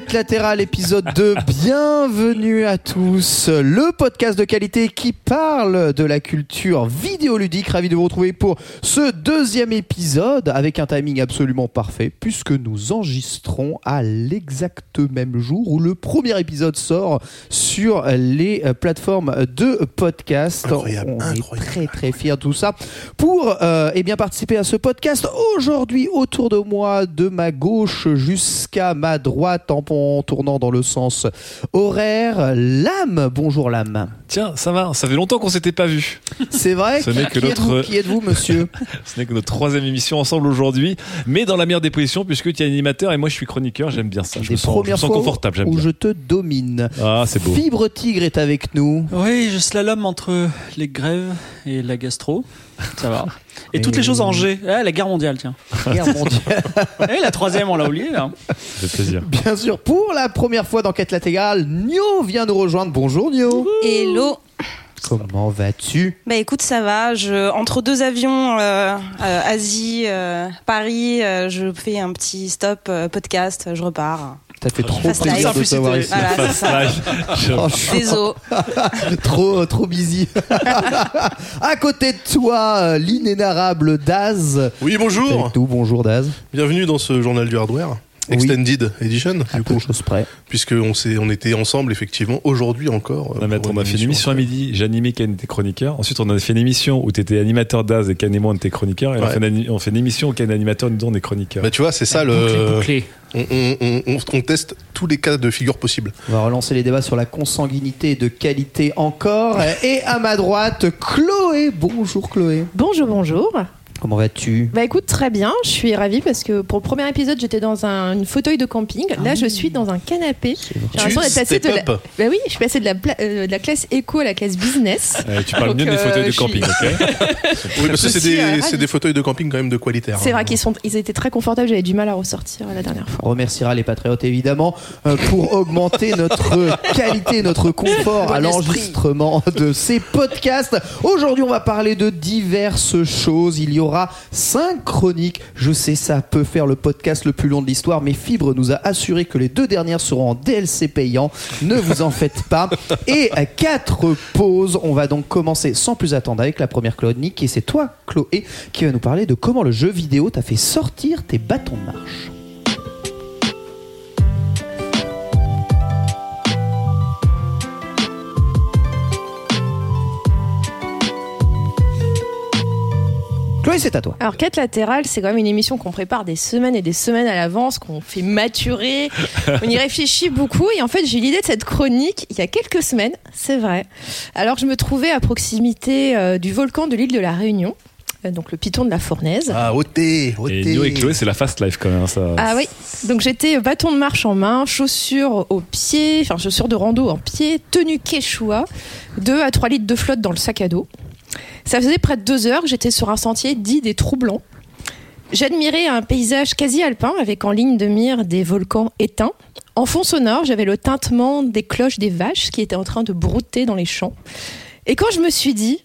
Quête latérale épisode 2, bienvenue à tous, le podcast de qualité qui parle de la culture vidéoludique, ravi de vous retrouver pour ce deuxième épisode avec un timing absolument parfait puisque nous enregistrons à l'exact même jour où le premier épisode sort sur les plateformes de podcast. Incroyable, On incroyable, est très très fiers de tout ça. Pour euh, eh bien participer à ce podcast aujourd'hui autour de moi de ma gauche jusqu'à ma droite en, en tournant dans le sens horaire Lame bonjour Lame Tiens, ça va, ça fait longtemps qu'on s'était pas vu. c'est vrai Ce n'est que qui êtes-vous, notre- qui êtes-vous monsieur Ce n'est que notre troisième émission ensemble aujourd'hui, mais dans la meilleure des positions puisque tu es animateur et moi je suis chroniqueur, j'aime bien ça. Je Des me sens, je me sens confortable, j'aime où bien. je te domine Ah, c'est beau. Fibre Tigre est avec nous Oui, je slalom entre les grèves et la gastro. Ça va. Et toutes les choses en G. Ah, la guerre mondiale, tiens. Guerre mondiale. Et la troisième, on l'a oublié, là. Fait plaisir. Bien sûr, pour la première fois dans Quête latérale, Nio vient nous rejoindre. Bonjour Nio. Hello. Comment vas-tu? Bah écoute, ça va. Je, entre deux avions, euh, euh, Asie, euh, Paris, euh, je fais un petit stop euh, podcast. Je repars. T'as fait trop Fast plaisir life. de te voir ici. Voilà, c'est ça. Oh, je- Désolé. trop, trop busy. à côté de toi, euh, l'inénarrable Daz. Oui, bonjour. Nous, bonjour Daz. Bienvenue dans ce journal du hardware. Oui. Extended Edition, À du peu coup, de choses près. puisque on s'est, on était ensemble effectivement aujourd'hui encore. euh, On a, pour on a fait une émission à midi, j'ai animé Ken était chroniqueur. Ensuite, on a fait une émission où tu étais animateur d'Az et Ken et moi on était chroniqueurs. Et on, fait une, on fait une émission où Ken est animateur, nous on est chroniqueurs. Bah tu vois, c'est ça le. On, on- on- on- on teste tous les cas de figure possibles. On va relancer les débats sur la consanguinité de qualité encore. Et à ma droite, Chloé. Bonjour Chloé. Bonjour, bonjour. Comment vas-tu? Bah écoute, très bien. Je suis ravie parce que pour le premier épisode, j'étais dans un une fauteuil de camping. Là, je suis dans un canapé. J'ai l'impression d'être passée de la... up. Bah oui, je suis passée de la, pla- euh, de la classe éco à la classe business. Euh, tu parles Donc, bien des euh, fauteuils de je suis- camping, ok Oui, parce que c'est des, euh, c'est des fauteuils de camping quand même de qualité. C'est hein. vrai qu'ils sont, ils étaient très confortables. J'avais du mal à ressortir la dernière fois. On remerciera les patriotes évidemment euh, pour augmenter notre qualité, notre confort à l'enregistrement de ces podcasts. Aujourd'hui, on va parler de diverses choses. Il y aura cinq chroniques. Je sais, ça peut faire le podcast le plus long de l'histoire, mais Fibre nous a assuré que les deux dernières seront en DLC payant. Ne vous en faites pas. Et euh, quatre pauses. On va donc commencer sans plus attendre avec la première chronique. Et c'est toi, Chloé, qui va nous parler de comment le jeu vidéo t'a fait sortir tes bâtons de marche. Chloé, c'est à toi. Alors, Quête latérale, c'est quand même une émission qu'on prépare des semaines et des semaines à l'avance, qu'on fait maturer. On y réfléchit beaucoup. Et en fait, j'ai eu l'idée de cette chronique il y a quelques semaines, c'est vrai. Alors, je me trouvais à proximité euh, du volcan de l'île de la Réunion, euh, donc le piton de la Fournaise. Ah, ôté, ôté. Et Nio et Chloé, c'est la fast life quand même. Ça, Ah oui, donc j'étais bâton de marche en main, chaussures aux pieds, enfin chaussures de rando en pied, tenue quechua, 2 à 3 litres de flotte dans le sac à dos. Ça faisait près de deux heures que j'étais sur un sentier dit des troublants. J'admirais un paysage quasi alpin avec en ligne de mire des volcans éteints. En fond sonore, j'avais le tintement des cloches des vaches qui étaient en train de brouter dans les champs. Et quand je me suis dit,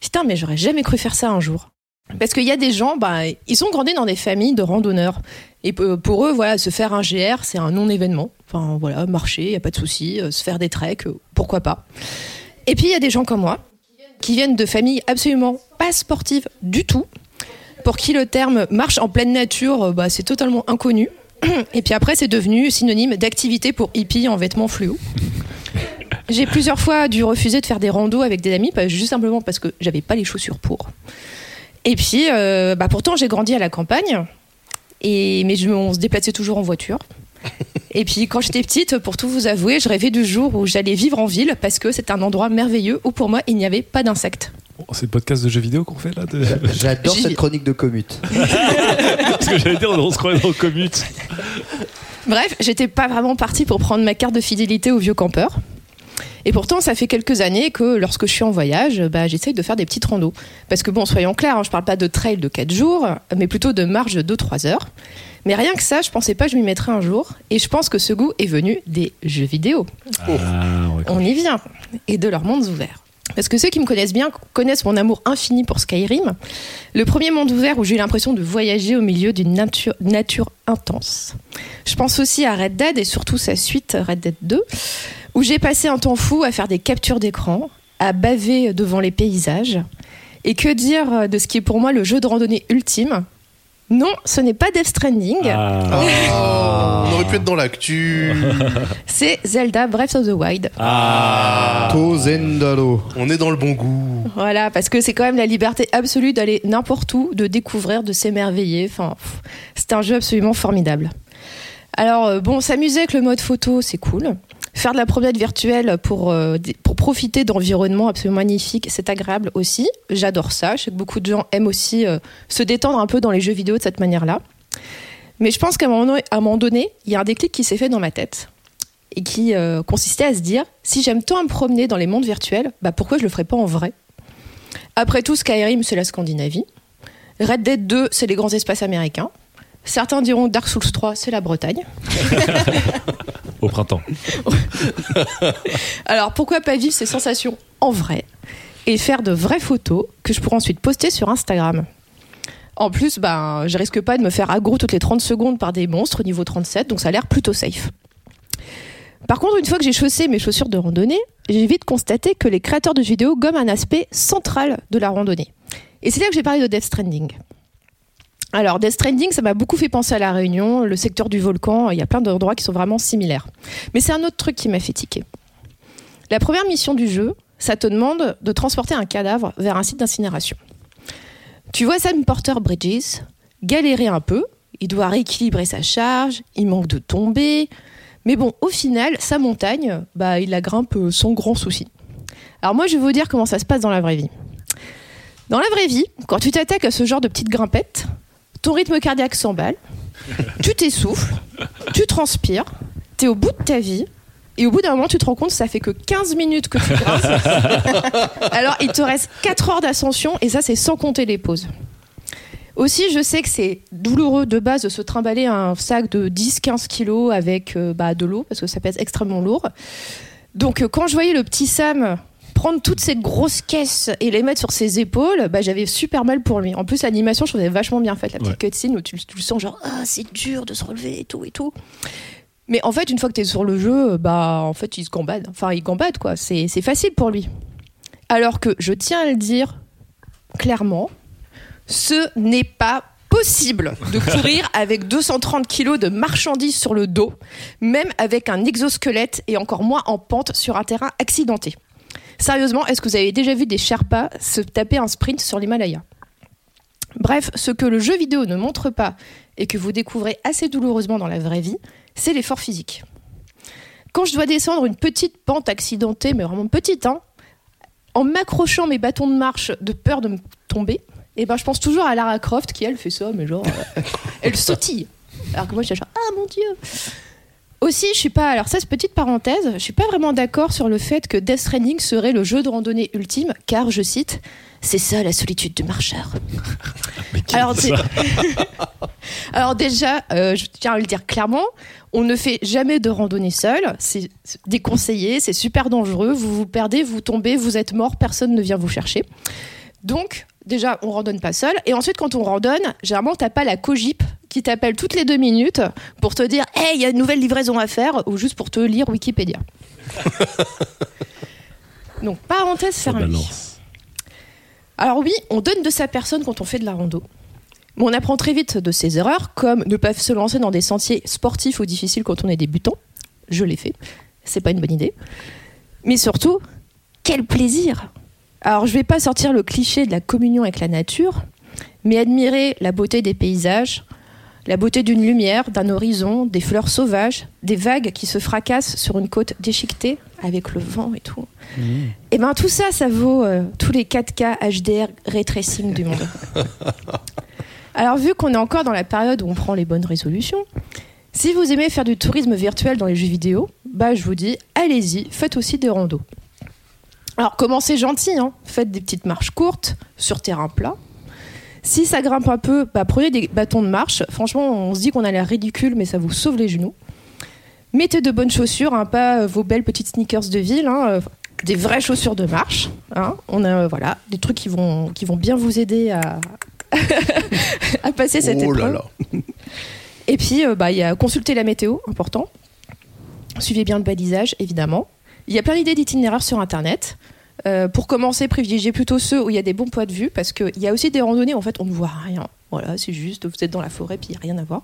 putain, mais j'aurais jamais cru faire ça un jour. Parce qu'il y a des gens, bah, ils sont grandis dans des familles de randonneurs. Et pour eux, voilà, se faire un GR, c'est un non-événement. Enfin, voilà, marcher, y a pas de souci. euh, Se faire des treks, euh, pourquoi pas. Et puis, il y a des gens comme moi, qui viennent de familles absolument pas sportives du tout, pour qui le terme marche en pleine nature, euh, bah, c'est totalement inconnu. Et puis après, c'est devenu synonyme d'activité pour hippie en vêtements fluo. J'ai plusieurs fois dû refuser de faire des randos avec des amis, juste simplement parce que j'avais pas les chaussures pour. Et puis, euh, bah pourtant, j'ai grandi à la campagne, et, mais on se déplaçait toujours en voiture. Et puis, quand j'étais petite, pour tout vous avouer, je rêvais du jour où j'allais vivre en ville parce que c'est un endroit merveilleux où pour moi, il n'y avait pas d'insectes. Bon, C'est le podcast de jeux vidéo qu'on fait là de- J'adore cette chronique de commute. Parce que j'allais dire, on se croyait dans le commute. Bref, j'étais pas vraiment partie pour prendre ma carte de fidélité au vieux campeur. Et pourtant, ça fait quelques années que lorsque je suis en voyage, bah, j'essaye de faire des petites randos. Parce que bon, soyons clairs, hein, je parle pas de trail de 4 jours, mais plutôt de marche de 2-3 heures. Mais rien que ça, je pensais pas que je m'y mettrais un jour. Et je pense que ce goût est venu des jeux vidéo. Ah, ouais, On y vient. Et de leurs mondes ouverts. Parce que ceux qui me connaissent bien connaissent mon amour infini pour Skyrim. Le premier monde ouvert où j'ai eu l'impression de voyager au milieu d'une nature, nature intense. Je pense aussi à Red Dead et surtout sa suite Red Dead 2, où j'ai passé un temps fou à faire des captures d'écran, à baver devant les paysages. Et que dire de ce qui est pour moi le jeu de randonnée ultime? Non, ce n'est pas Death Stranding, Ah. On aurait pu être dans l'actu. c'est Zelda Breath of the Wild. Ah. Tozendalo. On est dans le bon goût. Voilà, parce que c'est quand même la liberté absolue d'aller n'importe où, de découvrir, de s'émerveiller. Enfin, c'est un jeu absolument formidable. Alors, euh, bon, s'amuser avec le mode photo, c'est cool. Faire de la promenade virtuelle pour, euh, pour profiter d'environnements absolument magnifiques, c'est agréable aussi. J'adore ça. Je sais que beaucoup de gens aiment aussi euh, se détendre un peu dans les jeux vidéo de cette manière-là. Mais je pense qu'à un moment à un moment donné, il y a un déclic qui s'est fait dans ma tête et qui euh, consistait à se dire si j'aime tant me promener dans les mondes virtuels, bah pourquoi je le ferais pas en vrai? Après tout, Skyrim, c'est la Scandinavie. Red Dead 2, c'est les grands espaces américains. Certains diront Dark Souls 3, c'est la Bretagne. Au printemps. Alors pourquoi pas vivre ces sensations en vrai et faire de vraies photos que je pourrais ensuite poster sur Instagram? En plus, ben, je risque pas de me faire aggro toutes les 30 secondes par des monstres niveau 37, donc ça a l'air plutôt safe. Par contre, une fois que j'ai chaussé mes chaussures de randonnée, j'ai vite constaté que les créateurs de vidéos gomment un aspect central de la randonnée. Et c'est là que j'ai parlé de Death Stranding. Alors, Death Stranding, ça m'a beaucoup fait penser à La Réunion, le secteur du volcan, il y a plein d'endroits qui sont vraiment similaires. Mais c'est un autre truc qui m'a fait tiquer. La première mission du jeu, ça te demande de transporter un cadavre vers un site d'incinération. Tu vois Sam Porter Bridges galérer un peu, il doit rééquilibrer sa charge, il manque de tomber, mais bon, au final, sa montagne, bah, il la grimpe euh, sans grand souci. Alors moi, je vais vous dire comment ça se passe dans la vraie vie. Dans la vraie vie, quand tu t'attaques à ce genre de petites grimpettes, ton rythme cardiaque s'emballe, tu t'essouffles, tu transpires, t'es au bout de ta vie, et au bout d'un moment, tu te rends compte que ça fait que 15 minutes que tu grimpes. Alors, il te reste 4 heures d'ascension, et ça, c'est sans compter les pauses. Aussi, je sais que c'est douloureux de base de se trimballer un sac de 10-15 kilos avec euh, bah, de l'eau, parce que ça pèse extrêmement lourd. Donc, euh, quand je voyais le petit Sam prendre toutes ces grosses caisses et les mettre sur ses épaules, bah, j'avais super mal pour lui. En plus, l'animation, je trouvais vachement bien faite, la petite cutscene où tu, tu le sens genre, ah, c'est dur de se relever et tout et tout. Mais en fait, une fois que tu es sur le jeu, bah, en fait, il se gambade. Enfin, il gambade, quoi. C'est c'est facile pour lui. Alors que, je tiens à le dire clairement, ce n'est pas possible de courir avec 230 kilos de marchandises sur le dos, même avec un exosquelette et encore moins en pente sur un terrain accidenté. Sérieusement, est-ce que vous avez déjà vu des Sherpas se taper un sprint sur l'Himalaya? Bref, ce que le jeu vidéo ne montre pas et que vous découvrez assez douloureusement dans la vraie vie, c'est l'effort physique. Quand je dois descendre une petite pente accidentée, mais vraiment petite, hein, en m'accrochant mes bâtons de marche de peur de me tomber, et ben je pense toujours à Lara Croft qui elle fait ça, mais genre euh, elle sautille. Alors que moi je suis genre ah mon dieu. Aussi, je suis pas. Alors ça, c'est petite parenthèse. Je suis pas vraiment d'accord sur le fait que Death Stranding serait le jeu de randonnée ultime, car je cite, c'est ça la solitude du marcheur. Alors, déjà, euh, je tiens à le dire clairement, on ne fait jamais de randonnée seul. C'est c'est déconseillé, c'est super dangereux. Vous vous perdez, vous tombez, vous êtes mort, personne ne vient vous chercher. Donc, déjà, on randonne pas seul. Et ensuite, quand on randonne, généralement, t'as pas la cogip qui t'appelle toutes les deux minutes pour te dire Hey, il y a une nouvelle livraison à faire, ou juste pour te lire Wikipédia. Donc, parenthèse Ça fermée. Alors oui, on donne de sa personne quand on fait de la rando. Mais on apprend très vite de ses erreurs, comme ne pas se lancer dans des sentiers sportifs ou difficiles quand on est débutant. Je l'ai fait. C'est pas une bonne idée. Mais surtout, quel plaisir Alors, je vais pas sortir le cliché de la communion avec la nature, mais admirer la beauté des paysages, la beauté d'une lumière, d'un horizon, des fleurs sauvages, des vagues qui se fracassent sur une côte déchiquetée avec le vent et tout. Et ben tout ça, ça vaut euh, tous les 4K HDR ray tracing du monde. Alors vu qu'on est encore dans la période où on prend les bonnes résolutions, si vous aimez faire du tourisme virtuel dans les jeux vidéo, bah je vous dis, allez-y, faites aussi des randos. Alors commencez gentil, hein. faites des petites marches courtes sur terrain plat. Si ça grimpe un peu, bah, prenez des bâtons de marche. Franchement, on se dit qu'on a l'air ridicule, mais ça vous sauve les genoux. Mettez de bonnes chaussures, hein, pas euh, vos belles petites sneakers de ville, hein, euh, des vraies chaussures de marche. hein. On a euh, voilà des trucs qui vont qui vont bien vous aider à à passer cette Oh là épreuve. là. Et puis, bah, il y a consulter la météo, important. Suivez bien le balisage, évidemment. Il y a plein d'idées d'itinéraires sur Internet. Euh, pour commencer, privilégiez plutôt ceux où il y a des bons points de vue, parce qu'il y a aussi des randonnées où en fait on ne voit rien. Voilà, c'est juste, vous êtes dans la forêt, puis il n'y a rien à voir.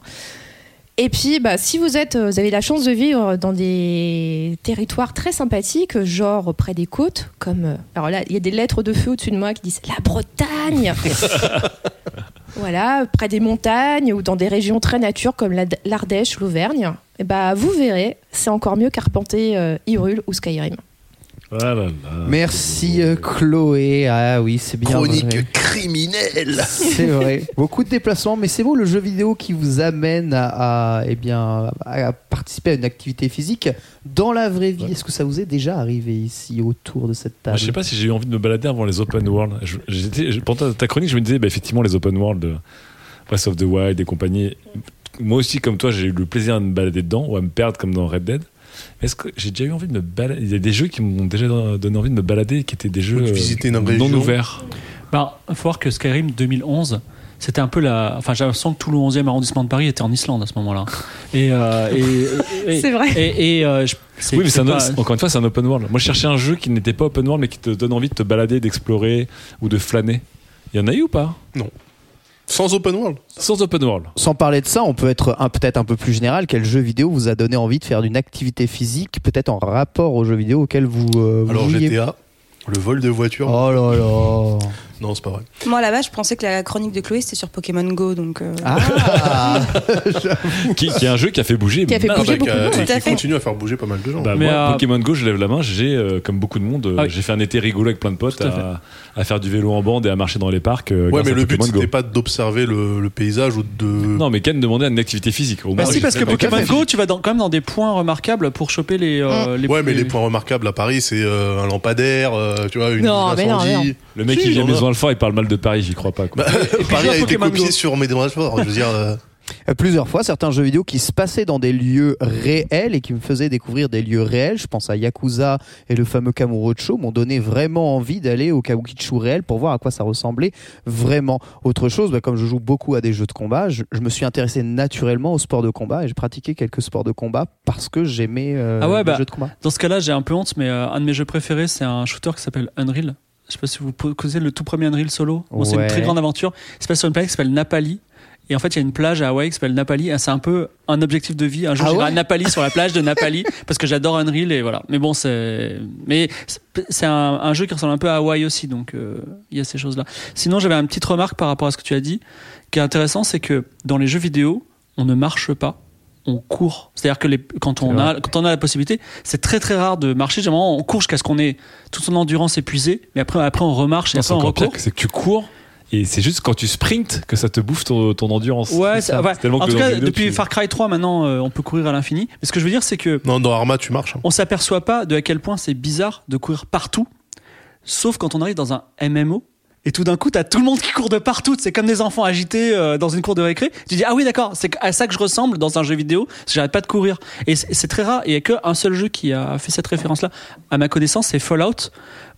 Et puis, bah, si vous êtes, euh, vous avez la chance de vivre dans des territoires très sympathiques, genre près des côtes, comme, euh, alors là, il y a des lettres de feu au-dessus de moi qui disent la Bretagne. voilà, près des montagnes ou dans des régions très nature comme la- l'Ardèche, l'Auvergne. Et bah, vous verrez, c'est encore mieux qu'arpenter euh, Hyrule ou Skyrim. Ah là là. Merci euh, Chloé. Ah oui, c'est bien. vrai. Chronique criminelle. C'est vrai. Beaucoup de déplacements, mais c'est beau le jeu vidéo qui vous amène à, à, eh bien, à participer à une activité physique dans la vraie vie. Est-ce que ça vous est déjà arrivé ici autour de cette table? Je sais pas si j'ai eu envie de me balader avant les open world. Je- j'étais- Pendant ta chronique, je me disais, bah, effectivement, les open world, euh, Breath of the Wild et compagnie. Moi aussi, comme toi, j'ai eu le plaisir de me balader dedans ou à me perdre comme dans Red Dead. Est-ce que j'ai déjà eu envie de me balader Il y a des jeux qui m'ont déjà donné envie de me balader, qui étaient des jeux de euh, visiter une non région. ouverts. Bah, faut voir que Skyrim 2011, c'était un peu la. Enfin, j'ai l'impression que tout le 11e arrondissement de Paris était en Islande à ce moment-là. Et, euh, et, et- C'est vrai. Et, et, euh, je- c'est- Oui, mais c'est un- pas- encore une fois, c'est un open world. Moi, je cherchais un jeu qui n'était pas open world, mais qui te donne envie de te balader, d'explorer ou de flâner. Il y en a eu ou pas? Sans open world. Sans open world. Sans parler de ça, on peut être un- peut-être un peu plus général. Quel jeu vidéo vous a donné envie de faire d'une activité physique, peut-être en rapport au jeu vidéo auquel vous, euh, vous Alors jouiez? GTA, le vol de voiture. Oh là là. Non, c'est pas vrai. Moi, là-bas, je pensais que la chronique de Chloé, c'était sur Pokémon Go. Donc, euh, Ah qui, qui est un jeu qui a fait bouger. Qui a fait mal. bouger Bah, beaucoup de qui a- monde. et Tout à qui fait. continue à faire bouger pas mal de gens. Bah, Mais, moi, euh, Pokémon Go, je lève la main. J'ai, euh, comme beaucoup de monde, euh, Ah oui. j'ai fait un été rigolo avec plein de potes Tout à fait. à, à faire du vélo en bande et à marcher dans les parcs. euh, ouais, grâce mais à le but Pokémon Go. c'était pas d'observer le, le paysage ou de. Non, mais Ken demandait une activité physique. Au Bah moins, si, j'ai parce que Pokémon. Go, tu vas dans- quand même dans des points remarquables pour choper les. euh, les Ouais, mais les points remarquables à Paris, c'est euh, un lampadaire, euh, tu vois, une Non, mais non, incendie. Le mec Si, qui vient. Maison Alfort, il parle mal de Paris, j'y crois pas. Quoi. Paris a été copié sur Maison. Je veux dire, euh, Euh, Plusieurs fois, certains jeux vidéo qui se passaient dans des lieux réels et qui me faisaient découvrir des lieux réels. Je pense à Yakuza et le fameux Kamurocho m'ont donné vraiment envie d'aller au Kabukicho réel pour voir à quoi ça ressemblait vraiment. Autre chose, bah, comme je joue beaucoup à des jeux de combat, je, je me suis intéressé naturellement au sport de combat et j'ai pratiqué quelques sports de combat parce que j'aimais euh, Ah ouais, les bah, jeux de combat. Dans ce cas-là, j'ai un peu honte, mais euh, un de mes jeux préférés, c'est un shooter qui s'appelle Unreal. Je sais pas si vous connaissez le tout premier Unreal solo. Bon, C'est une très grande aventure. Il se passe sur une planète qui s'appelle Napali. Et en fait, il y a une plage à Hawaï qui s'appelle Napali. Et C'est un peu un objectif de vie. Un jour, Ah j'irai ouais à Napali sur la plage de Napali parce que j'adore Unreal et voilà. Mais bon, c'est mais c'est- c'est un, un jeu qui ressemble un peu à Hawaï aussi, donc euh, il y a ces choses-là. Sinon, j'avais une petite remarque par rapport à ce que tu as dit, qui est intéressant, c'est que dans les jeux vidéo, on ne marche pas. On court. C'est-à-dire que les, quand on a quand on a la possibilité, c'est très très rare de marcher. Généralement, on court jusqu'à ce qu'on ait toute son endurance épuisée, mais après après on remarche et après on recourt. c'est que tu cours et c'est juste quand tu sprints que ça te bouffe ton, ton endurance. Ouais, C'est ça, ouais. en tout cas, depuis tu- Far Cry 3, maintenant, euh, on peut courir à l'infini. Mais ce que je veux dire, c'est que non, dans Arma, tu marches. hein. on s'aperçoit pas de à quel point c'est bizarre de courir partout, sauf quand on arrive dans un MMO. Et tout d'un coup, t'as tout le monde qui court de partout. C'est comme des enfants agités euh, dans une cour de récré. Tu dis ah oui d'accord, c'est à ça que je ressemble dans un jeu vidéo. J'arrête pas de courir. Et c'est très rare. Il y a qu'un seul jeu qui a fait cette référence-là. À ma connaissance, c'est Fallout.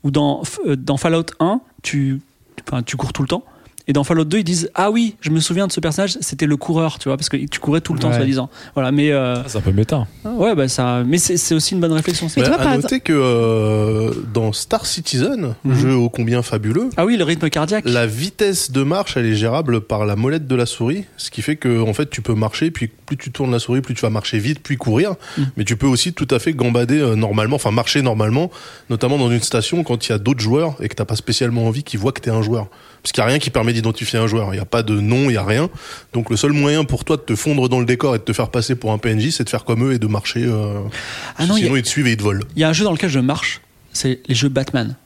Où dans euh, dans Fallout 1, tu enfin tu cours tout le temps. Et dans Fallout 2, ils disent ah oui, je me souviens de ce personnage, c'était le coureur, tu vois, parce que tu courais tout le temps, Ouais. soi-disant. Voilà, mais euh, Ah, C'est un peu méta. ouais, bah ça, mais c'est aussi une bonne réflexion. Mais toi, à par noter que euh, dans Star Citizen, Mhm. jeu ô combien fabuleux. Ah oui, le rythme cardiaque. La vitesse de marche, elle est gérable par la molette de la souris, ce qui fait que en fait tu peux marcher, puis plus tu tournes la souris, plus tu vas marcher vite, puis courir. Mais tu peux aussi tout à fait gambader euh, normalement, enfin marcher normalement, notamment dans une station quand il y a d'autres joueurs et que t'as pas spécialement envie qu'ils voient que t'es un joueur. Parce qu'il y a rien qui permet d'identifier un joueur. Il y a pas de nom, il y a rien. Donc le seul moyen pour toi de te fondre dans le décor et de te faire passer pour un PNJ, c'est de faire comme eux et de marcher. euh, Ah non, a- sinon ils te suivent et ils te volent. Il y a un jeu dans lequel je marche, c'est les jeux Batman.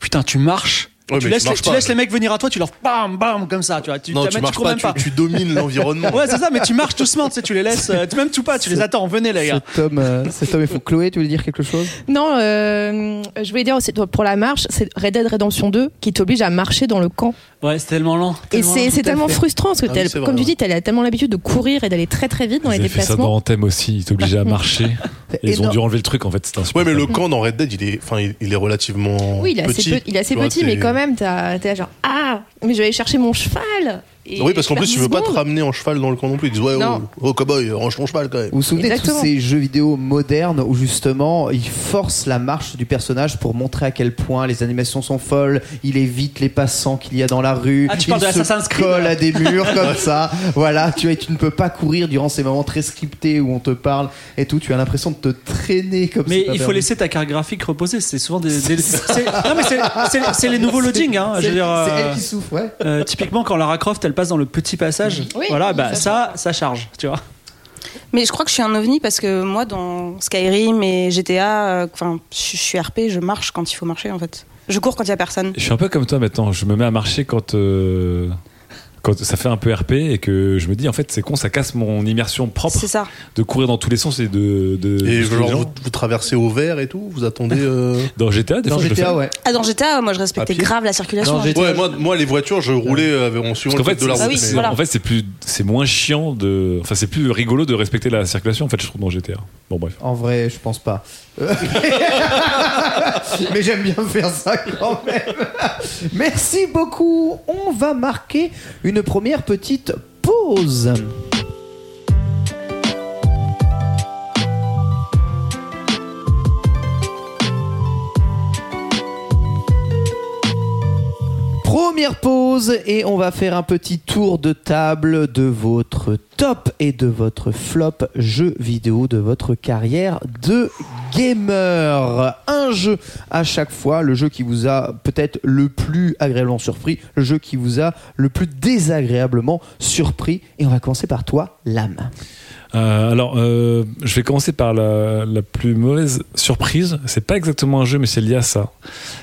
Putain, tu marches. Ouais, tu laisses, tu tu pas. laisses les mecs venir à toi, tu leur bam bam comme ça, tu vois. Tu, non, tu, tu tu marches pas, même tu, tu domines l'environnement. Ouais, c'est ça, mais tu marches doucement, tu sais, tu les laisses, euh, tu- même tout pas, tu les attends, venez les gars. Cet homme, euh, cet homme est fou. Chloé, tu voulais dire quelque chose? Non, euh, je voulais dire aussi, pour la marche, c'est Red Dead Redemption 2 qui t'oblige à marcher dans le camp. Ouais, c'est tellement lent. Et tellement c'est lent. c'est tellement frustrant parce que, Ah oui, c'est vrai, comme tu ouais. dis, t'as tellement l'habitude de courir et d'aller très très vite dans Ils les avaient fait ça dans déplacements. Anthem aussi, ils t'obligeaient à marcher. C'est Et ils ont dû enlever le truc en fait, c'était Ouais, mais le camp dans Red Dead, il est, enfin, il, il est relativement Oui, il est assez, petit. il Tu mais quand même, t'es genre Ah, mais je vais aller chercher mon cheval. Et Oui, parce qu'en plus, tu 10 veux pas te ramener en cheval dans le camp non plus. Ils disent, ouais, oh, oh, cowboy, range ton cheval quand même. Vous vous souvenez de tous ces jeux vidéo modernes où justement ils forcent la marche du personnage pour montrer à quel point les animations sont folles, il évite les passants qu'il y a dans la rue, Ah, tu il parles de se Assassin's Creed. colle à des murs comme ça. Voilà, tu vois, et tu ne peux pas courir durant ces moments très scriptés où on te parle et tout. Tu as l'impression de te traîner comme Mais c'est pas il faut permis. laisser ta carte graphique reposer. C'est souvent des. des- c'est- non, mais c'est- c'est c'est les nouveaux loadings. Hein. Je C'est veux dire, c'est euh, elle qui souffre, ouais. euh, typiquement, quand Lara Croft elle passe dans le petit passage, Oui, voilà, oui, bah, ça ça, ça charge, tu vois. Mais je crois que je suis un ovni parce que moi, dans Skyrim et GTA, euh, enfin, je je suis RP, je marche quand il faut marcher en fait. Je cours quand il y a personne. Je suis un peu comme toi maintenant, je me mets à marcher quand, euh, quand ça fait un peu RP et que je me dis en fait c'est con, ça casse mon immersion propre ça. de courir dans tous les sens et de. de Et de genre, vous, vous traversez au vert et tout, vous attendez. euh, Dans GTA, des Dans fois je le fais. GTA, ouais. Ah, dans GTA, moi, je respectais pied grave la circulation. Hein. GTA, Ouais, moi, moi, les voitures, je roulais euh, en suivant le fait, code de la c'est- Ah oui, voilà. en fait, c'est plus, c'est moins chiant de, enfin, c'est plus rigolo de respecter la circulation. En fait, je trouve dans GTA. Bon, bref. En vrai, je pense pas. Mais j'aime bien faire ça quand même. Merci beaucoup. On va marquer une première petite pause. Première pause et on va faire un petit tour de table de votre top et de votre flop jeu vidéo de votre carrière de gamer. Un jeu à chaque fois, le jeu qui vous a peut-être le plus agréablement surpris, le jeu qui vous a le plus désagréablement surpris. Et on va commencer par toi, l'âme. Euh, alors, euh, je vais commencer par la, la plus mauvaise surprise. C'est pas exactement un jeu, mais c'est lié à ça.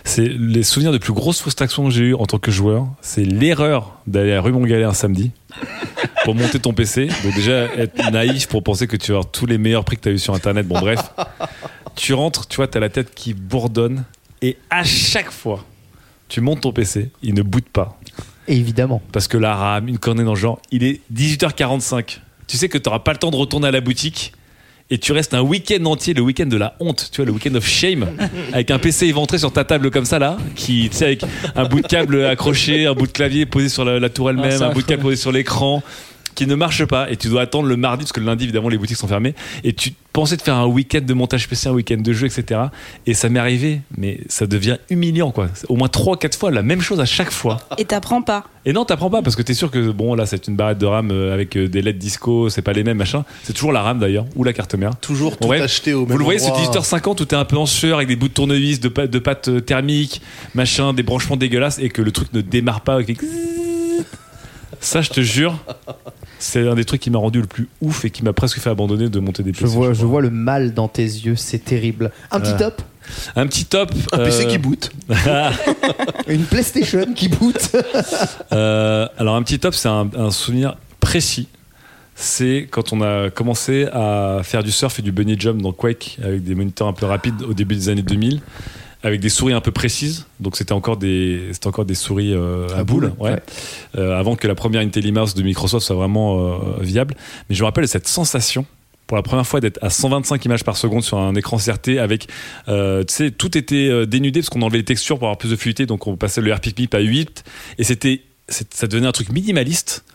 C'est les souvenirs de plus grosses frustrations que j'ai eues en tant que joueur. C'est l'erreur d'aller à rue Montgalet un samedi pour monter ton PC. Donc déjà être naïf pour penser que tu vas avoir tous les meilleurs prix que tu as eu sur internet. Bon bref, tu rentres, tu vois, tu as la tête qui bourdonne et à chaque fois, tu montes ton PC, il ne boot pas Évidemment. parce que la RAM, une cornée dans le genre, il est 18h45. Tu sais que tu n'auras pas le temps de retourner à la boutique et tu restes un week-end entier, le week-end de la honte, tu vois, le week-end of shame, avec un PC éventré sur ta table comme ça là, qui, tu sais, avec un bout de câble accroché, un bout de clavier posé sur la, la tour elle-même, Ah, un bout de câble posé sur l'écran qui ne marche pas et tu dois attendre le mardi parce que le lundi évidemment les boutiques sont fermées et tu pensais de faire un week-end de montage PC, un week-end de jeu etc et ça m'est arrivé mais ça devient humiliant quoi C'est au moins 3-4 fois la même chose à chaque fois Et t'apprends pas. et non, t'apprends pas parce que t'es sûr que bon là c'est une barrette de RAM euh, avec euh, des LED disco, c'est pas les mêmes machin. C'est toujours la RAM d'ailleurs ou la carte mère. Toujours tout Ouais. acheté au même Vous le voyez ce endroit. 18h50 où t'es un peu en sueur avec des bouts de tournevis, de, de pâte euh, thermique, machin, des branchements dégueulasses et que le truc ne démarre pas avec les... Ça je te jure, c'est un des trucs qui m'a rendu le plus ouf et qui m'a presque fait abandonner de monter des Je PC. vois, je vois le mal dans tes yeux, c'est terrible. Un petit top Un petit top. Un PC euh, qui boot. Une PlayStation qui boot Euh, alors un petit top, c'est un, un souvenir précis. C'est quand on a commencé à faire du surf et du bunny jump dans Quake avec des moniteurs un peu rapides au début des années 2000, avec des souris un peu précises. Donc c'était encore des c'était encore des souris euh, à, À boules, boules, ouais. ouais. Euh, avant que la première IntelliMouse de Microsoft soit vraiment euh, viable. Mais je me rappelle cette sensation pour la première fois d'être à 125 images par seconde sur un écran CRT avec, euh, tu sais, tout était dénudé parce qu'on enlevait les textures pour avoir plus de fluidité, donc on passait le RPP à 8 et c'était, ça devenait un truc minimaliste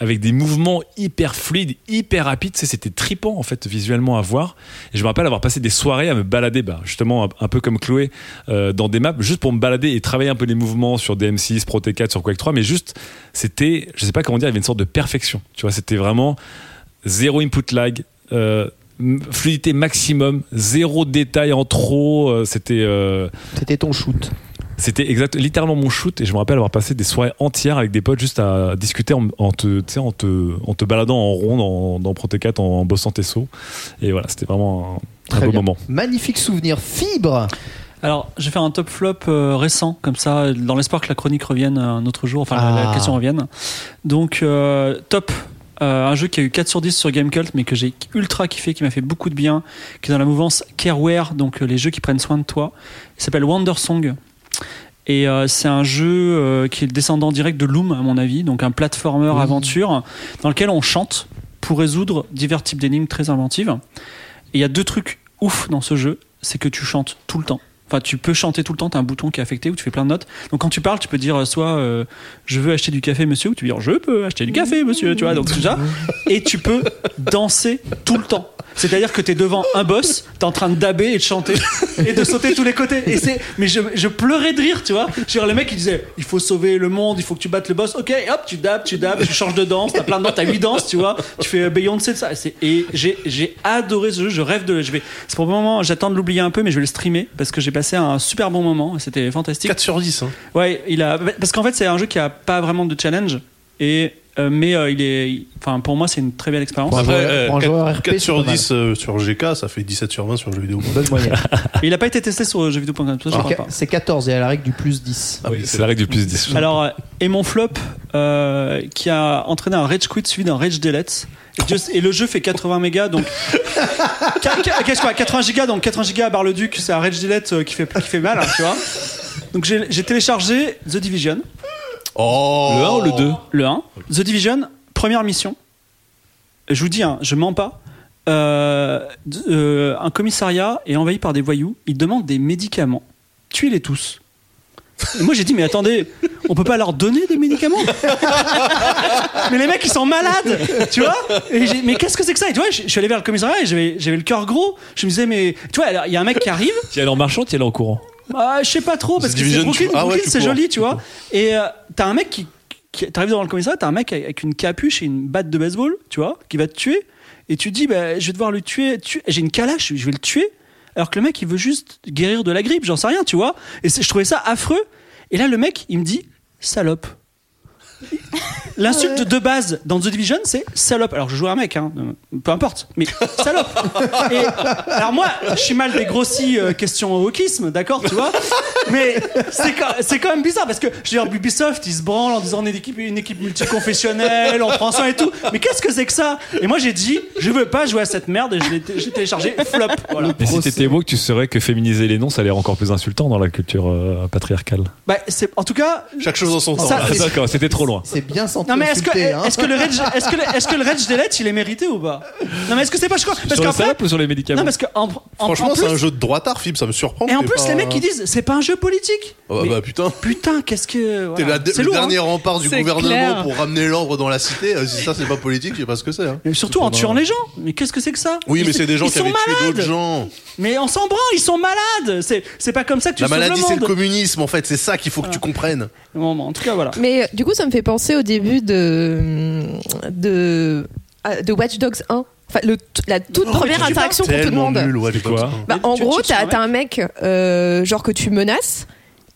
avec des mouvements hyper fluides, hyper rapides. C'était tripant en fait visuellement à voir. Et je me rappelle avoir passé des soirées à me balader, bah, justement un, peu comme Chloé, euh, dans des maps, juste pour me balader et travailler un peu les mouvements sur DM6, Pro T4, sur Quake 3. Mais juste, c'était, je sais pas comment dire, il y avait une sorte de perfection. Tu vois, c'était vraiment zéro input lag. euh, fluidité maximum, zéro détail en trop. euh, c'était C'était ton shoot. C'était exact, littéralement mon shoot et je me rappelle avoir passé des soirées entières avec des potes juste à discuter en, en te, tu sais, en te, en te baladant en rond dans, dans Pro T4 en, bossant tes sauts. Et voilà, c'était vraiment un, un Très beau bien. moment. Magnifique souvenir. Fibre. Alors, je vais faire un top flop euh, récent, comme ça, dans l'espoir que la chronique revienne un autre jour, enfin la- la Ah. question revienne. Donc, euh, top. euh, un jeu qui a eu 4 sur 10 sur Gamecult, mais que j'ai ultra kiffé, qui m'a fait beaucoup de bien, qui est dans la mouvance Careware, donc euh, les jeux qui prennent soin de toi. Il s'appelle Wonder Song. Et euh, c'est un jeu euh, qui est le descendant direct de Loom, à mon avis, donc un platformer aventure dans lequel on chante pour résoudre divers types d'énigmes très inventives. Et il y a deux trucs ouf dans ce jeu, c'est que tu chantes tout le temps. Enfin, tu peux chanter tout le temps, tu as un bouton qui est affecté où tu fais plein de notes. Donc quand tu parles, tu peux dire euh, soit euh, je veux acheter du café monsieur ou tu peux dire je peux acheter du café monsieur, tu vois. Donc tout ça et tu peux danser tout le temps. C'est-à-dire que tu es devant un boss, tu es en train de daber et de chanter et de sauter de tous les côtés. Et c'est, mais je, je pleurais de rire, tu vois. Genre, le mec, il disait il faut sauver le monde, il faut que tu battes le boss. Ok, hop, tu dabs, tu dabs, tu changes de danse, t'as plein de danses, t'as 8 danses, tu vois. Tu fais euh, Beyoncé, ça. Et j'ai, j'ai adoré ce jeu, je rêve de le. Je vais, c'est pour le moment, j'attends de l'oublier un peu, mais je vais le streamer parce que j'ai passé un super bon moment. C'était fantastique. 4 sur 10. Hein. Ouais, il a parce qu'en fait c'est un jeu qui a pas vraiment de challenge et euh, mais euh, il est enfin pour moi c'est une très belle expérience. Pour un Après, joueur- euh, pour un joueur RP, 4 c'est sur pas mal. 10 euh, sur GK, ça fait 17 sur 20 sur jeux vidéo. Bonne moyenne. Et il a pas été testé sur jeuxvideo.com, ça je crois Ok, pas. C'est 14 et à la règle du plus 10. Ah oui, c'est la règle du plus 10. Alors euh, et mon flop euh, qui a entraîné un rage quit suivi d'un rage delete. Et, le jeu fait 80 mégas donc qu'est-ce quoi 80 gigas donc 80 gigas à barre le duc c'est un rage delete euh, qui fait qui fait mal hein, tu vois. Donc j'ai téléchargé The Division Oh Le 1 ou le 2 Le 1. The Division, première mission. Je vous dis, hein, je mens pas. Euh, euh, un commissariat est envahi par des voyous. Ils demandent des médicaments. Tuez-les tous. Et moi j'ai dit, mais attendez, on peut pas leur donner des médicaments Mais les mecs ils sont malades, tu vois Et Mais qu'est-ce que c'est que ça Et tu vois, je je suis allé vers le commissariat et j'avais j'avais le cœur gros. Je me disais, mais tu vois, il y a un mec qui arrive. Tu y allais en marchant, tu y allais en courant. Bah, je sais pas trop parce que c'est Brooklyn, ah ouais, c'est joli, tu vois. Et euh, t'as un mec qui, qui t'arrives devant le commissariat, t'as un mec avec une capuche et une batte de baseball, tu vois, qui va te tuer. Et tu dis, bah, je vais devoir le tuer. tuer. J'ai une calache, je vais le tuer. Alors que le mec, il veut juste guérir de la grippe, j'en sais rien, tu vois. Et je trouvais ça affreux. Et là, le mec, il me dit, salope. L'insulte de base dans The Division, c'est salope. Alors je joue un mec, hein, euh, peu importe, mais salope. Et, alors moi, je suis mal dégrossi euh, question wokisme, d'accord, tu vois. Mais c'est quand, c'est quand même bizarre parce que je veux dire, Ubisoft, ils se branlent en disant on est une équipe, une équipe multiconfessionnelle, on prend soin et tout. Mais qu'est-ce que c'est que ça? Et moi j'ai dit, je veux pas jouer à cette merde et je l'ai j'ai téléchargé flop. Voilà. Mais si t'étais woke, tu saurais que féminiser les noms, ça a l'air encore plus insultant dans la culture euh, patriarcale. Bah, c'est, en tout cas, Chaque chose en son temps. Ça, D'accord, c'était trop loin. C'est bien senti Non mais est-ce que, insulté, hein. est-ce que le Rage, est-ce que le, est-ce que le Rage Delete, il est mérité ou pas? Non mais est-ce que c'est pas je crois parce sur les qu'après salopes ou sur les médicaments non parce que en, en- Franchement, en c'est plus- un jeu de droitard, Fib, ça me surprend. et en plus pas- les mecs ils disent c'est pas un jeu politique. Oh, bah, bah, putain. putain qu'est-ce que T'es voilà. la- c'est le lourd. hein. dernier rempart du gouvernement clair. pour ramener l'ordre dans la cité. Euh, Si ça, c'est pas politique, je sais pas ce que c'est. hein. Surtout en tuant les gens. Mais qu'est-ce que c'est que ça? Oui, mais c'est des gens qui sont avaient tué malades. d'autres gens. Mais on s'en branle, ils sont malades. C'est c'est pas comme ça que tu La maladie, c'est le communisme, en fait. C'est ça qu'il faut que tu comprennes. En tout cas voilà. Mais euh, du coup, ça me fait penser au début de de, ah, de Watch Dogs 1. Enfin, le, la toute Oh, première interaction qu'on te Tellement demande. nul, ouais, quoi Bah, en tu- gros, t'as un mec, euh, genre que tu menaces,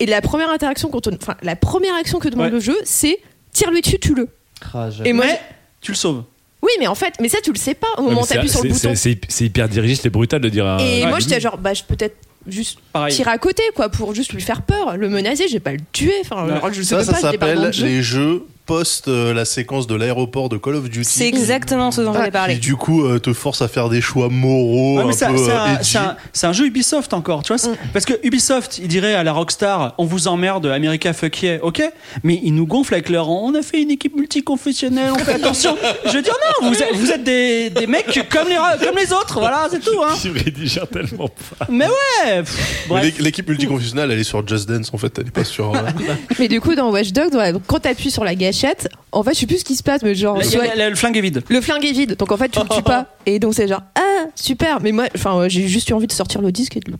et la première interaction qu'on te, enfin, la première action que demande Ouais. le jeu, c'est tire-lui dessus, tue-le. Ah. Et moi, Mais tu le sauves. oui, mais en fait, mais ça, tu le sais pas au moment où t'appuies sur le c'est- bouton. C'est c'est hyper dirigiste et brutal de dire. à- Et ouais, moi, j'étais genre, bah, je peux peut-être juste Pareil. tirer à côté, quoi, pour juste lui faire peur, le menacer, je vais pas le tuer. Enfin, je sais Ça, ça pas, dans s'appelle jeu. les jeux post euh, la séquence de l'aéroport de Call of Duty. C'est exactement ce dont j'allais qui parler. du coup euh, te force à faire des choix moraux Ouais, mais un c'est peu c'est euh, un, c'est un- jeu Ubisoft encore, tu vois. c'est- Parce que Ubisoft, il dirait à la Rockstar, on vous emmerde, America fuck yeah, ok. Mais ils nous gonflent avec leur, on a fait une équipe multiconfessionnelle, on fait attention. Je veux dire non, vous êtes, vous êtes des, des mecs comme les, comme les autres, voilà, c'est tout. Hein. Rédiges tellement pas. Mais ouais. pff, Mais L'équipe multiconfessionnelle, elle est sur Just Dance en fait, elle est pas sur. euh, Mais du coup, dans Watch Dogs, quand t'appuies sur la gâchette, gâchette. En fait, je sais plus ce qui se passe, mais genre. Là, a- là, le flingue est vide. le flingue est vide, donc en fait tu le tues pas. Et donc c'est genre ah super, mais moi, enfin j'ai juste eu envie de sortir le disque et de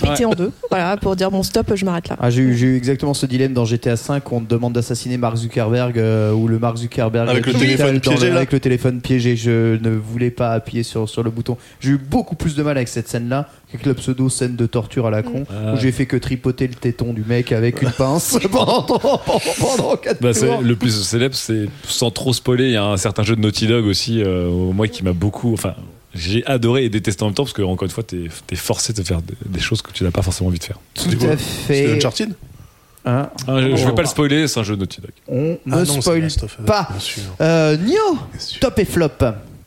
péter en deux. Voilà pour dire bon stop, je m'arrête là. Ah, j'ai eu, j'ai eu exactement ce dilemme dans GTA V où on te demande d'assassiner Mark Zuckerberg euh, ou le Mark Zuckerberg Avec le téléphone piégé, avec le téléphone piégé. Je ne voulais pas appuyer sur, sur le bouton. J'ai eu beaucoup plus de mal avec cette scène-là qu'avec la pseudo scène de torture à la con Ah. où j'ai fait que tripoter le téton du mec avec une pince pendant, pendant, pendant 4 Bah, c'est- le plus célèbre, c'est sans trop spoiler, il y a un certain jeu de Naughty Dog aussi, euh, moi qui m'a beaucoup. Enfin, j'ai adoré et détesté en même temps parce que, encore une fois, t'es es forcé de faire des- des choses que tu n'as pas forcément envie de faire. Tout quoi à C'était fait. Uncharted Hein, Ah, je, Oh. vais pas le spoiler, c'est un jeu de Naughty Dog. on Ah ne non, spoil pas. bien sûr. Euh, Nio, top et flop.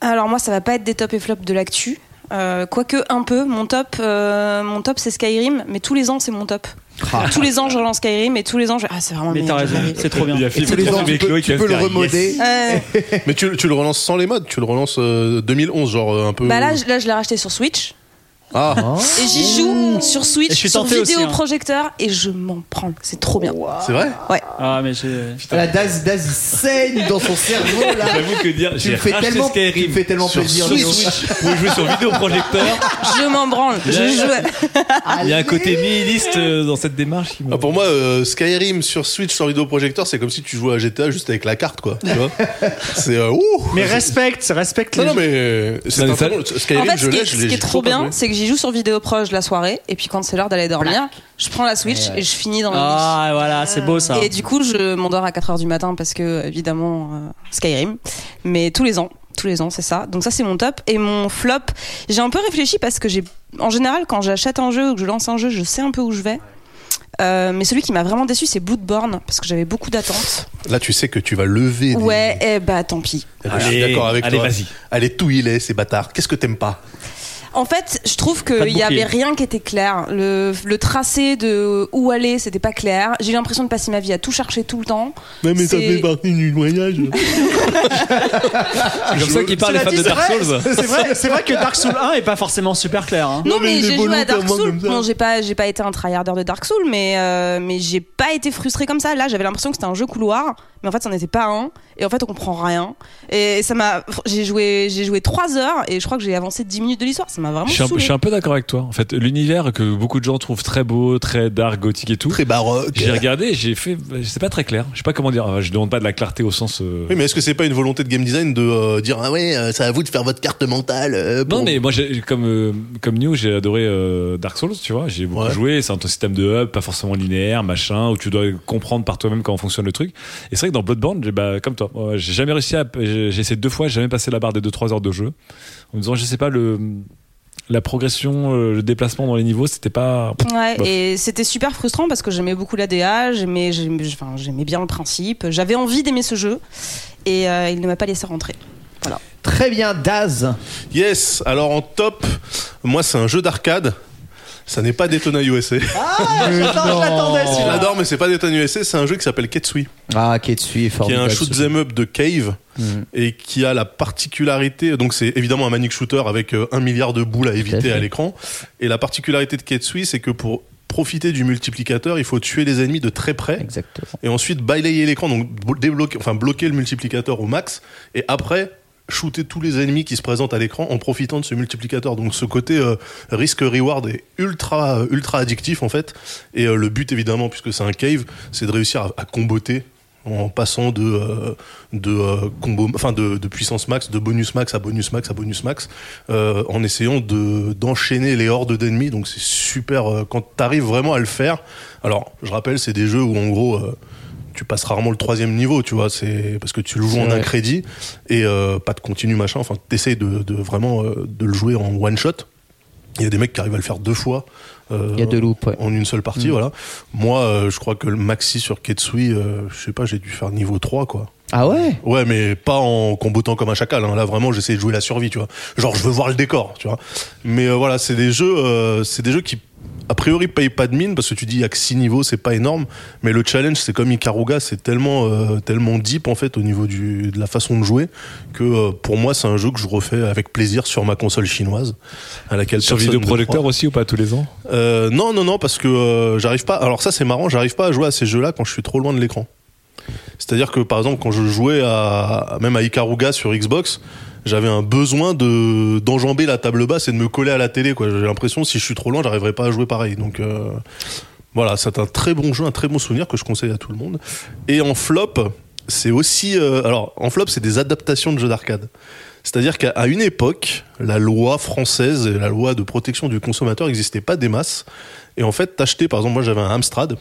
Alors moi, ça va pas être des top et flops de l'actu. Euh, quoique un peu, mon top, euh, mon top c'est Skyrim, mais tous les ans c'est mon top. Ah. Tous les ans je relance Skyrim et tous les ans je... ah c'est vraiment Mais t'as raison, c'est trop bien. Il y a Philippe tous les ans, tu peux, Chloé tu qui peux a le remoder. Euh, Mais tu, tu le relances sans les mods, tu le relances euh, 2011, genre euh, un peu. bah là, je- là je l'ai racheté sur Switch Ah, et j'y joue sur Et Switch, je suis sur tenté aussi, hein. vidéoprojecteur et je m'en prends. C'est trop bien. c'est vrai Ah, mais j'ai. La Daz, Daz il saigne dans son cerveau là. J'avoue que dire, Tu j'ai me fais racheté tellement, tu me Skyrim fais tellement sur plaisir. Switch. Nio. Vous jouez sur vidéoprojecteur. Je m'en branle. Je joue. Il y a un côté nihiliste euh, dans cette démarche qui me- Ah, Pour moi, euh, Skyrim sur Switch sur vidéoprojecteur, c'est comme si tu jouais à GTA juste avec la carte, quoi. Tu vois C'est euh, ouh Mais respecte, respecte les Non, non, mais euh, c'est Non, un mais ça- très bon- Skyrim, En fait, je ce qui l'ai, est, je ce l'ai qui est j'ai trop pas bien, joué. c'est que j'y joue sur vidéoproche la soirée, et puis quand c'est l'heure d'aller dormir, je prends la Switch et je finis dans le lit. Ah, voilà, c'est beau ça. Et du coup, je m'endors à 4h du matin parce que, évidemment, euh, Skyrim. Mais tous les ans, tous les ans, c'est ça. Donc ça, c'est mon top. Et mon flop, j'ai un peu réfléchi parce que j'ai, en général, quand j'achète un jeu ou que je lance un jeu, je sais un peu où je vais. Euh, mais celui qui m'a vraiment déçu, c'est Bloodborne parce que j'avais beaucoup d'attentes. Là, tu sais que tu vas lever. des- Ouais, et bah tant pis. Eh ben, je suis d'accord avec allez, toi. vas-y. Allez, tout il est, ces bâtards. Qu'est-ce que t'aimes pas? En fait, je trouve qu'il y avait rien qui était clair. Le, le tracé de où aller, c'était pas clair. J'ai eu l'impression de passer ma vie à tout chercher tout le temps. mais ça fait partie du voyage. C'est comme ça qu'il parle les fans de Dark vrai- Souls. C'est vrai, que Dark Souls 1 est pas forcément super clair. hein. Non, Non, mais j'ai joué à Dark Souls. Bon, j'ai pas, j'ai pas été un tryharder de Dark Souls, mais euh, mais j'ai pas été frustré comme ça. Là, j'avais l'impression que c'était un jeu couloir, mais en fait, ça n'était pas un. Et en fait, on comprend rien. Et ça m'a, j'ai joué, j'ai joué 3 heures et je crois que j'ai avancé 10 minutes de l'histoire. Ça m'a vraiment Je suis, un, je suis un peu d'accord avec toi. En fait, l'univers que beaucoup de gens trouvent très beau, très dark, gothique et tout. Très baroque. J'ai regardé, et j'ai fait, c'est pas très clair. Je sais pas comment dire. Euh, Je demande pas de la clarté au sens. euh, Oui, mais est-ce que c'est pas une volonté de game design de euh, dire ah ouais, euh, c'est à vous de faire votre carte mentale euh, pour- Non, mais moi, comme euh, comme New, j'ai adoré euh, Dark Souls. Tu vois, j'ai beaucoup Ouais. joué. C'est un système de hub, pas forcément linéaire, machin, où tu dois comprendre par toi-même comment fonctionne le truc. Et c'est vrai que dans Bloodborne, j'ai, bah, comme toi, moi, j'ai jamais réussi à. J'ai essayé deux fois, j'ai jamais passé la barre des 2-3 heures de jeu. En me disant, je sais pas le la progression, euh, le déplacement dans les niveaux, c'était pas. Ouais, Bof. et c'était super frustrant parce que j'aimais beaucoup l'ADA, j'aimais, j'aimais, enfin, j'aimais bien le principe, j'avais envie d'aimer ce jeu et euh, il ne m'a pas laissé rentrer. Très bien, Daz. Yes. Alors en top, moi c'est un jeu d'arcade. Ça n'est pas Daytona USA. Ah, j'attends- je l'attendais Je celui-là. l'adore, mais c'est pas Daytona USA. C'est un jeu qui s'appelle Ketsui, Ah, Ketsui qui est formidable. un shoot. 'em up de cave Mhm. et qui a la particularité. Donc c'est évidemment un manic shooter avec euh, un milliard de boules à éviter fait. à l'écran. Et la particularité de Ketsui, c'est que pour profiter du multiplicateur, il faut tuer les ennemis de très près Exactement. et ensuite balayer l'écran, donc blo- débloquer, enfin bloquer le multiplicateur au max, et après shooter tous les ennemis qui se présentent à l'écran en profitant de ce multiplicateur. Donc ce côté euh, risque-reward est ultra ultra addictif en fait. Et euh, le but évidemment, puisque c'est un cave, c'est de réussir à, comboter en passant de euh, de euh, combo, enfin de, de puissance max, de bonus max à bonus max à bonus max, euh, en essayant de d'enchaîner les hordes d'ennemis. Donc c'est super euh, quand t'arrives vraiment à le faire. Alors je rappelle, c'est des jeux où en gros euh, tu passes rarement le troisième niveau, tu vois, c'est parce que tu le joues en un crédit et euh, pas de continu machin. Enfin, t'essayes de, de vraiment euh, de le jouer en one shot. Il y a des mecs qui arrivent à le faire deux fois. euh, Il y a deux loops, ouais. en une seule partie, Mm. voilà. Moi, euh, je crois que le maxi sur Ketsui, euh, je sais pas, j'ai dû faire niveau 3, quoi. Ah ouais? Ouais, mais pas en combotant comme un chacal. hein. Là, vraiment, j'essaie de jouer la survie, tu vois. Genre, je veux voir le décor, tu vois. Mais voilà, c'est des jeux, c'est des jeux qui, a priori, payent pas de mine parce que tu dis il y a que 6 niveaux, c'est pas énorme. Mais le challenge, c'est comme Ikaruga, c'est tellement, euh, tellement deep en fait au niveau du, de la façon de jouer que euh, pour moi, c'est un jeu que je refais avec plaisir sur ma console chinoise, à laquelle Sur vidéoprojecteur aussi ou pas tous les ans Euh, non, non, non, parce que euh, j'arrive pas. Alors ça, c'est marrant, j'arrive pas à jouer à ces jeux-là quand je suis trop loin de l'écran. C'est-à-dire que par exemple quand je jouais à même à Ikaruga sur Xbox, j'avais un besoin de d'enjamber la table basse et de me coller à la télé. J'ai l'impression si je suis trop loin, j'arriverai pas à jouer pareil. Donc euh, voilà, c'est un très bon jeu, un très bon souvenir que je conseille à tout le monde. Et en flop, c'est aussi euh, alors en flop, c'est des adaptations de jeux d'arcade. C'est-à-dire qu'à une époque, la loi française et la loi de protection du consommateur n'existaient pas des masses. Et en fait, t'achetais, par exemple, moi j'avais un Amstrad,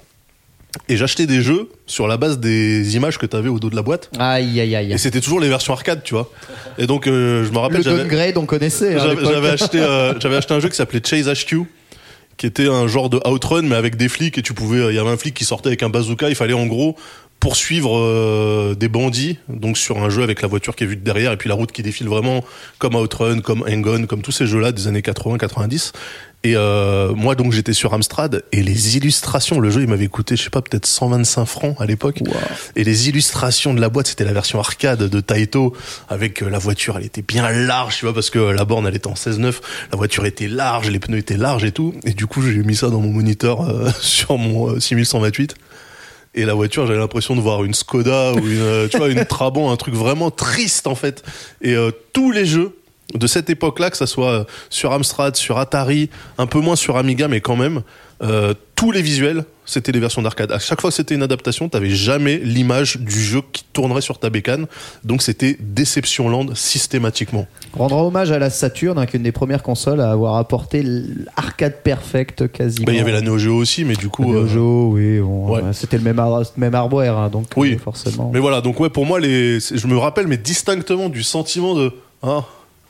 et j'achetais des jeux sur la base des images que t'avais au dos de la boîte. Aïe, aïe, aïe. Et c'était toujours les versions arcade, tu vois. Et donc, euh, je me rappelle, Le downgrade, on connaissait. hein, j'avais acheté, euh, j'avais acheté un jeu qui s'appelait Chase HQ, qui était un genre de outrun, mais avec des flics, et tu pouvais, il y avait un flic qui sortait avec un bazooka, il fallait en gros poursuivre euh, des bandits, donc sur un jeu avec la voiture qui est vue de derrière, et puis la route qui défile vraiment comme Outrun, comme Hang-On, comme tous ces jeux-là des années 80-90. Et euh, moi donc j'étais sur Amstrad et les illustrations, le jeu il m'avait coûté je sais pas peut-être 125 francs à l'époque. Et les illustrations de la boîte c'était la version arcade de Taito avec euh, la voiture elle était bien large tu vois parce que la borne elle était en 16-9, la voiture était large, les pneus étaient larges et tout. Et du coup j'ai mis ça dans mon moniteur euh, sur mon euh, 6128. Et la voiture, j'avais l'impression de voir une Skoda ou une, euh, tu vois, une Trabant, un truc vraiment triste en fait. Et euh, tous les jeux de cette époque-là, que ça soit sur Amstrad, sur Atari, un peu moins sur Amiga, mais quand même, euh, tous les visuels, c'était les versions d'arcade. À chaque fois que c'était une adaptation, t'avais jamais l'image du jeu qui tournerait sur ta bécane. Donc c'était Déception Land systématiquement. Rendra hommage à la Saturn, hein, qui est une des premières consoles à avoir apporté l'arcade perfect quasiment. Bah, Il y avait la Neo Geo aussi, mais du coup. Neo euh, Geo, oui, bon, ouais. c'était le même, ar- même hardware, hein, donc Oui. euh, forcément. Mais voilà, donc ouais, pour moi, les, je me rappelle, mais distinctement du sentiment de, hein,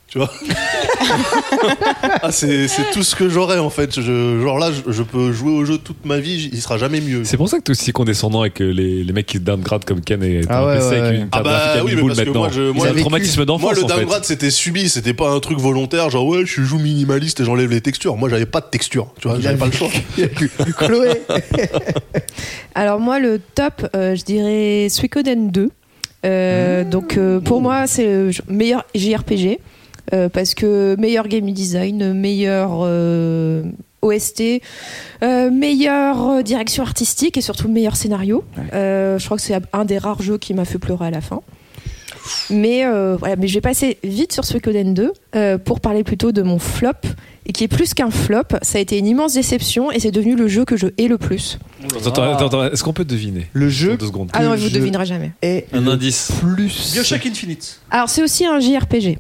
tu vois. ah, c'est, c'est tout ce que j'aurais en fait. Je, genre là, je, je peux jouer au jeu toute ma vie, il sera jamais mieux. C'est pour ça que t'es aussi condescendant avec les, les mecs qui se downgrade comme Ken et Ah ouais, PC ouais, avec ouais. une Ah bah oui, 1000 mais boules parce que maintenant. moi, je- moi, C'est un le- traumatisme Moi, d'enfance le en fait. downgrade, c'était subi, c'était pas un truc volontaire, genre ouais, je joue minimaliste et j'enlève les textures. Moi, j'avais pas de texture, tu vois, j'avais pas le choix. Chloé Alors moi, le top, euh, je dirais Suikoden 2. Euh, Donc euh, pour moi, c'est le meilleur JRPG parce que meilleur game design, meilleur euh, OST, euh, meilleure euh, direction artistique et surtout meilleur scénario. Euh, je crois que c'est un des rares jeux qui m'a fait pleurer à la fin. Mais euh, voilà, mais je vais passer vite sur Suikoden 2 euh, pour parler plutôt de mon flop et qui est plus qu'un flop. Ça a été une immense déception et c'est devenu le jeu que je hais le plus. Attends, attends, attends, attends, est-ce qu'on peut deviner Le jeu deux secondes. Ah non, vous devinerez jamais. Un indice. plus. Bioshock Infinite. Alors c'est aussi un JRPG.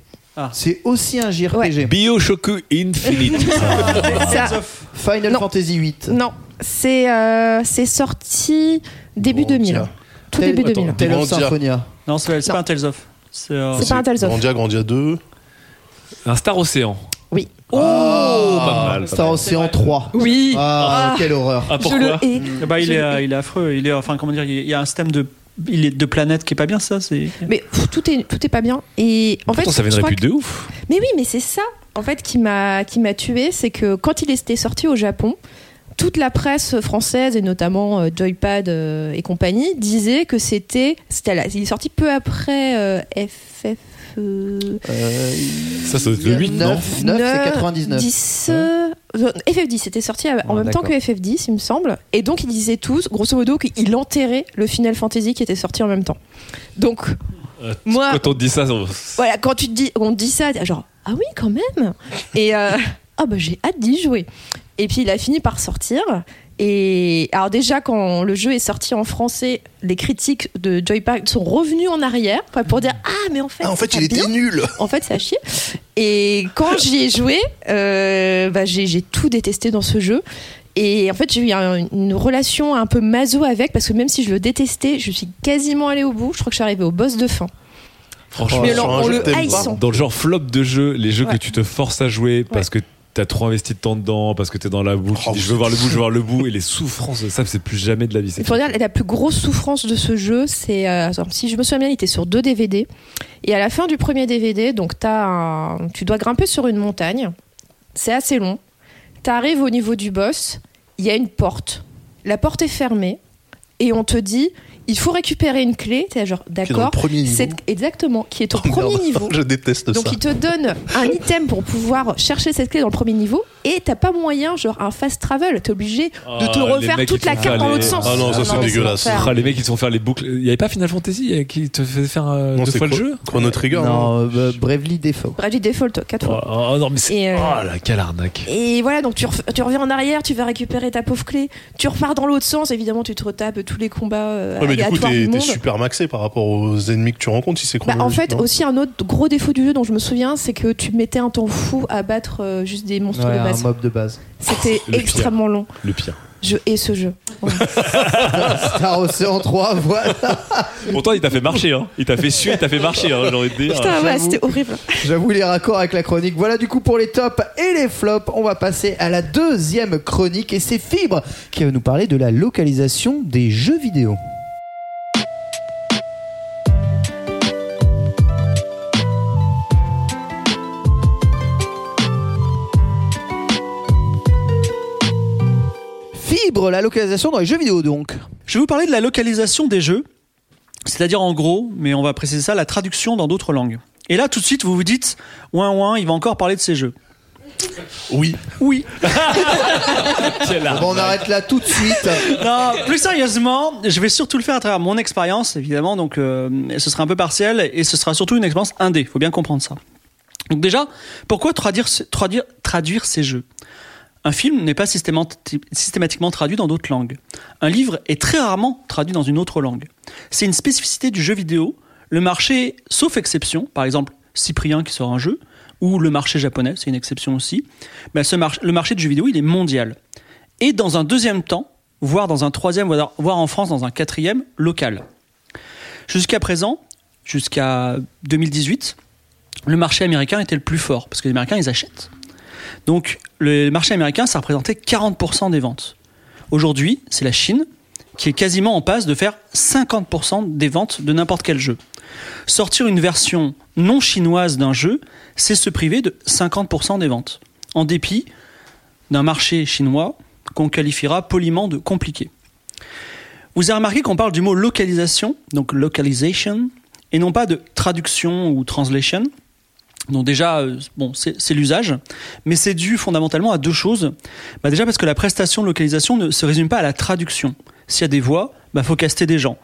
C'est aussi un JRPG. Bioshock Infinite. Ça- Final Non. Fantasy VIII. non, c'est euh, c'est sorti début Bon, 2000. tiens. Tout début attends, 2000. Tale of. Symphonia. Non, c'est c'est Non. pas un Tales of. C'est euh, C'est pas un Tales of. Grandia, Grandia 2. un Star Océan. Oui. Oh, pas mal. pas Star mal. Ocean 3. Oui. Ah, quelle horreur. Ah, je pourquoi le hais. bah, il, Je est, le euh, hais. il est affreux. Il est, enfin, comment dire, il y a un système de, il est de planète qui est pas bien, ça. C'est. Mais pff, tout est tout est pas bien. Et en fait, ça crois plus de ouf. Mais oui, mais c'est ça, en fait, qui m'a qui m'a tué, c'est que quand il était sorti au Japon, toute la presse française et notamment euh, Joypad euh, et compagnie disait que c'était c'était il est sorti peu après euh, FF. Euh, Euh, Ça, ça doit être le 8, non 9, 9 c'est 99. 10, euh, euh, FF10 c'était sorti en Ah, même temps que FF10 il me semble et donc ils disaient tous grosso modo qu'il enterrait le Final Fantasy qui était sorti en même temps donc Euh, moi Quand on te dit ça, on- voilà, quand tu te dis, on te dit ça, genre, ah oui, quand même. Et euh, ah bah j'ai hâte d'y jouer. Et puis il a fini par sortir. Et alors déjà quand le jeu est sorti en français, les critiques de Joypad sont revenus en arrière pour dire ah mais en fait Ah, en fait, il était nul. En fait, ça a chier. Et quand j'y ai joué, euh, bah, j'ai tout détesté dans ce jeu. Et en fait, j'ai eu un- une relation un peu maso avec, parce que même si je le détestais, je suis quasiment allée au bout. Je crois que je suis arrivée au boss de fin. franchement, alors, jeu le dans le genre flop de jeu, les jeux Ouais. que tu te forces à jouer parce que t'as trop investi de temps dedans, parce que t'es dans la boue, tu dis je veux voir le bout, je veux voir le bout, et les souffrances de ça, c'est plus jamais de la vie. faut dire, la plus grosse souffrance de ce jeu, c'est. euh, si je me souviens bien, il était sur deux DVD. Et à la fin du premier DVD, donc as un- tu dois grimper sur une montagne. C'est assez long. Tu arrives au niveau du boss. Il y a une porte. La porte est fermée. et on te dit il faut récupérer une clé. T'es genre d'accord. premier niveau. C'est exactement qui est au Oh, premier merde. niveau. Je déteste Donc ça. il te donne un item pour pouvoir chercher cette clé dans le premier niveau et t'as pas moyen genre un fast travel. T'es obligé de te Ah, refaire toute la carte dans l'autre sens. Ah non, ça, c'est dégueulasse. Ah, les mecs, ils se font faire les boucles. Il y avait pas Final Fantasy euh, qui te faisait faire euh, Non, deux c'est fois le jeu Chrono Trigger. hein. Non, euh, Bravely Default. Bravely Default, 4 oh, fois. oh, non, mais c'est. Euh, Oh là, quelle arnaque. Et voilà, donc tu, ref- tu reviens en arrière, tu vas récupérer ta pauvre clé, tu repars dans l'autre sens, évidemment tu te retapes tous les combats euh, Ouais, mais du coup, t'es super maxé par rapport aux ennemis que tu rencontres si c'est Bah, en fait, aussi un autre gros défaut du jeu dont je me souviens, c'est que tu mettais un temps fou à battre euh, juste des monstres Ouais, de un base. mob de base. C'était pire. extrêmement long. Le pire. Je hais ce jeu. Ouais. Star Ocean 3, voilà. Pourtant, il t'a fait marcher, hein. Il t'a fait suer, il t'a fait marcher, hein, j'ai envie de dire. Putain, ouais, j'avoue. c'était horrible. J'avoue les raccords avec la chronique. Voilà du coup pour les tops et les flops. On va passer à la deuxième chronique et c'est Fibre qui va nous parler de la localisation des jeux vidéo. Fibre, la localisation dans les jeux vidéo donc. Je vais vous parler de la localisation des jeux, c'est-à-dire en gros, mais on va préciser ça, la traduction dans d'autres langues. Et là, tout de suite, vous vous dites, ouin ouin, il va encore parler de ces jeux. Oui. Oui. Bon, on arrête là tout de suite. Non, plus sérieusement, je vais surtout le faire à travers mon expérience, évidemment, donc euh, ce sera un peu partiel et ce sera surtout une expérience indé, faut bien comprendre ça. Donc déjà, pourquoi traduire, traduire ces jeux? Un film n'est pas systémati- systématiquement traduit dans d'autres langues. Un livre est très rarement traduit dans une autre langue. C'est une spécificité du jeu vidéo. Le marché, sauf exception, par exemple Cyprien qui sort un jeu, ou le marché japonais, c'est une exception aussi, mar- le marché du jeu vidéo, est mondial. Et dans un deuxième temps, voire dans un troisième, voire en France dans un quatrième, local. Jusqu'à présent, jusqu'à 2018, le marché américain était le plus fort, parce que les Américains, ils achètent. Donc le marché américain, ça représentait 40% des ventes. Aujourd'hui, c'est la Chine qui est quasiment en passe de faire 50% des ventes de n'importe quel jeu. Sortir une version non chinoise d'un jeu, c'est se priver de 50% des ventes, en dépit d'un marché chinois qu'on qualifiera poliment de compliqué. Vous avez remarqué qu'on parle du mot localisation, donc localization, et non pas de traduction ou translation. Donc déjà, euh, bon, c'est l'usage, mais c'est dû fondamentalement à deux choses. Bah déjà parce que la prestation de localisation ne se résume pas à la traduction. S'il y a des voix, bah faut caster des gens.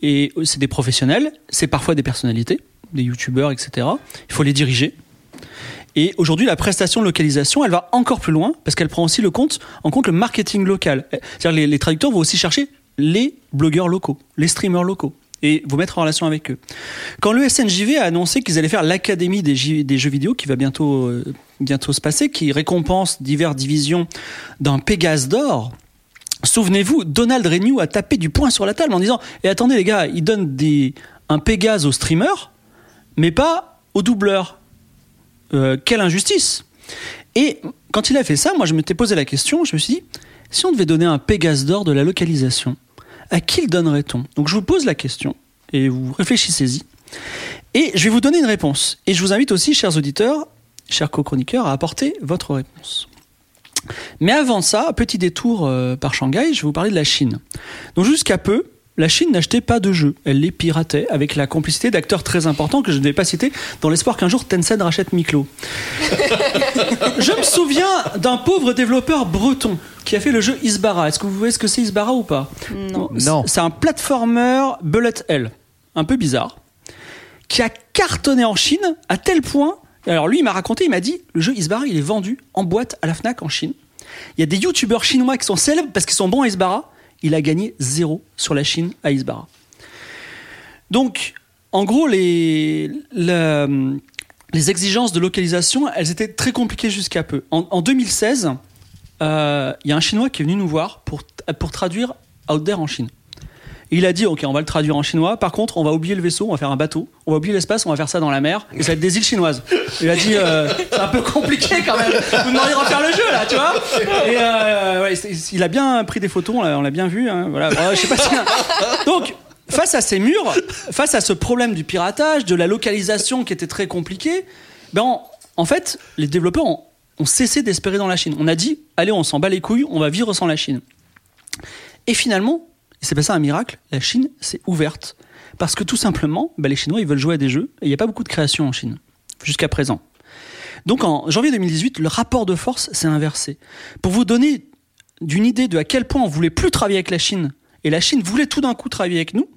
Et c'est des professionnels, c'est parfois des personnalités, des youtubeurs, etc. Il faut les diriger. Et aujourd'hui, la prestation de localisation, elle va encore plus loin parce qu'elle prend aussi le compte, en compte le marketing local. C'est-à-dire les, les traducteurs vont aussi chercher les blogueurs locaux, les streamers locaux et vous mettre en relation avec eux. Quand le SNJV a annoncé qu'ils allaient faire l'académie des, jeux vidéo qui va bientôt, euh, bientôt se passer, qui récompense diverses divisions d'un Pégase d'or, Souvenez-vous, Donald Renew a tapé du poing sur la table en disant Et attendez, les gars, il donne des, un Pégase aux streamers, mais pas aux doubleurs. Euh, quelle injustice Et quand il a fait ça, moi je m'étais posé la question je me suis dit Si on devait donner un Pégase d'or de la localisation, à qui le donnerait-on? Donc je vous pose la question et vous réfléchissez-y. Et je vais vous donner une réponse. Et je vous invite aussi, chers auditeurs, chers co-chroniqueurs, à apporter votre réponse. Mais avant ça, petit détour euh, par Shanghai, je vais vous parler de la Chine. Donc jusqu'à peu, la Chine n'achetait pas de jeux, elle les piratait avec la complicité d'acteurs très importants que je ne vais pas citer, dans l'espoir qu'un jour Tencent rachète Miklo. je me souviens d'un pauvre développeur breton qui a fait le jeu Isbara. Est-ce que vous voyez ce que c'est Isbara ou pas? Non. Non. C'est un platformer bullet hell, un peu bizarre, qui a cartonné en Chine à tel point. Alors lui, il m'a raconté, il m'a dit, le jeu Isbara, il est vendu en boîte à la Fnac en Chine. Il y a des youtubeurs chinois qui sont célèbres parce qu'ils sont bons à Isbara. Il a gagné zéro sur la Chine à Isbara. Donc, en gros, les, exigences de localisation, elles étaient très compliquées jusqu'à peu. En, en 2016, euh, il y a un Chinois qui est venu nous voir pour, pour traduire Out There en Chine. Il a dit, ok, on va le traduire en chinois. Par contre, on va oublier le vaisseau, on va faire un bateau. On va oublier l'espace, on va faire ça dans la mer. Et ça va être des îles chinoises. Il a dit, euh, c'est un peu compliqué quand même. Vous demandez de refaire le jeu là, tu vois. Et euh, il a bien pris des photos, on l'a- bien vu. hein, voilà. Je sais pas si. Donc, face à ces murs, face à ce problème du piratage, de la localisation qui était très compliquée, ben en, en fait, les développeurs ont, ont cessé d'espérer dans la Chine. On a dit, allez, on s'en bat les couilles, on va vivre sans la Chine. Et finalement, il s'est passé un miracle. La Chine s'est ouverte parce que tout simplement, bah, les Chinois ils veulent jouer à des jeux et il n'y a pas beaucoup de création en Chine jusqu'à présent. Donc en janvier 2018, le rapport de force s'est inversé. Pour vous donner d'une idée de à quel point on voulait plus travailler avec la Chine et la Chine voulait tout d'un coup travailler avec nous,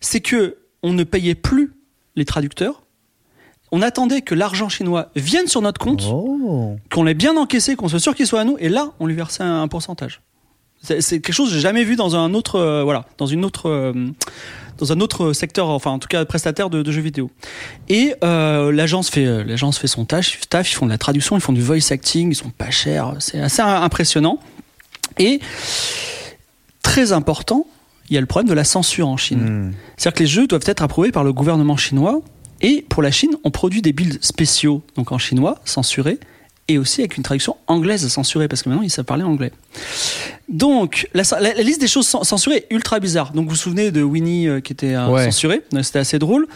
c'est que on ne payait plus les traducteurs. On attendait que l'argent chinois vienne sur notre compte, Oh. qu'on l'ait bien encaissé, qu'on soit sûr qu'il soit à nous, et là, on lui versait un pourcentage. C'est quelque chose que j'ai jamais vu dans un autre, euh, voilà, dans une autre, euh, dans un autre secteur, enfin en tout cas prestataire de, de jeux vidéo. Et euh, l'agence fait, l'agence fait son tâche, taf, ils font de la traduction, ils font du voice acting, ils sont pas chers, c'est assez impressionnant. Et très important, il y a le problème de la censure en Chine. C'est-à-dire que les jeux doivent être approuvés par le gouvernement chinois. Et pour la Chine, on produit des builds spéciaux, donc en chinois, censurés, et aussi avec une traduction anglaise censurée, parce que maintenant ils savent parler anglais. Donc, la, la- la liste des choses cen- censurées est ultra bizarre. Donc, vous vous souvenez de Winnie euh, qui était euh, Ouais. censuré, c'était assez drôle.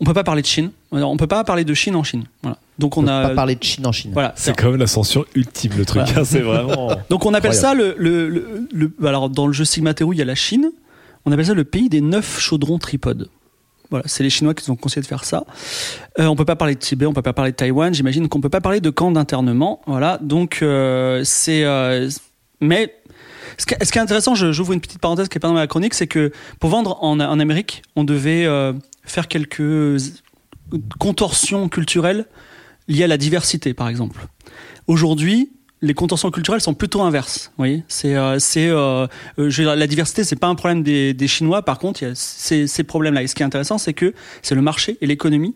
On peut pas parler de Chine. Alors, On peut pas parler de Chine en Chine. Voilà. Donc, on, On a pas parler de Chine en Chine. voilà. C'est quand même la censure ultime, le truc. Voilà. hein, c'est vraiment. Donc on appelle ça le, le, le- le- alors dans le jeu Sigmateru il y a la Chine, on appelle ça le pays des neuf chaudrons tripodes. Voilà, c'est les Chinois qui ont conseillé de faire ça. Euh, on peut pas parler de Tibet, on peut pas parler de Taïwan. J'imagine qu'on peut pas parler de camps d'internement. Voilà, donc euh, c'est. euh, mais ce qui, est intéressant, j'ouvre une petite parenthèse qui est pas dans ma chronique, c'est que pour vendre en, en Amérique, on devait euh, faire quelques contorsions culturelles liées à la diversité, par exemple. Aujourd'hui, les contorsions culturelles sont plutôt inverses. Vous voyez, c'est euh, c'est euh, euh, la diversité, c'est pas un problème des, des Chinois. Par contre, il y a ces, ces problèmes-là. Et ce qui est intéressant, c'est que c'est le marché et l'économie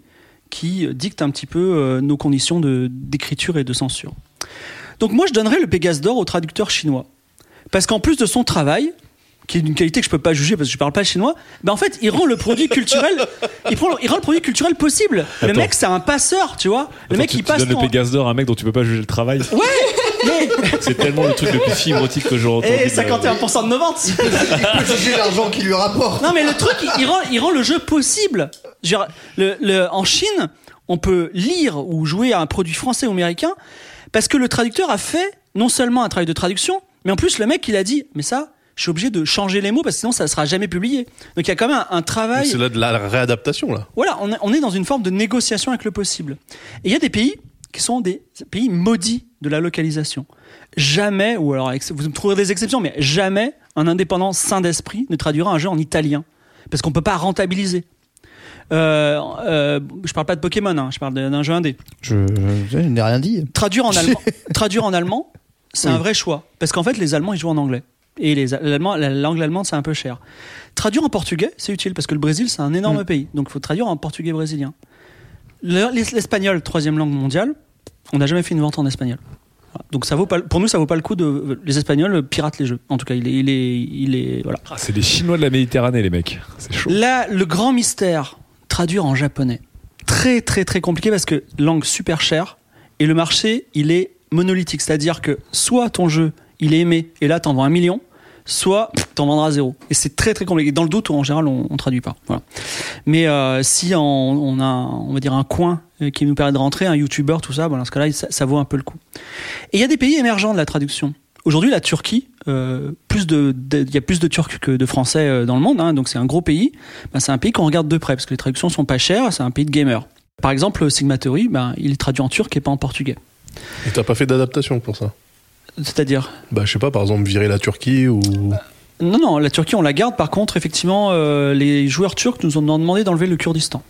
qui dictent un petit peu nos conditions d'écriture et de censure. Donc moi, je donnerais le Pégase d'or au traducteur chinois, parce qu'en plus de son travail, qui est d'une qualité que je peux pas juger parce que je parle pas chinois, ben en fait, il rend le produit culturel, il, prend, il rend le produit culturel possible. Le mec, c'est un passeur, tu vois. Le Attends, mec, tu, il tu passe donnes le Pégase d'or à un mec dont tu peux pas juger le travail. C'est tellement le truc le plus fibrotique que j'aurais entendu. Et de ma vie. 51% de nos ventes. Il peut juger l'argent qu'il lui rapporte. Non, mais le truc, il, rend, il rend le jeu possible. Je veux dire, le, le- en Chine, on peut lire ou jouer à un produit français ou américain parce que le traducteur a fait non seulement un travail de traduction, mais en plus le mec il a dit, mais ça, je suis obligé de changer les mots parce que sinon ça ne sera jamais publié. Donc il y a quand même un, un travail. C'est là de la réadaptation, là. Voilà, on est, on est dans une forme de négociation avec le possible. Et il y a des pays qui sont des pays maudits de la localisation. Jamais, ou alors vous me trouverez des exceptions, mais jamais un indépendant sain d'esprit ne traduira un jeu en italien. Parce qu'on peut pas rentabiliser. Euh, euh, je parle pas de Pokémon, hein, je parle d'un jeu indé. Je, je n'ai rien dit. Traduire en allemand, traduire en allemand, c'est Oui. un vrai choix. Parce qu'en fait, les Allemands, ils jouent en anglais. Et les Allemands, la langue allemande, c'est un peu cher. Traduire en portugais, c'est utile parce que le Brésil, c'est un énorme pays. Donc, il faut traduire en portugais brésilien. Le- l'es- L'espagnol, troisième langue mondiale, on n'a jamais fait une vente en espagnol. Donc, ça vaut pas, pour nous, ça vaut pas le coup de. Les Espagnols piratent les jeux. En tout cas, il est. Il est, il est voilà. Ah, c'est les Chinois de la Méditerranée, les mecs. C'est chaud. Là, le grand mystère, traduire en japonais. Très, très, très compliqué parce que langue super chère et le marché, il est monolithique. C'est-à-dire que soit ton jeu, il est aimé et là, t'en vends un million, soit t'en vendras zéro. Et c'est très, très compliqué. Dans le doute, en général, on, on traduit pas. Voilà. Mais euh, si on, a, on va dire, un coin euh, qui nous permet de rentrer, un YouTuber, tout ça, bon, dans ce cas-là, ça, vaut un peu le coup. Et il y a des pays émergents de la traduction. Aujourd'hui, la Turquie, euh, plus de, il y a plus de Turcs que de Français dans le monde, hein, donc c'est un gros pays. Ben, c'est un pays qu'on regarde de près parce que les traductions sont pas chères. C'est un pays de gamers. Par exemple, Sigmatery, ben, il est traduit en turc et pas en portugais. Et t'as pas fait d'adaptation pour ça? C'est-à-dire, Bah, je sais pas, par exemple, virer la Turquie ou. non, non, la Turquie, on la garde. Par contre, effectivement, euh, les joueurs turcs nous ont demandé d'enlever le Kurdistan.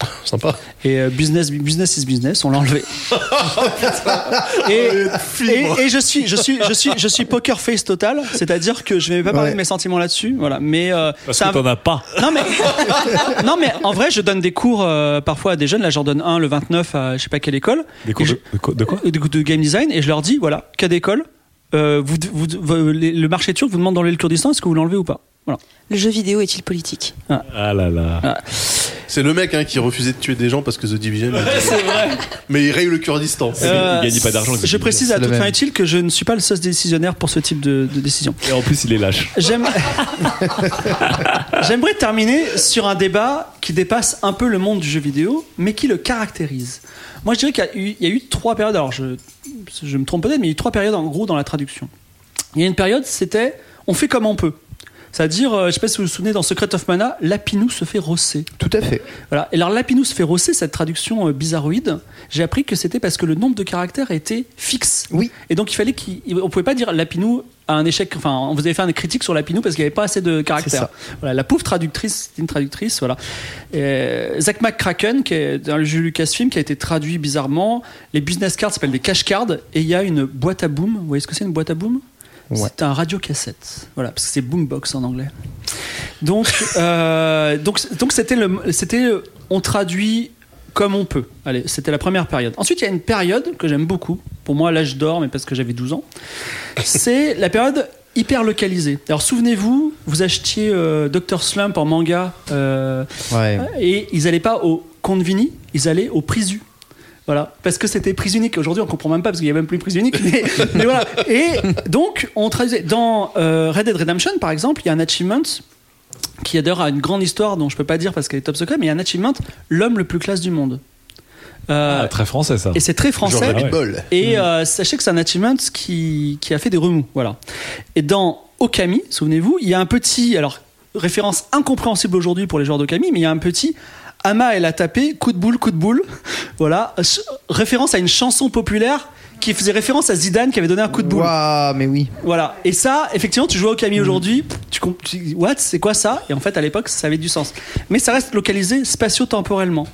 Sympa. Et euh, business, business is business, on l'a enlevé. et, et, et je suis, je suis, je suis, je suis poker face total, c'est-à-dire que je vais pas parler Ouais. de mes sentiments là-dessus, voilà. Mais euh, Parce c'est que t'en as pas. non mais, non mais en vrai, je donne des cours euh, parfois à des jeunes. Là, j'en donne un le 29 à je sais pas quelle école, Des cours de, de quoi- de quoi de, de game design, et je leur dis voilà, cas d'école, euh, vous, vous, vous- les- le marché turc vous demande d'enlever le Kurdistan, est-ce que vous l'enlevez ou pas? Voilà. Le jeu vidéo est-il politique Ah là là. C'est le mec hein, qui refusait de tuer des gens parce que The Division. a dit- Mais il raye le Kurdistan. Euh, il gagne pas d'argent. Je précise à C'est toute fin utile que je ne suis pas le seul décisionnaire pour ce type de, de décision. Et en plus, il est lâche. J'aime- J'aimerais terminer sur un débat qui dépasse un peu le monde du jeu vidéo, mais qui le caractérise. Moi, je dirais qu'il y a eu, il y a eu trois périodes. Alors, je, je me trompe peut-être, mais il y a eu trois périodes en gros dans la traduction. Il y a une période, c'était on fait comme on peut. C'est-à-dire, euh, je sais pas si vous vous souvenez, dans Secret of Mana, Lapinou se fait rosser. Tout à fait. Voilà. Et alors, Lapinou se fait rosser, cette traduction euh, bizarroïde, j'ai appris que c'était parce que le nombre de caractères était fixe. Oui. Et donc, il fallait qu'on pouvait pas dire Lapinou a un échec. Enfin, on vous avait fait une critique sur Lapinou parce qu'il n'y avait pas assez de caractères. ça. Voilà, la pauvre traductrice, c'était une traductrice, voilà. Et Zach McCracken, qui est dans le jeu Lucasfilm, qui a été traduit bizarrement. Les business cards s'appellent des cash cards, et il y a une boîte à boom. Vous voyez ce que c'est une boîte à boom Ouais. C'est un radiocassette. Voilà, parce que c'est boombox en anglais. Donc, euh, donc, donc c'était le, c'était, on traduit comme on peut. Allez, c'était la première période. Ensuite, il y a une période que j'aime beaucoup. Pour moi, l'âge d'or, mais parce que j'avais 12 ans. C'est la période hyper localisée. Alors, souvenez-vous, vous achetiez euh, Dr. Slump en manga euh, Ouais. et ils n'allaient pas au Convini, ils allaient au Prisu. Voilà, parce que c'était prise unique. Aujourd'hui, on comprend même pas parce qu'il y a même plus prise unique. Mais, mais voilà. Et donc, on traduisait dans euh, Red Dead Redemption, par exemple, il y a un achievement qui d'ailleurs a une grande histoire dont je peux pas dire parce qu'elle est top secret, mais il y a un achievement l'homme le plus classe du monde. Euh, Ah, très français ça. et c'est très Genre français. Et euh, sachez que c'est un achievement qui, qui a fait des remous. Voilà. Et dans Okami, souvenez-vous, il y a un petit, alors référence incompréhensible aujourd'hui pour les joueurs d'Okami, mais il y a un petit Ama elle a tapé coup de boule, coup de boule. Voilà, référence à une chanson populaire qui faisait référence à Zidane qui avait donné un coup de boule. Waouh, mais oui. Voilà. Et ça, effectivement, tu joues au Okami aujourd'hui, tu, comp- tu dis, what, c'est quoi ça? Et en fait, à l'époque, ça avait du sens. Mais ça reste localisé spatio-temporellement.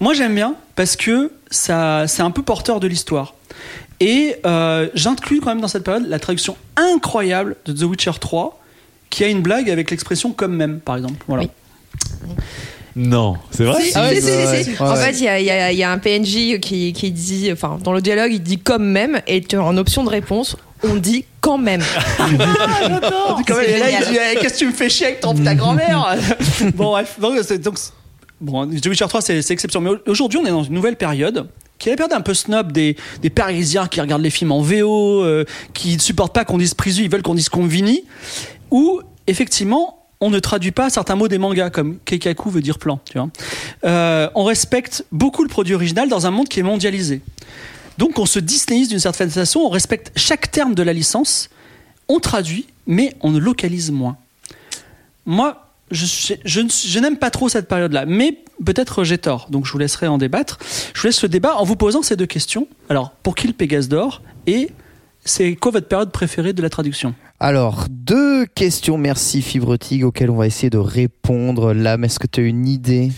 Moi, j'aime bien parce que ça, c'est un peu porteur de l'histoire. Et euh, j'inclus quand même dans cette période la traduction incroyable de The Witcher 3, qui a une blague avec l'expression comme même, par exemple. Voilà. Oui. Non, c'est vrai. Si, Ah ouais, si, si, ouais, si, ouais. si. En fait, il y a, il y a- il y a un PNJ qui, qui dit, enfin, dans le dialogue, il dit comme même, et tu- en option de réponse, on dit quand même. Quand même, et là, il dit Eh, Qu'est-ce que tu me fais chier avec ton, ta grand-mère Bon, bref. Donc, donc, c'est- bon, The Witcher 3, c'est c'est exception. Mais aujourd'hui, on est dans une nouvelle période qui est la période un peu snob des, des Parisiens qui regardent les films en VO, euh, qui ne supportent pas qu'on dise Prisu, ils veulent qu'on dise Convini, où, effectivement, on ne traduit pas certains mots des mangas, comme Keikaku veut dire plan. Tu vois. Euh, on respecte beaucoup le produit original dans un monde qui est mondialisé. Donc on se disneyise d'une certaine façon, on respecte chaque terme de la licence, on traduit, mais on localise moins. Moi, je n'aime pas trop cette période-là, mais peut-être j'ai tort, donc je vous laisserai en débattre. Je vous laisse le débat en vous posant ces deux questions. Alors, pour qui le Pégase d'or Et c'est quoi votre période préférée de la traduction Alors, deux questions, merci Fibretig, auxquelles on va essayer de répondre. Là, est-ce que tu as une idée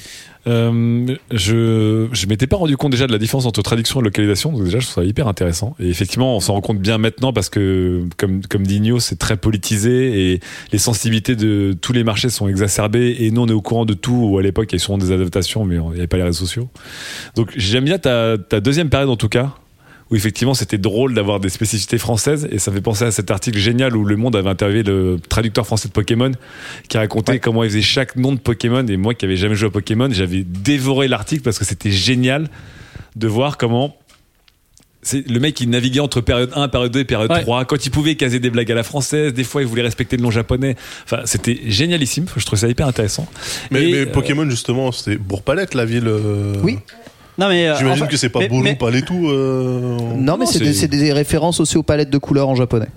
Euh, je je m'étais pas rendu compte déjà de la différence entre traduction et localisation, donc déjà je trouve ça hyper intéressant. Et effectivement, on s'en rend compte bien maintenant parce que, comme comme dit c'est très politisé et les sensibilités de tous les marchés sont exacerbées. Et nous, on est au courant de tout. Ou à l'époque, il y a souvent des adaptations, mais il n'y avait pas les réseaux sociaux. Donc j'aime bien ta ta deuxième période en tout cas. Où effectivement c'était drôle d'avoir des spécificités françaises et ça fait penser à cet article génial où Le Monde avait interviewé le traducteur français de Pokémon qui racontait comment il faisait chaque nom de Pokémon et moi qui avais jamais joué à Pokémon j'avais dévoré l'article parce que c'était génial de voir comment c'est le mec qui naviguait entre période 1, période 2 et période Ouais. 3 quand il pouvait caser des blagues à la française des fois il voulait respecter le nom japonais enfin c'était génialissime je trouvais ça hyper intéressant Mais, Et, mais euh, Pokémon, justement, c'était Bourg-Palette, la ville. euh, Oui. Non mais euh, J'imagine enfin, que c'est pas mais- Boulou, mais- Palétou. Euh... Non, mais des, c'est des références aussi aux palettes de couleurs en japonais.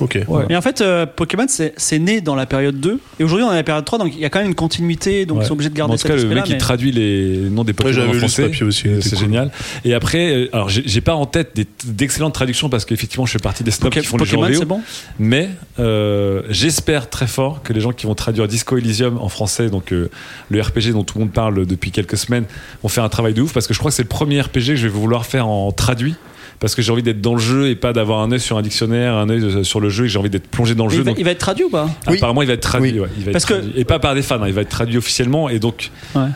Ok. Ouais. Mais en fait, euh, Pokémon, c'est né dans la période 2. Et aujourd'hui, on est dans la période 3, donc il y a quand même une continuité, donc Ouais. ils sont obligés de garder en tout cet cas, le aspect-là, mec qui mais- traduit les noms des Pokémon j'avais en français, c'est cool. génial. Et après, euh, alors j'ai pas en tête d'excellentes traductions parce qu'effectivement, je fais partie des snobs qui font les jeux Pokémon, c'est bon Mais euh, j'espère très fort que les gens qui vont traduire Disco Elysium en français, donc euh, le RPG dont tout le monde parle depuis quelques semaines, vont faire un travail de ouf parce que je crois que c'est le premier RPG que je vais vouloir faire en traduit. Parce que j'ai envie d'être dans le jeu et pas d'avoir un œil sur un dictionnaire, un œil euh, sur le jeu et que j'ai envie d'être plongé dans le Mais jeu. il, va, donc- il va être traduit ou pas? Oui. Apparemment, il va être traduit. Oui. ouais, il va être Parce que-. Et pas par des fans, hein, il va être traduit officiellement. Et donc, Ouais.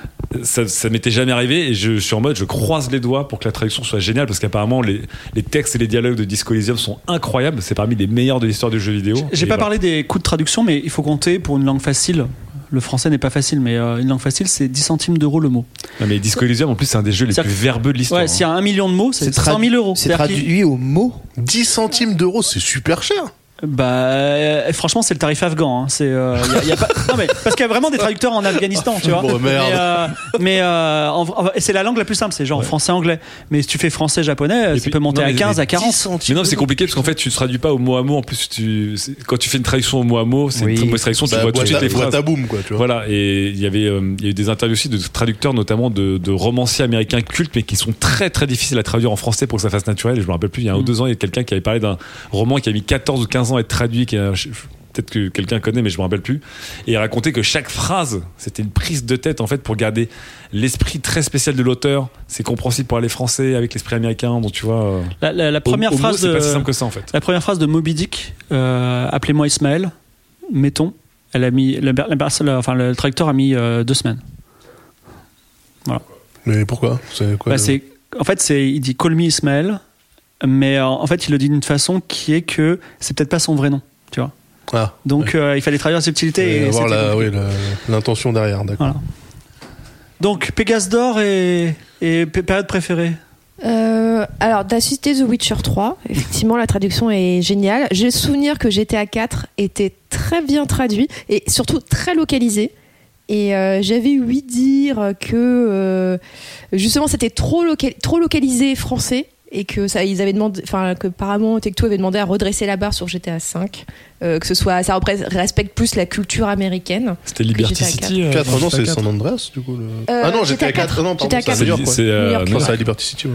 ça, ça m'était jamais arrivé. Et je suis en mode, je croise les doigts pour que la traduction soit géniale. Parce qu'apparemment, les, les textes et les dialogues de Disco Elysium sont incroyables. C'est parmi les meilleurs de l'histoire du jeu vidéo. J'ai pas voilà. parlé des coûts de traduction, mais il faut compter pour une langue facile. Le français n'est pas facile, mais euh, une langue facile, c'est 10 centimes d'euros le mot. Non, mais Disco Elysium, en plus, c'est un des jeux les plus verbeux de l'histoire. Ouais, s'il y a un million de mots, c'est 100 tradu- 000 euros. C'est traduit au mot 10 centimes d'euros, c'est super cher. Bah, euh, franchement, c'est le tarif afghan. hein. C'est, euh, y a- y a pas- non, mais parce qu'il y a vraiment des traducteurs en Afghanistan, tu vois. Bon, merde. Mais, euh, mais, euh, en- c'est la langue la plus simple, c'est genre français-anglais. Mais si tu fais français-japonais, ça puis- peut monter non, à mais- 15, mais à 40. Mais non, c'est compliqué parce qu'en fait, tu ne traduis pas au mot à mot. En plus, tu, quand tu fais une traduction au mot à mot, c'est Oui. une très mauvaise traduction. Tu Bah, vois tout de suite les phrases. à boum, quoi, tu vois. Voilà, et il y avait euh, il y a eu des interviews aussi de traducteurs, notamment de, de romanciers américains cultes, mais qui sont très très difficiles à traduire en français pour que ça fasse naturel. Et je me rappelle plus, il y a un Mm. ou deux ans, il y a quelqu'un qui avait parlé d'un roman qui a mis 14 ou 15 ans être traduit, qui a- Peut-être que quelqu'un connaît, mais je me rappelle plus. Et il racontait que chaque phrase, c'était une prise de tête en fait pour garder l'esprit très spécial de l'auteur. C'est compréhensible pour les Français avec l'esprit américain. Donc tu vois, La, la- la au- première au mot, phrase c'est de, pas si simple que ça en fait. la première phrase de Moby Dick, euh, appelez-moi Ismaël, mettons, elle a mis, le, la personne- enfin, le traducteur a mis euh, deux semaines. Mais pourquoi? C'est quoi Bah, le- en fait, c'est, il dit call me Ismaël, mais euh, en fait, il le dit d'une façon qui est que c'est peut-être pas son vrai nom, tu vois. Ah, Donc, euh, il fallait traduire la subtilité et, et voir c'était la- compliqué. oui, la- l'intention derrière, d'accord. Voilà. Donc, Pégase d'or et, et période préférée. Euh, alors, d'assister The Witcher 3, effectivement, la traduction est géniale. J'ai le souvenir que GTA 4 était très bien traduit et surtout très localisé. Et euh, j'avais ouï dire que euh, justement c'était trop localisé français et que ça ils avaient demandé enfin que Paramount Tecto avait demandé à redresser la barre sur GTA 5 que ce soit ça respecte plus la culture américaine C'était Liberty GTA City. euh, 4, dans non, c'est GTA San Andreas, du coup. le- Euh, ah non, GTA j'étais à 4. Non, pardon, GTA c'est à 4. New York, C'est ouais. c'est, euh, New York, Non, c'est à Liberty City, ouais.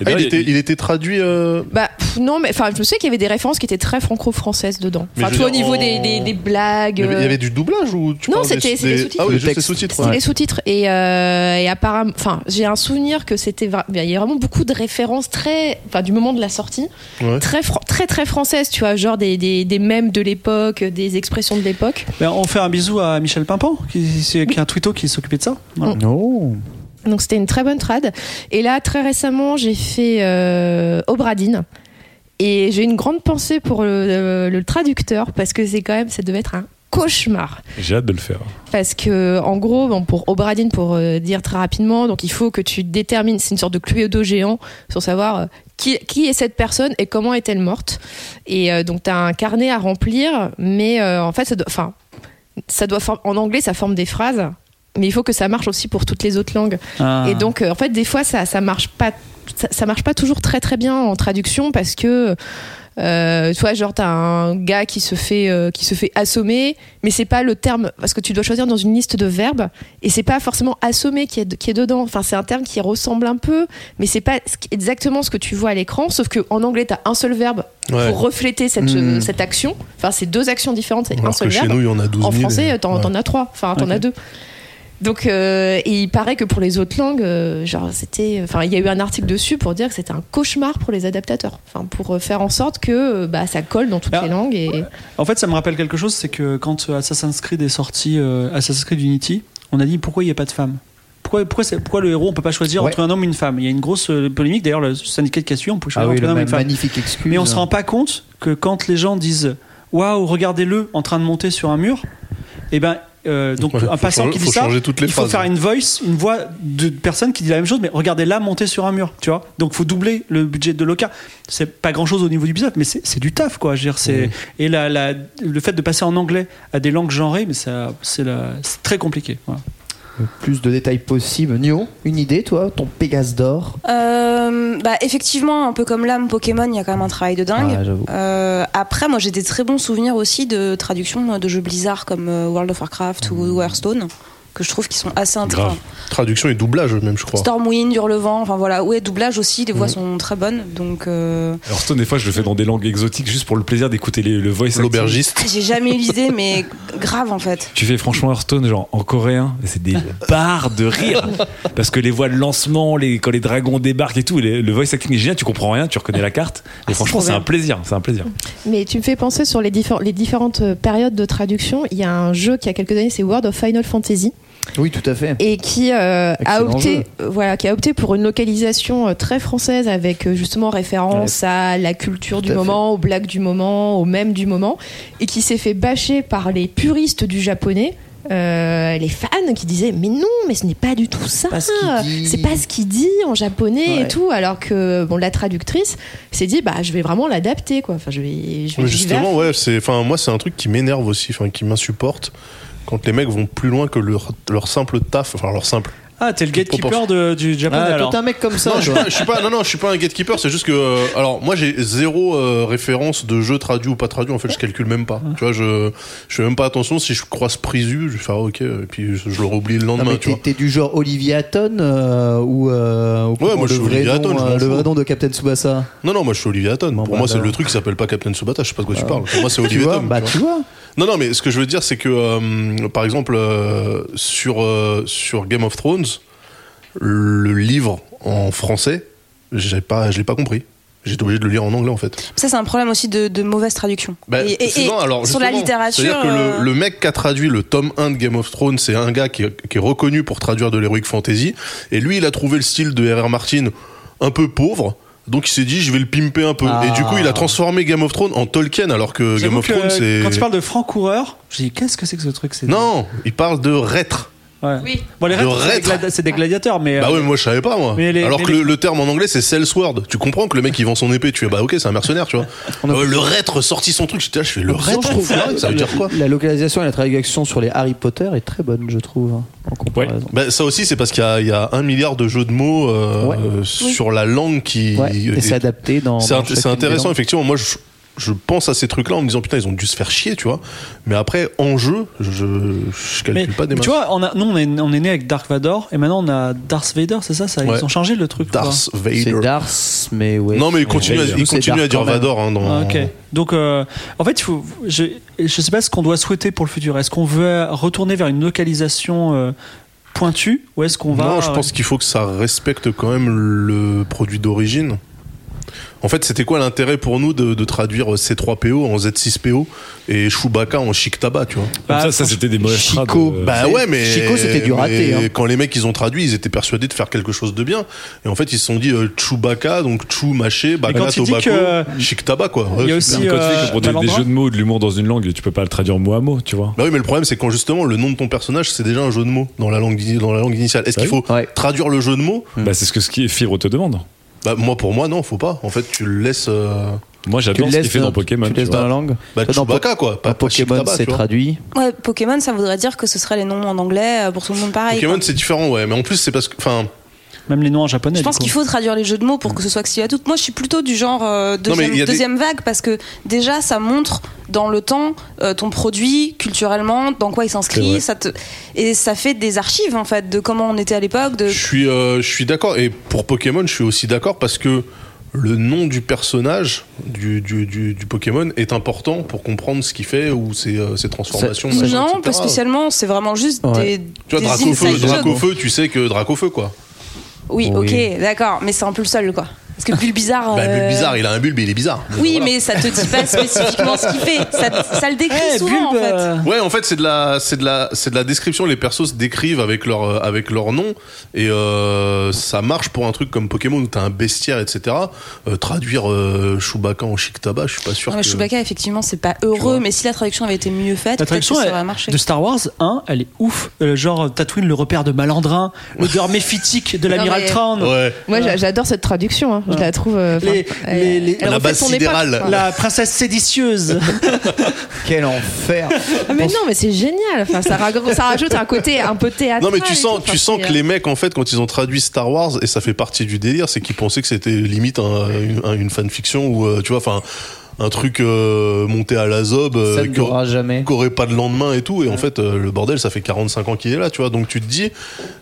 Et Ah, il, était, il était traduit. euh, Bah pff, non, mais enfin, je sais qu'il y avait des références qui étaient très franco-françaises dedans. Enfin, vois, au niveau en- des, des, des blagues. Il y, avait, euh, avait du doublage ou tu Non, c'était- des- les sous-titres. Ah oui, les sous-titres. C'était ouais. les sous-titres et, euh, et apparemment, enfin, j'ai un souvenir que c'était, il y a vraiment beaucoup de références très, enfin, du moment de la sortie, Ouais. très, très, très françaises, tu vois, genre des, des, des mèmes de l'époque, des expressions de l'époque. Ben, on fait un bisou à Michel Pimpant, qui, qui est un twitto qui s'occupait de ça. Voilà. Non. Donc c'était une très bonne trad. Et là, très récemment, j'ai fait euh, Obradine. Et j'ai une grande pensée pour le, le- le traducteur parce que c'est quand même, ça devait être un cauchemar. J'ai hâte de le faire. Parce que, en gros, bon, pour Obradine, pour euh, dire très rapidement, donc il faut que tu détermines, c'est une sorte de Cluedo géant, sur savoir euh, qui, qui est cette personne et comment est-elle morte. Et euh, donc, tu as un carnet à remplir, mais en fait, ça doit, ça doit en anglais, ça forme des phrases, mais il faut que ça marche aussi pour toutes les autres langues. Ah. Et donc, euh, en fait, des fois, ça, ça marche pas. Ça, ça marche pas toujours très très bien en traduction parce que euh, tu vois genre t'as un gars qui se fait euh, qui se fait assommer mais c'est pas le terme parce que tu dois choisir dans une liste de verbes et c'est pas forcément assommer qui est qui est dedans enfin c'est un terme qui ressemble un peu mais c'est pas exactement ce que tu vois à l'écran sauf que en anglais t'as un seul verbe Ouais. pour refléter cette Mm. cette action enfin c'est deux actions différentes c'est un seul que chez verbe nous, y en a 12 000. en français, t'en ouais. t'en as trois. Enfin, t'en Ok. as deux. Donc, euh, et il paraît que pour les autres langues, euh, genre, c'était. Enfin, il y a eu un article dessus pour dire que c'était un cauchemar pour les adaptateurs. Enfin, pour euh, faire en sorte que bah, ça colle dans toutes Ah. les langues. Et... En fait, ça me rappelle quelque chose, c'est que quand Assassin's Creed est sorti, euh, Assassin's Creed Unity, on a dit pourquoi il n'y a pas de femme pourquoi, pourquoi, pourquoi le héros, on peut pas choisir Ouais. entre un homme et une femme? Il y a une grosse polémique. D'ailleurs, le syndicat a suivi, on peut Ah choisir oui, entre un homme et une femme. magnifique excuse. Mais on se rend pas compte que quand les gens disent Waouh, regardez-le en train de monter sur un mur, et ben. Euh, donc Ouais, un passant changer- qui dit ça, changer toutes les il faut faire une voice, une voix de personne qui dit la même chose, mais regardez là monter sur un mur, tu vois. Donc faut doubler le budget de Loca. C'est pas grand chose au niveau du business, mais c'est du taf quoi. Je veux dire, c'est et la, la- le fait de passer en anglais à des langues genrées, mais ça c'est très compliqué. voilà. Plus de détails possible. Nio, une idée, toi Ton Pégase d'or Euh, bah, effectivement, un peu comme l'âme Pokémon, il y a quand même un travail de dingue. Ah. Euh, après, moi j'ai des très bons souvenirs aussi de traductions de jeux Blizzard comme euh, World of Warcraft ou Hearthstone, que je trouve qui sont assez intéressants. Grave. Traduction et doublage, même, je crois. Stormwind, Hurlevent, enfin voilà, ouais, doublage aussi, les voix Mhm. sont très bonnes, donc euh, Alors, Stone, des fois, je le fais dans des langues exotiques juste pour le plaisir d'écouter les- le voice acting. L'aubergiste. j'ai jamais eu l'idée, mais grave en fait. Tu fais franchement Hearthstone genre en coréen, et c'est des barres de rire parce que les voix de lancement, les, quand les dragons débarquent et tout, les- le voice acting est génial, tu comprends rien, tu reconnais la carte. Et franchement, trop c'est un plaisir, c'est un plaisir. Mais tu me fais penser sur les, diffé- les différentes euh, périodes de traduction. Il y a un jeu qui a quelques années, c'est World of Final Fantasy. Oui, tout à fait. et qui euh, a opté jeu. euh, voilà qui a opté pour une localisation euh, très française avec justement référence à la culture du moment, aux blagues du moment, aux mèmes du moment et qui s'est fait bâcher par les puristes du japonais euh, les fans qui disaient mais non mais ce n'est pas du tout ça Pas ce qu'il dit. c'est pas ce qu'il dit en japonais Ouais. et tout alors que bon la traductrice s'est dit bah je vais vraiment l'adapter quoi enfin je vais je justement, ouais, c'est, enfin, moi, c'est un truc qui m'énerve aussi, enfin, qui m'insupporte quand les mecs vont plus loin que leur, simple taf, enfin, leur simple. Ah, t'es le gatekeeper de- du japonais Ah, alors. t'es un mec comme ça. Non, je suis toi. pas, je suis pas, non, non, je suis pas un gatekeeper. C'est juste que, euh, alors, moi, j'ai zéro euh, référence de jeu traduit ou pas traduit. En fait, je calcule même pas. Tu vois, je, je fais même pas attention. Si je croise Prisu, je vais faire ah, ok, et puis je, je l'aurais oublié le Non, lendemain. mais tu t'es, vois. t'es du genre Olivier Hatton euh, ou, euh, ou comment moi, je le, suis vrai Olivier nom, Hatton, je le vrai nom de Captain Tsubasa Non, non, moi, je suis Olivier Hatton. Bon, Pour bah, moi, c'est alors. le truc qui s'appelle pas Captain Tsubasa. Je sais pas de quoi tu parles. Pour moi, c'est Olivier Tom. Bah, tu vois. Non, non, mais ce que je veux dire, c'est que, par exemple, sur, sur Game of Thrones, le livre en français, j'ai pas, je l'ai pas compris. J'étais obligé de le lire en anglais, en fait. Ça, c'est un problème aussi de, de mauvaise traduction. Bah, et, alors, sur la littérature. C'est-à-dire que euh, le, le mec qui a traduit le tome 1 de Game of Thrones, c'est un gars qui est, qui est reconnu pour traduire de l'heroic fantasy. Et lui, il a trouvé le style de R.R. Martin un peu pauvre. Donc il s'est dit, je vais le pimper un peu. Ah. Et du coup, il a transformé Game of Thrones en Tolkien, alors que Game of que, Thrones, c'est. quand tu parles de franc coureur, je dis qu'est-ce que c'est que ce truc c'est Non, il parle de reître. Ouais. Oui. Bon, les c'est des, gladi- gladiateurs, mais. Bah euh, ouais, mais moi je savais pas moi. Les- Alors que les- le, le terme en anglais c'est sellsword. Tu comprends que le mec il vend son épée, tu fais bah ok c'est un mercenaire, tu vois. Euh, le reître sorti son truc, j'étais là, je fais le reître, je trouve ça veut dire quoi? La localisation et la traduction sur les Harry Potter est très bonne, je trouve, hein, en comparaison. Bah, ça aussi, c'est parce qu'il y, a- il y a un milliard de jeux de mots euh, Ouais. euh, sur la langue qui. Ouais, et c'est adapté dans. c'est intéressant, effectivement. Moi, je, je pense à ces trucs-là en me disant putain, ils ont dû se faire chier, tu vois. Mais après, en jeu, je, je calcule mais, pas des mais tu vois, on a, nous on est, on est né avec Dark Vador et maintenant on a Darth Vader, c'est ça, ça Ouais. Ils ont changé le truc. quoi. Darth C'est Vader. Dars, mais ouais. Non, mais il continue, à, Vader. il C'est continue à dire. Vador. Hein, dans... Ah, ok. Donc, euh, en fait, il faut. Je, je sais pas ce qu'on doit souhaiter pour le futur. Est-ce qu'on veut retourner vers une localisation euh, pointue ou est-ce qu'on va Non, je pense qu'il faut que ça respecte quand même le produit d'origine. En fait, c'était quoi l'intérêt pour nous de, de traduire C3PO en Z6PO et Chewbacca en Chic Tabac, tu vois? Bah, ça, ça c'était des mauvais Chico, trades, euh, Bah ouais, mais Chico, c'était du raté, hein. Quand les mecs ils ont traduit, ils étaient persuadés de faire quelque chose de bien. Et en fait, ils se sont dit euh, Chewbacca, donc Chou maché, quand Bacana il dit Tobacco, que- Chic Tabac quoi. Il y a aussi, tu euh, fais des, jeux de mots, de l'humour dans une langue, tu peux pas le traduire mot à mot, tu vois. Bah oui, mais le problème c'est quand justement le nom de ton personnage c'est déjà un jeu de mots dans la langue dans la langue initiale. Est-ce Bah qu'il faut Ouais. traduire le jeu de mots? Bah, c'est ce que ce qui est Fibre te demande. Bah moi pour moi non, faut pas. En fait, tu le laisses. euh, Moi, Tu j'adore le ce qu'il laisses fait dans, dans Pokémon. tu tu laisses vois. dans la langue. Bah, Toi, dans Chewbacca, quoi, pas- Dans pas Chic Pokémon, c'est tu vois. traduit. Ouais, Pokémon, ça voudrait dire que ce serait les noms en anglais euh, pour tout le monde pareil. Pokémon c'est différent, ouais. Mais en plus c'est parce que, enfin, Même les noms en japonais. Je pense qu'il faut traduire les jeux de mots pour que ce soit accessible à toutes. Moi, je suis plutôt du genre euh, Non, deuxième, des- vague parce que déjà, ça montre dans le temps euh, ton produit culturellement, dans quoi il s'inscrit, vrai. ça te et ça fait des archives en fait de comment on était à l'époque. De je suis, euh, je suis d'accord. Et pour Pokémon, je suis aussi d'accord parce que le nom du personnage du, du, du, du Pokémon est important pour comprendre ce qu'il fait ou ses, euh, ses transformations. non, etc. pas spécialement. C'est vraiment juste Ouais. des. Tu vois, Dracofeu. Dracofeu, tu sais que Dracofeu, quoi. Oui, Oui. ok, d'accord, mais c'est un peu le seul quoi. Parce que Bulle bizarre. Bah, euh, Bulbe bizarre, il a un bulbe, il est bizarre. Oui, Voilà. mais ça te dit pas spécifiquement ce qu'il fait. Ça, ça le décrit Eh, souvent Bulbe, en fait. euh, Ouais, en fait, c'est de la, c'est de la, c'est de la description. Les persos se décrivent avec leur, euh, avec leur nom, et euh, ça marche pour un truc comme Pokémon où t'as un bestiaire, etc. Euh, traduire euh, Chewbacca en chic tabac, je suis pas sûr. Non, mais que... Chewbacca, effectivement, c'est pas heureux, mais si la traduction avait été mieux faite, La que traduction ça aurait marché. de Star Wars 1, elle est ouf. Euh, genre Tatooine, le repère de Malandrin, l'odeur méphitique de l'amiral mais- Traun. Ouais. Moi, j'a- j'adore cette traduction. hein. Je la trouve. euh, Les- elle- les- les- elle La base époque, sidérale. La princesse séditieuse. Quel enfer Ah, mais non, mais c'est génial. Enfin, ça, ra- ça rajoute un côté un peu théâtral. Non mais tu sens, tout. Tu sens que les mecs en fait quand ils ont traduit Star Wars et ça fait partie du délire, c'est qu'ils pensaient que c'était limite un- une, un- une fanfiction ou euh, tu vois, enfin un truc euh, monté à la zob euh, qui durera jamais. qui aurait pas de lendemain et tout et en fait euh, le bordel ça fait 45 ans qu'il est là tu vois donc tu te dis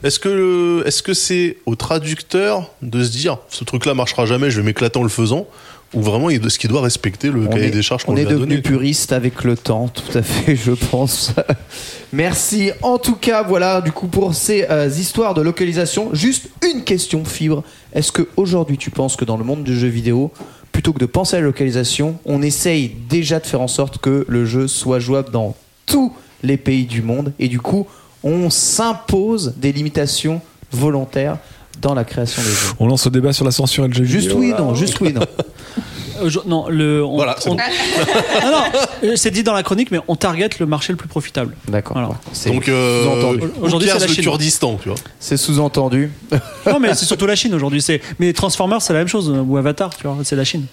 est-ce que est-ce que c'est au traducteur de se dire ce truc là marchera jamais je vais m'éclater en le faisant ou vraiment ce qui doit respecter le On cahier est, des charges qu'on on lui est a devenu puriste avec le temps, tout à fait, je pense. Merci. En tout cas, voilà, du coup, pour ces euh, histoires de localisation, juste une question, Fibre. Est-ce que aujourd'hui, tu penses que dans le monde du jeu vidéo, plutôt que de penser à la localisation, on essaye déjà de faire en sorte que le jeu soit jouable dans tous les pays du monde et du coup, on s'impose des limitations volontaires dans la création des jeux On lance le débat sur la censure et le jeu Juste vidéo, oui, là. non, juste oui, non. Euh, je- non, le. on- Voilà, c'est on- bon. Ah non, euh, c'est dit dans la chronique, mais on target le marché le plus profitable. D'accord. Voilà. C'est Donc, euh, sous-entendu. Aujourd'hui, c'est la le Chine. Kurdistan, tu vois. C'est sous-entendu. Non, mais c'est surtout la Chine aujourd'hui. C'est mais Transformers, c'est la même chose ou Avatar, tu vois, c'est la Chine.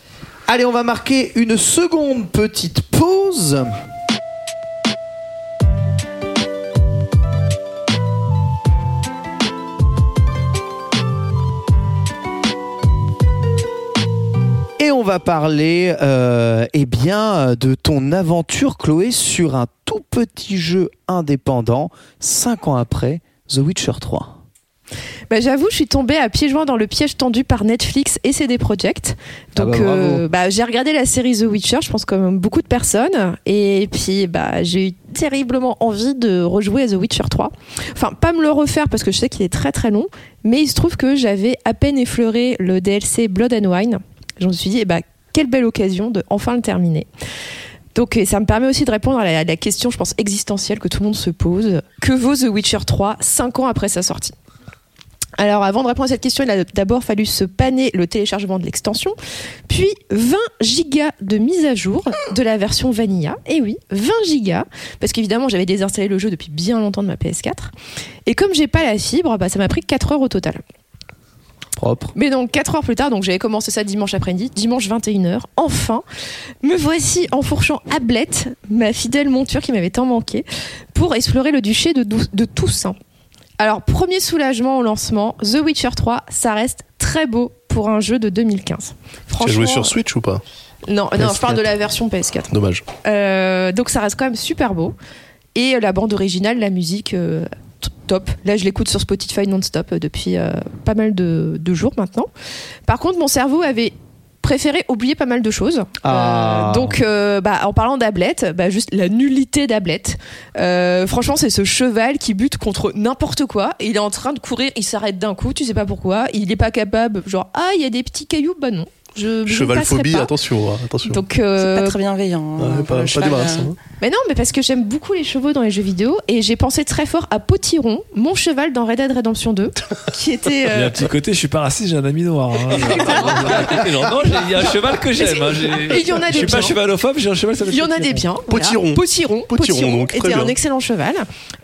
Allez, on va marquer une seconde petite pause. Va parler euh, eh bien, de ton aventure, Chloé, sur un tout petit jeu indépendant, 5 ans après, The Witcher 3. Bah, J'avoue, je suis tombée à pieds joints dans le piège tendu par Netflix et CD Projekt. Ah Donc, bah, bravo. euh, bah, j'ai regardé la série The Witcher, je pense comme beaucoup de personnes. Et puis, bah, j'ai eu terriblement envie de rejouer à The Witcher 3. Enfin, pas me le refaire parce que je sais qu'il est très très long. Mais il se trouve que j'avais à peine effleuré le DLC Blood and Wine. Je me suis dit, eh bah, quelle belle occasion de enfin le terminer. Donc ça me permet aussi de répondre à la, question, je pense, existentielle que tout le monde se pose. Que vaut The Witcher 3 5 ans après sa sortie? Alors, avant de répondre à cette question, il a d'abord fallu se panner le téléchargement de l'extension, puis 20 gigas de mise à jour de la version Vanilla. Et oui, 20 gigas, parce qu'évidemment, j'avais désinstallé le jeu depuis bien longtemps de ma PS4. Et comme j'ai pas la fibre, bah, ça m'a pris 4 heures au total. Propre. Mais donc 4 heures plus tard, donc j'avais commencé ça dimanche après-midi, dimanche 21h, enfin, me voici enfourchant à Blette, ma fidèle monture qui m'avait tant manqué, pour explorer le duché de, de Toussaint. Alors, premier soulagement au lancement, The Witcher 3, ça reste très beau pour un jeu de 2015. Tu as joué sur Switch ou pas? Non, non, je PS4. parle de la version PS4. Dommage. Euh, donc ça reste quand même super beau. Et euh, la bande originale, la musique, euh, top. Là, je l'écoute sur Spotify non-stop euh, depuis euh, pas mal de, de jours maintenant. Par contre, mon cerveau avait préféré oublier pas mal de choses. Ah. Euh, donc, euh, bah, en parlant d'Ablette, bah, juste la nullité d'Ablette. Franchement, c'est ce cheval qui bute contre n'importe quoi. Il est en train de courir, il s'arrête d'un coup, tu sais pas pourquoi. Il n'est pas capable, genre, ah, il y a des petits cailloux. Bah non. Je, Chevalphobie, pas. attention, hein, attention. Donc, C'est euh, pas très bienveillant. Ouais, hein, pas, pas cheval, euh. hein. mais non, mais parce que j'aime beaucoup les chevaux dans les jeux vidéo et j'ai pensé très fort à Potiron, mon cheval dans Red Dead Redemption 2, qui était. Il y a euh, un petit côté, je suis pas raciste, j'ai un ami noir. hein. Non, il y a un cheval que j'aime. hein, il y en a Je suis pas chevalophobe, j'ai un cheval. ça Il y en a des biens. voilà. Potiron. Potiron. Potiron, donc, très était bien. un excellent cheval.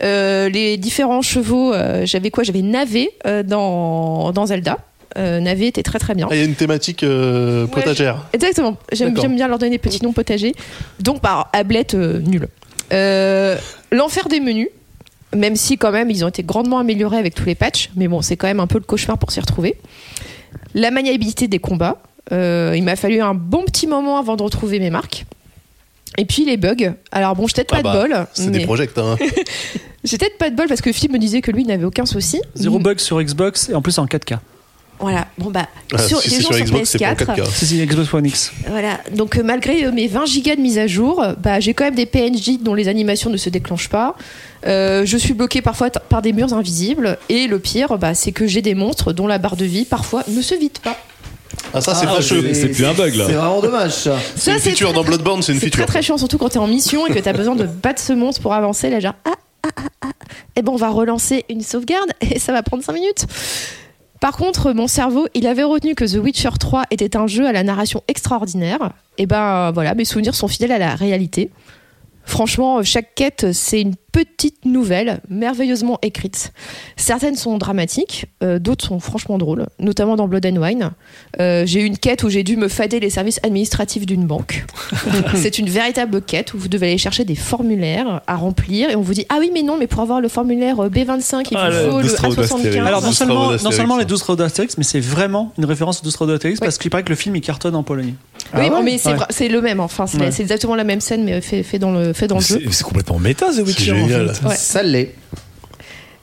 Euh, les différents chevaux, euh, j'avais quoi? J'avais Navé euh, dans, dans Zelda. Euh, Navé était très très bien. Ah, il y a une thématique euh, Ouais. potagère. Exactement. J'aime bien leur donner des petits noms potagers. Donc, par Ablette, euh, nul. Euh, L'enfer des menus. Même si, quand même, ils ont été grandement améliorés avec tous les patchs. Mais bon, c'est quand même un peu le cauchemar pour s'y retrouver. La maniabilité des combats. Euh, il m'a fallu un bon petit moment avant de retrouver mes marques. Et puis les bugs. Alors bon, j'ai peut-être Ah pas bah, de bol. C'est mais- des projets, hein. J'ai peut-être pas de bol parce que Philippe me disait que lui il n'avait aucun souci. Zéro Mm. bug sur Xbox et en plus en 4K. Voilà. Bon bah Ah, sur, si les c'est gens sur sur Xbox, c'est pas en PS4. 4K. Si, si, Xbox One X. Voilà, donc euh, malgré euh, mes 20 gigas de mise à jour, euh, bah, j'ai quand même des PNJ dont les animations ne se déclenchent pas. Euh, je suis bloqué parfois par des murs invisibles. Et le pire, bah, c'est que j'ai des monstres dont la barre de vie parfois ne se vide pas. Ah, ça, c'est Ah, fâcheux. c'est- c'est plus un bug, là. C'est vraiment dommage ça. C'est une Ça, feature très, dans Bloodborne, c'est une C'est feature. très très chiant, surtout quand t'es en mission et que t'as besoin de battre ce monstre pour avancer. Là, genre, ah, ah, ah, ah. Et ben, on va relancer une sauvegarde et ça va prendre 5 minutes. Par contre, mon cerveau, il avait retenu que The Witcher 3 était un jeu à la narration extraordinaire. Et ben voilà, mes souvenirs sont fidèles à la réalité. Franchement, chaque quête, c'est une petite nouvelle merveilleusement écrite. Certaines sont dramatiques, euh, d'autres sont franchement drôles, notamment dans Blood and Wine. Euh, j'ai eu une quête où j'ai dû me fader les services administratifs d'une banque. c'est une véritable quête où vous devez aller chercher des formulaires à remplir et on vous dit ah oui mais non mais pour avoir le formulaire euh, B25 il Ah, vous le faut le d'Astérix. A75. Alors non seulement, non seulement les hein. 12 travaux d'Astérix, mais c'est vraiment une référence aux 12 travaux d'Astérix Ouais. parce qu'il paraît que le film il cartonne en Pologne. oui Ah ouais mais c'est Ouais. le même enfin c'est Ouais. exactement la même scène mais fait, fait dans le fait dans le jeu. C'est c'est complètement méta, The Witcher. En génial. fait. Ouais. Ça l'est.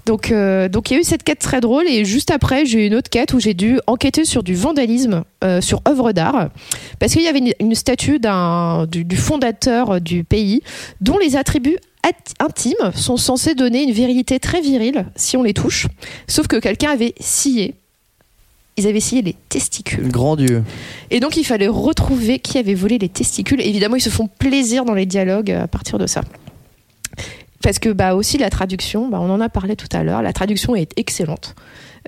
Donc, euh, donc il y a eu cette quête très drôle et juste après j'ai eu une autre quête où j'ai dû enquêter sur du vandalisme euh, sur œuvres d'art parce qu'il y avait une, une statue d'un du, du fondateur du pays dont les attributs at- intimes sont censés donner une virilité très virile si on les touche. Sauf que quelqu'un avait scié. Ils avaient scié les testicules. Grand Dieu. Et donc il fallait retrouver qui avait volé les testicules. Évidemment, ils se font plaisir dans les dialogues à partir de ça. Parce que bah aussi la traduction, bah, on en a parlé tout à l'heure, la traduction est excellente.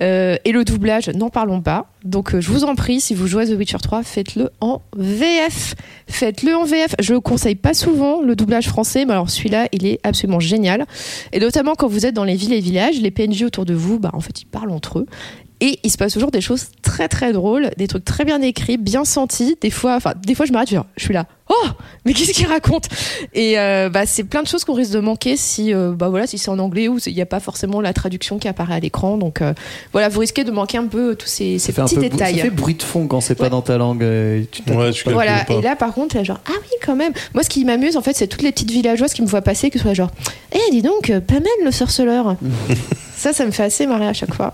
Euh, et le doublage, n'en parlons pas. Donc euh, je vous en prie, si vous jouez à The Witcher 3, faites-le en VF. Faites-le en VF. Je le conseille pas souvent le doublage français, mais alors celui-là, il est absolument génial. Et notamment quand vous êtes dans les villes et villages, les PNJ autour de vous, bah en fait ils parlent entre eux. Et il se passe toujours des choses très très drôles, des trucs très bien écrits, bien sentis. Des fois, enfin, des fois je m'arrête, je, je suis là. Oh, mais qu'est-ce qu'il raconte? Et euh, bah, c'est plein de choses qu'on risque de manquer si, euh, bah voilà, si c'est en anglais ou il n'y a pas forcément la traduction qui apparaît à l'écran. Donc euh, voilà, vous risquez de manquer un peu tous ces, petits détails. ça fait bruit de fond quand c'est pas Ouais. dans ta langue. euh, tu Ouais, pas. Voilà, pas. et là par contre, là, genre, ah oui, quand même. Moi, ce qui m'amuse, en fait, c'est toutes les petites villageoises qui me voient passer, qui sont là, genre, eh, dis donc, pas mal le sorceleur. ça, ça me fait assez marrer à chaque fois.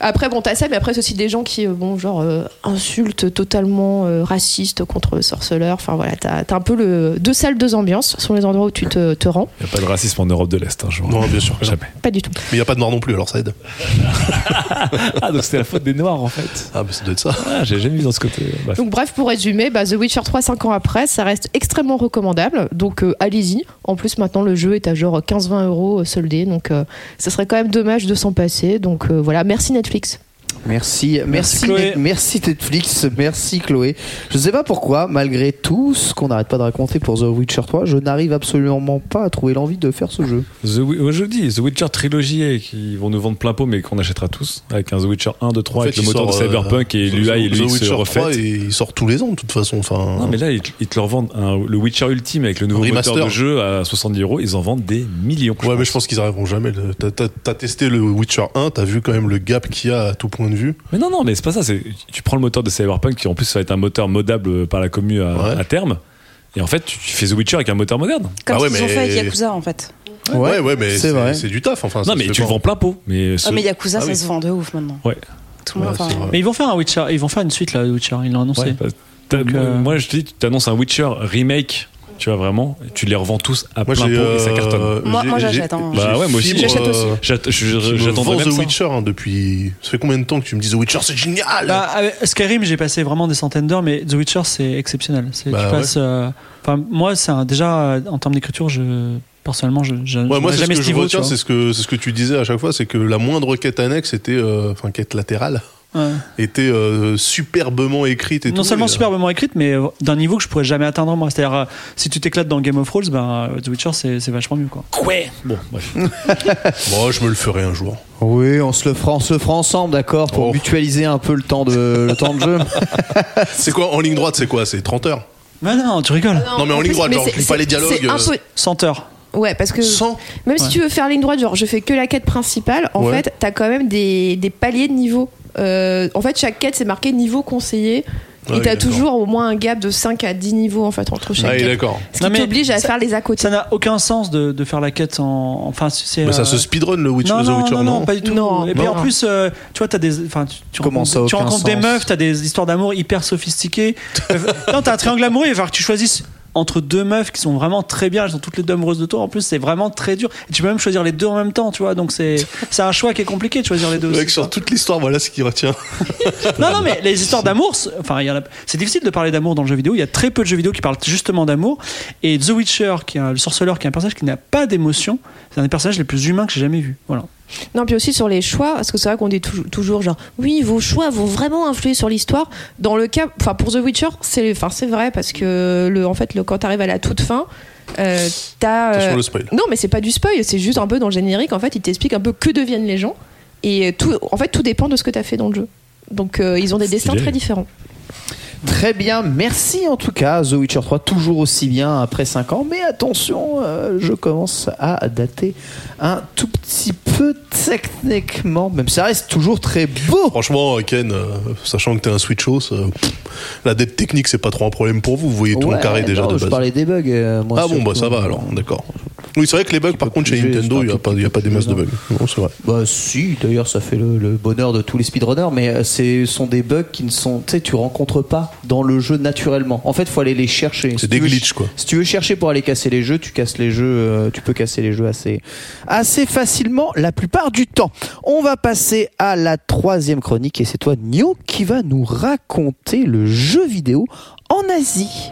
Après, bon, t'as ça, mais après, c'est aussi des gens qui, euh, bon, genre, euh, insultent totalement euh, racistes contre le sorceleur. Enfin, voilà, t'as t'as un peu le deux salles, deux ambiances sur les endroits où tu te, te rends. Il n'y a pas de racisme en Europe de l'Est, hein, je vous Non, bien sûr. Jamais. Pas du tout. Mais il n'y a pas de noir non plus, alors ça aide. Ah, donc c'était la faute des Noirs en fait. Ah, bah ça doit être ça. Ah, j'ai jamais vu dans ce côté. Bref. Donc bref, pour résumer, bah, The Witcher 3, 5 ans après, ça reste extrêmement recommandable. Donc euh, allez-y. En plus, maintenant, le jeu est à genre 15-20 euros euh, soldé. Donc euh, ça serait quand même dommage de s'en passer. Donc euh, voilà, merci Netflix. Merci, merci, Chloé. Net- merci Netflix, merci Chloé. Je sais pas pourquoi, malgré tout ce qu'on n'arrête pas de raconter pour The Witcher 3, je n'arrive absolument pas à trouver l'envie de faire ce jeu. The, ouais, je le dis, The Witcher trilogie et qui vont nous vendre plein pot mais qu'on achètera tous avec un The Witcher 1, 2, 3 En avec le moteur de euh, Cyberpunk et The- l'UI et l'UX Witcher 3, refait. et il sort tous les ans de toute façon. Enfin, Non mais là ils, te- ils te le revendent un- le Witcher Ultime avec le nouveau Remaster. moteur de jeu à 70 euros, ils en vendent des millions. Ouais, mais je pense qu'ils arriveront jamais. T'as testé le Witcher 1, t'as vu quand même le gap qu'il y a à tout point de vue. Mais non non mais c'est pas ça, c'est tu prends le moteur de Cyberpunk qui en plus va être un moteur modable par la commu à, Ouais. à terme. Et en fait, tu, tu fais The Witcher avec un moteur moderne. Comme Ah ouais, ce qu'ils ont mais- fait avec Yakuza en fait. Ouais, ouais, mais c'est c'est, vrai. c'est du taf. Enfin, non, mais tu le vends plein pot. Mais, ce- Ah, mais Yakuza, Ah ça oui. se vend de ouf maintenant. Ouais. Tout le monde. Enfin. Mais ils vont faire un Witcher, ils vont faire une suite là, de Witcher, ils l'ont annoncé. Ouais, bah, Donc, euh, Moi, je te dis, tu t'annonces un Witcher remake, tu vois vraiment, tu les revends tous à Moi, plein pot j'ai, et ça euh, cartonne. Moi- j'ai- moi, j'ai- j'achète, hein. Bah ouais, moi aussi. J'achète aussi. euh, même The ça. Witcher hein, depuis. Ça fait combien de temps que tu me dis The Witcher c'est génial Bah, avec Skyrim, j'ai passé vraiment des centaines d'heures, mais The Witcher, c'est exceptionnel. C'est, Bah tu ouais. passes, euh, enfin, moi, c'est déjà euh, en termes d'écriture, je personnellement, je, je Ouais, moi, c'est ce jamais que ce je retiens, c'est ce que c'est ce que tu disais à chaque fois, c'est que la moindre quête annexe était, euh, enfin quête latérale, Ouais. était euh, superbement écrite et non tout. seulement et, euh, superbement écrite, mais euh, d'un niveau que je pourrais jamais atteindre moi. C'est-à-dire, euh, si tu t'éclates dans Game of Thrones, ben, euh, The Witcher, c'est, c'est vachement mieux, quoi. Ouais. Bon, bref. Bon, je me le ferai un jour. Oui, on se le fera, on se le fera ensemble, d'accord, pour Oh. mutualiser un peu le temps de, le temps de jeu. C'est quoi en ligne droite C'est quoi C'est 30 heures? Mais non, tu rigoles. Non, mais en ligne droite, genre, je lis pas les dialogues, C'est euh. un peu- 100 heures. Ouais, parce que 100 même si tu veux faire ligne droite, genre je fais que la quête principale, en Ouais. fait, t'as quand même des, des paliers de niveau. Euh, en fait, chaque quête, c'est marqué niveau conseillé. Ah et oui, t'as toujours au moins un gap de 5 à 10 niveaux en fait entre chaque Ah, oui, quête. d'accord. Ce qui t'oblige à ça- faire les à côté. Ça n'a aucun sens de, de faire la quête en. Enfin, c'est. Mais ça euh, se speedrun le Witcher, non, The non, Witcher, non, non, pas du tout. Non, et puis en plus, euh, tu vois, t'as des, enfin, tu, tu Comment rencontres, ça, tu rencontres des meufs, t'as des histoires d'amour hyper sophistiquées. Non, t'as un triangle amoureux, il va falloir que tu choisisses entre deux meufs qui sont vraiment très bien, elles sont toutes les deux amoureuses de toi. En plus, c'est vraiment très dur. Et tu peux même choisir les deux en même temps, tu vois. Donc c'est, c'est un choix qui est compliqué de choisir les deux. Mec, sur toute l'histoire, voilà ce qui retient. Non, non, mais les histoires d'amour, c'est- enfin, a- c'est difficile de parler d'amour dans le jeu vidéo. Il y a très peu de jeux vidéo qui parlent justement d'amour. Et The Witcher, qui est un- le sorceleur, qui est un personnage qui n'a pas d'émotion, c'est un des personnages les plus humains que j'ai jamais vu. Voilà. Non, puis aussi sur les choix, parce que c'est vrai qu'on dit tou- toujours genre, oui, vos choix vont vraiment influer sur l'histoire. Dans le cas, enfin pour The Witcher, c'est, enfin c'est vrai parce que le, en fait, le, quand t'arrives à la toute fin, euh, t'as. Euh, le spoil. non, mais c'est pas du spoil, c'est juste un peu dans le générique. En fait, il t'explique un peu que deviennent les gens, et tout, en fait, tout dépend de ce que t'as fait dans le jeu. Donc euh, ils ont des destins très différents. Très bien, merci en tout cas. The Witcher 3, toujours aussi bien après 5 ans. Mais attention, euh, je commence à dater un tout petit peu techniquement. Même ça reste toujours très beau. Franchement, Ken, euh, sachant que t'es un Switchos, euh, pff, la dette technique, c'est pas trop un problème pour vous. Vous voyez tout Ouais, le carré déjà de Je base. parlais des bugs. euh, moi, Ah bon, bah ça va alors, d'accord. Oui, c'est vrai que les bugs, par contre, chez Nintendo, il n'y a, pas- y a pas des masses de bugs. Non, c'est vrai. Bah si, d'ailleurs ça fait le, le bonheur de tous les speedrunners, mais euh, ce sont des bugs qui ne sont, tu sais, tu rencontres pas dans le jeu naturellement. En fait, faut aller les chercher. C'est Si des glitches, quoi. Si tu veux chercher pour aller casser les jeux, tu casses les jeux, euh, tu peux casser les jeux assez, assez facilement la plupart du temps. On va passer à la troisième chronique et c'est toi, Nio, qui va nous raconter le jeu vidéo en Asie.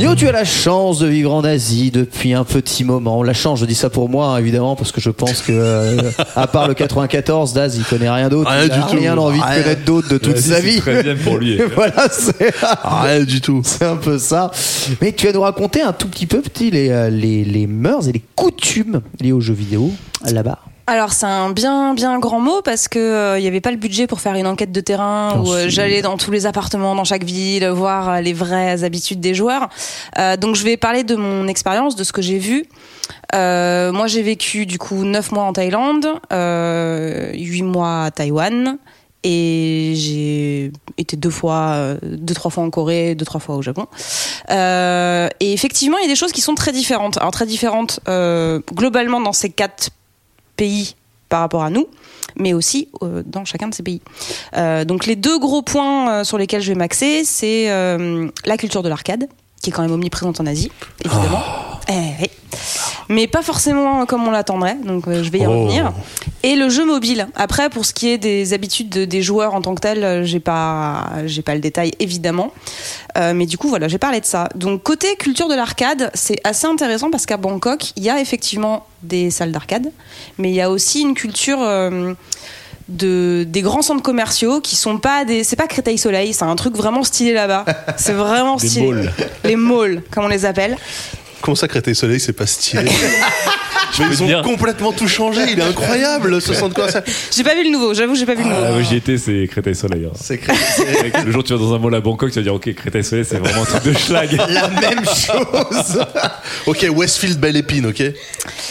Yo, tu as la chance de vivre en Asie depuis un petit moment. La chance, je dis ça pour moi, hein, évidemment, parce que je pense que, euh, à part le 94, Daz, il connaît rien d'autre. Rien il a du tout. rien envie de connaître d'autre de toute sa vie. très bien pour lui. voilà, c'est. Rien du tout. C'est un peu ça. Mais tu vas nous raconter un tout petit peu petit, les, euh, les, les mœurs et les coutumes liées aux jeux vidéo là-bas. Alors c'est un bien bien grand mot parce que il n'y avait pas le budget pour faire une enquête de terrain où euh, sûr. j'allais dans tous les appartements dans chaque ville voir euh, les vraies habitudes des joueurs. Euh, donc je vais parler de mon expérience, de ce que j'ai vu. Euh, moi j'ai vécu du coup 9 mois en Thaïlande, euh, 8 mois à Taïwan et j'ai été deux fois, euh, deux trois fois en Corée, deux trois fois au Japon. Euh, et effectivement, il y a des choses qui sont très différentes. Alors très différentes euh, globalement dans ces quatre pays par rapport à nous, mais aussi euh, dans chacun de ces pays. Euh, donc les deux gros points euh, sur lesquels je vais m'axer, c'est la culture de l'arcade, qui est quand même omniprésente en Asie, évidemment. Eh oui. Mais pas forcément comme on l'attendrait, donc euh, je vais y Oh. revenir. Et le jeu mobile. Après, pour ce qui est des habitudes de- des joueurs en tant que tels, euh, j'ai pas, j'ai pas le détail évidemment. Euh, mais du coup, voilà, j'ai parlé de ça. Donc côté culture de l'arcade, c'est assez intéressant parce qu'à Bangkok, il y a effectivement des salles d'arcade, mais il y a aussi une culture. euh, de des grands centres commerciaux qui sont pas des c'est pas Créteil Soleil c'est un truc vraiment stylé là-bas. C'est vraiment stylé. malls. les malls comme on les appelle Comment ça, Créteil Soleil, c'est pas stylé ils ont dire- complètement tout changé. Il est incroyable, ce centre commercial. j'ai pas vu le nouveau j'avoue j'ai pas vu le nouveau Ah, moi, j'y étais, c'est Créteil Soleil. hein. C'est Le jour où tu vas dans un mall à Bangkok, tu vas dire, ok, Créteil Soleil, c'est vraiment un truc de schlag. la même chose. Ok, Westfield Belle Épine, ok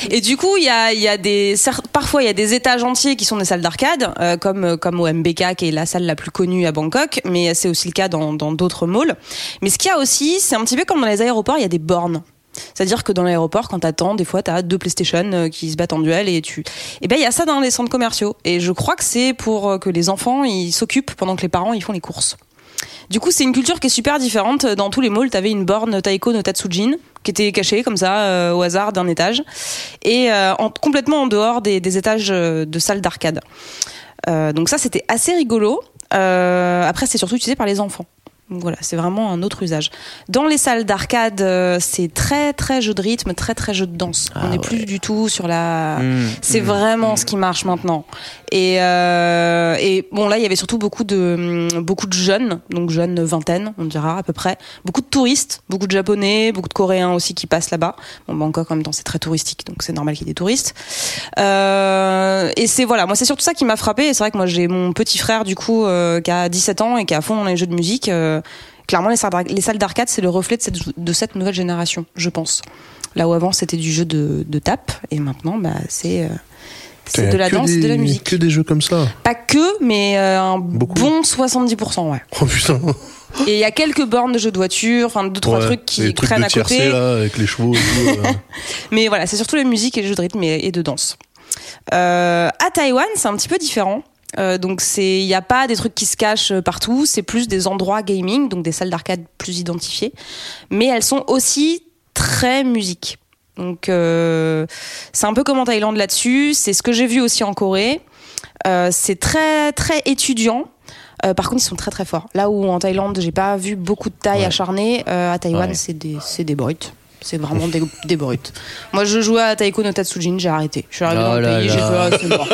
Et du coup, il y a, il y a des parfois il y a des étages entiers qui sont des salles d'arcade, euh, comme comme au MBK qui est la salle la plus connue à Bangkok, mais c'est aussi le cas dans dans d'autres malls. Mais ce qu'il y a aussi, c'est un petit peu comme dans les aéroports, il y a des bornes. C'est-à-dire que dans l'aéroport, quand t'attends, des fois, t'as deux PlayStation euh, qui se battent en duel et tu. Et ben, il y a ça dans les centres commerciaux. Et je crois que c'est pour euh, que les enfants ils s'occupent pendant que les parents ils font les courses. Du coup, c'est une culture qui est super différente. Dans tous les malls, t'avais une borne Taiko no Tatsujin qui était cachée comme ça euh, au hasard d'un étage et en- complètement en dehors des, étages de salles d'arcade. Donc ça, c'était assez rigolo. Après, c'est surtout utilisé par les enfants. Voilà, c'est vraiment un autre usage. Dans les salles d'arcade, euh, c'est très très jeu de rythme, très très jeu de danse. On n'est plus du tout sur la. C'est vraiment ce qui marche maintenant. Et, euh, et bon là, il y avait surtout beaucoup de beaucoup de jeunes, donc jeunes vingtaine, on dira à peu près. Beaucoup de touristes, beaucoup de japonais, beaucoup de coréens aussi qui passent là-bas. Bon, Bangkok en même temps, c'est très touristique, donc c'est normal qu'il y ait des touristes. Euh, et c'est voilà, moi c'est surtout ça qui m'a frappé. Et c'est vrai que moi j'ai mon petit frère du coup euh, qui a 17 ans et qui est à fond dans les jeux de musique. Euh, clairement, les salles d'ar- les salles d'arcade, c'est le reflet de cette, de cette nouvelle génération, je pense. Là où avant c'était du jeu de, de tape, et maintenant bah, c'est euh, c'est de la danse, des- de la musique. Que des jeux comme ça. Pas que, mais euh, un Beaucoup. bon 70%, ouais. Oh putain. Et il y a quelques bornes de jeux de voiture, enfin deux trois Ouais, trucs qui les trucs traînent de à tiercé, côté. là, avec les chevaux tout. euh. Mais voilà, c'est surtout la musique et les jeux de rythme et, et de danse. Euh, à Taïwan, c'est un petit peu différent. Euh, donc c'est, il n'y a pas des trucs qui se cachent euh, partout. C'est plus des endroits gaming, donc des salles d'arcade plus identifiées. Mais elles sont aussi très musique. Donc euh, c'est un peu comme en Thaïlande là-dessus. C'est ce que j'ai vu aussi en Corée. Euh, c'est très très étudiant. Euh, par contre, ils sont très très forts. Là où en Thaïlande, j'ai pas vu beaucoup de taille acharnée, euh, à Taïwan, Ouais. c'est des c'est des brutes. C'est vraiment des, des brutes. Moi, je jouais à Taiko no Tatsujin, j'ai arrêté. Je suis arrivée Oh dans le là pays, j'ai fait, ah, c'est mort.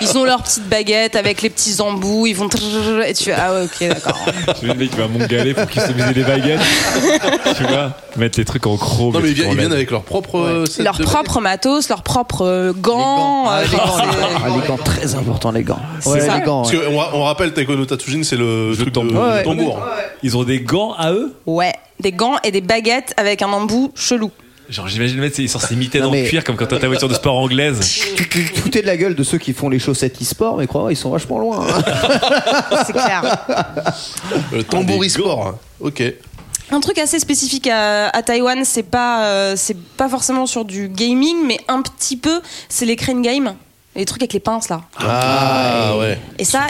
Ils ont leurs petites baguettes avec les petits embouts, ils vont et tu fais, ah ouais, ok, d'accord. Tu vois, le mec qui va à Montgalais pour customiser les baguettes. tu vois, mettre les trucs en chrome. Non, mais les ils viennent, ils avec leur propre. euh, set Leur propre matos, leurs propres euh, gants. Ah, euh, les gants, les gants. Ah, les gants, très important, les gants. C'est Ouais, ça. les gants. Parce ouais. qu'on ra- on rappelle, Taiko no Tatsujin, c'est le truc de, tambour. Ouais. Ils ont des gants à eux? Ouais, des gants et des baguettes avec un embout chelou. Genre, j'imagine le mec, c'est- il sort ses mitaines en cuir comme quand t'as ta voiture de sport anglaise. Tu te foutais de la gueule de ceux qui font les chaussettes e-sport, mais crois-moi, ils sont vachement loin. hein. C'est clair. Le tambour des e-sport. Ok. Un truc assez spécifique à, Taïwan, c'est pas, euh, c'est pas forcément sur du gaming, mais un petit peu, c'est les crane games. Les trucs avec les pinces là. Ah ouais. Et ça,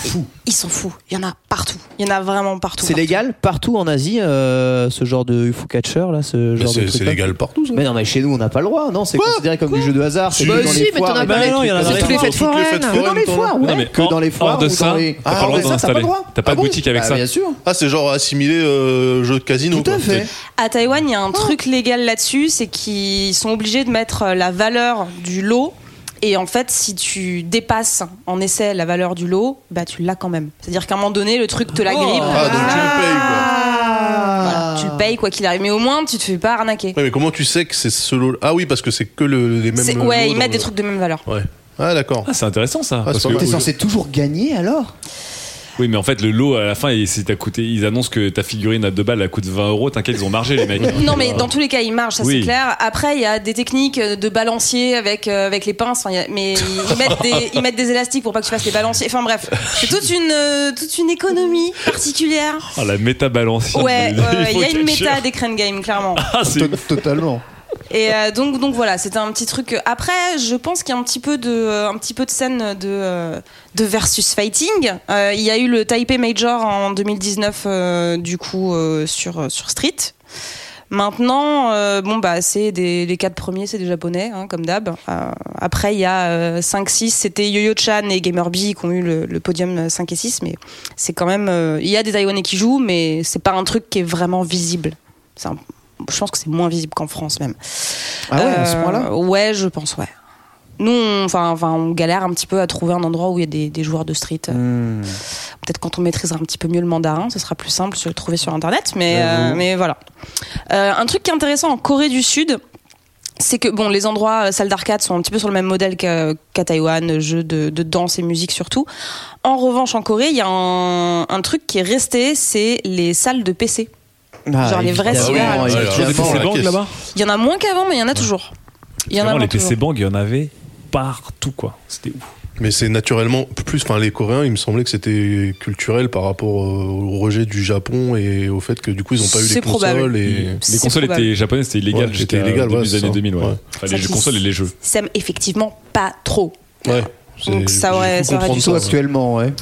ils s'en foutent. Il y en a partout. Il y en a vraiment partout. C'est partout. légal partout en Asie, euh, ce genre de UFO catcher là, ce Mais genre de C'est c'est légal partout ça. Mais non, mais chez nous on n'a pas le droit, non C'est considéré comme du jeu de hasard. C'est Bah que dans si, les mais t'en foires. as et pas dans les- les non, il y en a dans C'est les toutes les foires. fêtes foraines. Que dans les foires, ouais. Mais que dans les foires de ou ça, dans les- t'as pas le Ah, droit mais d'en ça, t'as pas le installer. droit. T'as pas Ah de bon boutique avec Ah, ça. Bien sûr. Ah c'est genre assimilé euh, jeu de casino. Tout à fait. À Taïwan, il y a un truc légal là-dessus, c'est qu'ils sont obligés de mettre la valeur du lot. Et en fait, si tu dépasses en essai la valeur du lot, bah tu l'as quand même. C'est-à-dire qu'à un moment donné, le truc te la grippe. Ah donc tu le payes quoi. Voilà, tu le payes quoi qu'il arrive. Mais au moins, tu te fais pas arnaquer. Ouais mais comment tu sais que c'est ce lot? Ah oui parce que c'est que le- les mêmes. Ouais, ils mettent le- des trucs de même valeur. Ouais. Ah d'accord. Ah, c'est intéressant ça. c'est parce que. T'es censé toujours gagner alors? Oui, mais en fait, le lot à la fin, il- c'est t'as coûté. Ils annoncent que ta figurine à deux balles, elle coûte 20 euros. T'inquiète, ils ont margé les mecs. Non, mais dans tous les cas, ils marchent, ça Oui. c'est clair. Après, il y a des techniques de balancier avec, euh, avec les pinces. Enfin, il y a- mais ils, mettent des, ils mettent des élastiques pour pas que tu fasses les balanciers. Enfin bref, c'est toute une, euh, toute une économie particulière. Ah, la méta balancière. Ouais, il y a une méta des crane game, clairement. Ah, c'est To- Totalement. Et euh, donc, donc voilà, c'était un petit truc. Après, je pense qu'il y a un petit peu de, euh, un petit peu de scène de, euh, de versus fighting. Euh, il y a eu le Taipei Major en 2019, euh, du coup, euh, sur, sur Street. Maintenant, euh, bon bah c'est des les quatre premiers, c'est des japonais, hein, comme d'hab. Euh, après, il y a 5-6, c'était Yo-Yo Chan et Gamer B qui ont eu le, le podium 5 et 6, mais c'est quand même. euh, Il y a des Taïwanais qui jouent, mais c'est pas un truc qui est vraiment visible. C'est un- je pense que c'est moins visible qu'en France même. Ah ouais, à ce Euh, point-là Ouais, je pense, ouais. Nous, on, enfin, on galère un petit peu à trouver un endroit où il y a des, des joueurs de street. Hmm. Peut-être quand on maîtrisera un petit peu mieux le mandarin, ce sera plus simple de le trouver sur Internet. Mais, euh, mais voilà. Euh, un truc qui est intéressant en Corée du Sud, c'est que bon, les endroits salles d'arcade sont un petit peu sur le même modèle qu'à Taïwan, jeux de, de danse et musique surtout. En revanche, en Corée, il y a un, un truc qui est resté, c'est les salles de PC. Ah, Genre les vrais évidemment, cyber. Ah ouais, évidemment. là-bas Il y en a moins qu'avant, mais il y en a toujours. Il y en a Vraiment, les. PC Bang, il y en avait partout, quoi. C'était ouf. Mais c'est naturellement plus. Enfin les Coréens, il me semblait que c'était culturel par rapport euh, au rejet du Japon et au fait que du coup ils ont pas eu les C'est probable. consoles et. Les C'est consoles probable. étaient japonaises, c'était illégal Ouais, jusqu'à c'était illégal, début ouais, des c'est années ça. 2000. Ouais. Ouais. Enfin, Ça les jeux qui consoles et les jeux. s'aiment effectivement pas trop. Ouais. c'est- Donc ça j'ai aurait- ça aurait comprendre Surtout actuellement, ouais.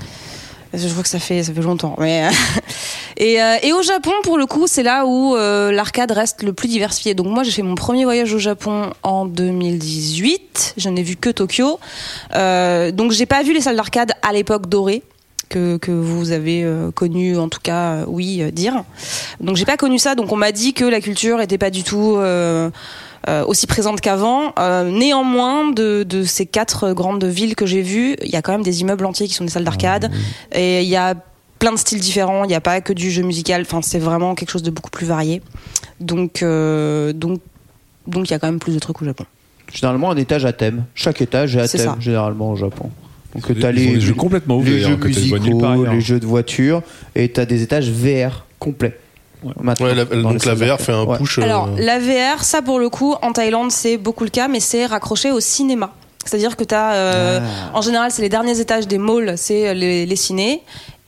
Je crois que ça fait, ça fait longtemps. Mais et, euh, et au Japon, pour le coup, c'est là où euh, l'arcade reste le plus diversifié. Donc moi, j'ai fait mon premier voyage au Japon en 2018. Je n'ai vu que Tokyo. Euh, donc j'ai pas vu les salles d'arcade à l'époque dorée. Que, que vous avez euh, connu en tout cas euh, oui euh, dire donc j'ai pas connu ça donc on m'a dit que la culture était pas du tout euh, euh, aussi présente qu'avant. Euh, néanmoins, de, de ces quatre grandes villes que j'ai vues, il y a quand même des immeubles entiers qui sont des salles d'arcade. Et il y a plein de styles différents. Il n'y a pas que du jeu musical. Enfin, c'est vraiment quelque chose de beaucoup plus varié. Donc, euh, donc, donc, il y a quand même plus de trucs au Japon. Généralement, un étage à thème. Chaque étage est à C'est thème, ça. généralement au Japon. Donc, Ils t'as ont les, des jeux complètement les jeux que tu vois nulle part musicaux, ailleurs. les jeux de voiture, et t'as des étages VR complets. Maintenant, Ouais, la- dans donc les la salles VR fait un d'arcade. push. euh, Alors, la VR, ça pour le coup, en Thaïlande, c'est beaucoup le cas, mais c'est raccroché au cinéma. C'est-à-dire que tu as. En général, c'est les derniers étages des malls, c'est les, les cinés.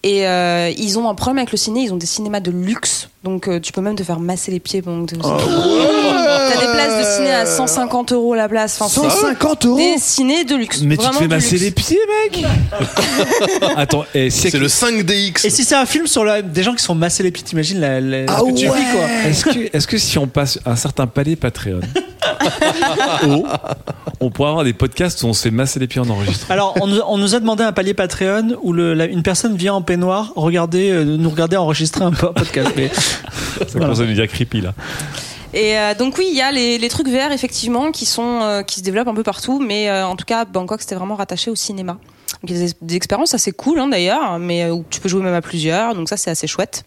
Et euh, ils ont un problème avec le ciné, ils ont des cinémas de luxe. Donc euh, tu peux même te faire masser les pieds pendant que tu T'as des places de ciné à 150 euros la place. Enfin, c'est 150 euros Des cinés de luxe. Mais tu te Vraiment fais du masser luxe. les pieds, mec Attends, et C'est le 5DX. Et si c'est un film sur la- des gens qui se font masser les pieds, t'imagines la, la- Ah ce que tu ouais. vis quoi Est-ce que, est-ce que si on passe un certain palier Patreon, haut, on pourrait avoir des podcasts où on se fait masser les pieds en enregistrement Alors, on nous, on nous a demandé un palier Patreon où le- la- une personne vient en peignoir regarder, euh, nous regarder enregistrer un po- podcast. Mais Ça commence à devenir creepy là. Et euh, donc oui, il y a les, les trucs VR effectivement qui sont euh, qui se développent un peu partout, mais euh, en tout cas Bangkok c'était vraiment rattaché au cinéma. Donc il y a des, des expériences assez cool hein, d'ailleurs, mais où tu peux jouer même à plusieurs, donc ça c'est assez chouette.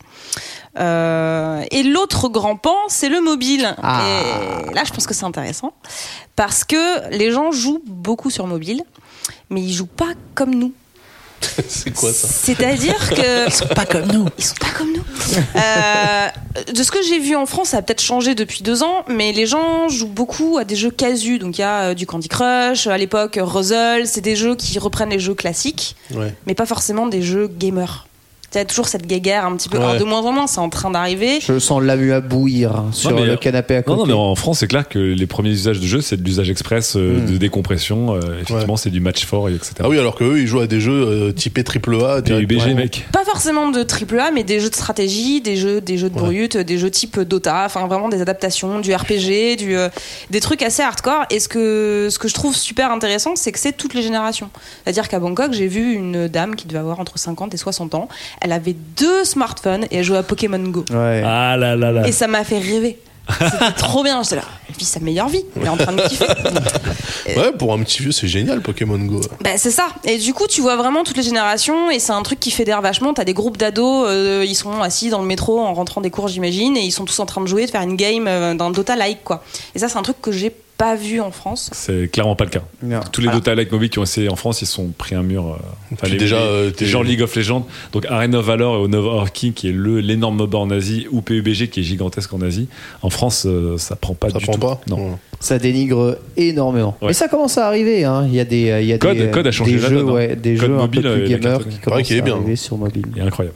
Euh, et l'autre grand pan, c'est le mobile. Ah. Et là, je pense que c'est intéressant parce que les gens jouent beaucoup sur mobile, mais ils jouent pas comme nous. C'est quoi ça C'est-à-dire que ils sont pas comme nous. Ils sont pas comme nous. Euh, de ce que j'ai vu en France, ça a peut-être changé depuis deux ans, mais les gens jouent beaucoup à des jeux casus. Donc il y a euh, du Candy Crush, à l'époque Ruzzle, c'est des jeux qui reprennent les jeux classiques, Ouais. mais pas forcément des jeux gamers. Tu as toujours cette guéguerre un petit peu. Ouais. Alors, de moins en moins, c'est en train d'arriver. Je sens l'AMU à bouillir hein, sur le euh, canapé à côté. Non, non, mais en France, c'est clair que les premiers usages de jeu, c'est de l'usage express euh, Hmm. de décompression. euh, effectivement, c'est du match fort, et etc. Ah oui, alors que eux, ils jouent à des jeux euh, typés triple A. direct. PUBG, Ouais. mec. Pas forcément de triple A, mais des jeux de stratégie, des jeux, des jeux de Ouais. brut, des jeux type Dota, enfin vraiment des adaptations, du RPG, du, euh, des trucs assez hardcore. Et ce que, ce que je trouve super intéressant, c'est que c'est toutes les générations. C'est-à-dire qu'à Bangkok, j'ai vu une dame qui devait avoir entre 50 et 60 ans. Elle avait deux smartphones et elle jouait à Pokémon Go. Ouais. Ah là là là. Et ça m'a fait rêver. C'était trop bien. J'étais là, elle vit sa meilleure vie. Elle est en train de kiffer. Ouais, pour un petit vieux, c'est génial Pokémon Go. Bah, c'est ça. Et du coup, tu vois vraiment toutes les générations et c'est un truc qui fédère vachement. T'as des groupes d'ados, euh, ils sont assis dans le métro en rentrant des cours, j'imagine, et ils sont tous en train de jouer, de faire une game euh, d'un Dota like, quoi. Et ça, c'est un truc que j'ai pas vu en France. C'est clairement pas le cas. Non. Tous les Dota like mobile qui ont essayé en France, ils se sont pris un mur. euh, Enfin, Puis les, déjà, les- euh, t'es- gens League of Legends, donc Arena of Valor et Honor King, qui est le l'énorme MOBA en Asie, ou PUBG qui est gigantesque en Asie. En France, euh, ça prend pas Ça du prend tout. pas Non. Ouais. Ça dénigre énormément. Ouais. Mais ça commence à arriver. Hein. Il y a des, il y a Code- des, Code a changé des jeux, donne, hein. ouais, des Code jeux mobile, un peu euh, plus gamers qui commencent à bien. arriver sur mobile. Il est incroyable.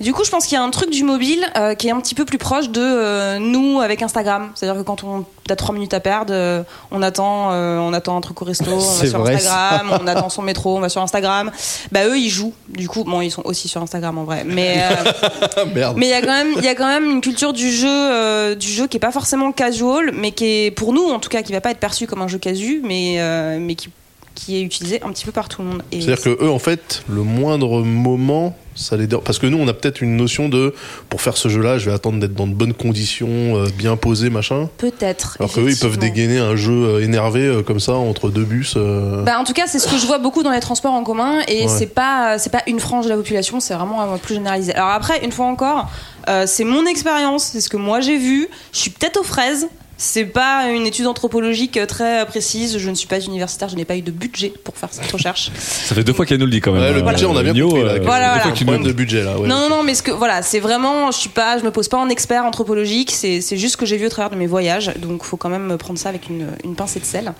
Du coup, je pense qu'il y a un truc du mobile euh, qui est un petit peu plus proche de euh, nous avec Instagram. C'est-à-dire que quand on a trois minutes à perdre, euh, on attend, euh, on attend un truc au resto, on va sur Instagram, on attend son métro, on va sur Instagram. Bah eux, ils jouent. Du coup, bon, ils sont aussi sur Instagram en vrai, mais. euh, Ah merde. Mais il y a quand même, il y a quand même une culture du jeu, euh, du jeu qui est pas forcément casual, mais qui est pour nous en tout cas, qui va pas être perçu comme un jeu casu, mais euh, mais qui qui est utilisé un petit peu par tout le monde. C'est-à-dire que eux, en fait, le moindre moment, ça les dérange. Parce que nous, on a peut-être une notion de pour faire ce jeu-là, je vais attendre d'être dans de bonnes conditions, euh, bien posé, machin. peut-être. Alors qu'eux, ils peuvent dégainer un jeu euh, énervé euh, comme ça entre deux bus. euh. Bah, en tout cas, c'est ce que je vois beaucoup dans les transports en commun et Ouais. c'est pas c'est pas une frange de la population, c'est vraiment euh, plus généralisé. Alors après, une fois encore, euh, c'est mon expérience, c'est ce que moi j'ai vu. Je suis peut-être aux fraises. C'est pas une étude anthropologique euh, très précise. Je ne suis pas universitaire. Je n'ai pas eu de budget pour faire cette recherche. Ça fait deux fois qu'elle nous le dit quand même. Ouais, le Euh, budget, on a bien Nio, compris. Là, euh, Voilà, deux voilà. fois que tu nous de budget là. Ouais. non, non, non, mais ce que voilà, c'est vraiment, je suis pas, je me pose pas en expert anthropologique. C'est c'est juste ce que j'ai vu au travers de mes voyages. Donc, faut quand même prendre ça avec une, une pincée de sel.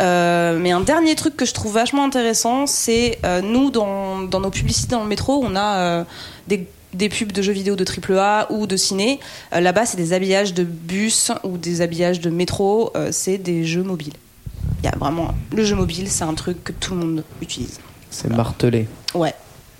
Euh, mais un dernier truc que je trouve vachement intéressant, c'est euh, nous dans, dans nos publicités dans le métro, on a euh, des des pubs de jeux vidéo de AAA ou de ciné. Euh, Là-bas, c'est des habillages de bus ou des habillages de métro. Euh, c'est des jeux mobiles. Il y a vraiment le jeu mobile, c'est un truc que tout le monde utilise. C'est martelé. Ouais.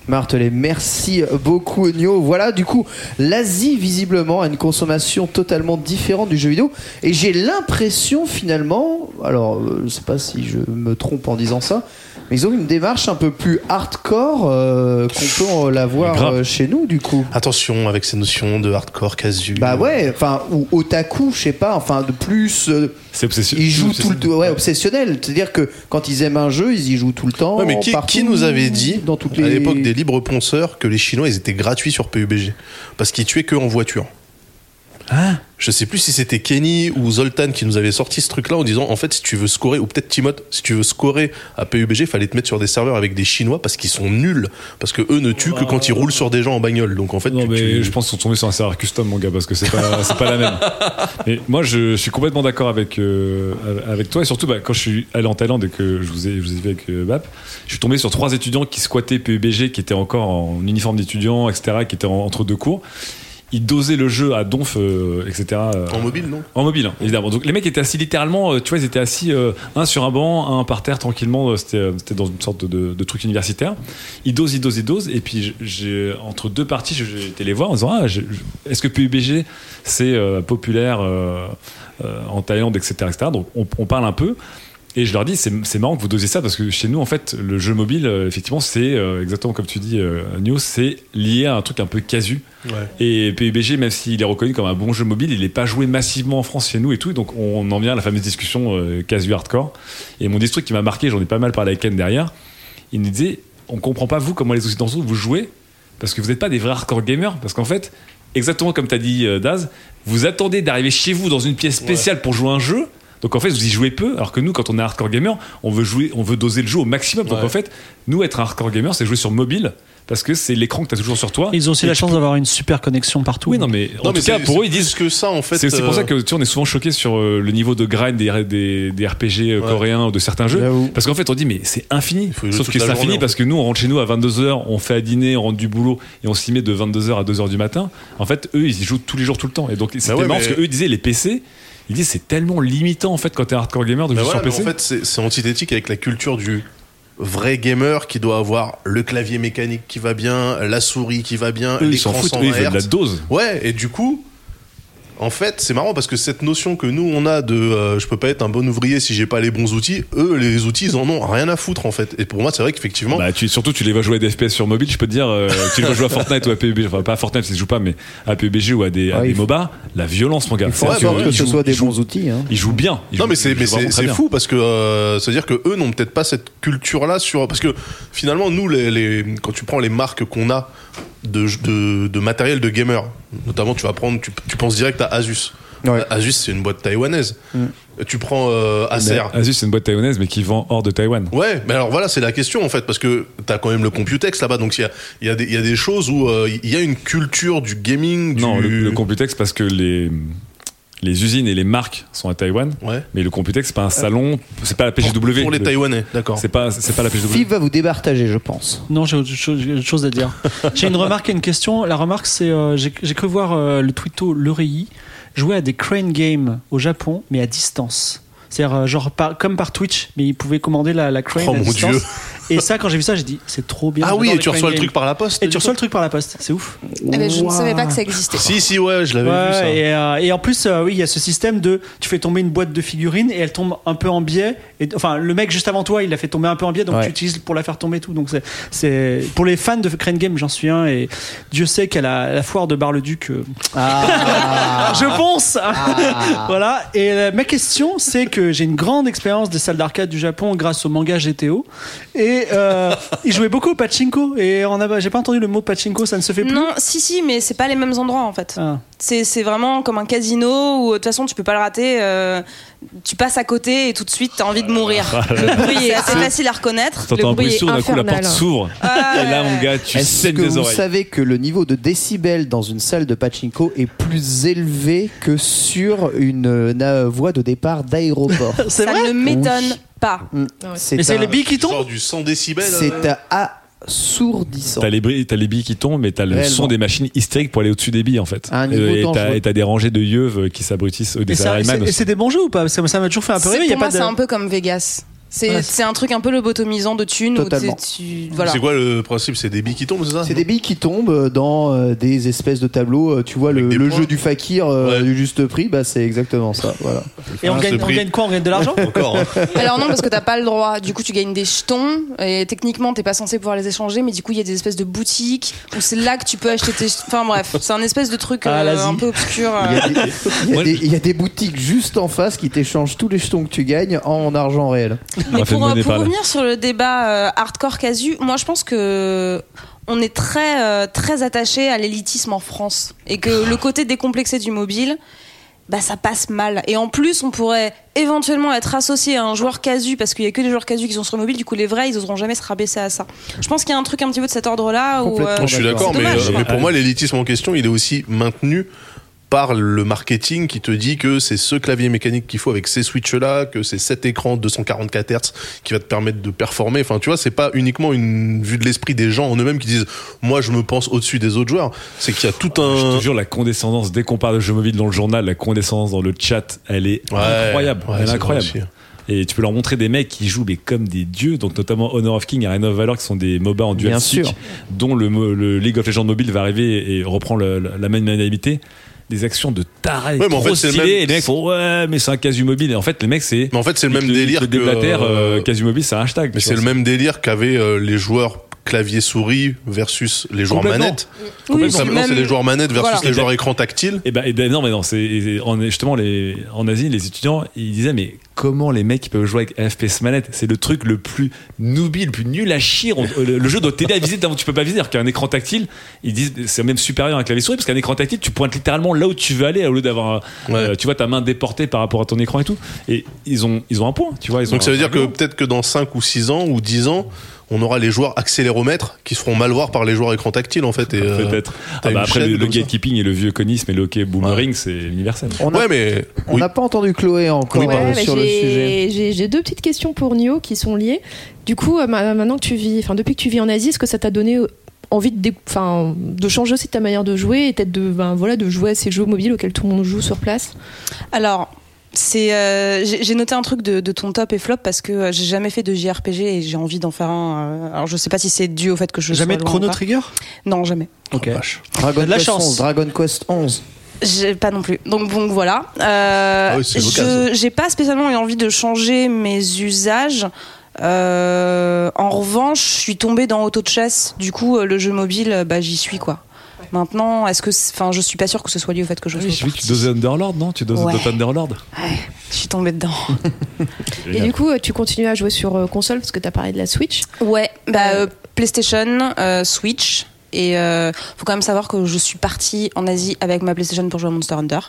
Martelé, merci beaucoup Nio. Voilà, du coup, l'Asie visiblement a une consommation totalement différente du jeu vidéo. Et j'ai l'impression finalement, alors euh, je sais pas si je me trompe en disant ça, mais ils ont une démarche un peu plus hardcore euh, qu'on peut la voir euh, chez nous du coup. Attention avec ces notions de hardcore casu. Bah ouais, enfin, ou otaku, je sais pas, enfin de plus. euh, C'est obsession. ils jouent c'est tout le temps, ouais, obsessionnel. C'est-à-dire que quand ils aiment un jeu, ils y jouent tout le temps. Ouais, mais qui, partout, qui nous avait dit dans toutes à l'époque des libres ponceurs que les Chinois ils étaient gratuits sur PUBG parce qu'ils tuaient que en voiture. Je sais plus si c'était Kenny ou Zoltan qui nous avait sorti ce truc-là en disant en fait si tu veux scorer ou peut-être Timoth si tu veux scorer à PUBG fallait te mettre sur des serveurs avec des Chinois parce qu'ils sont nuls parce que eux ne tuent que quand ils roulent sur des gens en bagnole donc en fait Non, tu- mais tu- je pense qu'ils sont tombés sur un serveur custom, mon gars, parce que c'est pas, c'est pas la même. Mais moi, je, suis complètement d'accord avec, euh, avec toi, et surtout, bah, quand je suis allé en Thaïlande et que je vous ai, je vous ai vu avec euh, BAP, je suis tombé sur trois étudiants qui squattaient PUBG, qui étaient encore en uniforme d'étudiant, etc., qui étaient en- entre deux cours. Ils dosaient le jeu à donf, euh, etc. euh, en mobile non en mobile, hein, évidemment. Donc les mecs étaient assis littéralement, euh, tu vois, ils étaient assis euh, un sur un banc, un par terre tranquillement. C'était, dans une sorte de, de truc universitaire. Ils dosent, ils dosent, ils dosent. Et puis j'ai entre deux parties, j'ai été les voir en disant ah, est-ce que PUBG c'est euh, populaire en Thaïlande, etc., etc. Donc on, on parle un peu. Et je leur dis, c'est marrant que vous dosiez ça parce que chez nous, en fait, le jeu mobile, euh, effectivement, c'est euh, exactement comme tu dis, euh, c'est lié à un truc un peu casu. ouais. Et PUBG, même s'il est reconnu comme un bon jeu mobile, il n'est pas joué massivement en France chez nous et tout. Donc on en vient à la fameuse discussion euh, casu hardcore. Et mon truc qui m'a marqué, j'en ai pas mal parlé avec Ken derrière, il nous disait on comprend pas vous comment les occidentaux vous jouez parce que vous n'êtes pas des vrais hardcore gamers. Parce qu'en fait, exactement comme tu as dit Daz, vous attendez d'arriver chez vous dans une pièce spéciale pour jouer un jeu. Donc en fait, vous y jouez peu, alors que nous, quand on est hardcore gamer, on veut jouer, on veut doser le jeu au maximum. Donc Ouais. en fait, nous, être un hardcore gamer, c'est jouer sur mobile, parce que c'est l'écran que tu as toujours sur toi. Ils ont aussi la chance peux- d'avoir une super connexion partout. Oui, non, mais en Non, mais tout cas, pour eux, ils disent plus que ça en fait. C'est c'est pour euh, ça que tu sais, on est souvent choqué sur euh, le niveau de grind des, des, des RPG euh, Ouais. coréens ou de certains jeux. Parce qu'en fait, on dit, mais c'est infini. Sauf que c'est journée, infini en parce que nous, on rentre chez nous à 22h, on fait à dîner, on rentre du boulot et on s'y met de 22h à 2h du matin. En fait, eux, ils y jouent tous les jours, tout le temps. Et donc, c'était ouais, marrant mais- parce qu'eux, ils disaient, les PC, ils disent, c'est tellement limitant en fait quand t'es hardcore gamer de Mais jouer voilà, sur PC. en fait, c'est antithétique avec la culture du vrai gamer qui doit avoir le clavier mécanique qui va bien, la souris qui va bien, ils l'écran foutent, 120 eux, ils veulent de la dose. Ouais, et du coup, en fait, c'est marrant parce que cette notion que nous on a de euh, je peux pas être un bon ouvrier si j'ai pas les bons outils, eux les outils ils en ont rien à foutre en fait. Et pour moi, c'est vrai qu'effectivement, Bah, tu, surtout, tu les vas jouer à des FPS sur mobile, je peux te dire, euh, tu les vas jouer à Fortnite ou à PUBG, enfin pas à Fortnite, ils jouent pas, mais à PUBG ou à des, à Ouais, des MOBA, la violence, mon gars. Il faut Ouais, que, bah ce soit des bons outils. hein. Ils jouent bien. Ils Non jouent- mais c'est mais fou parce que euh, c'est à dire que eux n'ont peut-être pas cette culture là sur parce que finalement nous les, les quand tu prends les marques qu'on a de, de de matériel de gamer notamment tu vas prendre tu, tu penses direct à Asus Ouais. Asus c'est une boîte taïwanaise tu prends euh, Acer Mais Asus, c'est une boîte taïwanaise, mais qui vend hors de Taïwan. Ouais, mais alors voilà, c'est la question en fait, parce que t'as quand même le Computex là-bas, donc il y a, il y, a des- il y a des choses où euh, il y a une culture du gaming. Du... Non, le, le Computex, parce que les, les usines et les marques sont à Taïwan, Ouais. mais le Computex, c'est pas un salon, c'est pas la PGW. Pour les Le- Taïwanais, d'accord. C'est pas, c'est pas la PGW. Fiv va vous départager, je pense. Non, j'ai autre chose, j'ai autre chose à dire. j'ai une remarque et une question. La remarque, c'est euh, j'ai j'ai cru voir euh, le twitto Lorei jouer à des crane games au Japon, mais à distance. C'est-à-dire, euh, genre, par- comme par Twitch, mais il pouvait commander la, la crane Oh à mon distance. Dieu. Et ça, quand j'ai vu ça, j'ai dit, c'est trop bien. Ah oui, et tu reçois le truc par la poste Et tu reçois le truc par la poste, c'est ouf. Eh ben, je ne savais pas que ça existait. Si, si, ouais, je l'avais vu ça. Et, euh, et en plus, euh, oui, il y a ce système de tu fais tomber une boîte de figurines et elle tombe un peu en biais. Et, enfin, le mec juste avant toi, il l'a fait tomber un peu en biais, donc Ouais. tu utilises pour la faire tomber et tout. Donc c'est- c'est pour les fans de Crane Game, j'en suis un. Et Dieu sait qu'à la, la foire de Bar-le-Duc, euh, Ah. je pense. voilà. Et ma question, c'est que j'ai une grande expérience des salles d'arcade du Japon grâce au manga GTO. Et euh, ils jouaient beaucoup au pachinko. Et on a, j'ai pas entendu le mot pachinko, ça ne se fait plus? Non, si, si, mais c'est pas les mêmes endroits en fait. Ah. C'est c'est vraiment comme un casino où de toute façon tu peux pas le rater. euh, tu passes à côté et tout de suite t'as envie de mourir. Le bruit est assez facile à reconnaître. T'entends un bruit sourd, d'un coup la porte s'ouvre. Ah, Et là, mon gars, tu Est-ce saignes que des vous oreilles. savez que le niveau de décibels dans une salle de pachinko est plus élevé que sur une euh, voie de départ d'aéroport? Ça vrai? ne m'étonne Oui. pas. C'est Mais c'est un- les billes qui tombent? Genre du 100 décibels. C'est euh, assourdissant. T'as les, t'as les billes qui tombent, mais t'as le Réellement. son des machines hystériques pour aller au-dessus des billes, en fait. Un niveau et t'as dangereux. et t'as des rangées de yeux qui s'abrutissent, euh, Et, des et c'est des bons jeux ou pas? Parce que ça m'a toujours fait un peu C'est- rêver. Il y a Pour moi, pas de... c'est un peu comme Vegas. C'est un truc un peu lobotomisant de thunes. où Totalement. tu- tu- voilà. C'est quoi le principe? C'est des billes qui tombent, c'est ça? C'est des billes qui tombent dans euh, des espèces de tableaux. euh, Tu vois, le, Avec le jeu du fakir euh, Ouais. du juste prix, bah, c'est exactement ça. Voilà. Et on gagne, on gagne quoi? On gagne de l'argent? Encore. hein. Alors non, parce que t'as pas le droit. Du coup, tu gagnes des jetons et techniquement, t'es pas censé pouvoir les échanger. Mais du coup, il y a des espèces de boutiques où c'est là que tu peux acheter tes. Enfin bref, c'est un espèce de truc Ah, euh, un peu obscur. euh. Il y, a des, il y a des- il y a des boutiques juste en face qui t'échangent tous les jetons que tu gagnes en argent réel. Mais pour, là. revenir sur le débat euh, hardcore casu, moi je pense que on est très euh, très attaché à l'élitisme en France. Et que le côté décomplexé du mobile bah ça passe mal. Et en plus on pourrait éventuellement être associé à un joueur casu parce qu'il y a que des joueurs casu qui sont sur mobile du coup les vrais ils oseront jamais se rabaisser à ça. Je pense qu'il y a un truc un petit peu de cet ordre là où euh, je suis d'accord, euh, mais pour moi, l'élitisme en question, il est aussi maintenu par le marketing qui te dit que c'est ce clavier mécanique qu'il faut avec ces switches là, que c'est cet écran 244 Hz qui va te permettre de performer. Enfin, tu vois, c'est pas uniquement une vue de l'esprit des gens en eux-mêmes qui disent moi je me pense au-dessus des autres joueurs. C'est qu'il y a tout Je un te jure, la condescendance, dès qu'on parle de jeux mobiles dans le journal, la condescendance dans le chat, elle est Ouais, incroyable. ouais, elle est incroyable. Et tu peux leur montrer des mecs qui jouent mais comme des dieux, donc notamment Honor of King et Arena of Valor qui sont des MOBA en dual Bien stick, sûr. dont le, League of Legends mobile va arriver et reprend le- la même maniabilité. Des actions de taré, Ouais, mais en trop fait, c'est le stylées, même- et les mecs font ouais mais c'est un casu mobile et en fait les mecs c'est Mais en fait, c'est le même délire que, euh, euh, casu mobile c'est un hashtag Mais c'est le même délire qu'avaient euh, les joueurs clavier souris versus les joueurs manettes. Oui, c'est maintenant, même- c'est les joueurs manettes versus Voilà. les joueurs écran tactile. Et ben, ben non, mais non, c'est justement les, en Asie, les étudiants, ils disaient mais comment les mecs peuvent jouer avec FPS manette C'est le truc le plus nubile, le plus nul à chier. On- le, le jeu doit t'aider à viser là où tu peux pas viser. Alors qu'un écran tactile, ils disent c'est même supérieur à un clavier souris parce qu'un écran tactile, tu pointes littéralement là où tu veux aller au lieu d'avoir, Ouais. euh, tu vois, ta main déportée par rapport à ton écran et tout. Et ils ont, ils ont un point, tu vois. Ils ont Donc ça veut dire que peut-être que dans 5 ou 6 ans ou 10 ans, on aura les joueurs accéléromètres qui se feront mal voir par les joueurs écran tactile en fait. Et, euh, Peut-être. Ah bah après, le, gatekeeping et le vieux conisme et le hockey boomerang, c'est universel. On a- Ouais, mais On n'a pas entendu Chloé encore Oui, euh, sur le j'ai- sujet. J'ai deux petites questions pour Nio qui sont liées. Du coup, euh, ma- maintenant que tu vis, enfin depuis que tu vis en Asie, est-ce que ça t'a donné envie de, enfin, de changer aussi ta manière de jouer et peut-être de, ben, voilà, de jouer à ces jeux mobiles auxquels tout le monde joue sur place? Alors, c'est, euh, j'ai noté un truc de, de ton top et flop parce que euh, j'ai jamais fait de JRPG et j'ai envie d'en faire un. euh, alors, je sais pas si c'est dû au fait que je Jamais sois de Chrono. Trigger? Non, jamais. Ok. Oh. Dragon de la Quest chance. 11, Dragon Quest 11. J'ai pas non plus. Donc bon, voilà. Euh, Ah oui, je j'ai pas spécialement eu envie de changer mes usages. Euh, en revanche, je suis tombée dans Auto Chess. Du coup, le jeu mobile, bah j'y suis quoi. Maintenant, est-ce que, enfin, je suis pas sûre que ce soit lié au fait que je Ah sois. oui, vu que tu dosais Underlord, non? Tu doses Ouais. Underlord? Ouais, je suis tombée dedans. Et du coup, euh, tu continues à jouer sur euh, console parce que tu as parlé de la Switch? Ouais, bah euh, PlayStation, euh, Switch. Et euh, faut quand même savoir que je suis partie en Asie avec ma PlayStation pour jouer à Monster Hunter.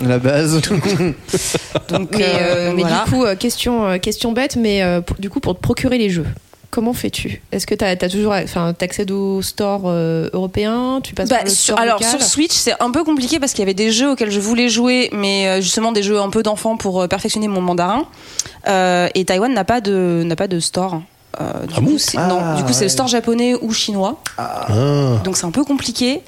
La base. Donc, Mais, euh, mais voilà. du coup, question, question bête, mais euh, pour- du coup, pour te procurer les jeux, comment fais-tu? Est-ce que tu as, toujours, enfin, t'accèdes au store euh, européen? Tu passes Bah, par le sur- store alors local? sur Switch c'est un peu compliqué parce qu'il y avait des jeux auxquels je voulais jouer mais euh, justement des jeux un peu d'enfants pour euh, perfectionner mon mandarin. Et Taïwan n'a pas de n'a pas de store Euh, du Ah coup, bon c'est- Ah, non, du coup c'est ouais. le store japonais ou chinois Ah. donc c'est un peu compliqué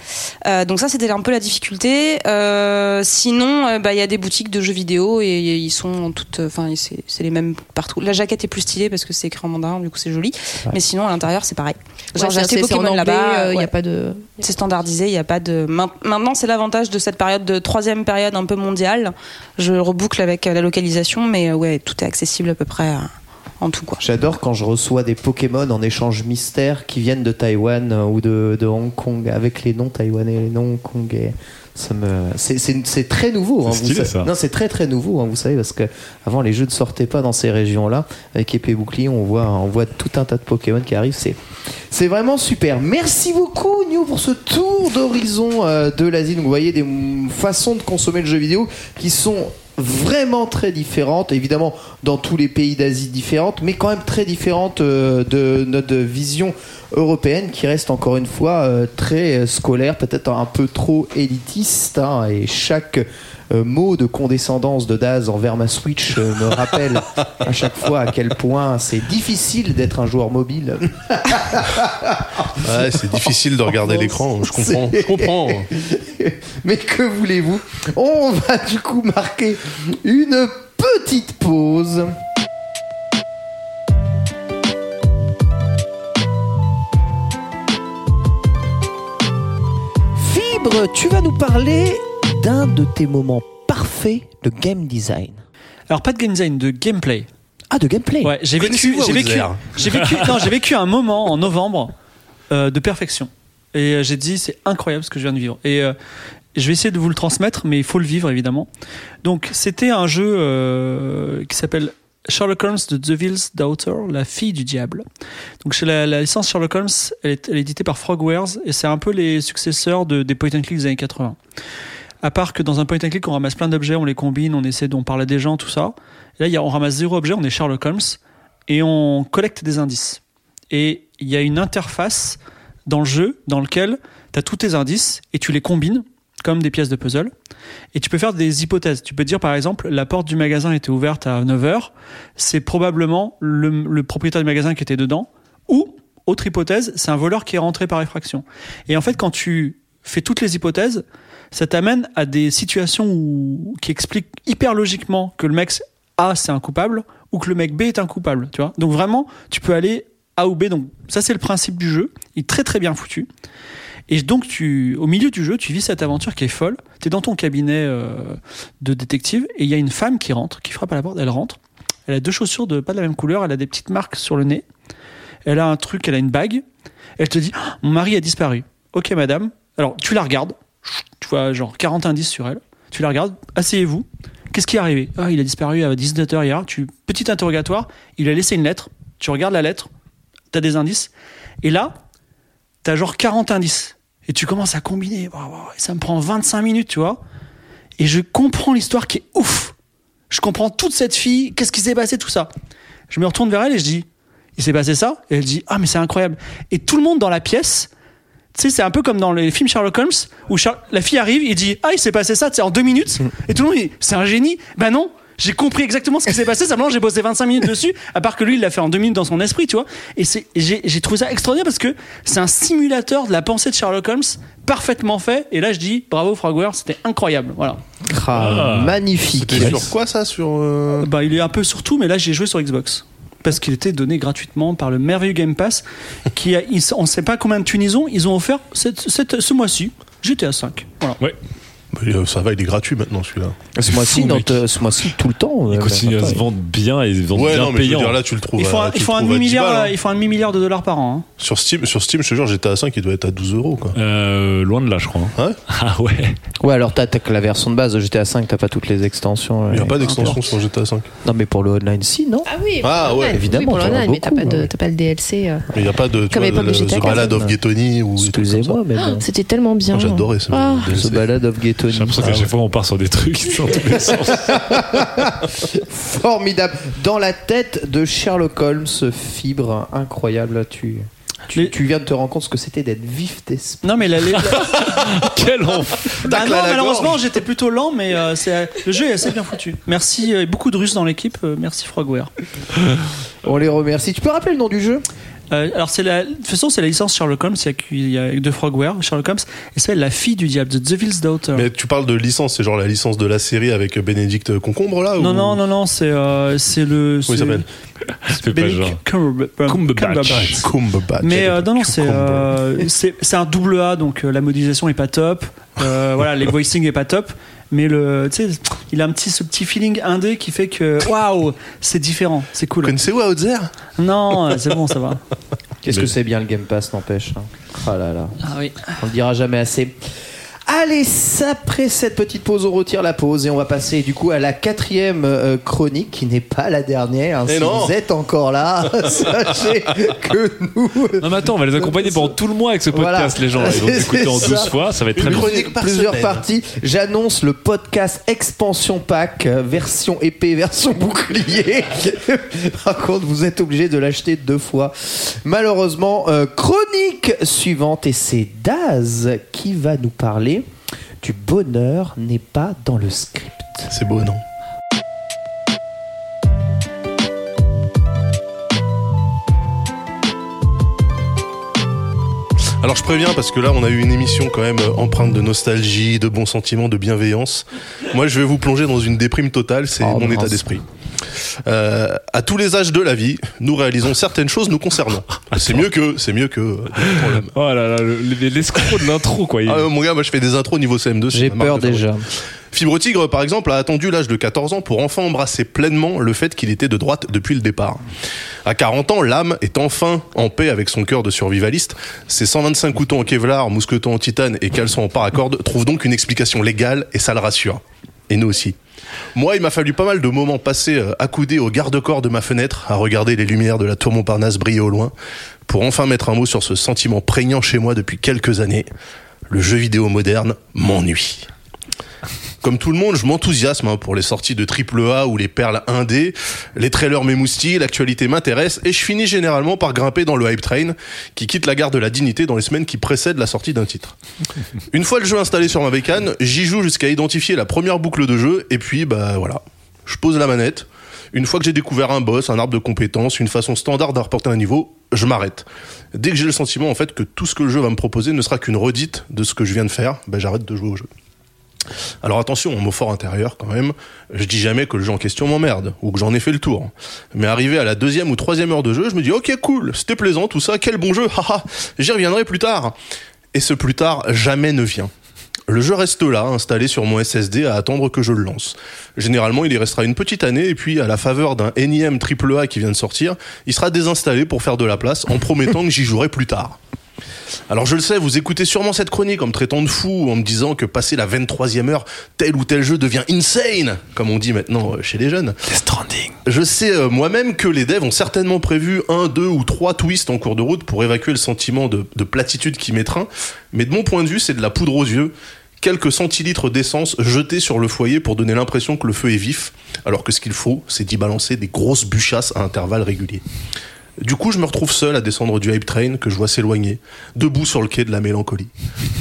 Euh, donc ça c'était un peu la difficulté Euh, sinon euh, bah il y a des boutiques de jeux vidéo et ils sont toutes enfin c'est c'est les mêmes partout la jaquette est plus stylée parce que c'est écrit en mandarin du coup c'est joli mais sinon à l'intérieur c'est pareil Ouais, Genre, j'ai c'est- acheté c'est en Pokémon anglais, là-bas euh, il y ouais. a pas de. C'est standardisé, il y a pas de. Main- Maintenant, c'est l'avantage de cette période de troisième période un peu mondiale. Je reboucle avec la localisation, mais ouais, tout est accessible à peu près euh, en tout quoi. J'adore quand je reçois des Pokémon en échange mystère qui viennent de Taïwan euh, ou de, de Hong Kong avec les noms taïwanais et les noms hongkongais. Ça me, c'est, très nouveau. hein, C'est vous ça. Non, c'est très très nouveau. hein, vous savez parce que avant les jeux ne sortaient pas dans ces régions-là. Avec épée et bouclier, on voit, on voit tout un tas de Pokémon qui arrivent. C'est, c'est vraiment super. Merci beaucoup Nio pour ce tour d'horizon euh, de l'Asie. Vous voyez des façons de consommer le jeu vidéo qui sont vraiment très différentes, évidemment dans tous les pays d'Asie différentes, mais quand même très différentes euh, de notre vision européenne qui reste encore une fois euh, très euh, scolaire, peut-être un peu trop élitiste. hein, et chaque euh, mot de condescendance de Daz envers ma Switch euh, me rappelle à chaque fois à quel point c'est difficile d'être un joueur mobile. Ouais, c'est difficile de regarder l'écran. Je comprends. Je comprends. Mais que voulez-vous? On va du coup marquer une petite pause. Fibre, tu vas nous parler d'un de tes moments parfaits de game design. Alors pas de game design, de gameplay. Ah, de gameplay Ouais, j'ai vécu, j'ai vécu, j'ai vécu, non, j'ai vécu un moment en novembre euh, de perfection. Et euh, j'ai dit c'est incroyable ce que je viens de vivre. Et euh, je vais essayer de vous le transmettre, mais il faut le vivre évidemment. Donc c'était un jeu euh, qui s'appelle Sherlock Holmes de Devil's Daughter, la fille du diable. Donc chez la, la licence Sherlock Holmes, elle est, elle est éditée par Frogwares et c'est un peu les successeurs de, des point and click des années 80. À part que dans un point and click, on ramasse plein d'objets, on les combine, on essaie, on parle à des gens, tout ça. Là, y a, on ramasse zéro objet, on est Sherlock Holmes et on collecte des indices. Et il y a une interface dans le jeu dans lequel tu as tous tes indices et tu les combines comme des pièces de puzzle. Et tu peux faire des hypothèses. Tu peux dire par exemple, la porte du magasin était ouverte à 9h, c'est probablement le, le propriétaire du magasin qui était dedans. Ou, autre hypothèse, c'est un voleur qui est rentré par effraction. Et en fait, quand tu fais toutes les hypothèses, ça t'amène à des situations qui expliquent hyper logiquement que le mec A c'est un coupable ou que le mec B est un coupable, tu vois. Donc vraiment, tu peux aller A ou B. Donc ça c'est le principe du jeu. Il est très très bien foutu. Et donc tu, au milieu du jeu, tu vis cette aventure qui est folle. Tu es dans ton cabinet euh, de détective et il y a une femme qui rentre, qui frappe à la porte. Elle rentre. Elle a deux chaussures de pas de la même couleur. Elle a des petites marques sur le nez. Elle a un truc. Elle a une bague. Elle te dit Ah, mon mari a disparu. Ok madame. Alors tu la regardes. Tu vois genre 40 indices sur elle. Tu la regardes. Asseyez-vous. Qu'est-ce qui est arrivé? Ah, il a disparu à 19h hier. Tu petit interrogatoire. Il a laissé une lettre. Tu regardes la lettre. T'as des indices. Et là, t'as genre 40 indices. Et tu commences à combiner. Et ça me prend 25 minutes, tu vois. Et je comprends l'histoire qui est ouf. Je comprends toute cette fille. Qu'est-ce qui s'est passé, tout ça. Je me retourne vers elle et je dis il s'est passé ça? Et elle dit, ah, mais c'est incroyable. Et tout le monde dans la pièce, tu sais, c'est un peu comme dans les films Sherlock Holmes, où Char- la fille arrive, il dit, ah, il s'est passé ça, tu sais, en deux minutes. Et tout le monde dit, c'est un génie. Ben non. J'ai compris exactement ce qui s'est passé, simplement j'ai bossé 25 minutes dessus, à part que lui il l'a fait en deux minutes dans son esprit, tu vois. Et c'est, j'ai, trouvé ça extraordinaire parce que c'est un simulateur de la pensée de Sherlock Holmes, parfaitement fait. Et là je dis, bravo Frogware, c'était incroyable. Voilà. Ah, magnifique. C'était sur quoi ça Sur. euh, Bah, il est un peu sur tout, mais là j'ai joué sur Xbox. Parce qu'il était donné gratuitement par le merveilleux Game Pass, qui a, ils- on ne sait pas combien de thunes ils ont, ils ont offert cette, cette- ce mois-ci GTA 5. Voilà. Ouais. euh, ça va, il est gratuit maintenant celui-là. Ce mois-ci, ce tout le temps. Il euh, continue à se vendre bien et ils vendent Ouais, bien non, mais je veux payant. dire, là, tu le trouves. Il faut, à- un, tu il le faut un trouves à 10 demi-milliard, balles, hein. il de dollars par an. hein. Sur Steam, sur Steam, je te jure, GTA 5, il doit être à 12 euros, quoi. Euh, loin de là, je crois. hein. Ouais. Ah ouais. Ouais, alors t'as t'as que la version de base de GTA 5, t'as pas toutes les extensions. Il n'y a ouais. pas d'extension sur GTA 5. Non, mais pour le online, si, non Ah oui, Ah, ouais, évidemment, Oui, pour t'en as l'online, mais t'as pas, de- ouais. t'as pas le DLC. euh. Mais il n'y a pas de. Comme vois, le- GTA The Ballad 4. of ou. comme Excusez-moi, ça. mais Ah. C'était tellement bien. Moi, J'adorais ce Ah. The Ballad of Ghetto. J'ai l'impression qu'à chaque fois on part sur des trucs dans tous les sens. Formidable. Dans la tête de Sherlock Holmes, fibre incroyable. Tu, tu, viens de te rendre compte ce que c'était d'être vif d'esprit. Non, mais la, la- Quel. Bah non, à la malheureusement, j'étais plutôt lent, mais euh, c'est, le jeu est assez bien foutu. Merci, euh, beaucoup de Russes dans l'équipe. euh, merci Frogware. On les remercie. Tu peux rappeler le nom du jeu? Euh, alors, c'est la, de toute façon, c'est la licence Sherlock Holmes. Il y a, qu'il y a de Frogware, Sherlock Holmes, et c'est la fille du diable, The Devil's Daughter. Mais tu parles de licence, c'est genre la licence de la série avec Bénédicte Concombre là non, ou- non, non, non, c'est, euh, c'est le. Comment il c'est s'appelle? Fais pas genre. Benedict Cumberbatch. Cumberbatch. Cumberbatch. Mais euh, non, non, c'est euh, c'est c'est un double A, donc euh, la modélisation est pas top. Euh, voilà, les voicing est pas top. Mais le, tu sais, il a un petit, ce petit feeling indé qui fait que waouh, c'est différent, c'est Vous cool. connaissez Outzer Non, c'est bon, ça va. Qu'est-ce que c'est bien le Game Pass, n'empêche. hein? Ah là là. Ah oui. On le dira jamais assez. Allez, après cette petite pause, on retire la pause et on va passer du coup à la quatrième euh, chronique qui n'est pas la dernière. hein. Eh si non. vous êtes encore là, sachez que nous. Non mais attends, on va les accompagner pendant tout le mois avec ce podcast, Voilà. les gens. Ils vont C'est écouter en ça. 12 fois, ça va être très Une chronique par plusieurs semaine. parties. J'annonce le podcast expansion pack, euh, version épée, version bouclier. Par contre, vous êtes obligé de l'acheter deux fois. Malheureusement, euh, chronique suivante et c'est Daz qui va nous parler du bonheur n'est pas dans le script. C'est beau, non? Alors je préviens parce que là on a eu une émission quand même euh, empreinte de nostalgie, de bons sentiments, de bienveillance. Moi je vais vous plonger dans une déprime totale, c'est Oh, mon mince. état d'esprit. Euh, à tous les âges de la vie, nous réalisons certaines choses nous concernant. C'est mieux que, c'est mieux que. euh. Oh là là, le- les- l'escroc de l'intro quoi. Ah, mon gars, moi je fais des intros niveau CM2. c'est J'ai peur déjà. Fibre Tigre, par exemple, a attendu l'âge de 14 ans pour enfin embrasser pleinement le fait qu'il était de droite depuis le départ. À 40 ans, l'âme est enfin en paix avec son cœur de survivaliste. Ses 125 couteaux en Kevlar, mousquetons en titane et caleçons en paracorde trouvent donc une explication légale et ça le rassure. Et nous aussi. Moi, il m'a fallu pas mal de moments passés euh, accoudés au garde-corps de ma fenêtre, à regarder les lumières de la tour Montparnasse briller au loin, pour enfin mettre un mot sur ce sentiment prégnant chez moi depuis quelques années. Le jeu vidéo moderne m'ennuie. Comme tout le monde, je m'enthousiasme hein, pour les sorties de AAA ou les perles indé. Les trailers m'émoustillent, l'actualité m'intéresse et je finis généralement par grimper dans le hype train qui quitte la gare de la dignité dans les semaines qui précèdent la sortie d'un titre. Une fois le jeu installé sur ma bécane, j'y joue jusqu'à identifier la première boucle de jeu et puis bah voilà, je pose la manette. Une fois que j'ai découvert un boss, un arbre de compétences, une façon standard d'apporter un niveau, je m'arrête. Dès que j'ai le sentiment en fait que tout ce que le jeu va me proposer ne sera qu'une redite de ce que je viens de faire, bah, j'arrête de jouer au jeu. Alors attention, mon mot fort intérieur quand même, je dis jamais que le jeu en question m'emmerde, ou que j'en ai fait le tour. Mais arrivé à la deuxième ou troisième heure de jeu, je me dis ok cool, c'était plaisant tout ça, quel bon jeu, haha, j'y reviendrai plus tard. Et ce plus tard jamais ne vient. Le jeu reste là, installé sur mon SSD à attendre que je le lance. Généralement, il y restera une petite année et puis, à la faveur d'un énième AAA qui vient de sortir, il sera désinstallé pour faire de la place en promettant que j'y jouerai plus tard. Alors je le sais, vous écoutez sûrement cette chronique en me traitant de fou, en me disant que passé la 23e heure, tel ou tel jeu devient insane, comme on dit maintenant euh, chez les jeunes. Je sais euh, moi-même que les devs ont certainement prévu un, deux ou trois twists en cours de route pour évacuer le sentiment de, de platitude qui m'étreint, mais de mon point de vue, c'est de la poudre aux yeux. Quelques centilitres d'essence jetés sur le foyer pour donner l'impression que le feu est vif, alors que ce qu'il faut, c'est d'y balancer des grosses bûchasses à intervalles réguliers. Du coup, je me retrouve seul à descendre du hype train que je vois s'éloigner, debout sur le quai de la mélancolie.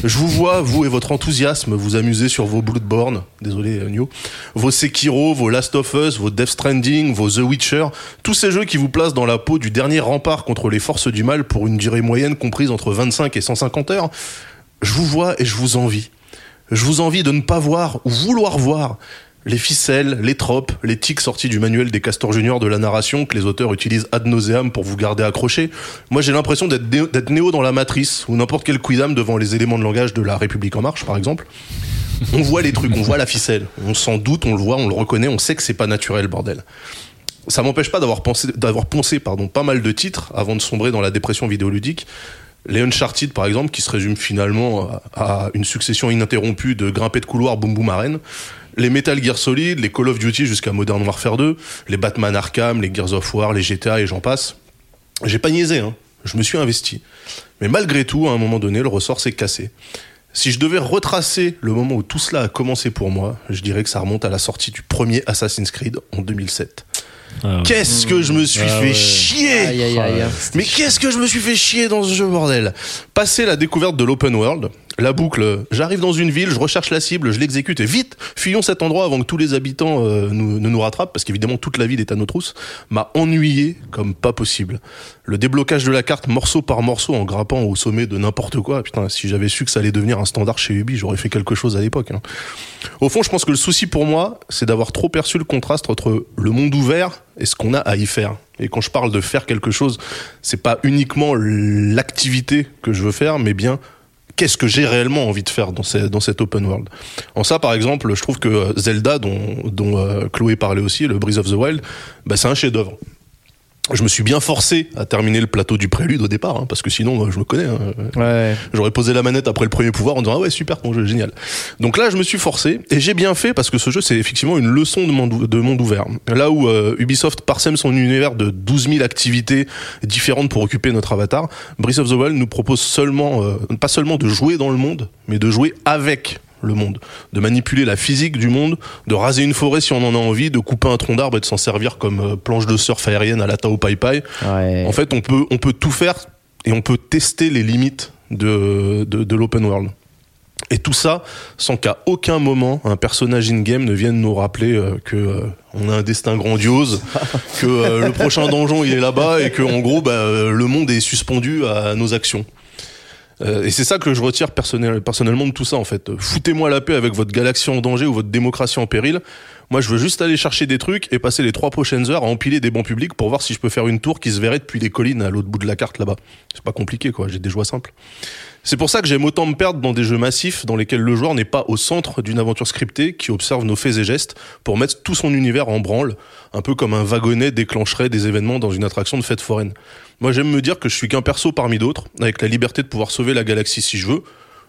Je vous vois, vous et votre enthousiasme, vous amuser sur vos Bloodborne, désolé euh, Nio, vos Sekiro, vos Last of Us, vos Death Stranding, vos The Witcher, tous ces jeux qui vous placent dans la peau du dernier rempart contre les forces du mal pour une durée moyenne comprise entre 25 et 150 heures. Je vous vois et je vous envie. Je vous envie de ne pas voir ou vouloir voir les ficelles, les tropes, les tics sortis du manuel des castors juniors de la narration que les auteurs utilisent ad nauseam pour vous garder accroché. Moi, j'ai l'impression d'être néo, dans la matrice ou n'importe quel quidam devant les éléments de langage de la République en marche, par exemple. On voit les trucs, on voit la ficelle, on s'en doute, on le voit, on le reconnaît, on sait que c'est pas naturel, bordel. Ça m'empêche pas d'avoir pensé, d'avoir poncé, pardon, pas mal de titres avant de sombrer dans la dépression vidéoludique. Les Uncharted, par exemple, qui se résume finalement à une succession ininterrompue de grimpées de couloirs boum boum arène. Les Metal Gear Solid, les Call of Duty jusqu'à Modern Warfare 2, les Batman Arkham, les Gears of War, les GTA et j'en passe. J'ai pas niaisé, hein. Je me suis investi. Mais malgré tout, à un moment donné, le ressort s'est cassé. Si je devais retracer le moment où tout cela a commencé pour moi, je dirais que ça remonte à la sortie du premier Assassin's Creed en 2007. Ah. Qu'est-ce que je me suis Ah fait ouais. chier Aïe, aïe, aïe. mais qu'est-ce que je me suis fait chier dans ce jeu, bordel? Passer la découverte de l'open world, la boucle, j'arrive dans une ville, je recherche la cible, je l'exécute, et vite, fuyons cet endroit avant que tous les habitants euh, nous, ne nous rattrapent, parce qu'évidemment toute la ville est à nos trousses, m'a ennuyé comme pas possible. Le déblocage de la carte morceau par morceau en grimpant au sommet de n'importe quoi, putain, si j'avais su que ça allait devenir un standard chez Ubi, j'aurais fait quelque chose à l'époque. hein. Au fond, je pense que le souci pour moi, c'est d'avoir trop perçu le contraste entre le monde ouvert et ce qu'on a à y faire. Et quand je parle de faire quelque chose, c'est pas uniquement l'activité que je veux faire, mais bien qu'est-ce que j'ai réellement envie de faire dans, ces, dans cet open world. En ça, par exemple, je trouve que Zelda, dont, dont euh, Chloé parlait aussi, le Breath of the Wild, bah, c'est un chef-d'œuvre. Je me suis bien forcé à terminer le plateau du prélude au départ, hein, parce que sinon, je me connais. hein. Ouais. J'aurais posé la manette après le premier pouvoir en disant ah ouais super ton jeu génial. Donc là je me suis forcé et j'ai bien fait parce que ce jeu c'est effectivement une leçon de monde, de monde ouvert. Là où euh, Ubisoft parsème son univers de 12 000 activités différentes pour occuper notre avatar, Breath of the Wild nous propose seulement euh, pas seulement de jouer dans le monde, mais de jouer avec le monde, de manipuler la physique du monde, de raser une forêt si on en a envie, de couper un tronc d'arbre et de s'en servir comme euh, planche de surf aérienne à la Tao Pai Pai. Ouais. En fait, on peut, on peut tout faire et on peut tester les limites de, de, de l'open world. Et tout ça sans qu'à aucun moment un personnage in-game ne vienne nous rappeler euh, que euh, on a un destin grandiose, que euh, le prochain donjon il est là-bas et que en gros bah, le monde est suspendu à nos actions. Euh, et c'est ça que je retire personnel- personnellement de tout ça en fait. Foutez-moi la paix avec votre galaxie en danger ou votre démocratie en péril. Moi, je veux juste aller chercher des trucs et passer les trois prochaines heures à empiler des bancs publics pour voir si je peux faire une tour qui se verrait depuis les collines à l'autre bout de la carte là-bas. C'est pas compliqué quoi, j'ai des joies simples. C'est pour ça que j'aime autant me perdre dans des jeux massifs dans lesquels le joueur n'est pas au centre d'une aventure scriptée qui observe nos faits et gestes pour mettre tout son univers en branle, un peu comme un wagonnet déclencherait des événements dans une attraction de fête foraine. Moi, j'aime me dire que je suis qu'un perso parmi d'autres, avec la liberté de pouvoir sauver la galaxie si je veux,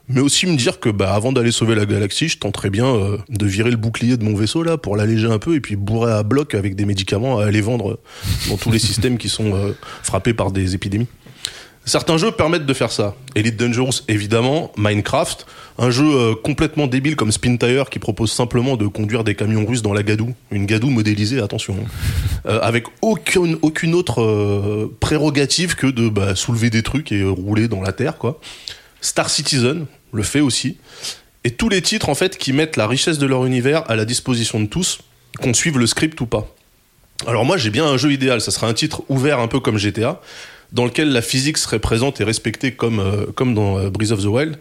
mais aussi me dire que bah, avant d'aller sauver la galaxie, je tenterais bien euh, de virer le bouclier de mon vaisseau là pour l'alléger un peu et puis bourrer à bloc avec des médicaments à aller vendre dans tous les systèmes qui sont euh, frappés par des épidémies. Certains jeux permettent de faire ça. Elite Dangerous, évidemment, Minecraft, un jeu euh, complètement débile comme Spin Tire qui propose simplement de conduire des camions russes dans la gadoue, une gadoue modélisée, attention, hein. Euh, avec aucune, aucune autre euh, prérogative que de bah, soulever des trucs et rouler dans la terre, quoi. Star Citizen le fait aussi. Et tous les titres, en fait, qui mettent la richesse de leur univers à la disposition de tous, qu'on suive le script ou pas. Alors moi, j'ai bien un jeu idéal. Ça serait un titre ouvert un peu comme GTA, dans lequel la physique serait présente et respectée comme, euh, comme dans euh, Breath of the Wild.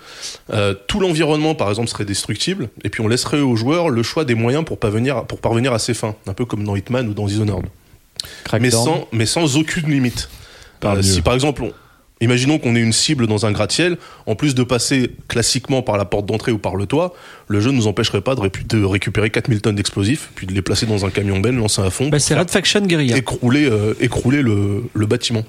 Euh, tout l'environnement, par exemple, serait destructible. Et puis on laisserait aux joueurs le choix des moyens pour parvenir, pour parvenir à ses fins. Un peu comme dans Hitman ou dans Dishonored. Mais sans, mais sans aucune limite. Par Euh, si par exemple, on- imaginons qu'on ait une cible dans un gratte-ciel, en plus de passer classiquement par la porte d'entrée ou par le toit, le jeu ne nous empêcherait pas de, de récupérer 4000 tonnes d'explosifs, puis de les placer dans un camion ben, lancer à fond, Bah, c'est Red Faction Guerrilla. écrouler, euh, écrouler le, le bâtiment.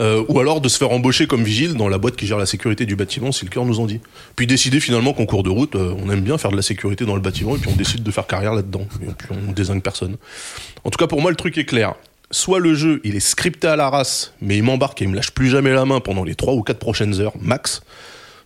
Euh, ou alors de se faire embaucher comme vigile dans la boîte qui gère la sécurité du bâtiment si le cœur nous en dit. Puis décider finalement qu'en cours de route, euh, on aime bien faire de la sécurité dans le bâtiment et puis on décide de faire carrière là-dedans. Et puis on désigne personne. En tout cas pour moi le truc est clair. Soit le jeu il est scripté à la race, mais il m'embarque et il me lâche plus jamais la main pendant les 3 ou 4 prochaines heures max.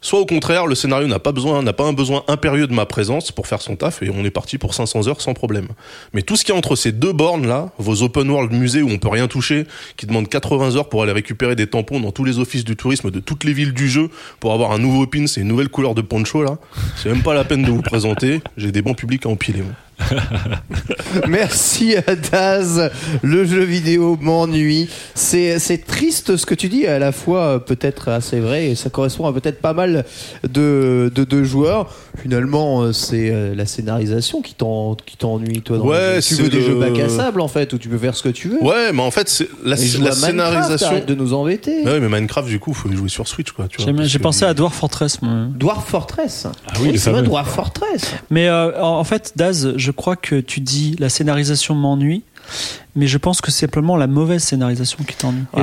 Soit au contraire, le scénario n'a pas besoin, n'a pas un besoin impérieux de ma présence pour faire son taf et on est parti pour 500 heures sans problème. Mais tout ce qui est entre ces deux bornes là, vos open world musées où on peut rien toucher, qui demandent 80 heures pour aller récupérer des tampons dans tous les offices du tourisme de toutes les villes du jeu pour avoir un nouveau pin et une nouvelle couleur de poncho là, c'est même pas la peine de vous présenter. J'ai des bons publics à empiler. Merci à Daz. Le jeu vidéo m'ennuie. C'est, c'est triste ce que tu dis, à la fois euh, peut-être assez vrai et ça correspond à peut-être pas mal de, de, de joueurs. Finalement, euh, c'est euh, la scénarisation qui, t'en, qui t'ennuie, toi. Dans Ouais, le jeu. tu c'est veux des le- jeux bac à sable en fait, où tu peux faire ce que tu veux. Ouais, mais en fait, c'est la, la scénarisation. arrête de nous embêter. Ouais, mais Minecraft, du coup, faut jouer sur Switch, quoi. J'ai pensé à Dwarf Fortress, moi. Dwarf Fortress. Ah oui, c'est vrai. Dwarf Fortress? Mais euh, en en fait, Daz, je crois que tu dis la scénarisation m'ennuie, mais je pense que c'est simplement la mauvaise scénarisation qui t'ennuie. Ah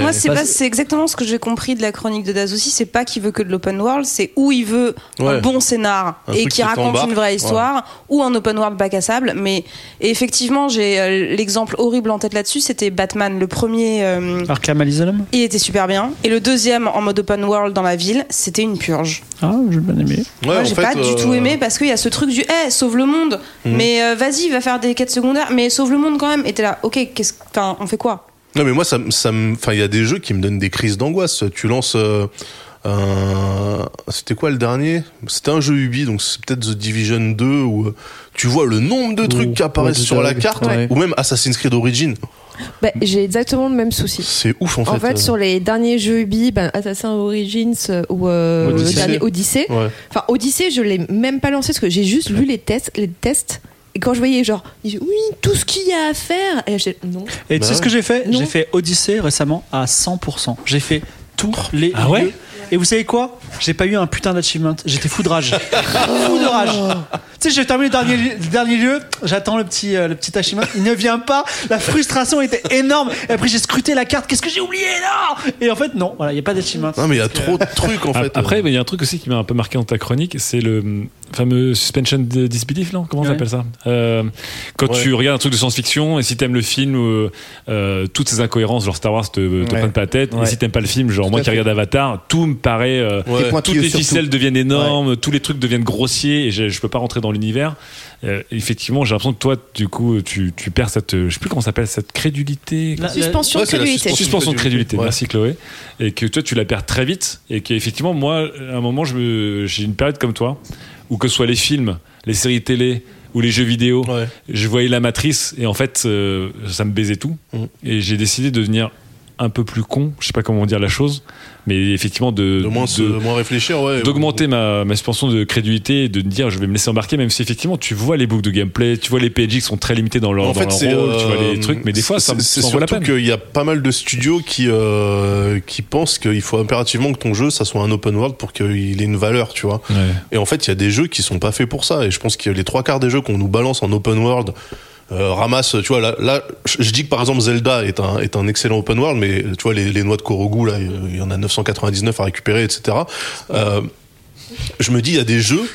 Moi, c'est pas, c'est exactement ce que j'ai compris de la chronique de Daz aussi. C'est pas qu'il veut que de l'open world, c'est où il veut un Ouais. bon scénar Un et qui qui raconte une vraie histoire ou un open world bac à sable. Mais et effectivement, j'ai euh, l'exemple horrible en tête là-dessus. C'était Batman, le premier. euh, Arkham Asylum il était super bien. Et le deuxième en mode open world dans la ville, c'était une purge. Ah, j'ai bien aimé. Ouais, Moi, j'ai fait, pas du euh, tout aimé parce qu'il y a ce truc du Eh, sauve le monde, Mhm. mais euh, vas-y, va faire des quêtes secondaires, mais sauve le monde quand même. Et t'es là, ok, qu'est-ce, enfin, on fait quoi? Non, mais moi, ça, ça me, enfin, il y a des jeux qui me donnent des crises d'angoisse. Tu lances euh, un, c'était quoi le dernier? C'était un jeu Ubi, donc c'est peut-être The Division 2 où euh, tu vois le nombre de trucs Ouh, qui apparaissent ouais, sur la carte, ouais. ou même Assassin's Creed Origin. Bah, J'ai exactement le même souci. C'est ouf en fait. En fait, euh. sur les derniers jeux Ubi, ben, Assassin's Origins euh, ou euh, le Odyssey. dernier Odyssey. Ouais. Enfin, Odyssey, je l'ai même pas lancé parce que j'ai juste lu les tests, les tests. Et quand je voyais genre, ils disaient, oui, tout ce qu'il y a à faire. Et j'étais, non. Et tu Bah sais ce ouais. que j'ai fait? Non. J'ai fait Odyssey récemment à 100%. J'ai fait tous les Ah ouais lieux. Et vous savez quoi? J'ai pas eu un putain d'achievement. J'étais fou de rage. fou de rage. Tu sais, j'ai terminé le dernier, le dernier lieu. J'attends le petit, euh, le petit achievement. Il ne vient pas. La frustration était énorme. Et après, j'ai scruté la carte. Qu'est-ce que j'ai oublié là? Et en fait, non. Voilà, il y a pas d'achievement. Non, mais il y a trop de trucs en Ah, fait. Après, il y a un truc aussi qui m'a un peu marqué dans ta chronique, c'est le fameux suspension de disbelief, là Comment on Ouais. appelle ça? Euh, Quand Ouais. tu regardes un truc de science-fiction et si t'aimes le film, euh, euh, toutes ces incohérences, genre Star Wars, te, te Ouais. prennent pas la tête. Ouais. Et si t'aimes pas le film, genre Tout moi qui fait. regarde Avatar, tout me paraît. euh, toutes les tout. ficelles deviennent énormes, tous les trucs deviennent grossiers et je, je peux pas rentrer dans l'univers. Euh, effectivement, j'ai l'impression que toi, du coup, tu, tu perds cette, euh, je sais plus comment ça s'appelle, cette crédulité. La- Suspension Ouais, de c'est la crédulité. suspension. Suspension de crédulité, Ouais. merci Chloé. Et que toi, tu la perds très vite. Et qu'effectivement, moi, à un moment, j'ai une période comme toi, où que ce soit les films, les séries télé ou les jeux vidéo, Ouais. je voyais la matrice et en fait, euh, ça me baisait tout. Mhm. Et j'ai décidé de devenir un peu plus con, je sais pas comment dire la chose, mais effectivement de, De moins, de- moins réfléchir, ouais. d'augmenter ma, ma suspension de crédulité et de me dire je vais me laisser embarquer même si effectivement tu vois les boucles de gameplay tu vois les PNJ qui sont très limités dans leur, En dans fait, leur rôle tu vois euh, les trucs mais des fois ça, me- c'est la surtout peine qu'il y a pas mal de studios qui euh, qui pensent qu'il faut impérativement que ton jeu ça soit un open world pour qu'il ait une valeur, tu vois. Ouais. Et en fait, il y a des jeux qui sont pas faits pour ça. Et je pense que les trois quarts des jeux qu'on nous balance en open world euh, ramassent, tu vois, là, je dis que par exemple Zelda est un, est un excellent open world, mais tu vois, les, les noix de Korogu, là, il y en a 999 à récupérer, etc. Euh, je me dis, il y a des jeux,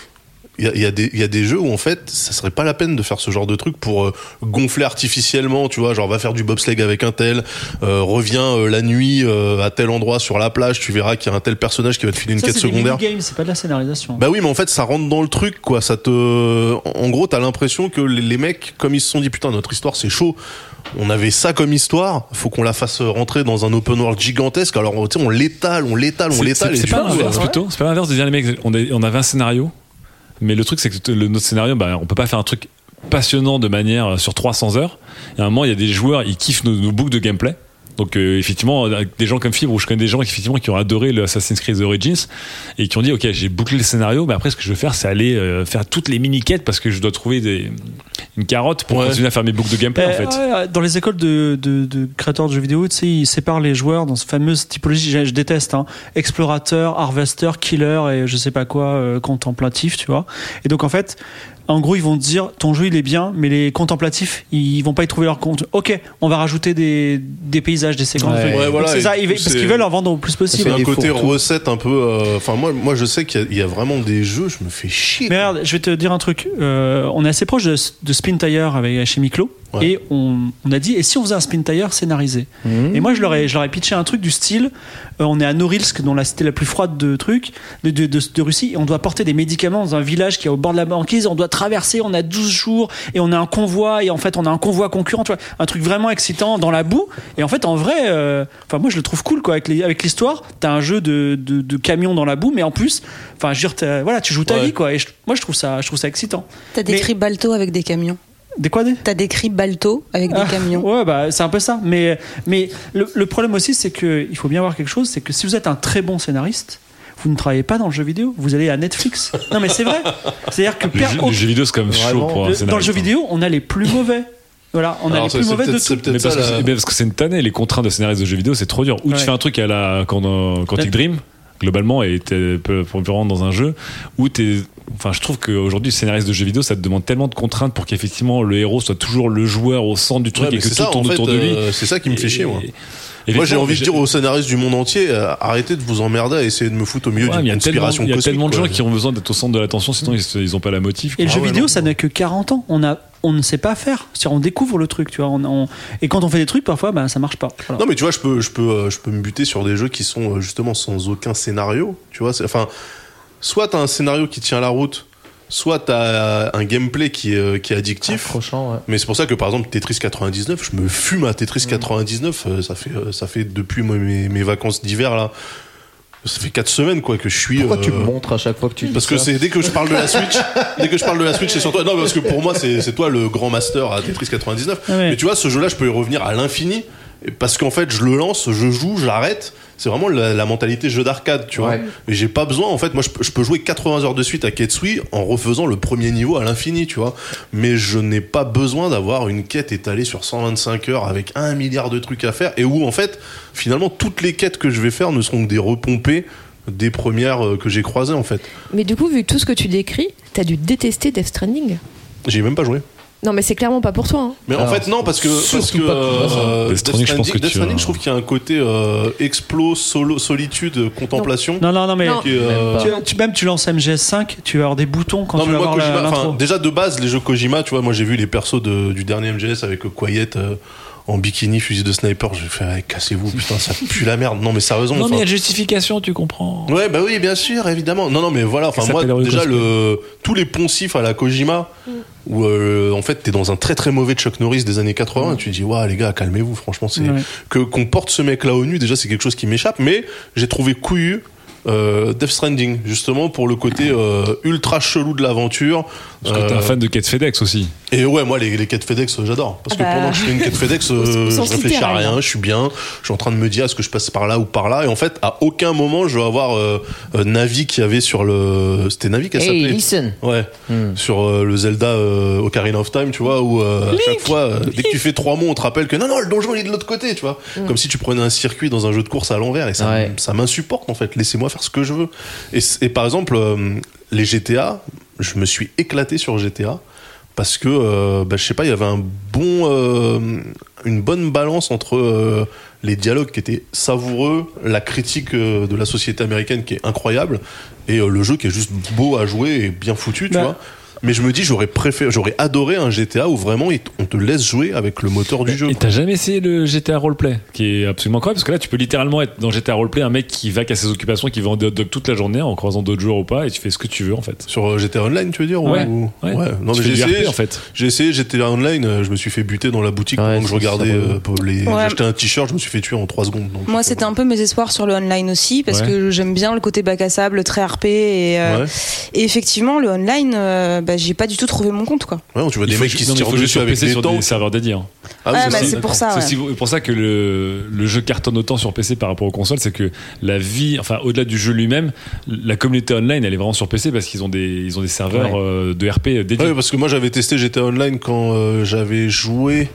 il y a, il y, a des- il y a des jeux où en fait, ça serait pas la peine de faire ce genre de truc pour euh, gonfler artificiellement, tu vois, genre va faire du bobsleigh avec un tel, euh, reviens euh, la nuit euh, à tel endroit sur la plage, tu verras qu'il y a un tel personnage qui va te filer une Ça, quête secondaire. c'est pas de la scénarisation. Bah oui, mais en fait, ça rentre dans le truc, quoi. Ça te, en gros, t'as l'impression que les les mecs, comme ils se sont dit, putain, notre histoire, c'est chaud. On avait ça comme histoire. Faut qu'on la fasse rentrer dans un open world gigantesque. Alors, tu sais, on l'étale, on l'étale, on C'est- l'étale. c'est pas l'inverse euh, plutôt c'est pas l'inverse de dire les mecs on avait un scénario mais le truc c'est que le, notre scénario bah, on peut pas faire un truc passionnant de manière euh, sur 300 heures. Et à un moment il y a des joueurs ils kiffent nos, boucles de gameplay. Donc euh, effectivement avec des gens comme Fibre où je connais des gens effectivement qui ont adoré le Assassin's Creed Origins et qui ont dit ok j'ai bouclé le scénario mais après ce que je veux faire c'est aller euh, faire toutes les mini quêtes parce que je dois trouver des, une carotte pour Ouais. continuer à faire mes boucles de gameplay en Euh, fait ouais, dans les écoles de, de, de créateurs de jeux vidéo, tu sais, ils séparent les joueurs dans cette fameuse typologie, je, je déteste, hein, explorateur, harvester, killer et je sais pas quoi, euh, contemplatif, tu vois. Et donc en fait, en gros, ils vont te dire ton jeu il est bien, mais les contemplatifs, ils vont pas y trouver leur compte. Ok, on va rajouter des, des paysages, des séquences. Ouais. de- Ouais, Donc voilà, c'est ça, ils- parce c'est- qu'ils veulent en vendre au plus C'est possible. un des côté recette un peu. euh, Enfin, moi, moi, je sais qu'il y, a- il y a vraiment des jeux. Je me fais chier. Mais regarde, je vais te dire un truc. Euh, on est assez proche de, de Spin Tire avec chez Miklo. Ouais. et on, on a dit et si on faisait un spin tire scénarisé Mmh. Et moi je leur ai, je leur ai pitché un truc du style euh, on est à Norilsk, dont la cité la plus froide de trucs de, de, de- de Russie, et on doit porter des médicaments dans un village qui est au bord de la banquise, on doit traverser, on a 12 jours, et on a un convoi, et en fait on a un convoi concurrent, tu vois, un truc vraiment excitant dans la boue. Et en fait, en vrai, euh, enfin moi je le trouve cool quoi, avec les- avec l'histoire, t'as un jeu de, de, de camions dans la boue, mais en plus, enfin je veux dire, voilà, tu joues ta Ouais. vie quoi, et je- moi je trouve ça, je trouve ça excitant. T'as décrit Balto avec des camions. Des quoi des T'as décrit Balto avec des Ah, camions. Ouais, bah, c'est un peu ça. Mais, mais le, le problème aussi, c'est qu'il faut bien voir quelque chose c'est que si vous êtes un très bon scénariste, vous ne travaillez pas dans le jeu vidéo, vous allez à Netflix. Non, mais c'est vrai. C'est-à-dire que per- les jeux vidéo, c'est quand même chaud pour un le- dans le jeu hein. vidéo, on a les plus mauvais. Voilà, on a les ça, plus mauvais de tout. Mais parce, ça, que, la- parce que c'est une tannée, les contraintes de scénariste de jeux vidéo, c'est trop dur. Ou Ouais. tu fais un truc à la quand- Quantic Dream, globalement, et t'es pour dans un jeu, où t'es. Enfin, je trouve qu'aujourd'hui, scénariste de jeux vidéo, ça te demande tellement de contraintes pour qu'effectivement le héros soit toujours le joueur au centre du truc Ouais, et que tout ça, en tourne fait, autour de lui. euh, c'est ça qui me fait chier, moi. Et- Moi, j'ai envie de dire aux scénaristes du monde entier, euh, arrêtez de vous emmerder à essayer de me foutre au milieu Ouais, d'une il y a tellement, conspiration il y a tellement de gens qui ont besoin d'être au centre de l'attention, sinon ils, ils ont pas la motive. Et le Ah jeu ouais, vidéo, non. ça n'a que 40 ans. On, a, on ne sait pas faire. C'est-à-dire, on découvre le truc, tu vois. On, on- et quand on fait des trucs, parfois, bah, ça marche pas. Voilà. Non, mais tu vois, je peux, je peux, euh, je peux me buter sur des jeux qui sont euh, justement sans aucun scénario. Tu vois, c'est- enfin, soit t'as un scénario qui tient la route, soit t'as un gameplay qui est, euh, qui est addictif. Accrochant, ouais. Mais c'est pour ça que par exemple Tetris 99, je me fume à Tetris 99. euh, Ça fait, euh, ça fait depuis mes, mes vacances d'hiver là. Ça fait 4 semaines quoi que je suis. Pourquoi tu me montres à chaque fois que tu dis Parce que c'est dès que je parle de la Switch, dès que je parle de la Switch, c'est sur toi. Non, parce que pour moi, c'est c'est toi le grand master à Tetris 99. Ah ouais. Mais tu vois, ce jeu-là, je peux y revenir à l'infini. Parce qu'en fait, je le lance, je joue, j'arrête. C'est vraiment la, la mentalité jeu d'arcade, tu vois. Ouais. Et j'ai pas besoin, en fait, moi, je, peux- je peux jouer 80 heures de suite à Ketsui en refaisant le premier niveau à l'infini, tu vois. Mais je n'ai pas besoin d'avoir une quête étalée sur 125 heures avec un milliard de trucs à faire et où, en fait, finalement, toutes les quêtes que je vais faire ne seront que des repompées des premières euh, que j'ai croisées, en fait. Mais du coup, vu tout ce que tu décris, t'as dû détester Death Stranding. J'ai même pas joué. Non, mais c'est clairement pas pour toi. hein. Mais en fait non parce que parce que euh, Death Stranding, je pense que Death tu Stranding, vas- je trouve qu'il y a un côté euh, explos, solo, solitude, contemplation. Non, non, non, mais. Non. qui est, euh, Même Tu, tu- même tu lances MGS5, tu vas avoir des boutons quand non, tu vas voir Kojima, déjà de base, les jeux Kojima, tu vois, moi j'ai vu les persos de- du dernier MGS avec euh, Quiet euh, en bikini, fusil de sniper, j'ai fait, ouais, cassez-vous, putain, ça pue la merde. Non, mais sérieusement. Non, mais il y a de justification, tu comprends. Ouais, bah oui, bien sûr, évidemment. Non, non, mais voilà, enfin, moi, déjà, le, tous les poncifs à la Kojima, où, euh, en fait, t'es dans un très très mauvais Chuck Norris des années 80, et tu te dis, ouais, les gars, calmez-vous, franchement, c'est, que, qu'on porte ce mec-là au nu, déjà, c'est quelque chose qui m'échappe, mais j'ai trouvé couillu, euh, Death Stranding, justement, pour le côté, euh, ultra chelou de l'aventure. Parce que t'es Euh, un fan de Kate FedEx aussi. et ouais, moi, les, les quêtes FedEx, euh, j'adore. Parce Ah que bah. pendant que je fais une quête FedEx, euh, je réfléchis à rien, je suis bien. Je suis en train de me dire, est-ce que je passe par là ou par là? Et en fait, à aucun moment, je vais avoir euh, euh, Navi qui avait sur le. C'était Navi qui Hey, s'appelait? listen Ouais, Hmm. sur euh, le Zelda euh, Ocarina of Time, tu vois, où euh, à chaque fois, euh, dès que tu fais trois mots, on te rappelle que non, non, le donjon il est de l'autre côté, tu vois. Comme si tu prenais un circuit dans un jeu de course à l'envers et ça, Ouais. ça m'insupporte en fait. Laissez-moi faire ce que je veux. Et, par exemple, euh, les GTA, je me suis éclaté sur GTA parce que, euh, bah, je sais pas, il y avait un bon, euh, une bonne balance entre euh, les dialogues qui étaient savoureux, la critique de la société américaine qui est incroyable, et le jeu qui est juste beau à jouer et bien foutu, tu Bah. vois. Mais je me dis, j'aurais préféré, j'aurais adoré un GTA où vraiment on te laisse jouer avec le moteur du jeu. Et t'as jamais essayé le GTA Roleplay, qui est absolument incroyable, parce que là, tu peux littéralement être dans GTA Roleplay, un mec qui va qu'à ses occupations, qui vend des hot dogs toute la journée en croisant d'autres joueurs ou pas, et tu fais ce que tu veux en fait. Sur euh, GTA Online, tu veux dire ou- Ouais, ou- ouais. Non, Tu mais fais j'ai essayé, RP, en fait. J'ai essayé GTA Online, euh, je me suis fait buter dans la boutique Ouais, pendant que je regardais euh, pour les. Ouais. J'ai acheté un t-shirt, je me suis fait tuer en 3 secondes. donc, Moi, c'était un peu mes espoirs sur le online aussi, parce Ouais. que j'aime bien le côté bac à sable, très RP. Et, euh, Ouais. et effectivement, le online, euh, bah, j'ai pas du tout trouvé mon compte. Quoi. Ouais, tu vois des mecs qui se tirent faut juste dessus sur avec PC des sur des serveurs dédiés. hein. Ah oui, Ah, c'est bah, pour ça. C'est ouais. pour ça que le, le jeu cartonne autant sur PC par rapport aux consoles, c'est que la vie, enfin au-delà du jeu lui-même, la communauté online, elle est vraiment sur PC parce qu'ils ont des, ils ont des serveurs Ouais. euh, de RP dédiés. Ouais, parce que moi j'avais testé GTA Online quand euh, j'avais joué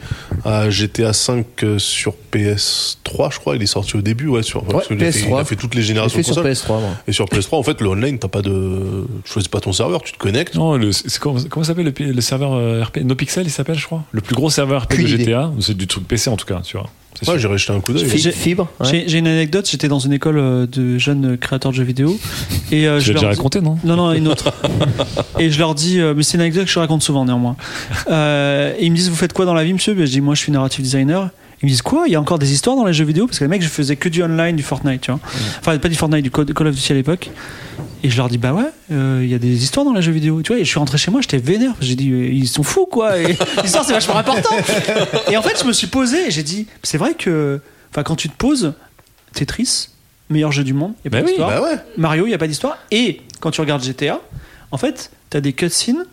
à GTA 5 euh, sur PS3, je crois. Il est sorti au début, ouais. Sur, parce Ouais, qu'il a fait- PS3. il a fait toutes les générations fait de sur consoles. PS3 moi. Et sur PS3, en fait, le online, t'as pas de, tu choisis pas ton serveur, tu te connectes. Non, le, comment, comment s'appelle le, le serveur euh, RP NoPixel, il s'appelle, je crois? Le plus gros serveur RP de. GTA, c'est du truc PC en tout cas, tu vois. C'est Ouais, j'irai jeter un coup d'œil. J'ai- Fi- Fibre ouais. J'ai j'ai une anecdote, j'étais dans une école euh, de jeunes créateurs de jeux vidéo. Et, euh, Tu je leur déjà dis- raconté, non? Non, non, une autre. et je leur dis, euh, mais c'est une anecdote que je raconte souvent néanmoins. Euh, et ils me disent, vous faites quoi dans la vie, monsieur? Ben, Je dis, moi, je suis narrative designer. Ils me disent, quoi Il y a encore des histoires dans les jeux vidéo? Parce que les mecs, je faisais que du online, du Fortnite, tu vois. Enfin, pas du Fortnite, du Call of Duty à l'époque. Et je leur dis, bah ouais, euh, il y a des histoires dans les jeux vidéo. Tu vois, et je suis rentré chez moi, j'étais vénère. J'ai dit, ils sont fous, quoi. L'histoire, c'est vachement important. et en fait, je me suis posé et j'ai dit, c'est vrai que, enfin, quand tu te poses, Tetris, meilleur jeu du monde, il n'y a pas Bah oui, d'histoire. Bah ouais. Mario, il n'y a pas d'histoire. Et quand tu regardes GTA, en fait, tu as des cutscenes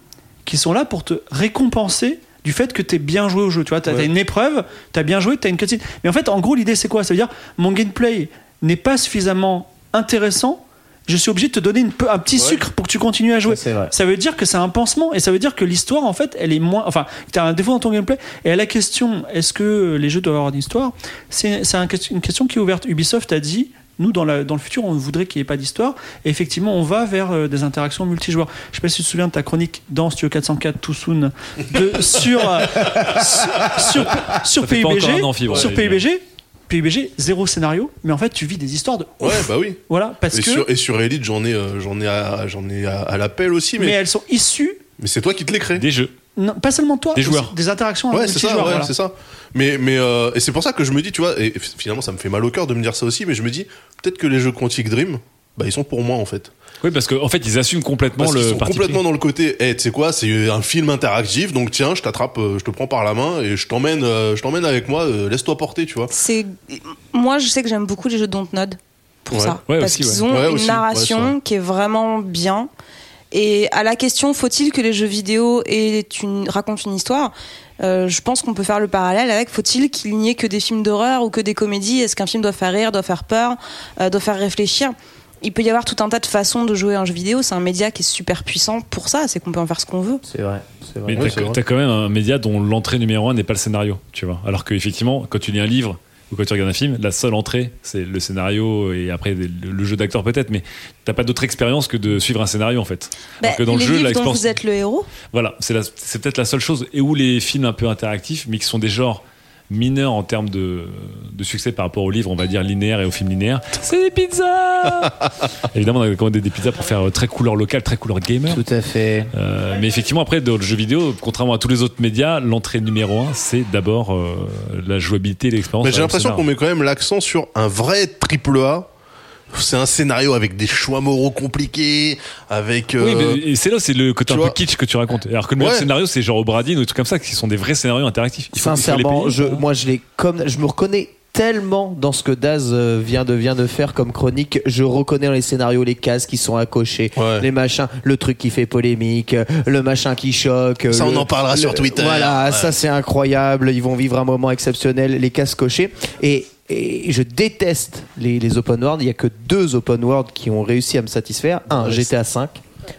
qui sont là pour te récompenser du fait que tu es bien joué au jeu. Tu vois, tu as, Ouais. une épreuve, tu as bien joué, tu as une cutscene. Mais en fait, en gros, l'idée, c'est quoi? Ça veut dire, mon gameplay n'est pas suffisamment intéressant. Je suis obligé de te donner une peu- un petit Ouais. sucre pour que tu continues à jouer. Ça, veut dire que c'est un pansement et ça veut dire que l'histoire, en fait, elle est moins. Enfin, tu as un défaut dans ton gameplay. Et à la question, est-ce que les jeux doivent avoir une histoire? C'est un une question qui est ouverte. Ubisoft a dit. Nous, dans, la- dans le futur, on voudrait qu'il n'y ait pas d'histoire. Et effectivement, on va vers euh, des interactions multijoueurs. Je sais pas si tu te souviens de ta chronique dans Studio 404 Too Soon de, sur, euh, sur, sur, sur PUBG, PUBG, zéro scénario. Mais en fait, tu vis des histoires de. Ouais, bah oui. Voilà, parce Et que. sur, et sur Elite, j'en ai, euh, j'en ai, à, j'en ai à, à l'appel aussi, mais mais, elles sont issues, mais c'est toi qui te les crée. Des jeux. Non, pas seulement toi, Des joueurs. des interactions Ouais, avec c'est ça, ouais, voilà. c'est ça. Mais, mais euh, et c'est pour ça que je me dis, tu vois, et finalement, ça me fait mal au cœur de me dire ça aussi, mais je me dis, peut-être que les jeux Quantic Dream, bah, ils sont pour moi en fait. Oui, parce qu'en en fait, ils assument complètement Parce le sont parti complètement dans le côté, eh, tu sais quoi, c'est un film interactif, donc tiens, je t'attrape, euh, je te prends par la main et je t'emmène, euh, je t'emmène avec moi, laisse-toi porter, tu vois. C'est moi je sais que j'aime beaucoup les jeux Dontnod pour Ouais. ça Ouais, parce aussi, qu'ils ouais. ont Ouais, une aussi. narration qui est vraiment bien et à la question faut-il que les jeux vidéo aient une, racontent une histoire euh, je pense qu'on peut faire le parallèle avec faut-il qu'il n'y ait que des films d'horreur ou que des comédies? Est-ce qu'un film doit faire rire doit faire peur euh, doit faire réfléchir? Il peut y avoir tout un tas de façons de jouer un jeu vidéo c'est un média qui est super puissant pour ça c'est qu'on peut en faire ce qu'on veut C'est vrai. C'est vrai. Mais vrai. t'as quand même un média dont l'entrée numéro un n'est pas le scénario, tu vois. Alors qu'effectivement, quand tu lis un livre ou quand tu regardes un film, la seule entrée, c'est le scénario et après le, jeu d'acteur peut-être, mais t'as pas d'autre expérience que de suivre un scénario en fait. Bah, Alors que dans le jeu, dont vous êtes le héros Voilà, c'est peut-être la seule chose. Et où les films un peu interactifs, mais qui sont des genres mineurs en termes de, de succès par rapport aux livres, on va dire linéaires et aux films linéaires, c'est des pizzas Évidemment, on a commandé des pizzas pour faire euh, très couleur locale, très couleur gamer. Tout à fait. Euh, mais effectivement, après, dans le jeu vidéo, contrairement à tous les autres médias, l'entrée numéro un, c'est d'abord euh, la jouabilité et l'expérience. Mais j'ai l'impression qu'on met quand même l'accent sur un vrai triple A. C'est un scénario avec des choix moraux compliqués, avec. Oui, euh, mais et c'est là, c'est le côté un tu peu kitsch que tu racontes. Alors que le meilleur Ouais. scénario, c'est genre Obradine ou des trucs comme ça, qui sont des vrais scénarios interactifs. Il faut- il faut les Sincèrement, je, moi je l'ai comme je me reconnais tellement dans ce que Daz euh, vient de vient de faire comme chronique. Je reconnais dans les scénarios les cases qui sont à cocher, Ouais. les machins, le truc qui fait polémique, euh, le machin qui choque. Ça, le- on en parlera le- sur Twitter. Voilà, Ouais. ça c'est incroyable. Ils vont vivre un moment exceptionnel, les cases cochées. Et, et je déteste les, les open world. Il y a que deux open world qui ont réussi à me satisfaire. Un, GTA 5.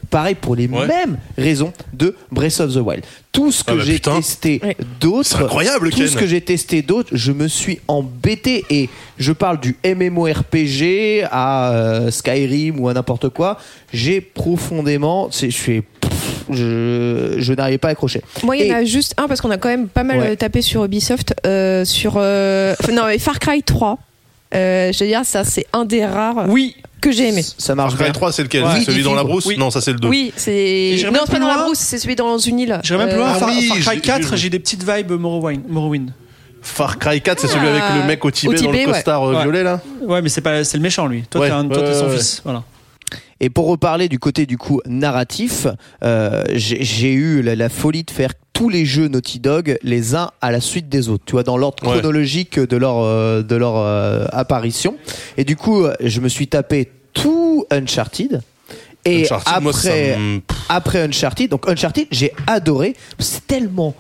Pareil pour les Ouais. mêmes raisons de Breath of the Wild. Tout ce que Ah bah j'ai putain. testé Ouais. d'autres, C'est incroyable, tout Ken. ce que j'ai testé d'autres, je me suis embêté et je parle du MMORPG à euh, Skyrim ou à n'importe quoi. J'ai profondément, c'est- je suis, je, je n'arrivais pas à accrocher. Moi, il y en a juste un parce qu'on a quand même pas mal Ouais. euh, tapé sur Ubisoft. euh, sur, euh, non, mais Far Cry 3. Euh, je veux dire, ça, c'est un des rares Oui, que j'ai aimé. Ça marche Far Cry bien. 3, c'est lequel? Ouais. Celui dans la brousse? Oui. Non, ça c'est le 2. Oui, c'est. Non, c'est pas dans la brousse, c'est celui dans une île. j'irais même plus Euh, loin. Ah Far, oui, Far Cry j'ai- 4, j'ai- des petites vibes Morrowind. Morrowind. Far Cry 4, c'est celui avec Ah. le mec au Tibet, Au dans Tibet, le ouais. costard Ouais. violet là? Ouais, mais c'est pas, c'est le méchant lui. Toi, Ouais, t'es un- toi, ouais, t'es son ouais, fils. Voilà. Et pour reparler du côté du coup narratif, euh, j'ai eu la, la folie de faire tous les jeux Naughty Dog les uns à la suite des autres, tu vois, dans l'ordre Ouais. chronologique de leur euh, de leur euh, apparition. Et du coup, je me suis tapé tout Uncharted. Et Uncharted, moi, ça après, me- après Uncharted, donc Uncharted, j'ai adoré. C'est tellement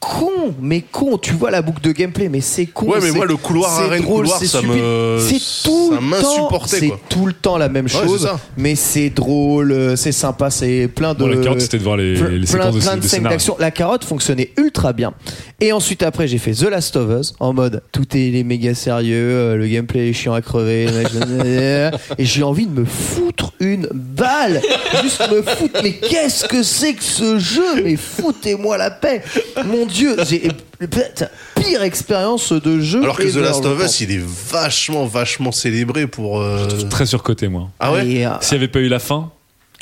con, mais con. Tu vois la boucle de gameplay, mais c'est con. Ouais, mais moi, le couloir, c'est arène drôle, couloir, c'est ça stupide. me- C'est tout ça m'insupportait, c'est tout le temps la même Ouais, chose, c'est ça. mais c'est drôle, euh, c'est sympa, c'est plein de. Bon, la carotte, c'était de voir les, plein, les plein- séquences de, plein de de scènes scénar. d'action. La carotte fonctionnait ultra bien. Et ensuite après j'ai fait The Last of Us en mode tout est les méga sérieux, euh, le gameplay est chiant à crever, et j'ai envie de me foutre une balle, juste me foutre. Mais qu'est-ce que c'est que ce jeu? Mais foutez-moi la paix. Mon Dieu, j'ai pire expérience de jeu. Alors que The Last je of. Us, il est vachement, vachement célébré pour. euh, Très surcoté, moi. Ah ouais euh, S'il n'y avait pas eu la fin,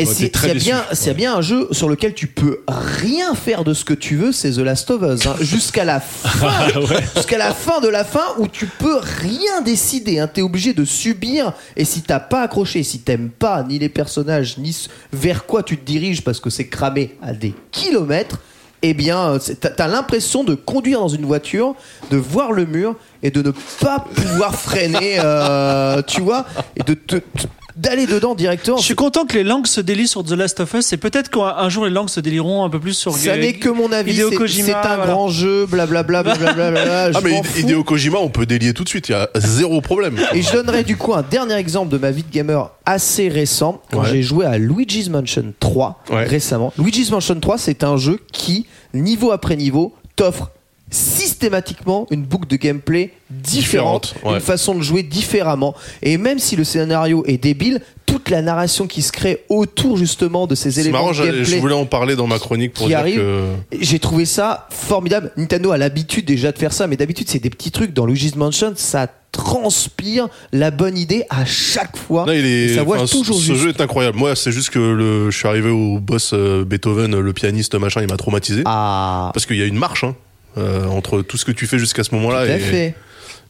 Et Ouais, déçu. bien, Ouais. bien un jeu sur lequel tu peux rien faire de ce que tu veux, c'est The Last of Us. hein. Jusqu'à la fin, Ah ouais. jusqu'à la fin de la fin où tu peux rien décider. Hein. T'es obligé de subir. Et si t'as pas accroché, si t'aimes pas ni les personnages ni ce- vers quoi tu te diriges parce que c'est cramé à des kilomètres. Eh bien, euh, t'as l'impression de conduire dans une voiture, de voir le mur et de ne pas pouvoir freiner, euh, tu vois, et de te- te- d'aller dedans directement. Je suis content que les langues se délient sur The Last of Us et peut-être qu'un un jour les langues se délieront un peu plus sur Ça n'est que mon avis, Hideo c'est Kojima, c'est un voilà. grand jeu, blablabla. blablabla, je Ah, mais. Hideo Kojima, on peut délier tout de suite, il y a zéro problème. Et je donnerai du coup un dernier exemple de ma vie de gamer assez récent quand Ouais. j'ai joué à Luigi's Mansion 3 Ouais. récemment. Luigi's Mansion 3, c'est un jeu qui, niveau après niveau, t'offre systématiquement une boucle de gameplay différente, Différente, ouais. une façon de jouer différemment. Et même si le scénario est débile, toute la narration qui se crée autour justement de ces C'est éléments marrant, de gameplay je voulais en parler dans ma chronique pour qui dire arrive. que. J'ai trouvé ça formidable. Nintendo a l'habitude déjà de faire ça, mais d'habitude c'est des petits trucs dans Luigi's Mansion, ça transpire la bonne idée à chaque fois. Il est, ça voit toujours ce juste. jeu est incroyable. Moi, c'est juste que le, je suis arrivé au boss euh, Beethoven, le pianiste machin, il m'a traumatisé. Ah, Parce qu'il y a une marche hein, euh, entre tout ce que tu fais jusqu'à ce tout moment-là. à Et, fait.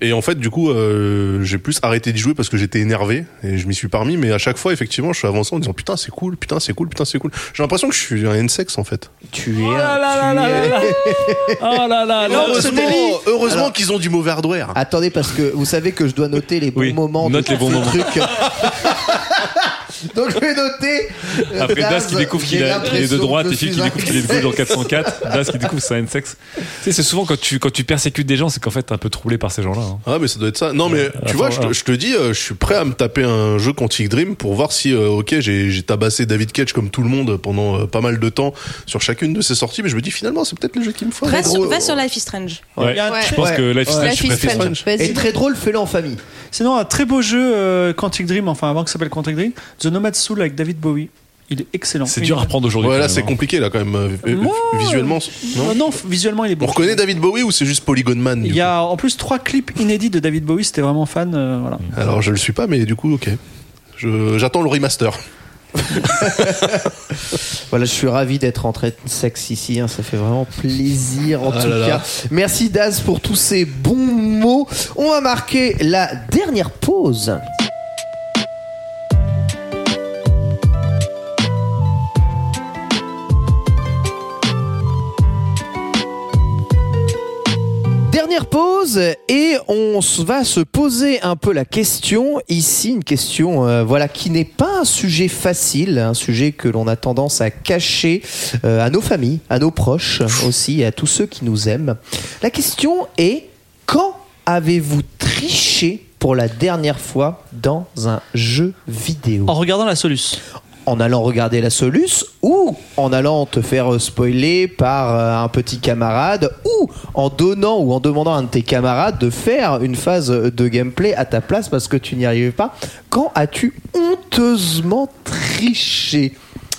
et en fait, du coup, euh, j'ai plus arrêté d'y jouer parce que j'étais énervé et je m'y suis pas remis. Mais à chaque fois, effectivement, je suis avancé en disant putain, c'est cool, putain, c'est cool, putain, c'est cool. J'ai l'impression que je suis un N-sex en fait. Tu es. Oh là là là là là. Oh là là, Heureusement, heureusement qu'ils ont du mauvais hardware. Attendez, parce que vous savez que je dois noter les bons Oui, moments note de les bons ce moments. truc. Donc je vais noter. euh, Après Das qui découvre qu'il est- qu'il est de droite et Phil qui découvre qu'il est de gauche dans le 404, Das qui découvre que c'est un sexe. Tu sais, c'est souvent quand tu, quand tu persécutes des gens, c'est qu'en fait t'es un peu troublé par ces gens-là. hein. Ah mais ça doit être ça. Non mais Ouais, tu vois, je te, voilà. je te dis, euh, je suis prêt à me taper un jeu Quantic Dream pour voir si, euh, ok, j'ai j'ai tabassé David Cage comme tout le monde pendant euh, pas mal de temps sur chacune de ses sorties, mais je me dis finalement c'est peut-être le jeu qu'il me faut. Va, sur, va sur Life is Strange. Ouais. Ouais. Je pense Ouais. que Life is Ouais. Strange, Life je is préfère Strange. ça. Vas-y. Et très drôle, fais-le en famille. Sinon, un très beau jeu euh, Quantic Dream, enfin avant que ça s'appelle Quantic Dream, The Nomad Soul avec David Bowie. Il est excellent. C'est dur à reprendre aujourd'hui. Ouais là c'est hein. compliqué là quand même euh, euh, visuellement. Non, Non non, visuellement il est bon. On reconnaît David Bowie ou c'est juste Polygon Man Il y a en plus trois clips inédits de David Bowie, c'était vraiment fan. euh, voilà. coup Alors je le suis pas, mais du coup ok. J'attends le remaster. Voilà, je suis ravi d'être en train de sexe ici. hein, ça fait vraiment plaisir en Ah tout là là. cas. Merci Daz pour tous ces bons mots. On va marquer la dernière pause. Pause et on va se poser un peu la question ici, une question euh, voilà qui n'est pas un sujet facile, un sujet que l'on a tendance à cacher euh, à nos familles, à nos proches aussi, à tous ceux qui nous aiment. La question est quand avez-vous triché pour la dernière fois dans un jeu vidéo? En regardant la Solus. En allant regarder la Solus ou en allant te faire spoiler par euh, un petit camarade ou en donnant ou en demandant à un de tes camarades de faire une phase de gameplay à ta place parce que tu n'y arrivais pas. Quand as-tu honteusement triché?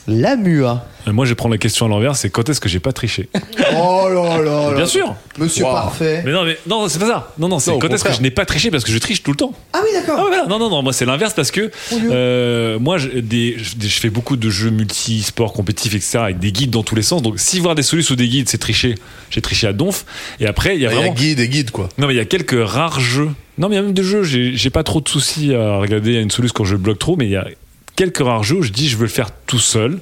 La mua. Euh, Moi, je vais prendre la question à l'envers, c'est quand est-ce que j'ai pas triché? Oh là là Bien sûr Monsieur Wow. parfait. Mais non, mais non, c'est pas ça. Non, non, c'est Non, au quand est-ce que contraire. je n'ai pas triché parce que je triche tout le temps. Ah oui, d'accord. Ah voilà. Non, non, non, moi c'est l'inverse parce que euh, moi je, des, je, je fais beaucoup de jeux multi-sport compétitifs, etc. avec des guides dans tous les sens. Donc si voir des solutions ou des guides, c'est tricher. J'ai triché à donf. Et après, il y a Il y a vraiment. guide et guide quoi. Non, mais il y a quelques rares jeux. Non, mais il y a même des jeux, j'ai j'ai pas trop de soucis à regarder une solution quand je bloque trop, mais il y a quelques rares jeux où je dis je veux le faire tout seul.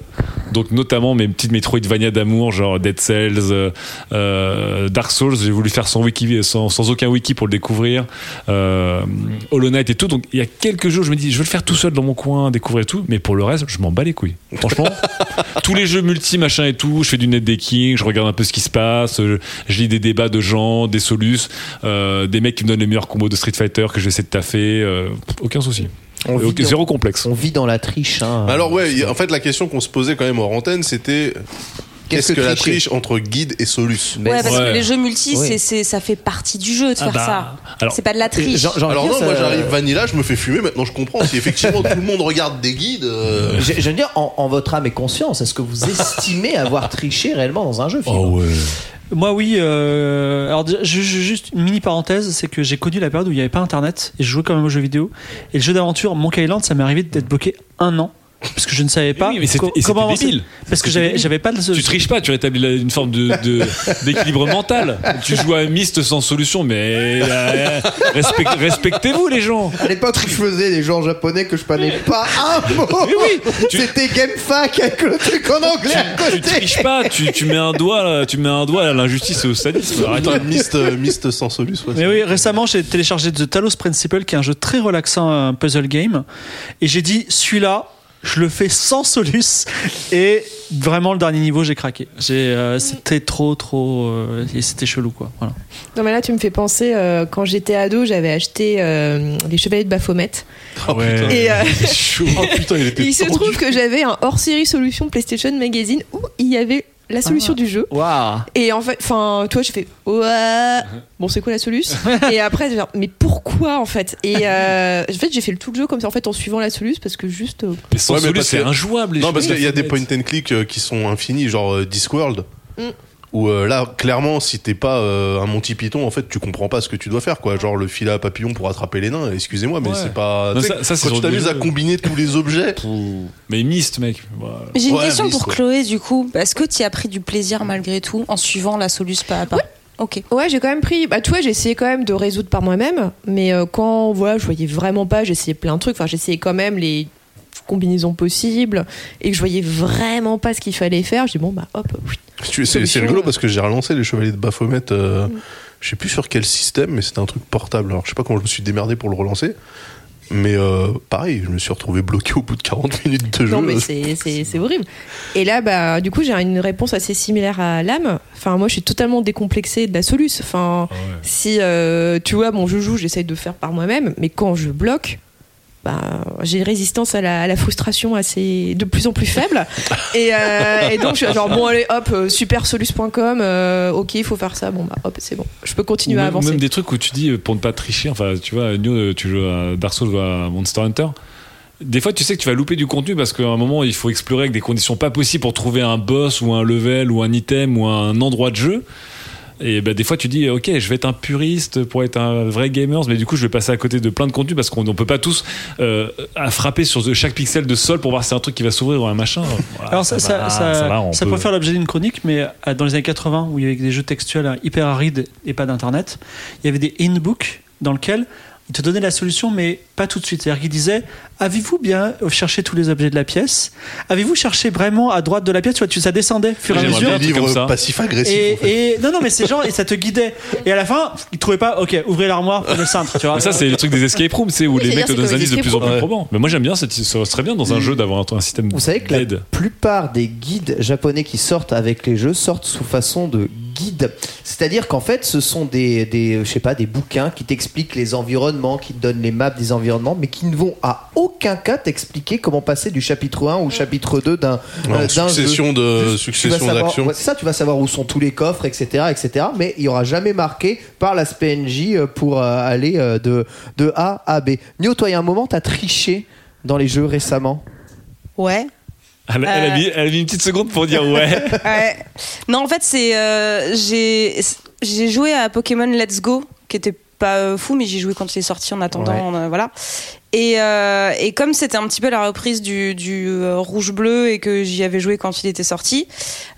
Donc notamment mes petites Metroidvania d'amour, genre Dead Cells, euh, euh, Dark Souls, j'ai voulu faire sans wiki, sans, sans aucun wiki pour le découvrir, euh, Hollow Knight et tout. Donc il y a quelques jeux où je me dis je veux le faire tout seul dans mon coin, découvrir tout, mais pour le reste je m'en bats les couilles. Franchement, tous les jeux multi machin et tout, je fais du net decking, je regarde un peu ce qui se passe, je, je lis des débats de gens, des solus, des mecs qui me donnent les meilleurs combos de Street Fighter que j'essaie de taffer, aucun souci. On Euh, vit, dans, Zéro complexe. on vit dans la triche. hein. Alors ouais, en fait la question qu'on se posait quand même hors antenne, c'était Qu'est-ce que la triche entre guide et solus Ouais, parce Ouais. que les jeux multi, c'est, ça fait partie du jeu de Ah faire bah, ça. c'est pas de la triche. Alors non, ça- moi j'arrive vanilla, je me fais fumer, maintenant je comprends. Si effectivement tout le monde regarde des guides, euh, Je, je veux dire, en, en votre âme et conscience, est-ce que vous estimez avoir triché réellement dans un jeu Oh ouais. Moi, oui. euh, alors, juste une mini parenthèse, c'est que j'ai connu la période où il n'y avait pas Internet et je jouais quand même aux jeux vidéo. Et le jeu d'aventure Monkey Island, ça m'est arrivé d'être bloqué un an parce que je ne savais pas oui, mais c'était- co- comment débile. Parce que j'avais pas de. Tu triches pas, tu rétablis la- une forme de de- d'équilibre mental. Tu joues à Myst sans solution, mais euh, respect- respectez-vous les gens. À l'époque je faisais des en japonais que je connais pas un mot tu- C'était GameFAQ avec le truc en anglais à Tu côté triches pas, tu, tu mets un doigt, là, tu mets un doigt à l'injustice et au sadisme. Arrête. euh, Myst sans ouais, Mais oui, récemment, j'ai téléchargé The Talos Principle, qui est un jeu très relaxant, un puzzle game. Et j'ai dit, celui-là, je le fais sans solus. Et vraiment, le dernier niveau, j'ai craqué. J'ai, euh, c'était trop, trop. euh, et c'était chelou, quoi. Voilà. Non, mais là, tu me fais penser, euh, quand j'étais ado, j'avais acheté euh, les Chevaliers de Baphomet. Oh, putain. Et, euh, Oh putain, il était il se trouve que j'avais un hors-série solution PlayStation Magazine où il y avait la solution du jeu. Waouh! Et en fait, enfin, toi, je fais ouais. Bon, c'est quoi la soluce Et après, genre, mais pourquoi en fait? Et euh, en fait, j'ai fait le tout le jeu comme ça en fait en suivant la soluce parce que juste. euh, Mais sans Ouais, parce c'est injouable. les Non, jeux parce qu'il y a des point and click euh, qui sont infinis, genre Discworld. Mm. Où euh, là, clairement, si t'es pas euh, un Monty Python, en fait, tu comprends pas ce que tu dois faire, quoi. Genre le filet à papillon pour attraper les nains. Excusez-moi, mais Ouais. c'est pas. Non, ça- ça, quand tu t'amuses à combiner tous les objets. Mais Myst, mec. J'ai une Ouais, question pour ouais. Chloé, du coup. Est-ce que tu as pris du plaisir malgré tout en suivant la soluce pas à pas Ok. Ouais, j'ai quand même pris. Bah, tu vois, j'ai essayé quand même de résoudre par moi-même, mais euh, quand voilà, je voyais vraiment pas, j'essayais plein de trucs. Enfin, j'essayais quand même les combinaisons possibles et que je voyais vraiment pas ce qu'il fallait faire. Je dis bon bah hop, C'est rigolo parce que j'ai relancé les Chevaliers de Baphomet. euh, Mm. Je sais plus sur quel système, mais c'était un truc portable. Alors je sais pas comment je me suis démerdé pour le relancer. Mais euh, pareil, je me suis retrouvé bloqué au bout de 40 minutes de jeu. Non, mais c'est- horrible. Et là, bah, du coup, j'ai une réponse assez similaire à l'âme. Enfin, moi, je suis totalement décomplexée de la soluce. Enfin, si euh, tu vois, bon, je joue, j'essaye de faire par moi-même, mais quand je bloque, bah, j'ai une résistance à la, à la frustration assez de plus en plus faible. et, euh, et donc, je suis genre, bon, allez, hop, euh, supersolus.com, euh, ok, il faut faire ça, bon, bah, hop, c'est bon, je peux continuer à avancer. même des trucs où tu dis euh, pour ne pas tricher, enfin tu vois, Nio, euh, tu joues à Dark Souls ou à Monster Hunter. Des fois, tu sais que tu vas louper du contenu parce qu'à un moment, il faut explorer avec des conditions pas possibles pour trouver un boss ou un level ou un item ou un endroit de jeu. Et ben des fois, tu dis, ok, je vais être un puriste pour être un vrai gamer, mais du coup, je vais passer à côté de plein de contenus parce qu'on ne peut pas tous euh, à frapper sur chaque pixel de sol pour voir si c'est un truc qui va s'ouvrir ou un machin. Voilà, Alors ça, ça, va, ça, ça va, on ça peut- peut faire l'objet d'une chronique, mais euh, dans les années 80, où il y avait des jeux textuels hyper arides et pas d'internet, il y avait des in-books dans lesquels il te donnait la solution, mais pas tout de suite. C'est-à-dire qu'il disait Avez-vous bien cherché tous les objets de la pièce? Avez-vous cherché vraiment à droite de la pièce? Tu vois, tu, ça descendait au fur et à J'aimerais mesure. bien un livre passif-agressif. Et, en fait. et- non, non, mais c'est genre, et ça te guidait. Et à la fin, il trouvait pas, ok, ouvrez l'armoire, prenez le cintre, tu vois. Mais ça, c'est le truc des escape rooms, c'est où Oui, les mecs te donnent des indices de plus en plus probants. Mais moi, j'aime bien, ça serait bien dans un jeu d'avoir un, un système Vous savez que la plupart des guides japonais qui sortent avec les jeux sortent sous façon de guides. C'est-à-dire qu'en fait, ce sont des, des, je sais pas, des bouquins qui t'expliquent les environnements, qui te donnent les maps des environnements, mais qui ne vont à aucun cas t'expliquer comment passer du chapitre 1 au chapitre 2 d'un euh, d'un jeu. succession de succession d'actions. ouais, c'est ça, tu vas savoir où sont tous les coffres, etc., etc. Mais il y aura jamais marqué par la PNJ euh, pour euh, aller euh, de, de A à B. Nio, toi, il y a un moment, t'as triché dans les jeux récemment? Ouais. Elle, elle a Euh. mis, elle a mis une petite seconde pour dire ouais. Ouais. Non, en fait, c'est euh, j'ai j'ai joué à Pokémon Let's Go, qui était pas euh, fou, mais j'ai joué quand il est sorti en attendant, euh, voilà. Et, euh, et comme c'était un petit peu la reprise du, du euh, rouge bleu et que j'y avais joué quand il était sorti,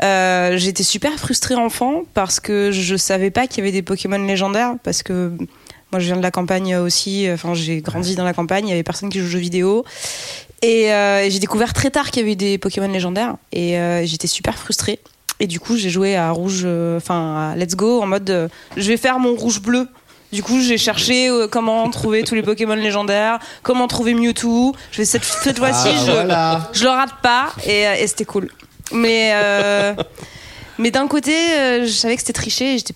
euh, j'étais super frustrée enfant parce que je savais pas qu'il y avait des Pokémon légendaires parce que moi je viens de la campagne aussi, enfin j'ai grandi dans la campagne, il y avait personne qui joue aux jeux vidéo. Et euh, j'ai découvert très tard qu'il y avait des Pokémon légendaires et euh, j'étais super frustrée. Et du coup, j'ai joué à rouge, euh, enfin à Let's Go en mode euh, je vais faire mon rouge bleu. Du coup, j'ai cherché euh, comment trouver tous les Pokémon légendaires, comment trouver Mewtwo. Je vais cette, cette fois-ci, Ah, je, voilà. je le rate pas et, euh, et c'était cool. Mais euh, mais d'un côté, euh, je savais que c'était triché. Et j'étais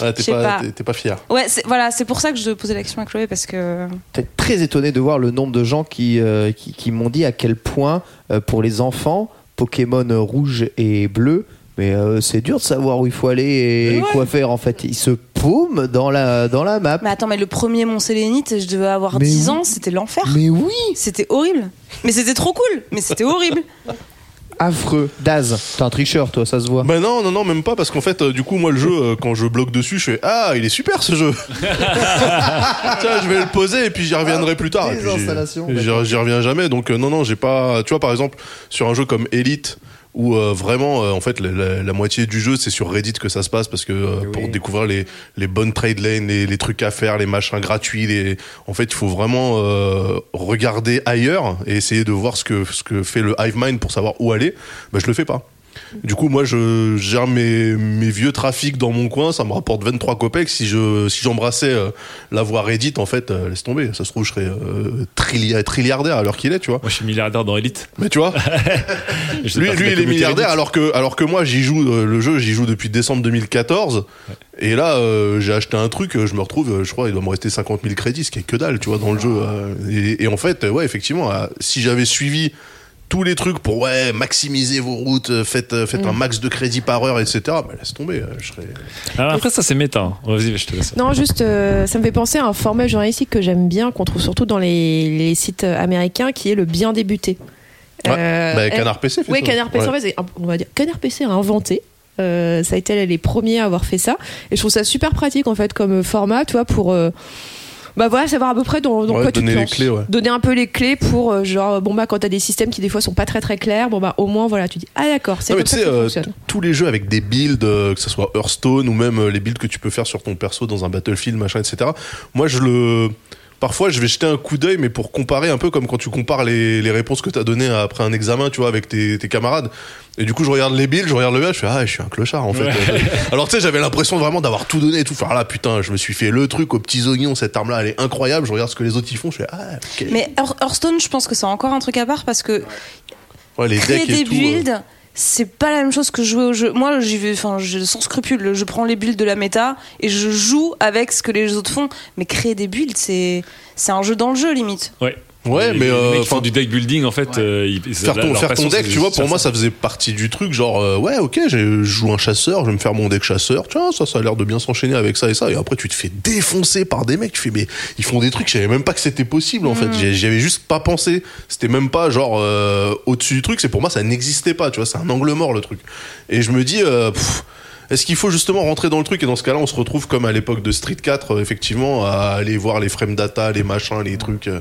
Ah, t'es je sais pas, pas. t'es- t'es pas fier. ouais, c'est- voilà, c'est pour ça que je posais la question à Chloé parce que J'étais très étonné de voir le nombre de gens qui, euh, qui, qui m'ont dit à quel point, euh, pour les enfants, Pokémon rouge et bleu Mais euh, c'est dur de savoir où il faut aller et quoi faire en fait. Il se paume dans la, dans la map. Mais attends, mais le premier Mont Sélénite, je devais avoir Mais 10 oui. ans, c'était l'enfer. Mais oui C'était horrible. Mais c'était trop cool. Mais c'était horrible. Affreux. Daz, t'es un tricheur toi, ça se voit. Bah non, non, non, même pas, parce qu'en fait, euh, du coup, moi, le jeu, euh, quand je bloque dessus, je fais Ah, il est super ce jeu Tiens, je vais le poser et puis j'y reviendrai plus tard. Et puis, j'y- Désinstallation, j'y d'accord. j'y reviens jamais, donc euh, non, non, j'ai pas. Tu vois, par exemple, sur un jeu comme Elite, où euh, vraiment, euh, en fait, la, la- la moitié du jeu, c'est sur Reddit que ça se passe, parce que euh, pour découvrir les, les bonnes trade lanes, les, les trucs à faire, les machins gratuits, les... en fait, il faut vraiment euh, regarder ailleurs et essayer de voir ce que, ce que fait le Hive Mind pour savoir où aller. Bah, je le fais pas. Du coup, moi, je gère mes, mes vieux trafics dans mon coin, ça me rapporte 23 copecs. Si je si j'embrassais euh, la voie Reddit, en fait, euh, laisse tomber. Ça se trouve, je serais euh, trilli- trilliardaire à l'heure qu'il est, tu vois. Moi, je suis milliardaire dans Elite. Mais tu vois, lui, lui il est milliardaire alors que alors que moi, j'y joue le jeu, j'y joue depuis décembre 2014. Et là, euh, j'ai acheté un truc, je me retrouve, je crois, il doit me rester 50 000 crédits, ce qui est que dalle, tu vois, dans le jeu. et, et en fait, ouais, effectivement, si j'avais suivi tous les trucs pour ouais maximiser vos routes, euh, faites euh, faites un max de crédits par heure, etc. Bah, laisse tomber, euh, je serais. Alors après, ça, c'est méta. hein. Vas-y, je te laisse. Non, juste, euh, ça me fait penser à un format journalistique que j'aime bien, qu'on trouve surtout dans les, les sites américains, qui est le bien débuté. Ouais. Euh, Bah, Canard PC Oui. Canard PC, Ouais. en fait, c'est un- on va dire, Canard PC a inventé. Euh, ça a été les premiers à avoir fait ça. Et je trouve ça super pratique, en fait, comme format, tu vois, pour. euh, bah voilà, savoir à peu près dans, dans Ouais, quoi tu te lances. clés, ouais. Donner un peu les clés pour, euh, genre, bon, bah, quand t'as des systèmes qui, des fois, sont pas très très clairs, bon, bah, au moins, voilà, tu dis, ah, d'accord, c'est comme ça que euh, fonctionne. tous les jeux avec des builds, euh, que ce soit Hearthstone ou même les builds que tu peux faire sur ton perso dans un Battlefield, machin, etc. Moi, je le. Parfois, je vais jeter un coup d'œil, mais pour comparer un peu comme quand tu compares les, les réponses que tu as données après un examen, tu vois, avec tes, tes camarades. Et du coup, je regarde les builds, je regarde le gars, je fais, ah, je suis un clochard, en fait. Alors, tu sais, j'avais l'impression vraiment d'avoir tout donné et tout. Faire là, putain, je me suis fait le truc aux petits oignons, cette arme-là, elle est incroyable. Je regarde ce que les autres y font, je fais, ah, ok. Mais Hear- Hearthstone, je pense que c'est encore un truc à part parce que Ouais, les créer decks et des tout. euh. C'est pas la même chose que jouer au jeu. Moi, j'y vais, enfin, sans scrupule, je prends les builds de la méta et je joue avec ce que les autres font. Mais créer des builds, c'est, c'est un jeu dans le jeu, limite. Ouais. Ouais, Les- mais, les euh, mecs qui font enfin, du deck building, en fait, euh, ils- faire ton, faire ton deck, tu vois, pour moi, ça faisait partie du truc. Genre, euh, ouais, ok, je joue un chasseur, je vais me faire mon deck chasseur. Tiens, ça, ça a l'air de bien s'enchaîner avec ça et ça. Et après, tu te fais défoncer par des mecs. Tu fais, mais ils font des trucs, je savais même pas que c'était possible, en fait. J'y j'y avais juste pas pensé. C'était même pas, genre, euh, au-dessus du truc. C'est pour moi, ça n'existait pas, tu vois. C'est un angle mort, le truc. Et je me dis, euh, pff, est-ce qu'il faut justement rentrer dans le truc? Et dans ce cas-là, on se retrouve comme à l'époque de Street 4, euh, effectivement, à aller voir les frame data, les machins, les trucs, euh,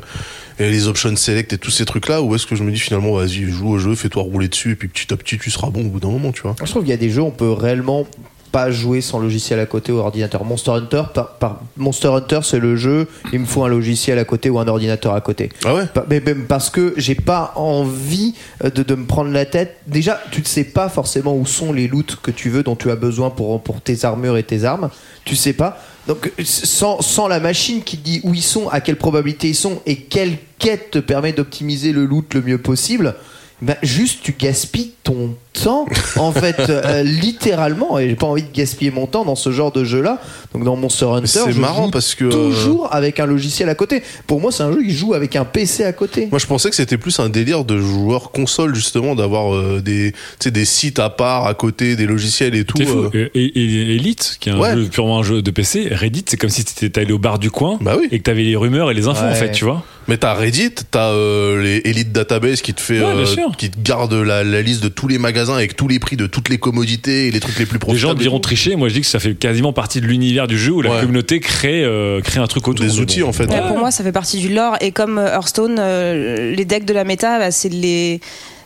les options select et tous ces trucs-là, ou est-ce que je me dis finalement, vas-y, joue au jeu, fais-toi rouler dessus, et puis petit à petit, tu seras bon au bout d'un moment, tu vois? Je trouve qu'il y a des jeux, on peut réellement pas jouer sans logiciel à côté ou ordinateur. Monster Hunter, par, par- Monster Hunter, c'est le jeu, il me faut un logiciel à côté ou un ordinateur à côté. Ah ouais Mais même parce que j'ai pas envie euh, de, de me prendre la tête. Déjà, tu ne sais pas forcément où sont les loots que tu veux, dont tu as besoin pour, pour tes armures et tes armes. Tu sais pas. Donc, sans, sans la machine qui dit où ils sont, à quelle probabilité ils sont et quelle quête te permet d'optimiser le loot le mieux possible, ben, juste tu gaspilles ton temps, en fait, euh, littéralement. Et j'ai pas envie de gaspiller mon temps dans ce genre de jeu-là. Donc, dans Monster Hunter, C'est marrant joue parce que, euh, toujours avec un logiciel à côté. Pour moi, c'est un jeu qui joue avec un PC à côté. Moi, je pensais que c'était plus un délire de joueurs console, justement, d'avoir euh, des, des sites à part, à côté, des logiciels et tout. Euh. Et, et- et Elite, qui est un Ouais. jeu purement un jeu de PC, Reddit, c'est comme si t'étais allé au bar du coin Bah oui. et que t'avais les rumeurs et les infos Ouais. en fait, tu vois. Mais t'as Reddit, t'as euh, les Elite Database qui te fait, Ouais, euh, sûr. qui te garde la, la liste de tous les magasins avec tous les prix de toutes les commodités et les trucs les plus Les profitables. gens et diront tricher, moi je dis que ça fait quasiment partie de l'univers du jeu où la Ouais. communauté crée, euh, crée un truc autour. Des outils, bon. en fait. Ouais, Ouais. pour moi, ça fait partie du lore. Et comme euh, Hearthstone, euh, les decks de la méta, bah, c'est les,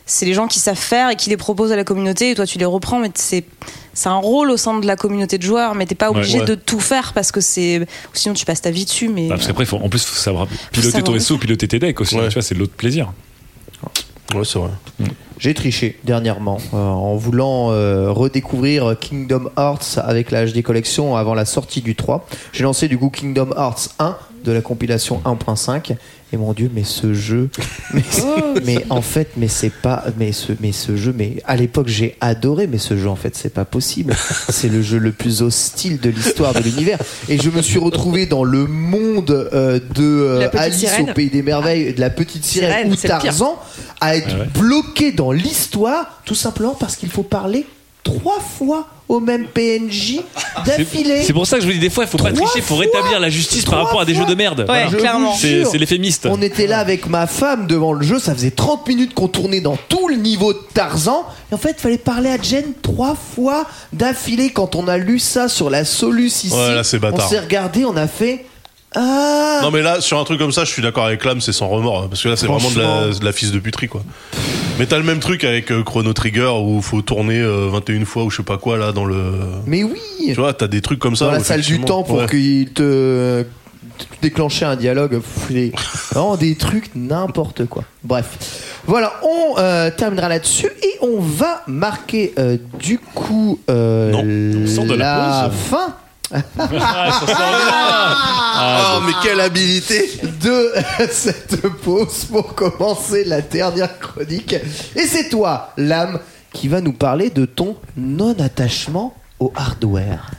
c'est les gens qui savent faire et qui les proposent à la communauté. Et toi, tu les reprends, mais c'est, c'est un rôle au sein de la communauté de joueurs. Mais t'es pas obligé Ouais. de tout faire parce que c'est, sinon tu passes ta vie dessus. Mais Bah, parce qu'après, en plus, faut savoir piloter savoir ton vaisseau, piloter tes decks aussi. Ouais. Tu vois, c'est l'autre plaisir. Ouais, c'est vrai. J'ai triché dernièrement euh, en voulant euh, redécouvrir Kingdom Hearts avec la HD Collection avant la sortie du 3. J'ai lancé du coup Kingdom Hearts 1 de la compilation 1.5 et mon dieu mais ce jeu mais, mais en fait mais c'est pas mais ce mais ce jeu mais à l'époque j'ai adoré mais ce jeu en fait c'est pas possible c'est le jeu le plus hostile de l'histoire de l'univers et je me suis retrouvé dans le monde euh, de euh, Alice sirène. au pays des merveilles de la petite sirène, Sirène, ou. Tarzan à être Ah ouais. bloqué dans l'histoire tout simplement parce qu'il faut parler trois fois au même PNJ d'affilée. C'est pour ça que je vous dis des fois, il faut pas tricher, faut fois rétablir la justice par rapport à des jeux de merde. Ouais, Voilà. Je vous clairement. C'est l'éphémiste. On était là avec ma femme devant le jeu, ça faisait 30 minutes qu'on tournait dans tout le niveau de Tarzan. Et en fait, il fallait parler à Jen trois fois d'affilée. Quand on a lu ça sur la Solus ici, Ouais, là, c'est bâtard. on s'est regardé, on a fait. Ah Non mais là sur un truc comme ça je suis d'accord avec Lam c'est sans remords hein, parce que là c'est vraiment de la, de la fils de puterie quoi. Mais t'as le même truc avec euh, Chrono Trigger où faut tourner euh, 21 fois ou je sais pas quoi là dans le Mais oui tu vois t'as des trucs comme ça Dans la où, salle du temps pour ouais. qu'il te déclencher un dialogue. Les- Vraiment des trucs n'importe quoi. Bref. Voilà, on euh, terminera là-dessus et on va marquer euh, du coup euh, Non, on sort de la pause. fin Ah. Ah, Oh mais quelle habilité de cette pause pour commencer la dernière chronique. Et c'est toi, l'âme, qui va nous parler de ton non-attachement au hardware.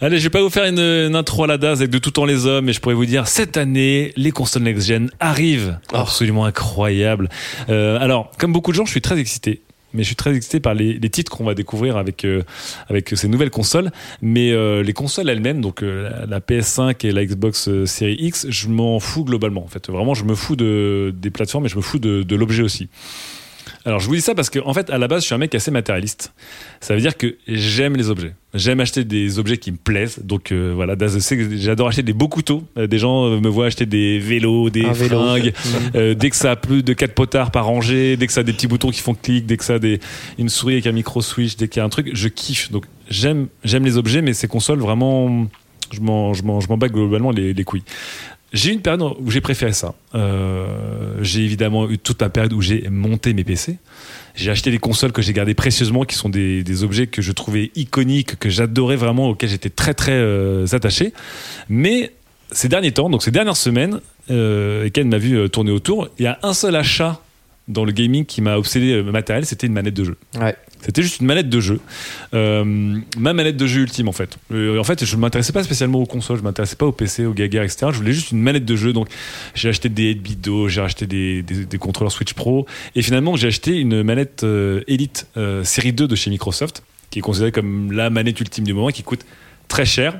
Allez, je vais pas vous faire une, une intro à la DAS avec de tout temps les hommes, mais je pourrais vous dire cette année, les consoles next-gen arrivent. Absolument incroyable. Euh, alors, comme beaucoup de gens, je suis très excité. Mais je suis très excité par les, titres qu'on va découvrir avec euh, avec ces nouvelles consoles. Mais euh, les consoles elles-mêmes, donc euh, la, la PS5 et la Xbox euh, Series X, je m'en fous globalement. En fait, vraiment, je me fous de des plateformes et je me fous de, de l'objet aussi. Alors je vous dis ça parce que en fait à la base je suis un mec assez matérialiste. Ça veut dire que j'aime les objets. J'aime acheter des objets qui me plaisent. Donc euh, voilà, j'adore acheter des beaux couteaux. Euh, des gens euh, me voient acheter des vélos, des Un vélo. fringues. Euh, dès que ça a plus de 4 potards par rangée, dès que ça a des petits boutons qui font clic, dès que ça a des, une souris avec un micro switch, dès qu'il y a un truc, je kiffe. Donc j'aime j'aime les objets, mais ces consoles vraiment, je m'en je m'en je m'en bats globalement les, les couilles. J'ai eu une période où j'ai préféré ça. Euh, j'ai évidemment eu toute ma période où j'ai monté mes PC. J'ai acheté des consoles que j'ai gardées précieusement, qui sont des, des objets que je trouvais iconiques, que j'adorais vraiment, auxquels j'étais très très euh, attaché. Mais ces derniers temps, donc ces dernières semaines, euh, qu'elle m'a vu euh, tourner autour, il y a un seul achat dans le gaming qui m'a obsédé matériel, c'était une manette de jeu. Ouais. C'était juste une manette de jeu. Euh, ma manette de jeu ultime, en fait. Euh, en fait, je ne m'intéressais pas spécialement aux consoles, je ne m'intéressais pas au PC, aux gaga, etc. Je voulais juste une manette de jeu. Donc, j'ai acheté des Bido, j'ai acheté des, contrôleurs Switch Pro. Et finalement, j'ai acheté une manette euh, Elite série 2 de chez Microsoft, qui est considérée comme la manette ultime du moment, qui coûte très cher.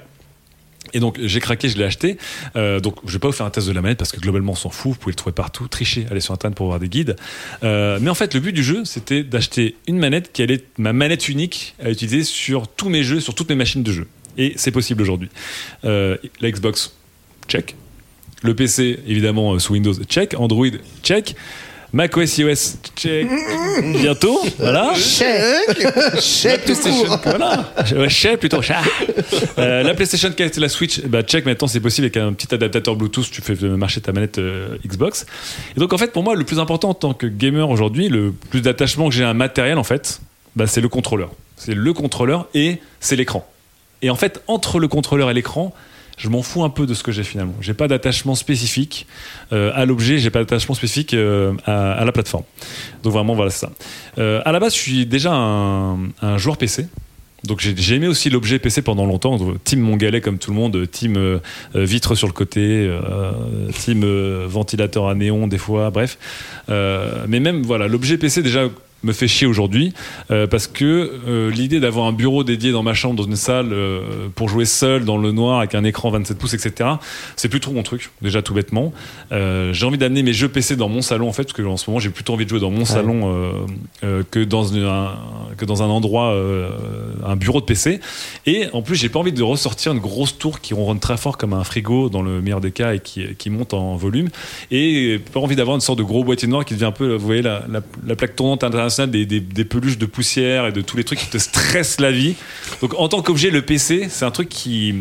Et donc j'ai craqué, je l'ai acheté. Euh, donc je vais pas vous faire un test de la manette parce que globalement on s'en fout, vous pouvez le trouver partout, tricher, allez sur internet pour voir des guides. Euh, mais en fait le but du jeu c'était d'acheter une manette qui allait ma manette unique à utiliser sur tous mes jeux, sur toutes mes machines de jeu. Et c'est possible aujourd'hui. Euh, la Xbox, check. Le PC évidemment sous Windows, check. Android, check. Mac OS iOS, check. Bientôt, voilà. Chèque tout PlayStation, voilà. Ouais, chat plutôt chat. Euh, la PlayStation 4 et la Switch, bah check maintenant c'est possible avec un petit adaptateur Bluetooth, tu fais marcher ta manette euh, Xbox. Et donc en fait pour moi le plus important en tant que gamer aujourd'hui, le plus d'attachement que j'ai à un matériel en fait, bah, c'est le contrôleur. C'est le contrôleur et c'est l'écran. Et en fait entre le contrôleur et l'écran, je m'en fous un peu de ce que j'ai finalement. J'ai pas d'attachement spécifique euh, à l'objet, j'ai pas d'attachement spécifique euh, à, la plateforme. Donc vraiment voilà ça. Euh, à la base je suis déjà un, joueur PC. Donc j'ai aimé aussi l'objet PC pendant longtemps. Team Mongalet comme tout le monde, team vitre sur le côté, team ventilateur à néon des fois, bref. Mais même voilà, l'objet PC déjà me fait chier aujourd'hui euh, parce que euh, l'idée d'avoir un bureau dédié dans ma chambre dans une salle euh, pour jouer seul dans le noir avec un écran 27 pouces etc c'est plus trop mon truc déjà tout bêtement. J'ai envie d'amener mes jeux PC dans mon salon en fait parce que en ce moment j'ai plutôt envie de jouer dans mon salon que dans une- un que dans un endroit un bureau de PC et en plus j'ai pas envie de ressortir une grosse tour qui ronronne très fort comme un frigo dans le meilleur des cas et qui, qui monte en volume. Et pas envie d'avoir une sorte de gros boîtier noir qui devient un peu vous voyez la, la, la plaque tournante internationale des, des, des peluches de poussière et de tous les trucs qui te stressent la vie donc en tant qu'objet le PC c'est un truc qui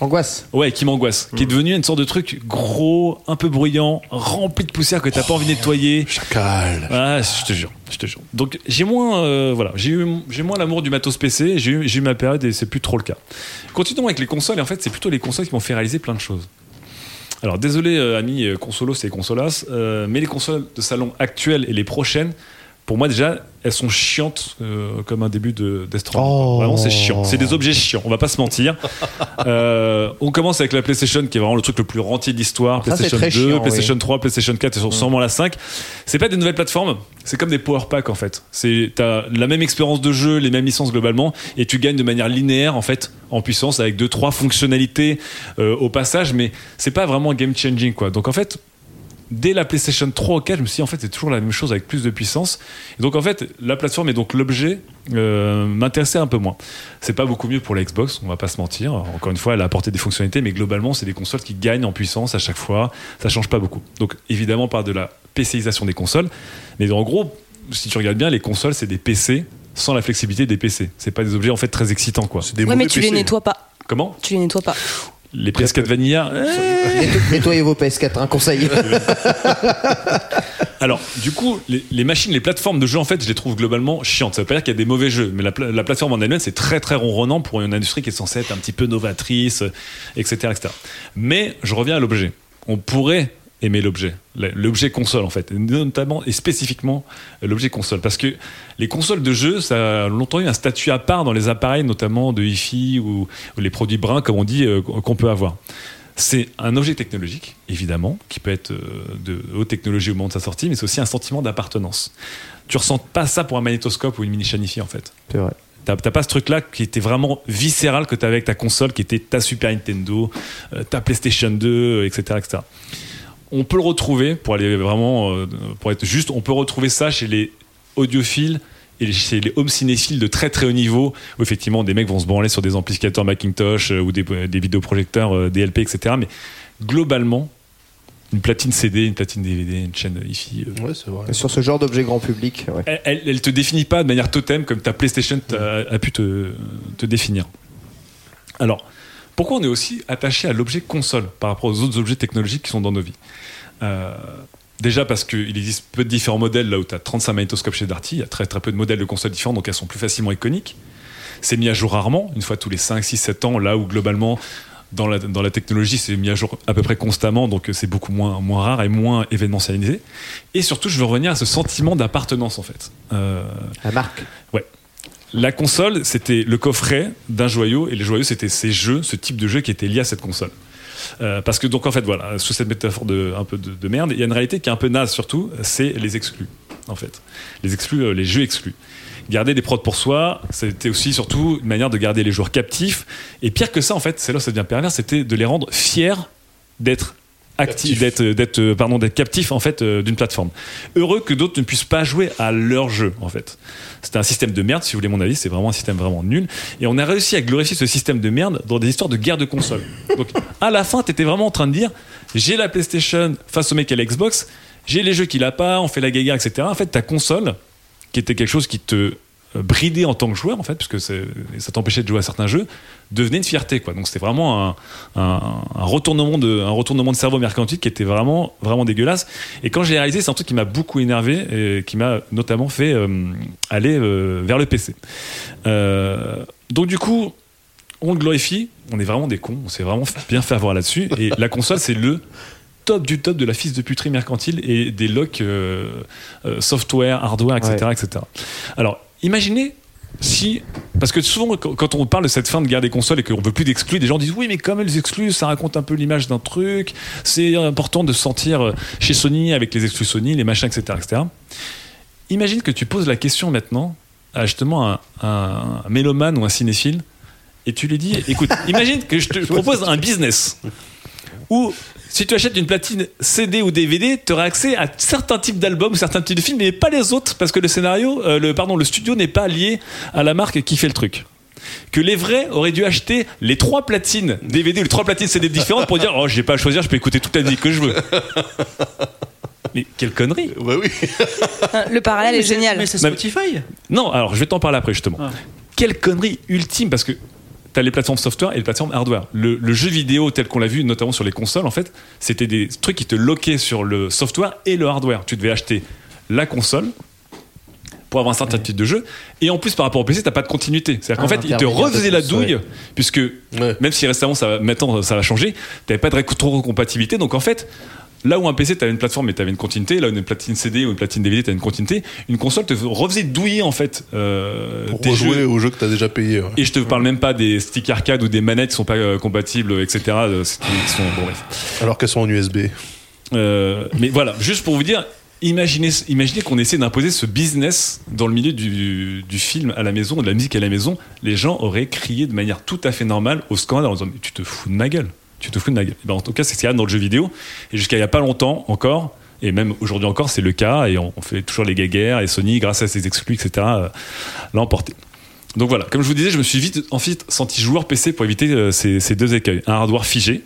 Angoisse. Ouais, qui m'angoisse. Qui est devenu une sorte de truc gros, un peu bruyant, rempli de poussière que t'as pas envie de nettoyer. Chacal. Ah, je te jure, je te jure. Donc j'ai moins, euh, voilà, j'ai eu, j'ai moins l'amour du matos PC. J'ai eu, j'ai eu ma période et c'est plus trop le cas. Continuons avec les consoles. Et en fait, c'est plutôt les consoles qui m'ont fait réaliser plein de choses. Alors désolé, euh, amis euh, consolos et consolas, euh, mais les consoles de salon actuelles et les prochaines pour moi déjà, elles sont chiantes euh, comme un début de. Oh. Vraiment, c'est chiant. C'est des objets chiants. On va pas se mentir. Euh, on commence avec la PlayStation, qui est vraiment le truc le plus rentier de l'histoire. PlayStation très 2, chiant, PlayStation 3, PlayStation 4 et sur- sûrement la 5. C'est pas des nouvelles plateformes. C'est comme des power packs en fait. C'est t'as la même expérience de jeu, les mêmes licences globalement, et tu gagnes de manière linéaire en fait en puissance avec deux trois fonctionnalités euh, au passage, mais c'est pas vraiment game changing quoi. Donc en fait dès la PlayStation 3 ou 4, je me suis dit en fait c'est toujours la même chose avec plus de puissance. Et donc en fait la plateforme et donc l'objet euh, m'intéressait un peu moins. C'est pas beaucoup mieux pour la Xbox, on va pas se mentir. Encore une fois, elle a apporté des fonctionnalités, mais globalement c'est des consoles qui gagnent en puissance à chaque fois. Ça change pas beaucoup. Donc évidemment par de la PCisation des consoles, mais en gros si tu regardes bien les consoles c'est des PC sans la flexibilité des PC. C'est pas des objets en fait très excitants quoi. C'est des Ouais, mais tu les PC. nettoies pas. Comment? Tu les nettoies pas. Les PS4 Vanilla euh, Nettoyez vos PS4, un conseil. Alors, du coup, les, les machines, les plateformes de jeux, en fait, je les trouve globalement chiantes. Ça veut pas dire qu'il y a des mauvais jeux, mais la, la plateforme en elle-même, c'est très très ronronnant pour une industrie qui est censée être un petit peu novatrice, euh, etc., etc. Mais je reviens à l'objet. On pourrait aimer l'objet, l'objet console en fait, notamment et spécifiquement l'objet console, parce que les consoles de jeux, ça a longtemps eu un statut à part dans les appareils, notamment de hi-fi ou, ou les produits bruns, comme on dit, euh, qu'on peut avoir. C'est un objet technologique, évidemment, qui peut être euh, de haute technologie au moment de sa sortie, mais c'est aussi un sentiment d'appartenance. Tu ressens pas ça pour un magnétoscope ou une mini Shanifi, en fait. C'est vrai. T'as pas ce truc-là qui était vraiment viscéral que tu avais avec ta console, qui était ta Super Nintendo, euh, ta PlayStation 2, euh, etc., etc. On peut le retrouver, pour aller vraiment, euh, pour être juste, on peut retrouver ça chez les audiophiles et les- chez les home cinéphiles de très très haut niveau, où effectivement des mecs vont se branler sur des amplificateurs Macintosh euh, ou des, des vidéoprojecteurs euh, DLP, etc. Mais globalement, une platine CD, une platine DVD, une chaîne euh, Ouais, vrai. Sur ce genre d'objet grand public, ouais. elle, elle, elle te définit pas de manière totem comme ta PlayStation t'a- a, pu te, te définir. Alors, pourquoi on est aussi attaché à l'objet console par rapport aux autres objets technologiques qui sont dans nos vies Euh, Déjà parce qu'il existe peu de différents modèles, là où tu as 35 magnétoscopes chez Darty, il y a très très peu de modèles de consoles différents, donc elles sont plus facilement iconiques. C'est mis à jour rarement, une fois tous les 5, 6, 7 ans, là où globalement dans la, dans la technologie c'est mis à jour à peu près constamment, donc euh, c'est beaucoup moins, moins rare et moins événementialisé. Et surtout, je veux revenir à ce sentiment d'appartenance en fait. Euh, La marque. La console, c'était le coffret d'un joyau, et les joyaux, c'était ces jeux, ce type de jeu qui était lié à cette console. Euh, parce que donc en fait voilà, sous cette métaphore de un peu de, de merde, il y a une réalité qui est un peu naze surtout, c'est les exclus en fait, les exclus, euh, les jeux exclus. Garder des prods pour soi, c'était aussi surtout une manière de garder les joueurs captifs. Et pire que ça en fait, c'est là où ça devient pervers, c'était de les rendre fiers d'être actifs, d'être d'être euh, pardon d'être captifs en fait euh, d'une plateforme. Heureux que d'autres ne puissent pas jouer à leur jeu en fait. C'était un système de merde, si vous voulez mon avis, c'est vraiment un système vraiment nul. Et on a réussi à glorifier ce système de merde dans des histoires de guerre de consoles. Donc à la fin, t'étais vraiment en train de dire, j'ai la PlayStation face au mec a la Xbox, j'ai les jeux qu'il a pas, on fait la guéguerre, etc. En fait, ta console, qui était quelque chose qui te bridait en tant que joueur, en fait, parce que ça t'empêchait de jouer à certains jeux, devenait une fierté, quoi. Donc c'était vraiment un, un- un retournement de, un retournement de cerveau mercantile qui était vraiment, vraiment dégueulasse. Et quand j'ai réalisé, c'est un truc qui m'a beaucoup énervé et qui m'a notamment fait euh, aller euh, vers le PC. Euh, donc du coup, on le glorifie, on est vraiment des cons, on s'est vraiment bien fait avoir là-dessus. Et la console, c'est le top du top de la fils de puterie mercantile et des locks euh, euh, software, hardware, etc., etc. Alors, imaginez si, parce que souvent quand on parle de cette fin de guerre des consoles et qu'on veut plus d'exclus, des gens disent oui mais comme les exclus, ça raconte un peu l'image d'un truc, c'est important de se sentir euh, chez Sony avec les exclus Sony, les machins, etc., etc. Imagine que tu poses la question maintenant à justement un, un mélomane ou un cinéphile et tu lui dis écoute, imagine que je te propose un business où si tu achètes une platine CD ou DVD, tu auras accès à certains types d'albums ou certains types de films, mais pas les autres, parce que le scénario, euh, le, pardon, le studio n'est pas lié à la marque qui fait le truc. Que les vrais auraient dû acheter les trois platines DVD ou les trois platines CD différentes pour dire Oh, j'ai pas à choisir, je peux écouter toute la musique que je veux. Mais quelle connerie Bah oui. Le parallèle est génial. Mais c'est Spotify. Non, alors je vais t'en parler après justement. Ah. Quelle connerie ultime parce que tu as les plateformes software et les plateformes hardware. Le, le jeu vidéo tel qu'on l'a vu notamment sur les consoles en fait, c'était des trucs qui te loquaient sur le software et le hardware. Tu devais acheter la console pour avoir un certain type de jeu et en plus par rapport au PC t'as pas de continuité c'est à dire qu'en Ah, fait ils te refaisaient la douille ouais. puisque Ouais. même si récemment ça maintenant ça va changer t'avais pas de rétrocompatibilité donc en fait Là où un PC, tu avais une plateforme et tu avais une continuité, là où une platine CD ou une platine DVD, tu as une continuité, une console te refaisait douiller en fait euh, Pour tes rejouer jeux. au jeu que t'as déjà payé. ouais. Et je te parle même pas des sticks arcade ou des manettes qui sont pas euh, compatibles, etc. euh, c'est- qui sont, bon, bref. Alors qu'elles sont en USB. Euh, mais voilà, juste pour vous dire, imaginez, imaginez qu'on essaie d'imposer ce business dans le milieu du, du film à la maison, de la musique à la maison. Les gens auraient crié de manière tout à fait normale au scandale en disant Mais tu te fous de ma gueule. Tu te fous de ma gueule. Ben, en tout cas, c'est ce qu'il y a dans le jeu vidéo. Et jusqu'à il y a pas longtemps encore, et même aujourd'hui encore, c'est le cas. Et on, fait toujours les guéguerres. Et Sony, grâce à ses exclus, etc., euh, l'a emporté. Donc voilà, comme je vous disais, je me suis vite ensuite senti joueur PC pour éviter euh, ces, ces deux écueils. Un hardware figé,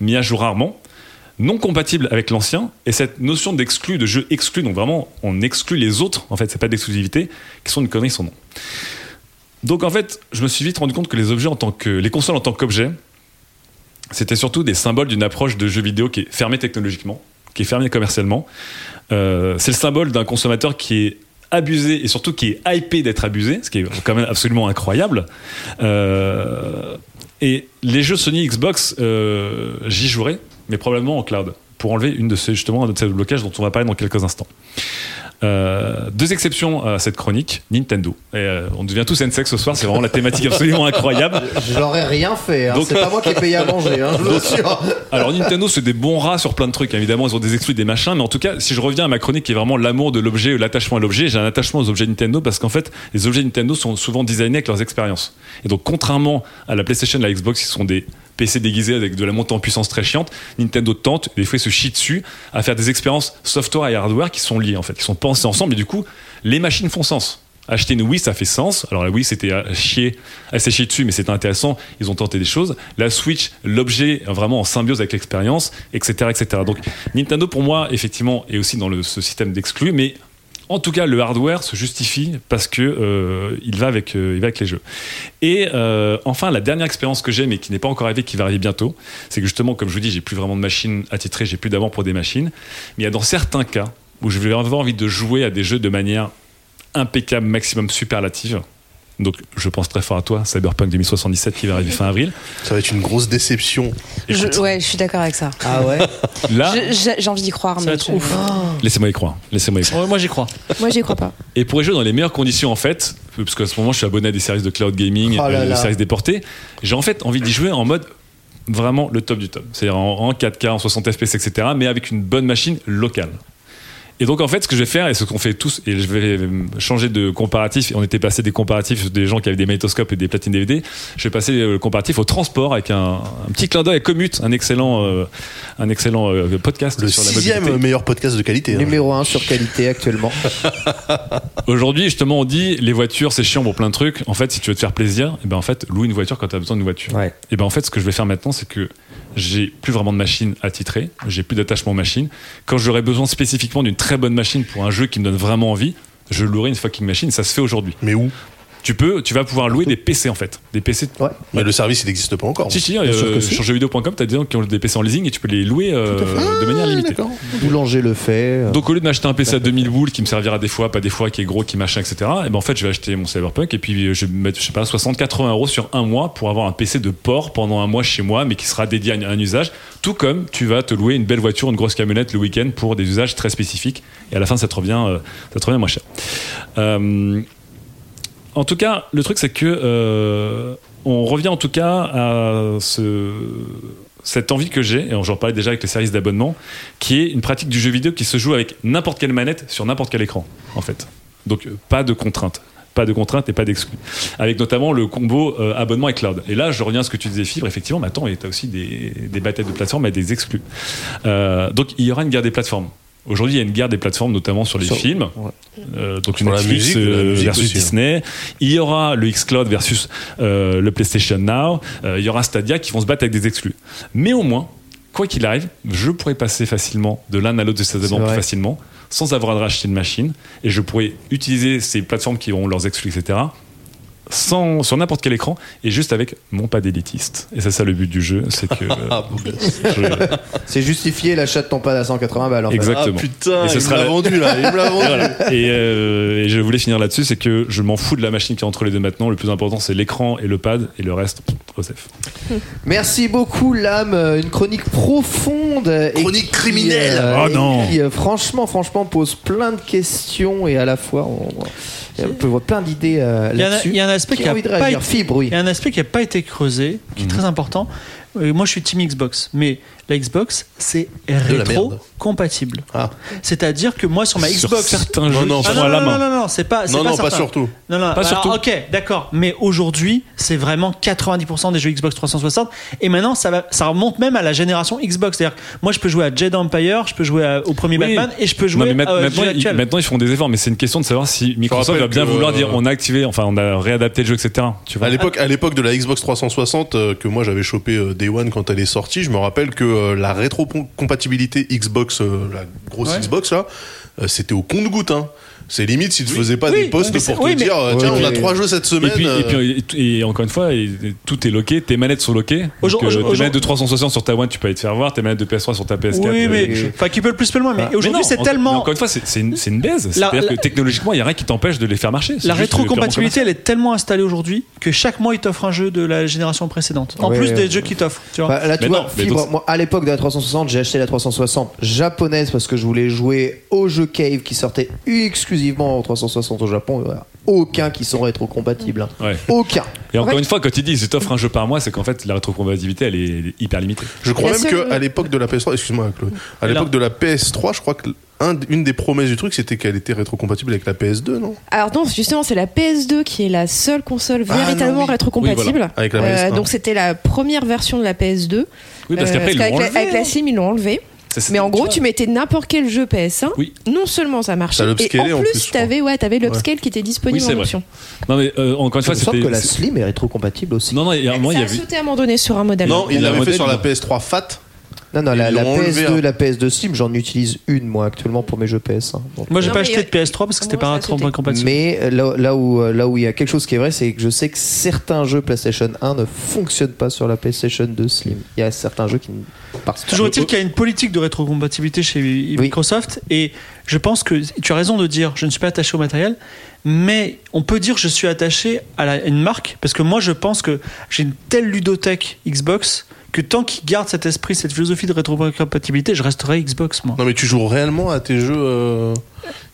mis à jour rarement, non compatible avec l'ancien, et cette notion d'exclu, de jeu exclu, donc vraiment on exclut les autres, en fait c'est pas d'exclusivité, qui sont une connerie sans nom. Donc en fait, je me suis vite rendu compte que les objets en tant que les consoles en tant qu'objets, c'était surtout des symboles d'une approche de jeu vidéo qui est fermée technologiquement, qui est fermée commercialement. Euh, c'est le symbole d'un consommateur qui est abusé et surtout qui est hypé d'être abusé, ce qui est quand même absolument incroyable. Euh, et les jeux Sony Xbox, euh, j'y jouerai, mais probablement en cloud, pour enlever une de ces, justement un de ces blocages dont on va parler dans quelques instants. Euh, deux exceptions à cette chronique, Nintendo. Et, euh, on devient tous NSEX ce soir, c'est vraiment la thématique absolument incroyable. J'aurais rien fait. hein. C'est pas moi qui ai payé à manger. Hein, je vous assure. Alors Nintendo c'est des bons rats sur plein de trucs évidemment ils ont des exclus des machins mais en tout cas si je reviens à ma chronique qui est vraiment l'amour de l'objet l'attachement à l'objet j'ai un attachement aux objets Nintendo parce qu'en fait les objets Nintendo sont souvent designés avec leurs expériences et donc contrairement à la PlayStation la Xbox qui sont des PC déguisés avec de la montée en puissance très chiante Nintendo tente des fois se chie dessus à faire des expériences software et hardware qui sont liées en fait qui sont pensées ensemble et du coup les machines font sens Acheter une Wii, ça fait sens. Alors la Wii, c'était à chier, à sécher dessus, mais c'était intéressant. Ils ont tenté des choses. La Switch, l'objet vraiment en symbiose avec l'expérience, etc., etc. Donc Nintendo, pour moi, effectivement, est aussi dans le, ce système d'exclus, mais en tout cas, le hardware se justifie parce que euh, il va avec, euh, les jeux. Et euh, enfin, la dernière expérience que j'ai, mais qui n'est pas encore arrivée, qui va arriver bientôt, c'est que justement, comme je vous dis, j'ai plus vraiment de machines attitrées, j'ai plus d'avant pour des machines. Mais il y a dans certains cas où je vais avoir envie de jouer à des jeux de manière impeccable, maximum superlative. Donc, je pense très fort à toi, Cyberpunk 2077 qui va arriver fin avril. Ça va être une grosse déception. Je- ouais, je suis d'accord avec ça. Ah ouais. Là, J'ai envie d'y croire. Ça mais va être je- ouf. laissez-moi y croire. Laissez-moi y croire. Ouais, moi j'y crois. Moi, j'y crois pas. Et pour y jouer dans les meilleures conditions, en fait, parce qu'à ce moment, je suis abonné à des services de cloud gaming, Oh là euh, des services déportés, j'ai en fait envie d'y jouer en mode vraiment le top du top. C'est-à-dire en, en 4K, en 60 FPS, etc., mais avec une bonne machine locale. Et donc en fait, ce que je vais faire et ce qu'on fait tous, et je vais changer de comparatif. On était passé des comparatifs des gens qui avaient des magnétoscopes et des platines DVD. Je vais passer euh, le comparatif au transport avec un, un petit clin d'œil à Commute, un excellent, euh, un excellent euh, podcast Le sur la sixième mobilité. meilleur podcast de qualité. hein. Numéro 1 sur qualité actuellement. Aujourd'hui, justement, on dit les voitures, c'est chiant pour plein de trucs. En fait, si tu veux te faire plaisir, et ben en fait, loue une voiture quand tu as besoin d'une voiture. Ouais. Et ben en fait, ce que je vais faire maintenant, c'est que j'ai plus vraiment de machine attitrée, j'ai plus d'attachement aux machines. Quand j'aurai besoin spécifiquement d'une très bonne machine pour un jeu qui me donne vraiment envie, je louerai une fucking machine. Ça se fait aujourd'hui. Mais où? Tu peux, tu vas pouvoir louer des PC en fait, des PC. Ouais. Mais le service, il n'existe pas encore. Si, si, euh, si. sur jeuxvideo.com, tu as des gens qui ont des PC en leasing et tu peux les louer euh, de manière limitée. D'accord. Boulanger le fait. euh, Donc au lieu de m'acheter un PC à 2000 boules qui me servira des fois, pas des fois, qui est gros, qui machin, etc. Et ben en fait je vais acheter mon Cyberpunk et puis je vais mettre, je sais pas, 60-80 euros sur un mois pour avoir un PC de port pendant un mois chez moi, mais qui sera dédié à un, un usage. Tout comme tu vas te louer une belle voiture, une grosse camionnette le week-end pour des usages très spécifiques. Et à la fin ça te revient, euh, ça te revient moins cher. En tout cas, le truc c'est que euh, on revient en tout cas à ce, cette envie que j'ai, et j'en parlais déjà avec les services d'abonnement, qui est une pratique du jeu vidéo qui se joue avec n'importe quelle manette sur n'importe quel écran, en fait. Donc euh, pas de contraintes. Pas de contraintes et pas d'exclus. Avec notamment le combo euh, abonnement et cloud. Et là, je reviens à ce que tu disais, Fibre, effectivement, mais attends, tu as aussi des, batailles de plateformes et des exclus. Donc il y aura une guerre des plateformes. Aujourd'hui, il y a une guerre des plateformes, notamment sur les Sur- films. ouais. Euh, donc Sur Netflix musique, euh, versus aussi, hein. Disney. Il y aura le xCloud versus euh, le PlayStation Now. Euh, il y aura Stadia qui vont se battre avec des exclus. Mais au moins, quoi qu'il arrive, je pourrais passer facilement de l'un à l'autre de ces abonnements plus vrai. facilement, sans avoir à racheter une machine. Et je pourrais utiliser ces plateformes qui auront leurs exclus, etc. sans, sur n'importe quel écran et juste avec mon pad élitiste. Et c'est ça le but du jeu, c'est que. Ah, je- C'est justifié l'achat de ton pad à 180 balles. en fait. Exactement. Ah putain, Et ce il me sera l'a la- vendu là, il me l'a vendu. Et voilà. Et, euh, et je voulais finir là-dessus, c'est que je m'en fous de la machine qui est entre les deux maintenant. Le plus important, c'est l'écran et le pad, et le reste, Joseph. Merci beaucoup, Lame. Euh, Une chronique profonde. et Chronique qui, criminelle. Oh et non. Qui, euh, franchement, franchement, pose plein de questions et à la fois, on, on peut voir plein d'idées euh, là-dessus. il y a un aspect Qui qui a a envie de pas réagir été- Fibre, oui. il y a un aspect qui n'a pas été creusé, qui est très important. Euh, moi, je suis team Xbox, mais la Xbox, c'est la rétro merde. compatible. Ah. C'est-à-dire que moi, sur ma Sur Xbox, certains Non, jeux non, Ah non, à la non, main. non, non, non, c'est pas, c'est Non, pas non, pas surtout. Non, non, Pas alors, surtout. Ok, d'accord. Mais aujourd'hui, c'est vraiment 90% des jeux Xbox 360. Et maintenant, ça, va, ça remonte même à la génération Xbox. C'est-à-dire, que moi, je peux jouer à Jedi Empire, je peux jouer à- au premier Oui. Batman, et je peux Non, jouer mais à ma- maintenant, jeu ils, maintenant, ils font des efforts, mais c'est une question de savoir si Microsoft va bien que, vouloir euh, dire on a activé, enfin on a réadapté le jeu, etc. Tu vois À l'époque, à l'époque de la Xbox 360 euh, que moi j'avais chopé euh, Day One quand elle est sortie, je me rappelle que euh, la rétrocompatibilité Xbox, euh, la grosse Ouais. Xbox là, euh, c'était au compte-goutte. Hein. C'est limite si tu faisais pas Oui, des posts pour oui, te dire euh, tiens Oui, on a trois jeux cette Et semaine. puis, euh, et, puis et, et encore une fois, et- et tout est loqué, tes manettes sont loquées. Aujourd'hui- euh, tes manettes de 360 sur ta One, tu peux aller te faire voir, tes manettes de PS3 sur ta PS4. Oui, euh, mais et- enfin, qui peut le plus peut le moins. Mais Ah, aujourd'hui, c'est mais tellement. Encore une fois, c'est une, c'est une baise. La- C'est-à-dire que technologiquement, il n'y a rien qui t'empêche de les faire marcher. La rétrocompatibilité, elle est tellement installée aujourd'hui que chaque mois, il t'offre un jeu de la génération précédente. En plus des jeux qu'il t'offre. Tu vois. Bah, là, tu vois, moi, à l'époque de la 360, j'ai acheté la 360 japonaise parce que je voulais jouer au jeu Cave qui sortait exclusivement en 360 au Japon. Voilà. Aucun qui sont rétrocompatibles. hein. Ouais. Aucun. Et encore En fait- une fois, quand ils disent ils t'offrent un jeu par mois, c'est qu'en fait, la rétrocompatibilité, elle est, elle est hyper limitée. Je crois La même seule- qu'à l'époque de la PS3, excuse-moi Chloé, à l'époque de la PS3, je crois que un- une des promesses du truc c'était qu'elle était rétrocompatible avec la PS2, non? Alors non, justement, c'est la PS2 qui est la seule console Ah, véritablement non, oui. rétrocompatible. Oui, voilà. Avec la Euh, PS1. donc c'était la première version de la PS2. Oui, parce Euh, qu'après, ils l'ont qu'avec la- enlevé. avec la Slim, ils l'ont enlevé. Ça, Mais en gros, tu mettais n'importe quel jeu PS1. Oui. Non seulement ça marchait, Ça et en en plus, crois. t'avais ouais, t'avais l'upscale qui était disponible Oui, en vrai. option. Non, mais euh, encore une fois, c'était. que la Slim est rétrocompatible aussi. Non, non, il y a un moment, il y a avait. sauté à un moment donné sur un modèle. Non, il l'avait fait sur la non. PS3 Fat. Non, non, la, Ils la l'ont enlevé, PS2, hein. la PS2 Slim, j'en utilise une moi actuellement pour mes jeux PS1. Donc, Moi, j'ai pas acheté de a- PS3 parce que c'était pas rétrocompatible. Mais euh, là, là où, euh, là où il y a quelque chose qui est vrai, c'est que je sais que certains jeux PlayStation 1 ne fonctionnent pas sur la PlayStation 2 Slim. Il y a certains jeux qui ne passent pas. Toujours est-il qu'il y a une politique de rétrocompatibilité chez Microsoft et je pense que tu as raison de dire je ne suis pas attaché au matériel, mais on peut dire je suis attaché à, la- à une marque parce que moi je pense que j'ai une telle ludothèque Xbox que tant qu'ils gardent cet esprit, cette philosophie de rétrocompatibilité, je resterai Xbox moi. Non mais tu joues réellement à tes jeux euh,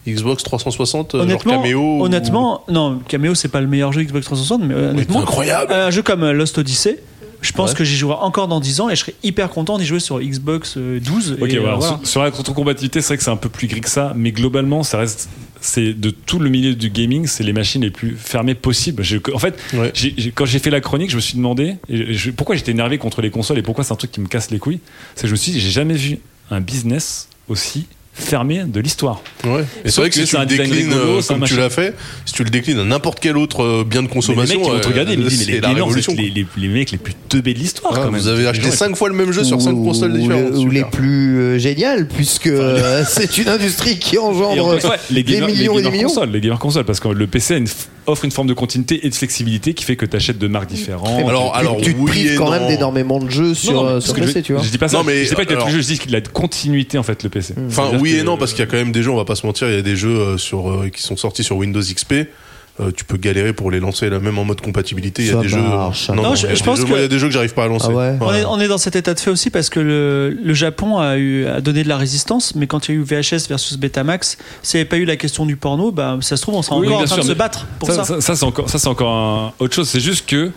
Xbox 360 euh, Honnêtement, genre Cameo ou- honnêtement, non, Cameo c'est pas le meilleur jeu Xbox 360, mais honnêtement, incroyable. un jeu comme euh, Lost Odyssey, je pense Ouais. que j'y jouerai encore dans 10 ans et je serai hyper content d'y jouer sur Xbox euh, 12. Ok, et, euh, voilà. voilà. Sur, sur la rétrocompatibilité, c'est vrai que c'est un peu plus gris que ça, mais globalement, ça reste. C'est de tout le milieu du gaming, c'est les machines les plus fermées possibles. J'ai- En fait, Ouais. quand j'ai fait la chronique, je me suis demandé et je- pourquoi j'étais énervé contre les consoles et pourquoi c'est un truc qui me casse les couilles? C'est que je me suis dit, j'ai jamais vu un business aussi fermé de l'histoire. Ouais. Et c'est vrai que que si c'est tu un le déclines rigolo, euh, comme tu l'as fait, si tu le déclines à n'importe quel autre euh, bien de Mais les consommation, mecs qui vont te euh, regarder, mais les c'est la gamers, vous êtes révolution. les, les, les mecs les plus teubés de l'histoire Ah, quand même. vous avez acheté gens, 5 fois le même jeu sur 5 Ou- consoles différentes. Ou les plus euh, géniales, puisque euh, c'est une industrie qui engendre fois, des millions et des millions. consoles, les gamers consoles, parce que le PC a une f- offre une forme de continuité et de flexibilité qui fait que tu achètes de marques différentes. Alors, Tu- alors tu te oui prives quand non. même d'énormément de jeux sur, Non, non, euh, sur que PC, je, tu vois. je dis pas ça. Non, mais, je dis pas qu'il y a alors- plus de jeux, je dis qu'il a de continuité en fait le PC. Enfin, oui et non, parce qu'il y a quand même des jeux, on va pas se mentir, il y a des jeux euh, sur, euh, qui sont sortis sur Windows XP. Euh, tu peux galérer pour les lancer là même en mode compatibilité. Il y a des jeux. non, je- pense que- il y a des jeux que j'arrive pas à lancer. Ah ouais On est, on est dans cet état de fait aussi parce que le, le Japon a, eu, a donné de la résistance, mais quand il y a eu VHS versus Betamax, s'il n'y avait pas eu la question du porno, bah, ça se trouve, on serait Oui, encore en train sûr, de se battre pour ça, ça. ça, ça, c'est encore, ça, c'est encore un- autre chose. C'est juste que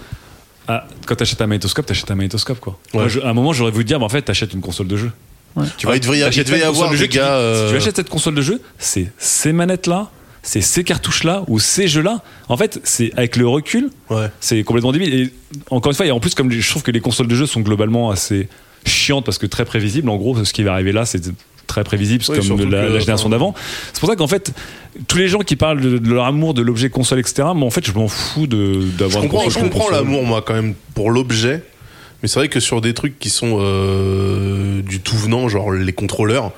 ah, quand t'achètes un magnétoscope, t'achètes un magnétoscope quoi. Ouais. Moi, je- à un moment, j'aurais voulu dire, mais en fait, t'achètes une console de jeu. Ouais. Tu Ah, il devrait y- avoir des qui- gars, euh, Si tu achètes cette console de jeu, c'est ces manettes là, c'est ces cartouches là ou ces jeux là. En fait, c'est avec le recul, Ouais. c'est complètement débile. Et encore une fois, et en plus, comme je trouve que les consoles de jeux sont globalement assez chiantes parce que très prévisibles. En gros, ce qui va arriver là, c'est très prévisible, c'est Oui, comme la, la génération d'avant. C'est pour ça qu'en fait, tous les gens qui parlent de, de leur amour de l'objet console, etc., moi, en fait, je m'en fous Je d'avoir comprends, je comprends console. l'amour, moi, quand même, pour l'objet. Mais c'est vrai que sur des trucs qui sont euh, du tout venant, genre les contrôleurs,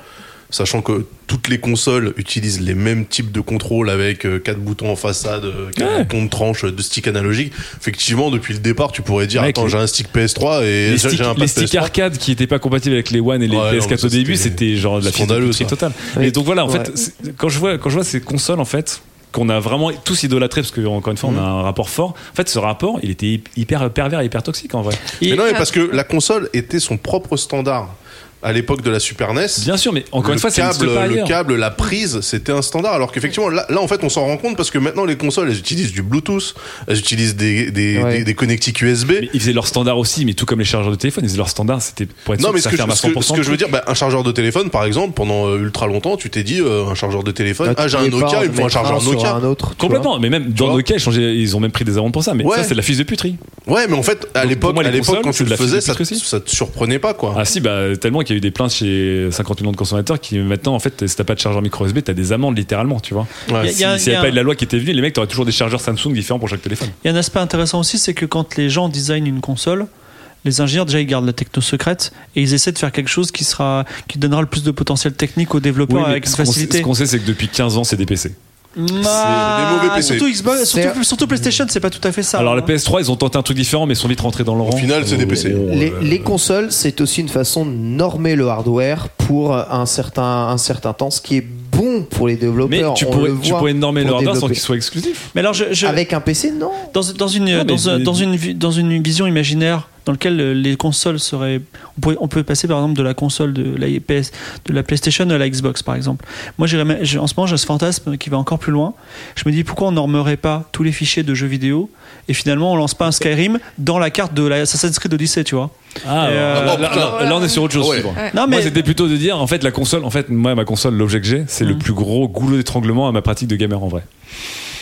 sachant que toutes les consoles utilisent les mêmes types de contrôles avec euh, quatre boutons en façade, euh, quatre Ouais. boutons de tranche, euh, de stick analogique. Effectivement, depuis le départ, tu pourrais dire Mec, attends, les- j'ai un stick PS3 et les j'ai sticks, un les pad sticks PS3. arcade qui n'étaient pas compatibles avec les One et les Ouais, non, mais PS4 ça, au début, c'était c'était genre de la ça. totale. Oui. Et donc voilà, en Ouais. fait, quand je vois quand je vois ces consoles en fait qu'on a vraiment tous idolâtrés parce que encore une fois on a un rapport fort. En fait, ce rapport, il était hyper pervers, et hyper toxique en vrai. Mais Et- non, mais parce que la console était son propre standard. À l'époque de la Super NES, Bien sûr, mais encore le une fois, ça le câble, la prise, c'était un standard. Alors qu'effectivement, là, là, en fait, on s'en rend compte parce que maintenant, les consoles, elles utilisent du Bluetooth, elles utilisent des, des, Ouais. des, des connectiques USB. Mais ils faisaient leur standard aussi, mais tout comme les chargeurs de téléphone, ils faisaient leur standard, c'était pour être Non, sûr mais que ce ça que, je, ferme à ce, que, 100%. ce que je veux dire, bah, un chargeur de téléphone, par exemple, pendant euh, ultra longtemps, tu t'es dit, euh, un chargeur de téléphone, ah, tu j'ai un Nokia, il me faut un chargeur Nokia. un autre, Complètement, mais même dans Nokia, ils, changeaient- ils ont même pris des amendes pour ça. Mais Ouais. ça, c'est de la fiche de puterie. Ouais, mais en fait, à l'époque, quand tu le faisais, ça te surprenait pas, quoi. Ah si, bah tellement qu'il y a eu des plaintes chez 50 millions de consommateurs qui maintenant, en fait, si t'as pas de chargeur micro USB, t'as des amendes littéralement, tu vois. Ouais. S'il n'y avait pas eu de la loi qui était venue, les mecs, t'aurais toujours des chargeurs Samsung différents pour chaque téléphone. Il y a un aspect intéressant aussi, c'est que quand les gens designent une console, les ingénieurs déjà ils gardent la techno secrète et ils essaient de faire quelque chose qui sera qui donnera le plus de potentiel technique aux développeurs Oui, avec ce sait- facilité. ce qu'on sait, c'est que depuis 15 ans, c'est des PC. Ah, des mauvais PC. Surtout Xbox, surtout, surtout PlayStation, c'est pas tout à fait ça. Alors, hein. la PS3, ils ont tenté un truc différent, mais ils sont vite rentrés dans le rang. final, c'est des PC. Les, les consoles, c'est aussi une façon de normer le hardware pour un certain, un certain temps, ce qui est bon pour les Mais développeurs. tu on pourrais, le tu pourrais normer le hardware sans qu'il soit exclusif. Mais alors je, je- Avec un PC, non. dans, dans une mais- dans, un- mais- dans une dans une vision imaginaire dans laquelle euh, les consoles seraient on pourrait on peut passer par exemple de la console de la PS de la PlayStation à la Xbox par exemple. Moi j'ai- en ce moment j'ai ce fantasme qui va encore plus loin. Je me dis pourquoi on normerait pas tous les fichiers de jeux vidéo et finalement on lance pas un Skyrim dans la carte de la Assassin's Creed Odyssey, tu vois? Ah, euh, là, là- putain. là- là, on est sur autre chose. Ah ouais. Non Moi, c'était plutôt de dire, en fait, la console, en fait, moi, ma console, l'objet que j'ai, c'est le Mm. plus gros goulot d'étranglement à ma pratique de gamer en vrai.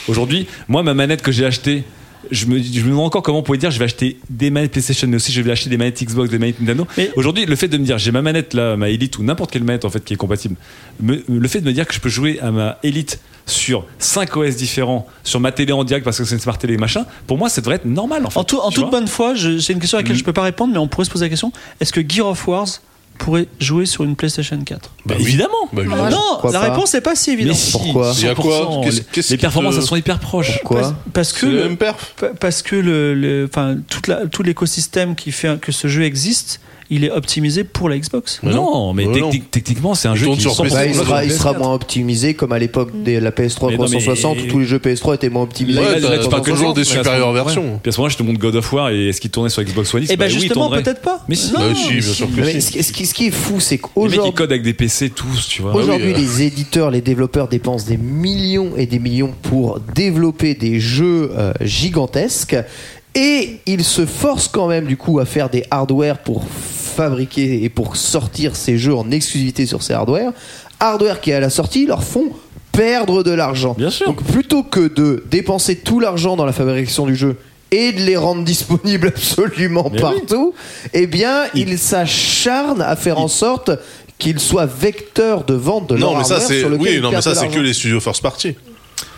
Aujourd'hui, moi, ma manette que j'ai achetée, je me, je me demande encore comment on pourrait dire je vais acheter des manettes PlayStation, mais aussi je vais acheter des manettes Xbox, des manettes Nintendo. Mais- Aujourd'hui, le fait de me dire j'ai ma manette là, ma Elite ou n'importe quelle manette en fait qui est compatible, me- le fait de me dire que je peux jouer à ma Elite sur 5 OS différents, sur ma télé en direct parce que c'est une smart télé machin, pour moi ça devrait être normal en fait. en, tout- en Tu toute bonne foi, je- c'est une question à laquelle Mm. je peux pas répondre mais on pourrait se poser la question est-ce que Gear of Wars pourrait jouer sur une PlayStation 4 Bah, oui. évidemment. Bah, Moi, Non, la réponse n'est pas si Mais évidente. si, Pourquoi Il y a quoi 100%, Qu'est-ce- les- Les performances, te- elles sont hyper proches. Pourquoi Parce, parce que le le- même perf. Pa- Parce que le, le- enfin, toute la, tout l'écosystème qui fait que ce jeu existe, il est optimisé pour la Xbox. Mais non, non. mais Mais non. technique- techniquement, c'est un Il jeu tourne qui sur est 100% Bah, il, sera, il PS4. sera moins optimisé comme à l'époque de la PS3 Mais non, mais- 360 où tous les jeux PS3 étaient moins optimisés. Ouais, Là, tu parles toujours des supérieures versions. Puis à ce moment-là, je te montre God of War et est-ce qu'il tournait sur Xbox One X Et ben Bah justement, peut-être pas. Mais si. Non. Bah bien sûr que si. ce, qui- est fou, c'est Les mecs, ils qu'aujourd'hui, codent avec des PC tous, tu vois. Aujourd'hui, Ah euh. les éditeurs, les développeurs dépensent des millions et des millions pour développer des jeux euh, gigantesques et ils se forcent quand même du coup à faire des hardware pour fabriquer et pour sortir ces jeux en exclusivité sur ces hardware. Hardware qui à la sortie leur font perdre de l'argent. Bien sûr. Donc plutôt que de dépenser tout l'argent dans la fabrication du jeu et de les rendre disponibles absolument Mais oui. partout, eh bien, ils s'acharnent à faire en sorte qu'ils soient vecteurs de vente de leur Non, mais ça, hardware c'est sur lequel oui, ils non, mais ça, c'est que les studios first party.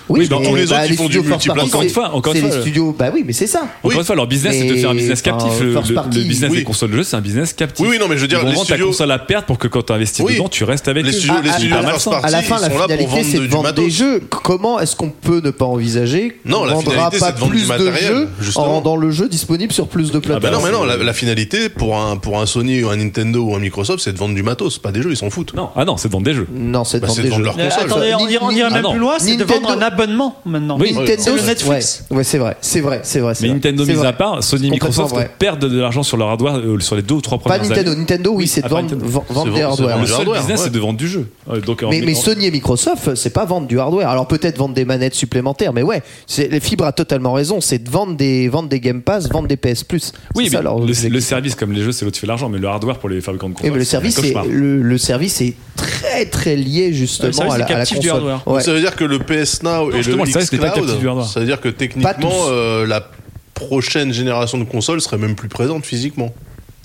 Oui, dans mais, tous les bah, autres, ils font du multiplateforme. Encore une fois, encore c'est une les fois, studios. Bah oui, mais c'est ça. Encore une fois, leur business, c'est de faire un business captif. Le, business des consoles de jeu, c'est un business captif. Oui, oui, non, mais je veux dire, les studios- ta console à perte pour que quand tu investis dedans, tu restes avec Les studios, Ah, les ah, studios à la fin- la fin, ils la sont là pour finalité, vendre c'est de du vendre matos. des jeux. Comment est-ce qu'on peut ne pas envisager Non, qu'on la vendra finalité, pas c'est de vendre du plus de matériel, jeux en justement. rendant le jeu disponible sur plus de bah Bah plateformes non, mais non, la, finalité pour un, pour un Sony ou un Nintendo ou un Microsoft, c'est de vendre du matos, pas des jeux, ils s'en foutent. Non, ah non, c'est de vendre des jeux. Non, c'est de Bah, vendre des de jeux. Euh, attendez, on ira, on ira Ah même plus loin, c'est de vendre un abonnement maintenant. Oui, Nintendo, le Netflix. Ouais, ouais, c'est vrai, c'est vrai, c'est vrai. Mais vrai. Nintendo, mis vrai. à part, Sony et Microsoft vrai. perdent de l'argent sur leur hardware euh, sur les deux ou trois Pas premières Nintendo. années. Nintendo, oui, c'est de ah, pas vendre, Nintendo. vendre des hardware. Le seul hardware, business, ouais. c'est de vendre du jeu. Euh, Donc, en- Mais, mais Sony et Microsoft, c'est pas vendre du hardware. Alors peut-être vendre des manettes supplémentaires, mais ouais, c'est, les fibres a totalement raison. C'est de vendre des, vendre des Game Pass, vendre des PS Plus. Oui, mais le, service, comme les jeux, c'est l'autre qui fait l'argent, mais le hardware pour les fabricants de Et consoles. le service, le, service est très très lié justement à, la, console. ça veut dire que le PS Now et justement, le le service n'est pas captif du xCloud, hardware. ça veut dire que techniquement, euh, la prochaine génération de consoles serait même plus présente physiquement.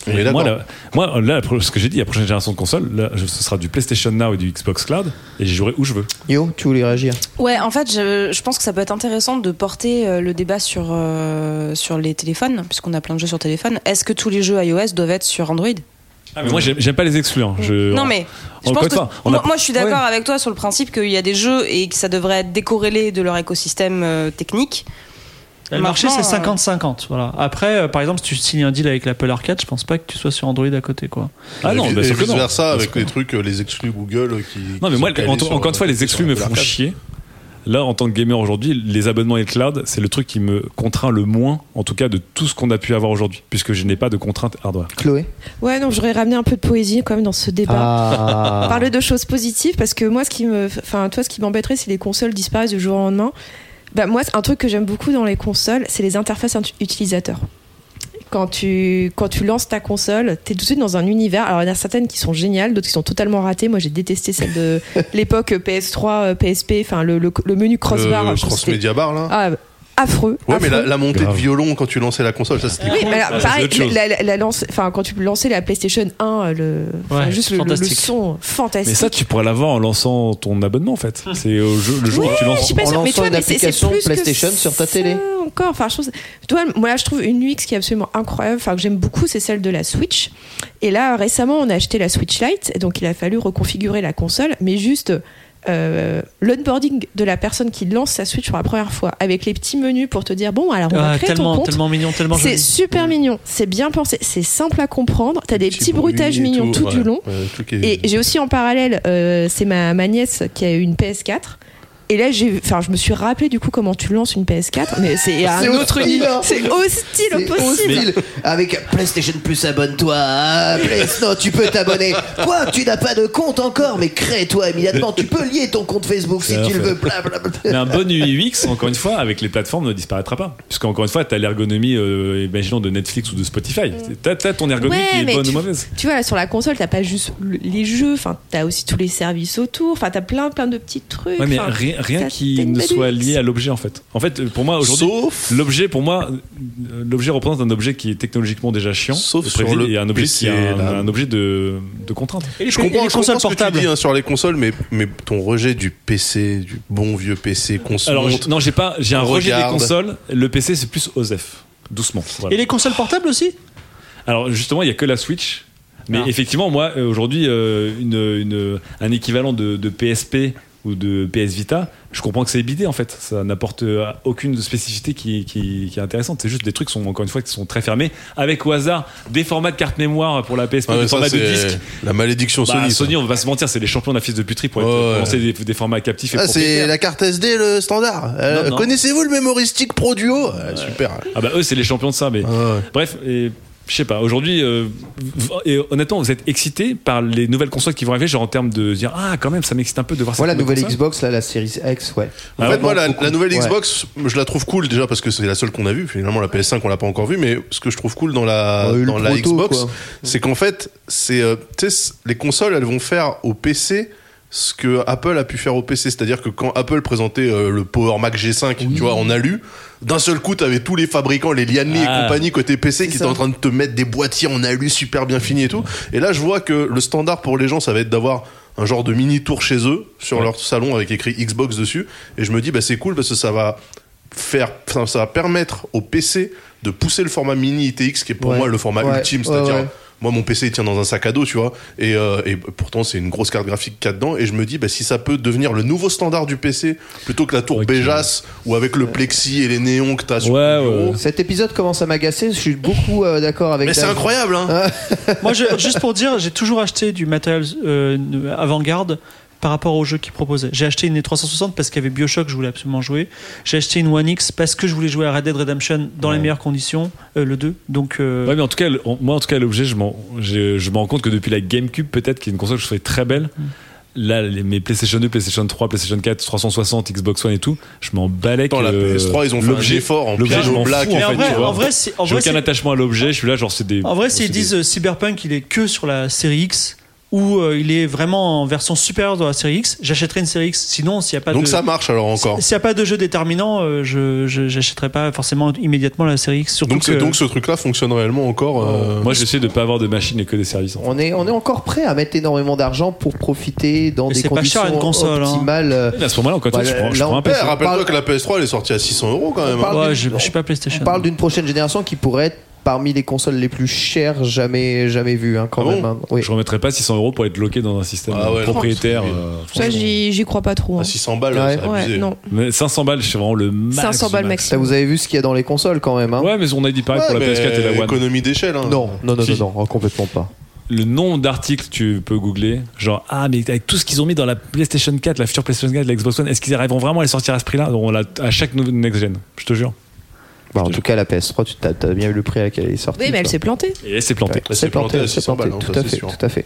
On est moi, là, moi, là, ce que j'ai dit, la prochaine génération de consoles, là, ce sera du PlayStation Now et du Xbox Cloud, et j'y jouerai où je veux. Yo, tu voulais réagir Ouais, en fait, je, je pense que ça peut être intéressant de porter euh, le débat sur, euh, sur les téléphones, puisqu'on a plein de jeux sur téléphone. Est-ce que tous les jeux iOS doivent être sur Android? Ah, mais moi, j'aime j'aime pas les exclus. hein. Je- Non mais je Encore pense une que a- moi, je suis d'accord Ouais. avec toi sur le principe qu'il y a des jeux et que ça devrait être décorrélé de leur écosystème euh, technique. Le marché, c'est Maintenant, 50-50. Voilà. Après, euh, par exemple, si tu signes un deal avec l'Apple Arcade, je pense pas que tu sois sur Android à côté. Quoi. Ah non, et, bah, et sûr que vice non. versa avec les trucs, euh, les exclus Google euh, qui. Non, mais qui moi, encore une fois, les exclus me font chier. Là, en tant que gamer aujourd'hui, les abonnements et le cloud, c'est le truc qui me contraint le moins, en tout cas, de tout ce qu'on a pu avoir aujourd'hui, puisque je n'ai pas de contraintes hardware. Chloé Ouais, non, j'aurais ramené un peu de poésie quand même dans ce débat. Ah. Parler de choses positives parce que moi, ce qui me, enfin, toi, ce qui m'embêterait, c'est les consoles disparaissent du jour au lendemain. Bah, moi, c'est un truc que j'aime beaucoup dans les consoles, c'est les interfaces int- utilisateurs. Quand tu, quand tu lances ta console, t'es tout de suite dans un univers. Alors, il y en a certaines qui sont géniales, d'autres qui sont totalement ratées. Moi, j'ai détesté celle de l'époque PS3, euh, PSP, enfin, le, le, le menu crossbar. Le je trouve que cross c'était- media bar là. Ah, affreux. Ouais, mais la, montée Grave. de violon quand tu lançais la console, ça c'était Oui, mais alors, pareil, la, la- la lance, enfin, quand tu lançais la PlayStation 1, le, enfin, Ouais, juste le, le- le son fantastique. Mais ça, tu pourrais l'avoir en lançant ton abonnement, en fait. C'est au jeu, le jour où tu je lances. en sûre, mais lançant toi, une mais c'est- c'est application plus que PlayStation sur ta télé. Encore, enfin, je trouve, toi, moi là, je trouve une UX qui est absolument incroyable, enfin que j'aime beaucoup, c'est celle de la Switch. Et là, récemment, on a acheté la Switch Lite, et donc il a fallu reconfigurer la console, mais juste euh, l'onboarding de la personne qui lance sa Switch pour la première fois, avec les petits menus pour te dire bon, alors on va Ah, créer ton tellement, compte. tellement mignon, tellement C'est super mignon, c'est bien pensé, c'est simple à comprendre. T'as des petits bruitages mignons tout, ouais. du long. Ouais, Et j'ai aussi en parallèle, euh, c'est ma, ma nièce qui a eu une PS4. Et là, j'ai, enfin, je me suis rappelé du coup comment tu lances une PS4, mais c'est un autre hostile, niveau. hein. C'est hostile au C'est possible. hostile. Avec PlayStation Plus, abonne-toi. Non, tu peux t'abonner. Quoi Tu n'as pas de compte encore? Mais crée-toi immédiatement. Tu peux lier ton compte Facebook si tu le veux. Blablabla. Mais un bon UX, encore une fois, avec les plateformes, ne disparaîtra pas. Puisqu'encore une fois, tu as l'ergonomie, euh, imaginons, de Netflix ou de Spotify. Tu as, ton ergonomie Ouais, qui est bonne tu- ou mauvaise. Tu vois, sur la console, t'as pas juste le- les jeux, enfin, t'as aussi tous les services autour, enfin, t'as plein, plein de petits trucs. Ouais, mais enfin, rien, qui ne soit lié à l'objet, en fait. En fait, pour moi, aujourd'hui, Sauf. l'objet, pour moi, euh, l'objet représente un objet qui est technologiquement déjà chiant, Sauf et sur le et un objet PC, qui est un, objet de, de contrainte. Et les, Je et comprends, les je consoles comprends ce que portables. tu dis hein, sur les consoles, mais, mais ton rejet du PC, du bon vieux PC se Alors, non, j'ai pas, j'ai un rejet des consoles. Le PC, c'est plus OSEF. Doucement. voilà. Et les consoles portables aussi? Alors justement, il y a que la Switch. Mais Ah. effectivement, moi, euh, aujourd'hui, euh, une, une- un équivalent de, de PSP ou de PS Vita, je comprends que c'est bidé en fait. Ça n'apporte euh, aucune spécificité qui, qui- qui est intéressante. C'est juste des trucs qui sont encore une fois qui sont très fermés, avec au hasard des formats de carte mémoire pour la PSP, Ah ouais, des ça, formats de c'est disque. La malédiction Bah, Sony. ça. Sony, on va pas se mentir, c'est les champions de la fils de puterie pour, être- pour ouais. des, des formats captifs et Ah, c'est la carte SD, le standard. Euh. Connaissez-vous le Memory Stick Pro Duo? Euh, Super. Ah bah eux, c'est les champions de ça. Mais Ah ouais. Bref, et, je sais pas. Aujourd'hui, euh, et honnêtement, vous êtes excité par les nouvelles consoles qui vont arriver, genre en termes de dire ah quand même, ça m'excite un peu de voir. Voilà, cette nouvelle console. Xbox, là, la série X, ouais. En Ah fait, ouais, moi, la, la nouvelle Ouais. Xbox, je la trouve cool déjà parce que c'est la seule qu'on a vue. Finalement, la PS5, on l'a pas encore vue, mais ce que je trouve cool dans la, Ouais, le dans la proto, Xbox, c'est qu'en fait, c'est, euh, les consoles, elles vont faire au PC ce que Apple a pu faire au PC. C'est-à-dire que quand Apple présentait euh, le Power Mac G5, tu vois, en alu, d'un seul coup, t'avais tous les fabricants, les Lianli Ah. et compagnie côté PC qui étaient en train de te mettre des boîtiers en alu super bien finis et tout. Et là, je vois que le standard pour les gens, ça va être d'avoir un genre de mini tour chez eux sur Ouais. leur salon avec écrit Xbox dessus. Et je me dis, bah, c'est cool parce que ça va faire, ça va permettre au PC de pousser le format mini ITX qui est pour Ouais. moi le format Ouais. ultime, c'est-à-dire. Moi mon PC il tient dans un sac à dos, tu vois, et, euh, et pourtant c'est une grosse carte graphique qu'il y a dedans, et je me dis bah, si ça peut devenir le nouveau standard du PC plutôt que la tour. Béjas ou avec le plexi et les néons que t'as sur Ouais, ton bureau. ouais. Cet épisode commence à m'agacer. Je suis beaucoup euh, d'accord avec. Mais c'est incroyable, hein. Moi, je- juste pour dire, j'ai toujours acheté du matériel euh, avant-garde par rapport aux jeux qu'ils proposaient. J'ai acheté une 360 parce qu'il y avait Bioshock, je voulais absolument jouer. J'ai acheté une One X parce que je voulais jouer à Red Dead Redemption dans les meilleures conditions, euh, le 2. Donc, euh, Ouais, mais en tout cas, le- moi, en tout cas, l'objet, je m'en, je, je me rends compte que depuis la GameCube, peut-être, qui est une console que je trouvais très belle, là, les, mes PlayStation 2, PlayStation 3, PlayStation 4, 360, Xbox One et tout, je m'en balais que la PS3 ils ont fait l'objet- effort en l'objet, m'en black. en en fait, vrai, tu vois. en vrai, en J'ai vrai, aucun attachement à l'objet, je suis là, genre, c'est des. En vrai, s'ils disent euh, Cyberpunk, il est que sur la série X ou euh, il est vraiment en version supérieure de la série X, j'achèterai une série X. Sinon, s'il n'y a pas Donc de ça marche alors encore. s'il n'y a pas de jeu déterminant, euh, je j'achèterai pas forcément immédiatement la série X. Surtout Donc, que donc ce truc-là fonctionne réellement encore. euh, Moi, j'essaie de pas avoir de machine et que des services. On est, on est encore prêt à mettre énormément d'argent pour profiter dans Mais des c'est pas conditions cher, une console, hein. optimales. euh, À ce moment-là, encore Bah, je prends, je prends un rappelle-toi parle- que la PS3 elle est sortie à 600 euros quand même. Hein. ouais, je, je suis pas PlayStation. On parle d'une prochaine génération qui pourrait être parmi les consoles les plus chères jamais, jamais vues, hein, quand Ah bon même. hein. Oui. Je remettrais pas 600 euros pour être bloqué dans un système Ah ouais, euh, propriétaire. euh, Ça, j'y j'y crois pas trop. hein. À 600 balles, Ouais. c'est Ouais, abusé. non. mais 500 balles, c'est vraiment le max. 500 balles max. Ça, vous avez vu ce qu'il y a dans les consoles quand même. Hein Ouais, mais on a dit pareil Ouais, pour la mais PS4 et la One. économie d'échelle. hein. Non, non, non, Si. non, non, complètement pas. Le nombre d'articles tu peux googler, genre ah mais avec tout ce qu'ils ont mis dans la PlayStation 4, la future PlayStation 4, la Xbox One, est-ce qu'ils arriveront vraiment à les sortir à ce prix-là? On l'a à chaque next gen, je te jure. Bah, en tout cas, la PS3, tu t'as bien eu le prix à laquelle elle est sortie. Oui, mais elle s'est plantée. Et. Elle s'est plantée à 600 balles, tout ça, à c'est fait, sûr. tout à fait.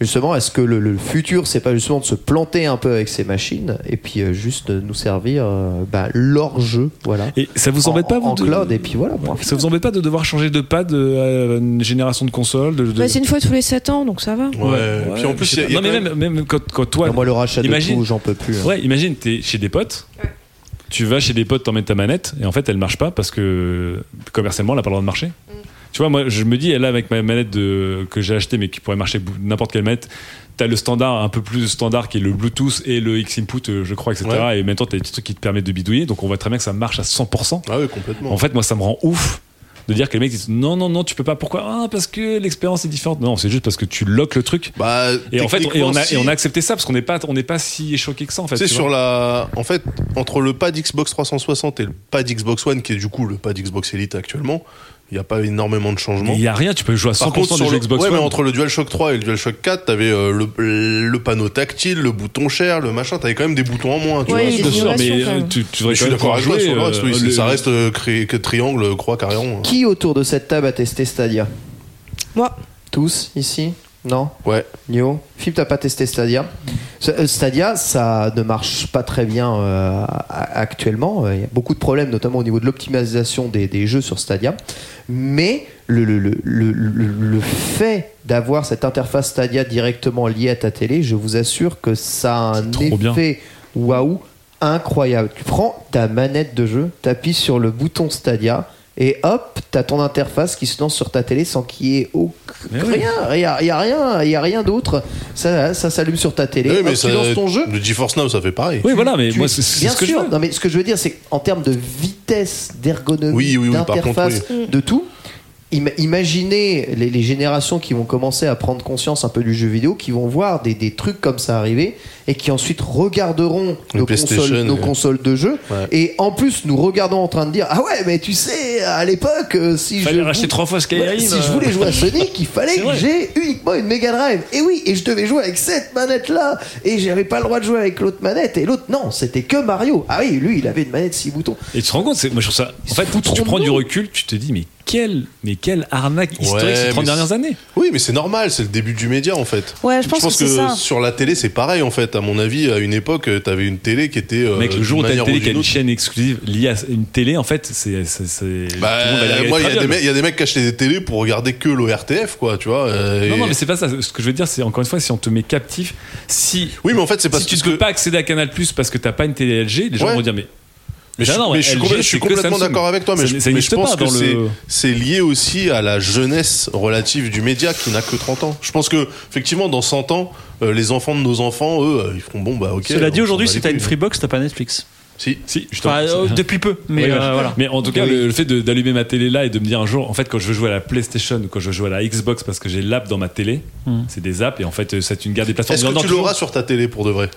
Justement, est-ce que le, le futur, c'est pas justement de se planter un peu avec ces machines et puis euh, juste de nous servir euh, bah, leur jeu, voilà. Et ça vous embête en, pas vous en de- cloud et puis voilà. Ça vous embête pas de devoir changer de pad euh, à une génération de de- Bah, c'est une fois tous les 7 ans, donc ça va. Ouais. Ouais, Puis en plus, y a- y a non mais quand même, même quand, quand toi, Non, moi, le rachat Imagine- de j'en peux plus. hein. ouais, imagine t'es chez des potes, tu vas chez des potes, t'emmènes ta manette et en fait elle marche pas parce que commercialement elle a pas le droit de marcher. Tu vois, moi je me dis, là avec ma manette de, que j'ai acheté mais qui pourrait marcher n'importe quelle manette, t'as le standard un peu plus standard qui est le Bluetooth et le X-Input, euh, je crois, etc. Ouais. Et maintenant t'as des petits trucs qui te permettent de bidouiller, donc on voit très bien que ça marche à 100%. Ah oui, complètement. En fait, moi, ça me rend ouf de dire que les mecs disent non, non, non, tu peux pas. Pourquoi? Ah, parce que l'expérience est différente. Non, c'est juste parce que tu loques le truc. Bah, Et en fait, et on, a, si- et on a accepté ça parce qu'on n'est pas, on n'est pas si choqué que ça en fait. Tu sur la. En fait, entre le pad Xbox 360 et le pad Xbox One, qui est du coup le pad Xbox Elite actuellement, il n'y a pas énormément de changements. Il y a rien, tu peux jouer à 100% Par contre, sur le, Xbox ouais, One. mais entre le DualShock 3 et le DualShock 4, t'avais euh, le, le panneau tactile, le bouton cher, le machin, t'avais quand même des boutons en moins. Tu Ouais, vois, Bien sûr, mais euh, même. tu, tu devrais Mais je suis d'accord avec toi pouvoir sur le jouer, reste, euh, oui, c'est- le- ça reste euh, cré- triangle, croix, carillon. Qui autour de cette table a testé Stadia? Moi. Tous ici? Non Ouais. Nio Philippe, t'as pas testé Stadia euh, Stadia, ça ne marche pas très bien euh, actuellement. Il y a beaucoup de problèmes, notamment au niveau de l'optimisation des, des jeux sur Stadia. Mais le, le, fait d'avoir cette interface Stadia directement liée à ta télé, je vous assure que ça a un effet waouh incroyable. Tu prends ta manette de jeu, t'appuies sur le bouton Stadia. Et hop, t'as ton interface qui se lance sur ta télé sans qu'il y ait aucun- oui. rien, il y a, il y a rien, il y a rien d'autre. Ça, ça s'allume sur ta télé. Oui, hop, mais tu ça- lances ton jeu. Le GeForce Now, ça fait pareil. Oui, voilà, mais Tu- moi, c'est c'est bien ce que sûr. je veux. Non, mais ce que je veux dire, c'est qu'en termes de vitesse, d'ergonomie, Oui, oui, oui, par contre, d'interface, de tout. Im- Imaginez les, les générations qui vont commencer à prendre conscience un peu du jeu vidéo, qui vont voir des, des trucs comme ça arriver et qui ensuite regarderont nos consoles, nos ouais. consoles de jeu. Ouais. Et en plus, nous regardons en train de dire Ah ouais, mais tu sais, à l'époque, euh, si je. racheter trois fois Skyrim. Ouais, si euh. je voulais jouer à Sonic, il fallait que j'ai uniquement une Mega Drive. Et oui, et je devais jouer avec cette manette là. Et j'avais pas le droit de jouer avec l'autre manette. Et l'autre, non, c'était que Mario. Ah oui, lui, il avait une manette 6 boutons. Et tu te rends compte, c'est- moi je trouve ça. En fait, tu prends du recul, tu te dis, mais quelle, mais quelle arnaque historique Ouais, ces 30 mais dernières années. Oui, mais c'est normal, c'est le début du média en fait. Ouais, je pense que ça. sur la télé, c'est pareil en fait. À mon avis, à une époque, euh, t'avais une télé qui était. euh, Mec, le jour où t'as une télé qui a une chaîne exclusive liée à une télé, en fait, c'est. Bah, moi, il y, a des mecs- il y a des mecs qui achetaient des télés pour regarder que l'ORTF, quoi, tu vois. euh, Non, et- non, mais c'est pas ça. Ce que je veux dire, c'est encore une fois, si on te met captif, si. Oui, mais en fait, c'est parce si tu ne peux pas accéder à Canal Plus parce que t'as pas une télé LG, les gens Ouais. vont dire, mais. Mais je, Non, suis, je complètement d'accord avec toi, mais Ça- je, ça mais n'existe je pense que c'est le- c'est lié aussi à la jeunesse relative du média qui n'a que 30 ans. Je pense que effectivement, dans 100 ans, euh, les enfants de nos enfants, eux, euh, ils feront bon, bah ok. Cela dit, aujourd'hui, si t'as une. Freebox, t'as pas Netflix. Si. Si. Enfin, euh, depuis peu, mais Oui, euh, voilà. Mais en tout cas, le, le fait d'allumer ma télé là et de me dire un jour, en fait, quand je veux jouer à la PlayStation, quand je veux jouer à la Xbox parce que j'ai l'app dans ma télé, Hmm. c'est des apps et en fait, c'est une guerre des plateformes. Est-ce que tu toujours. l'auras sur ta télé pour de vrai?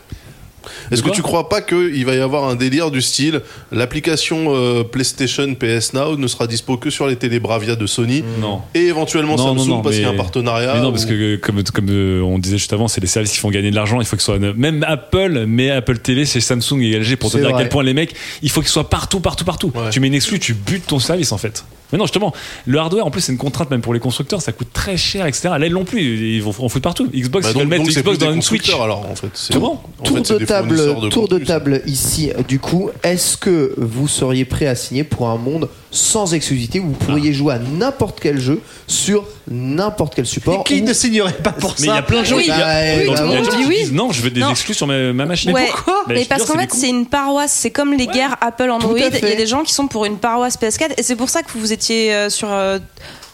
Est-ce que tu crois pas qu'il va y avoir un délire du style l'application euh, PlayStation PS Now ne sera dispo que sur les télé Bravia de Sony Non. et éventuellement Non, Samsung non, parce qu'il y a un partenariat Mais non, ou- parce que comme, comme euh, on disait juste avant, c'est les services qui font gagner de l'argent. Il faut que ce soit même Apple, mais Apple TV, c'est Samsung et LG pour te dire à quel point les mecs, il faut qu'ils soient partout, partout, partout. Ouais. Tu mets une exclue, tu butes ton service en fait. Mais non, justement, le hardware en plus c'est une contrainte même pour les constructeurs, ça coûte très cher, etc. Là ils l'ont plus, ils vont en foutre partout. Xbox, Bah, ils vont donc, mettre donc c'est Xbox dans une Switch. alors en fait. C'est- Comment en Tour fait, c'est de tour table ici. Du coup, est-ce que vous seriez prêt à signer pour un monde sans exclusivité où vous pourriez jouer à n'importe quel jeu sur n'importe quel support Qui ou- ne signerait pas pour Mais il ça y a plein de gens Oui. qui. il y a- Bah, oui, bah, qui disent non, je veux des Non. exclus sur ma, ma machine. Ouais. pourquoi Mais parce qu'en fait, c'est une paroisse. C'est comme les guerres Apple Android. Il y a des gens qui sont pour une paroisse PS4. Et c'est pour ça que vous étiez euh, sur euh,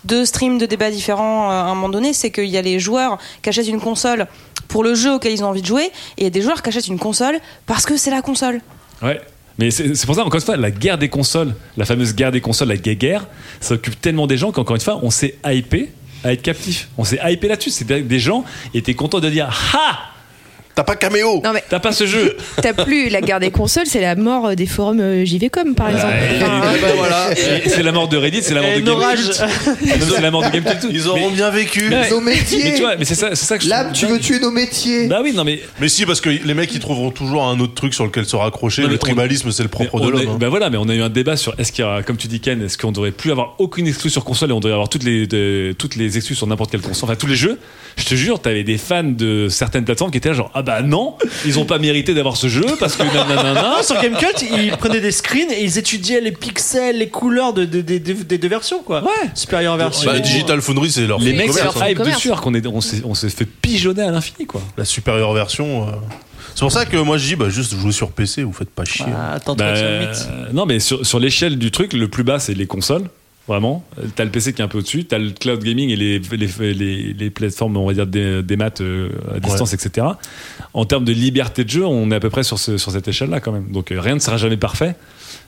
deux streams de débats différents euh, à un moment donné. C'est qu'il y a les joueurs qui achètent une console pour le jeu auquel ils ont envie de jouer. Et il y a des joueurs qui achètent une console parce que c'est la console. Ouais. Mais c'est pour ça, encore une fois, la guerre des consoles, la fameuse guerre des consoles, la guerre, ça occupe tellement des gens qu'encore une fois, on s'est hypé à être captif. On s'est hypé là-dessus. C'est des gens étaient contents de dire Ha T'as pas caméo Non mais T'as pas ce jeu t'as plus la guerre des consoles, c'est la mort euh, des forums euh, JVcom par exemple. Ah, bah, voilà. Et C'est la mort de Reddit, c'est la mort Et de. Gamecult. C'est la mort de Gamecult. tout. Ils auront Mais- bien vécu. Mais- Nos Mais métiers. tu vois, mais c'est ça, c'est ça que je Là, tu veux tuer nos métiers. Bah oui, non mais Mais si, parce que les mecs, ils trouveront toujours un autre truc sur lequel se raccrocher. Non, mais le on- tribalisme, c'est le propre Mais de l'homme. hein. Bah voilà, mais on a eu un débat sur est-ce qu'il y a, comme tu dis Ken, est-ce qu'on devrait plus avoir aucune exclus sur console et on devrait avoir toutes les de- toutes les exclus sur n'importe quelle console, enfin tous les jeux. Je te jure, t'avais des fans de certaines plateformes qui étaient là genre ah bah non, ils ont pas mérité d'avoir ce jeu parce que nanana. Sur Gamecult, ils prenaient des screens et ils étudiaient les pixels, les couleurs de, de- de- de- des deux versions, quoi. Ouais. Supérieure version. Bah, Digital Foundry, c'est leur Les de mecs commerce, hein. hype commerce. dessus qu'on est, on s'est, on s'est fait pigeonner à l'infini quoi. La supérieure version. euh. C'est pour ça que moi je dis, bah, juste jouer sur PC, vous faites pas chier. Ah, attends, Bah, le mythe. non mais sur, sur l'échelle du truc, le plus bas c'est les consoles. Vraiment, t'as le PC qui est un peu au-dessus, t'as le cloud gaming et les, les, les, les plateformes, on va dire des, des maths euh, à distance, etc. En termes de liberté de jeu, on est à peu près sur, ce, sur cette échelle-là quand même. Donc euh, rien ne sera jamais parfait,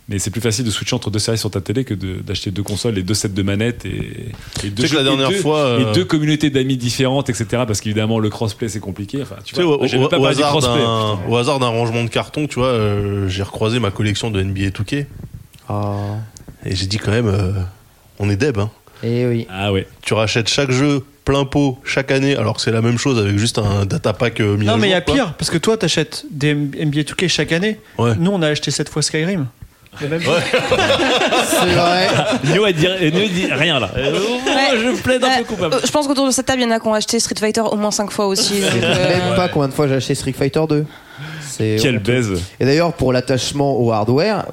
mais c'est plus facile de switcher entre deux séries sur ta télé que de- d'acheter deux consoles et deux sets de manettes et, et deux, la et dernière deux- fois, euh, et deux communautés d'amis différentes, etc. Parce qu'évidemment le crossplay c'est compliqué. Enfin, tu vois, au, pas hasard crossplay. d'un, au hasard d'un rangement de carton, tu vois, euh, j'ai recroisé ma collection de NBA 2K Ah. et j'ai dit quand même, euh, on est deb. Hein. Eh oui. Ah ouais. Tu rachètes chaque jeu plein pot chaque année, alors que c'est la même chose avec juste un data pack euh, mis à Non, mais il y a quoi. pire, parce que toi, t'achètes des NBA 2K chaque année. Ouais. Nous, on a acheté cette fois Skyrim. Le même jeu. C'est vrai. Nio a dit, rien là. Euh, Ouais. Je plaide un peu coupable. euh, je pense qu'autour de cette table, il y en a qui ont acheté Street Fighter au moins 5 fois aussi. donc, euh, Même pas combien de fois j'ai acheté Street Fighter 2. Quelle baise. Et d'ailleurs, pour l'attachement au hardware,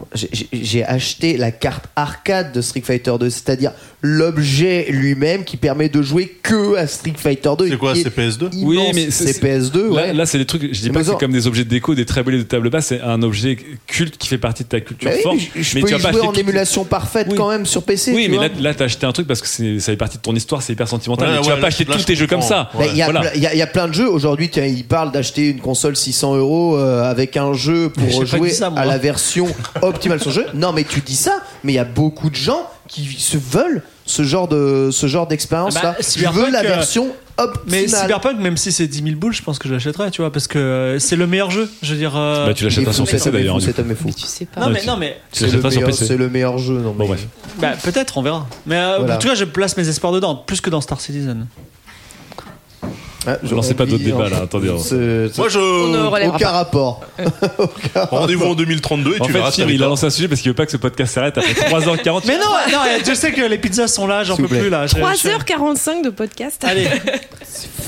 j'ai- acheté la carte arcade de Street Fighter 2, c'est-à-dire l'objet lui-même qui permet de jouer que à Street Fighter 2. C'est quoi, c'est PS2 Oui, mais c'est PS2, Là, ouais. là, c'est des trucs. Je dis pas que c'est comme des objets de déco, des très de table basse. C'est un objet culte qui fait partie de ta culture Bah oui, forte. mais je, mais peux tu y vas pas jouer en émulation parfaite Oui. quand même sur PC. Oui, tu mais vois. là, là t'as acheté un truc parce que ça fait partie de ton histoire, c'est hyper sentimental. Ouais, mais tu ouais, vas pas là, acheter là, tous tes jeux comme ça. Il y, a plein- de jeux. Aujourd'hui, tiens, il parle d'acheter une console 600 euros euh, avec un jeu Mais pour jouer ça, à la version optimale sur jeu. Non, mais tu dis ça, mais il y a beaucoup de gens qui se veulent ce genre de ce genre d'expérience là. Ah bah, je Cyberpunk, veux la euh, version Mais optimale. Cyberpunk, même si c'est 10 000 boules, je pense que je l'achèterais, tu vois, parce que euh, c'est le meilleur jeu. Je veux dire. euh, Bah, tu fou, sur PC d'ailleurs. fou, du cet coup. homme est fou. Mais tu sais pas. Non, mais, non, mais Tu C'est le, meilleur- PC. c'est le meilleur jeu. Non, Bon, mais- bref. bah, peut-être, on verra. Mais euh, Voilà. en tout cas, je place mes espoirs dedans, plus que dans Star Citizen. Ah, Je lancez pas d'autres débats, là, attendez, hein. Moi je. aucun pas. rapport. Rendez-vous en 2032 et En tu fait, verras. Il a lancé un sujet parce qu'il veut pas que ce podcast s'arrête après 3h40. Mais non, non, je sais que les pizzas sont là, j'en peux plus là. Je- je- 3h45 de podcast. Allez,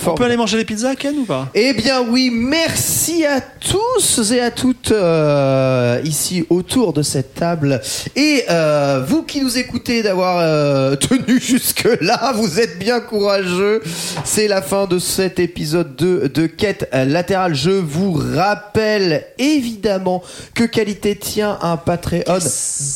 on peut aller manger des pizzas, Ken, ou pas? Eh bien oui, merci à tous et à toutes euh, ici autour de cette table. Et euh, vous qui nous écoutez d'avoir euh, tenu jusque-là, vous êtes bien courageux. C'est la fin de cet épisode 2 de Quête latérale. Je vous rappelle évidemment que Qualité tient un Patreon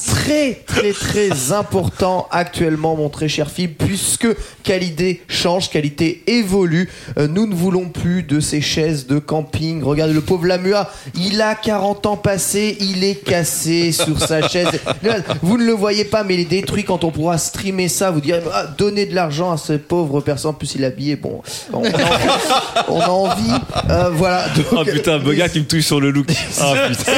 très très très important actuellement, mon très cher Phil, puisque qualité change, qualité évolue. Euh, nous ne voulons plus de ces chaises de camping. Regardez le pauvre Lamua, il a 40 ans passés, il est cassé sur sa chaise. Vous ne le voyez pas, mais il est détruit quand on pourra streamer ça. Vous direz, ah, donnez de l'argent à ces pauvres personnes. En plus, il est habillé. Bon, on. On a envie. Euh, voilà. Oh putain, Boga qui me touche sur le look. Ah putain.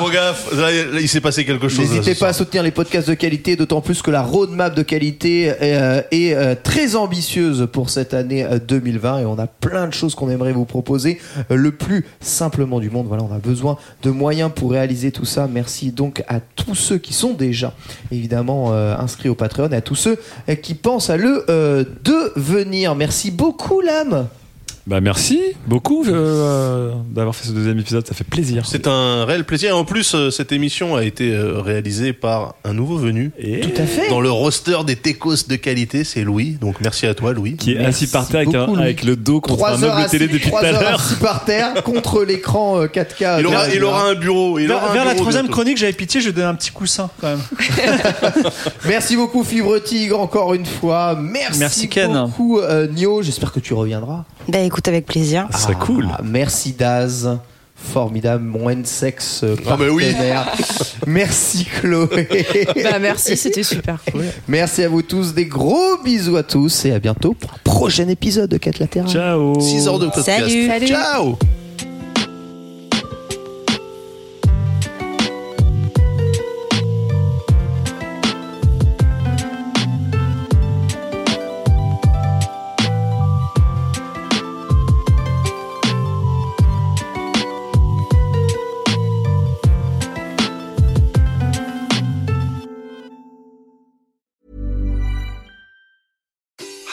Mon gars, là, là, il s'est passé quelque chose. N'hésitez pas à soutenir les podcasts de qualité, d'autant plus que la roadmap de qualité euh, est euh, très ambitieuse pour cette année euh, 2020 et on a plein de choses qu'on aimerait vous proposer euh, le plus simplement du monde. Voilà, on a besoin de moyens pour réaliser tout ça. Merci donc à tous ceux qui sont déjà évidemment euh, inscrits au Patreon et à tous ceux euh, qui pensent à le euh, devenir. Merci beaucoup, l'âme. cinema Bah merci beaucoup euh, d'avoir fait ce deuxième épisode, ça fait plaisir. C'est un réel plaisir. En plus, euh, cette émission a été euh, réalisée par un nouveau venu. Et Tout à fait. Dans le roster des techos de qualité, c'est Louis. Donc merci à toi, Louis. qui est Merci assis par terre avec, beaucoup, le dos contre un meuble télé depuis tout à l'heure. assis par terre contre l'écran euh, 4K. Il aura, de il aura un bureau. Il Vers, aura un vers la troisième bientôt. chronique, j'avais pitié, je lui donnais un petit coussin quand même. Merci beaucoup Fibre Tigre encore une fois. Merci, Merci, Ken. beaucoup euh, Nio. J'espère que tu reviendras. Bah écoute, avec plaisir. Ça serait cool. Ah, merci Daz. Formidable, mon N-sex euh, Ah, bah oui. Merci Chloé. Bah merci, c'était super cool. Merci à vous tous, des gros bisous à tous et à bientôt pour un prochain épisode de Quête latérale. Ciao 6 heures de podcast. Salut. Salut. Ciao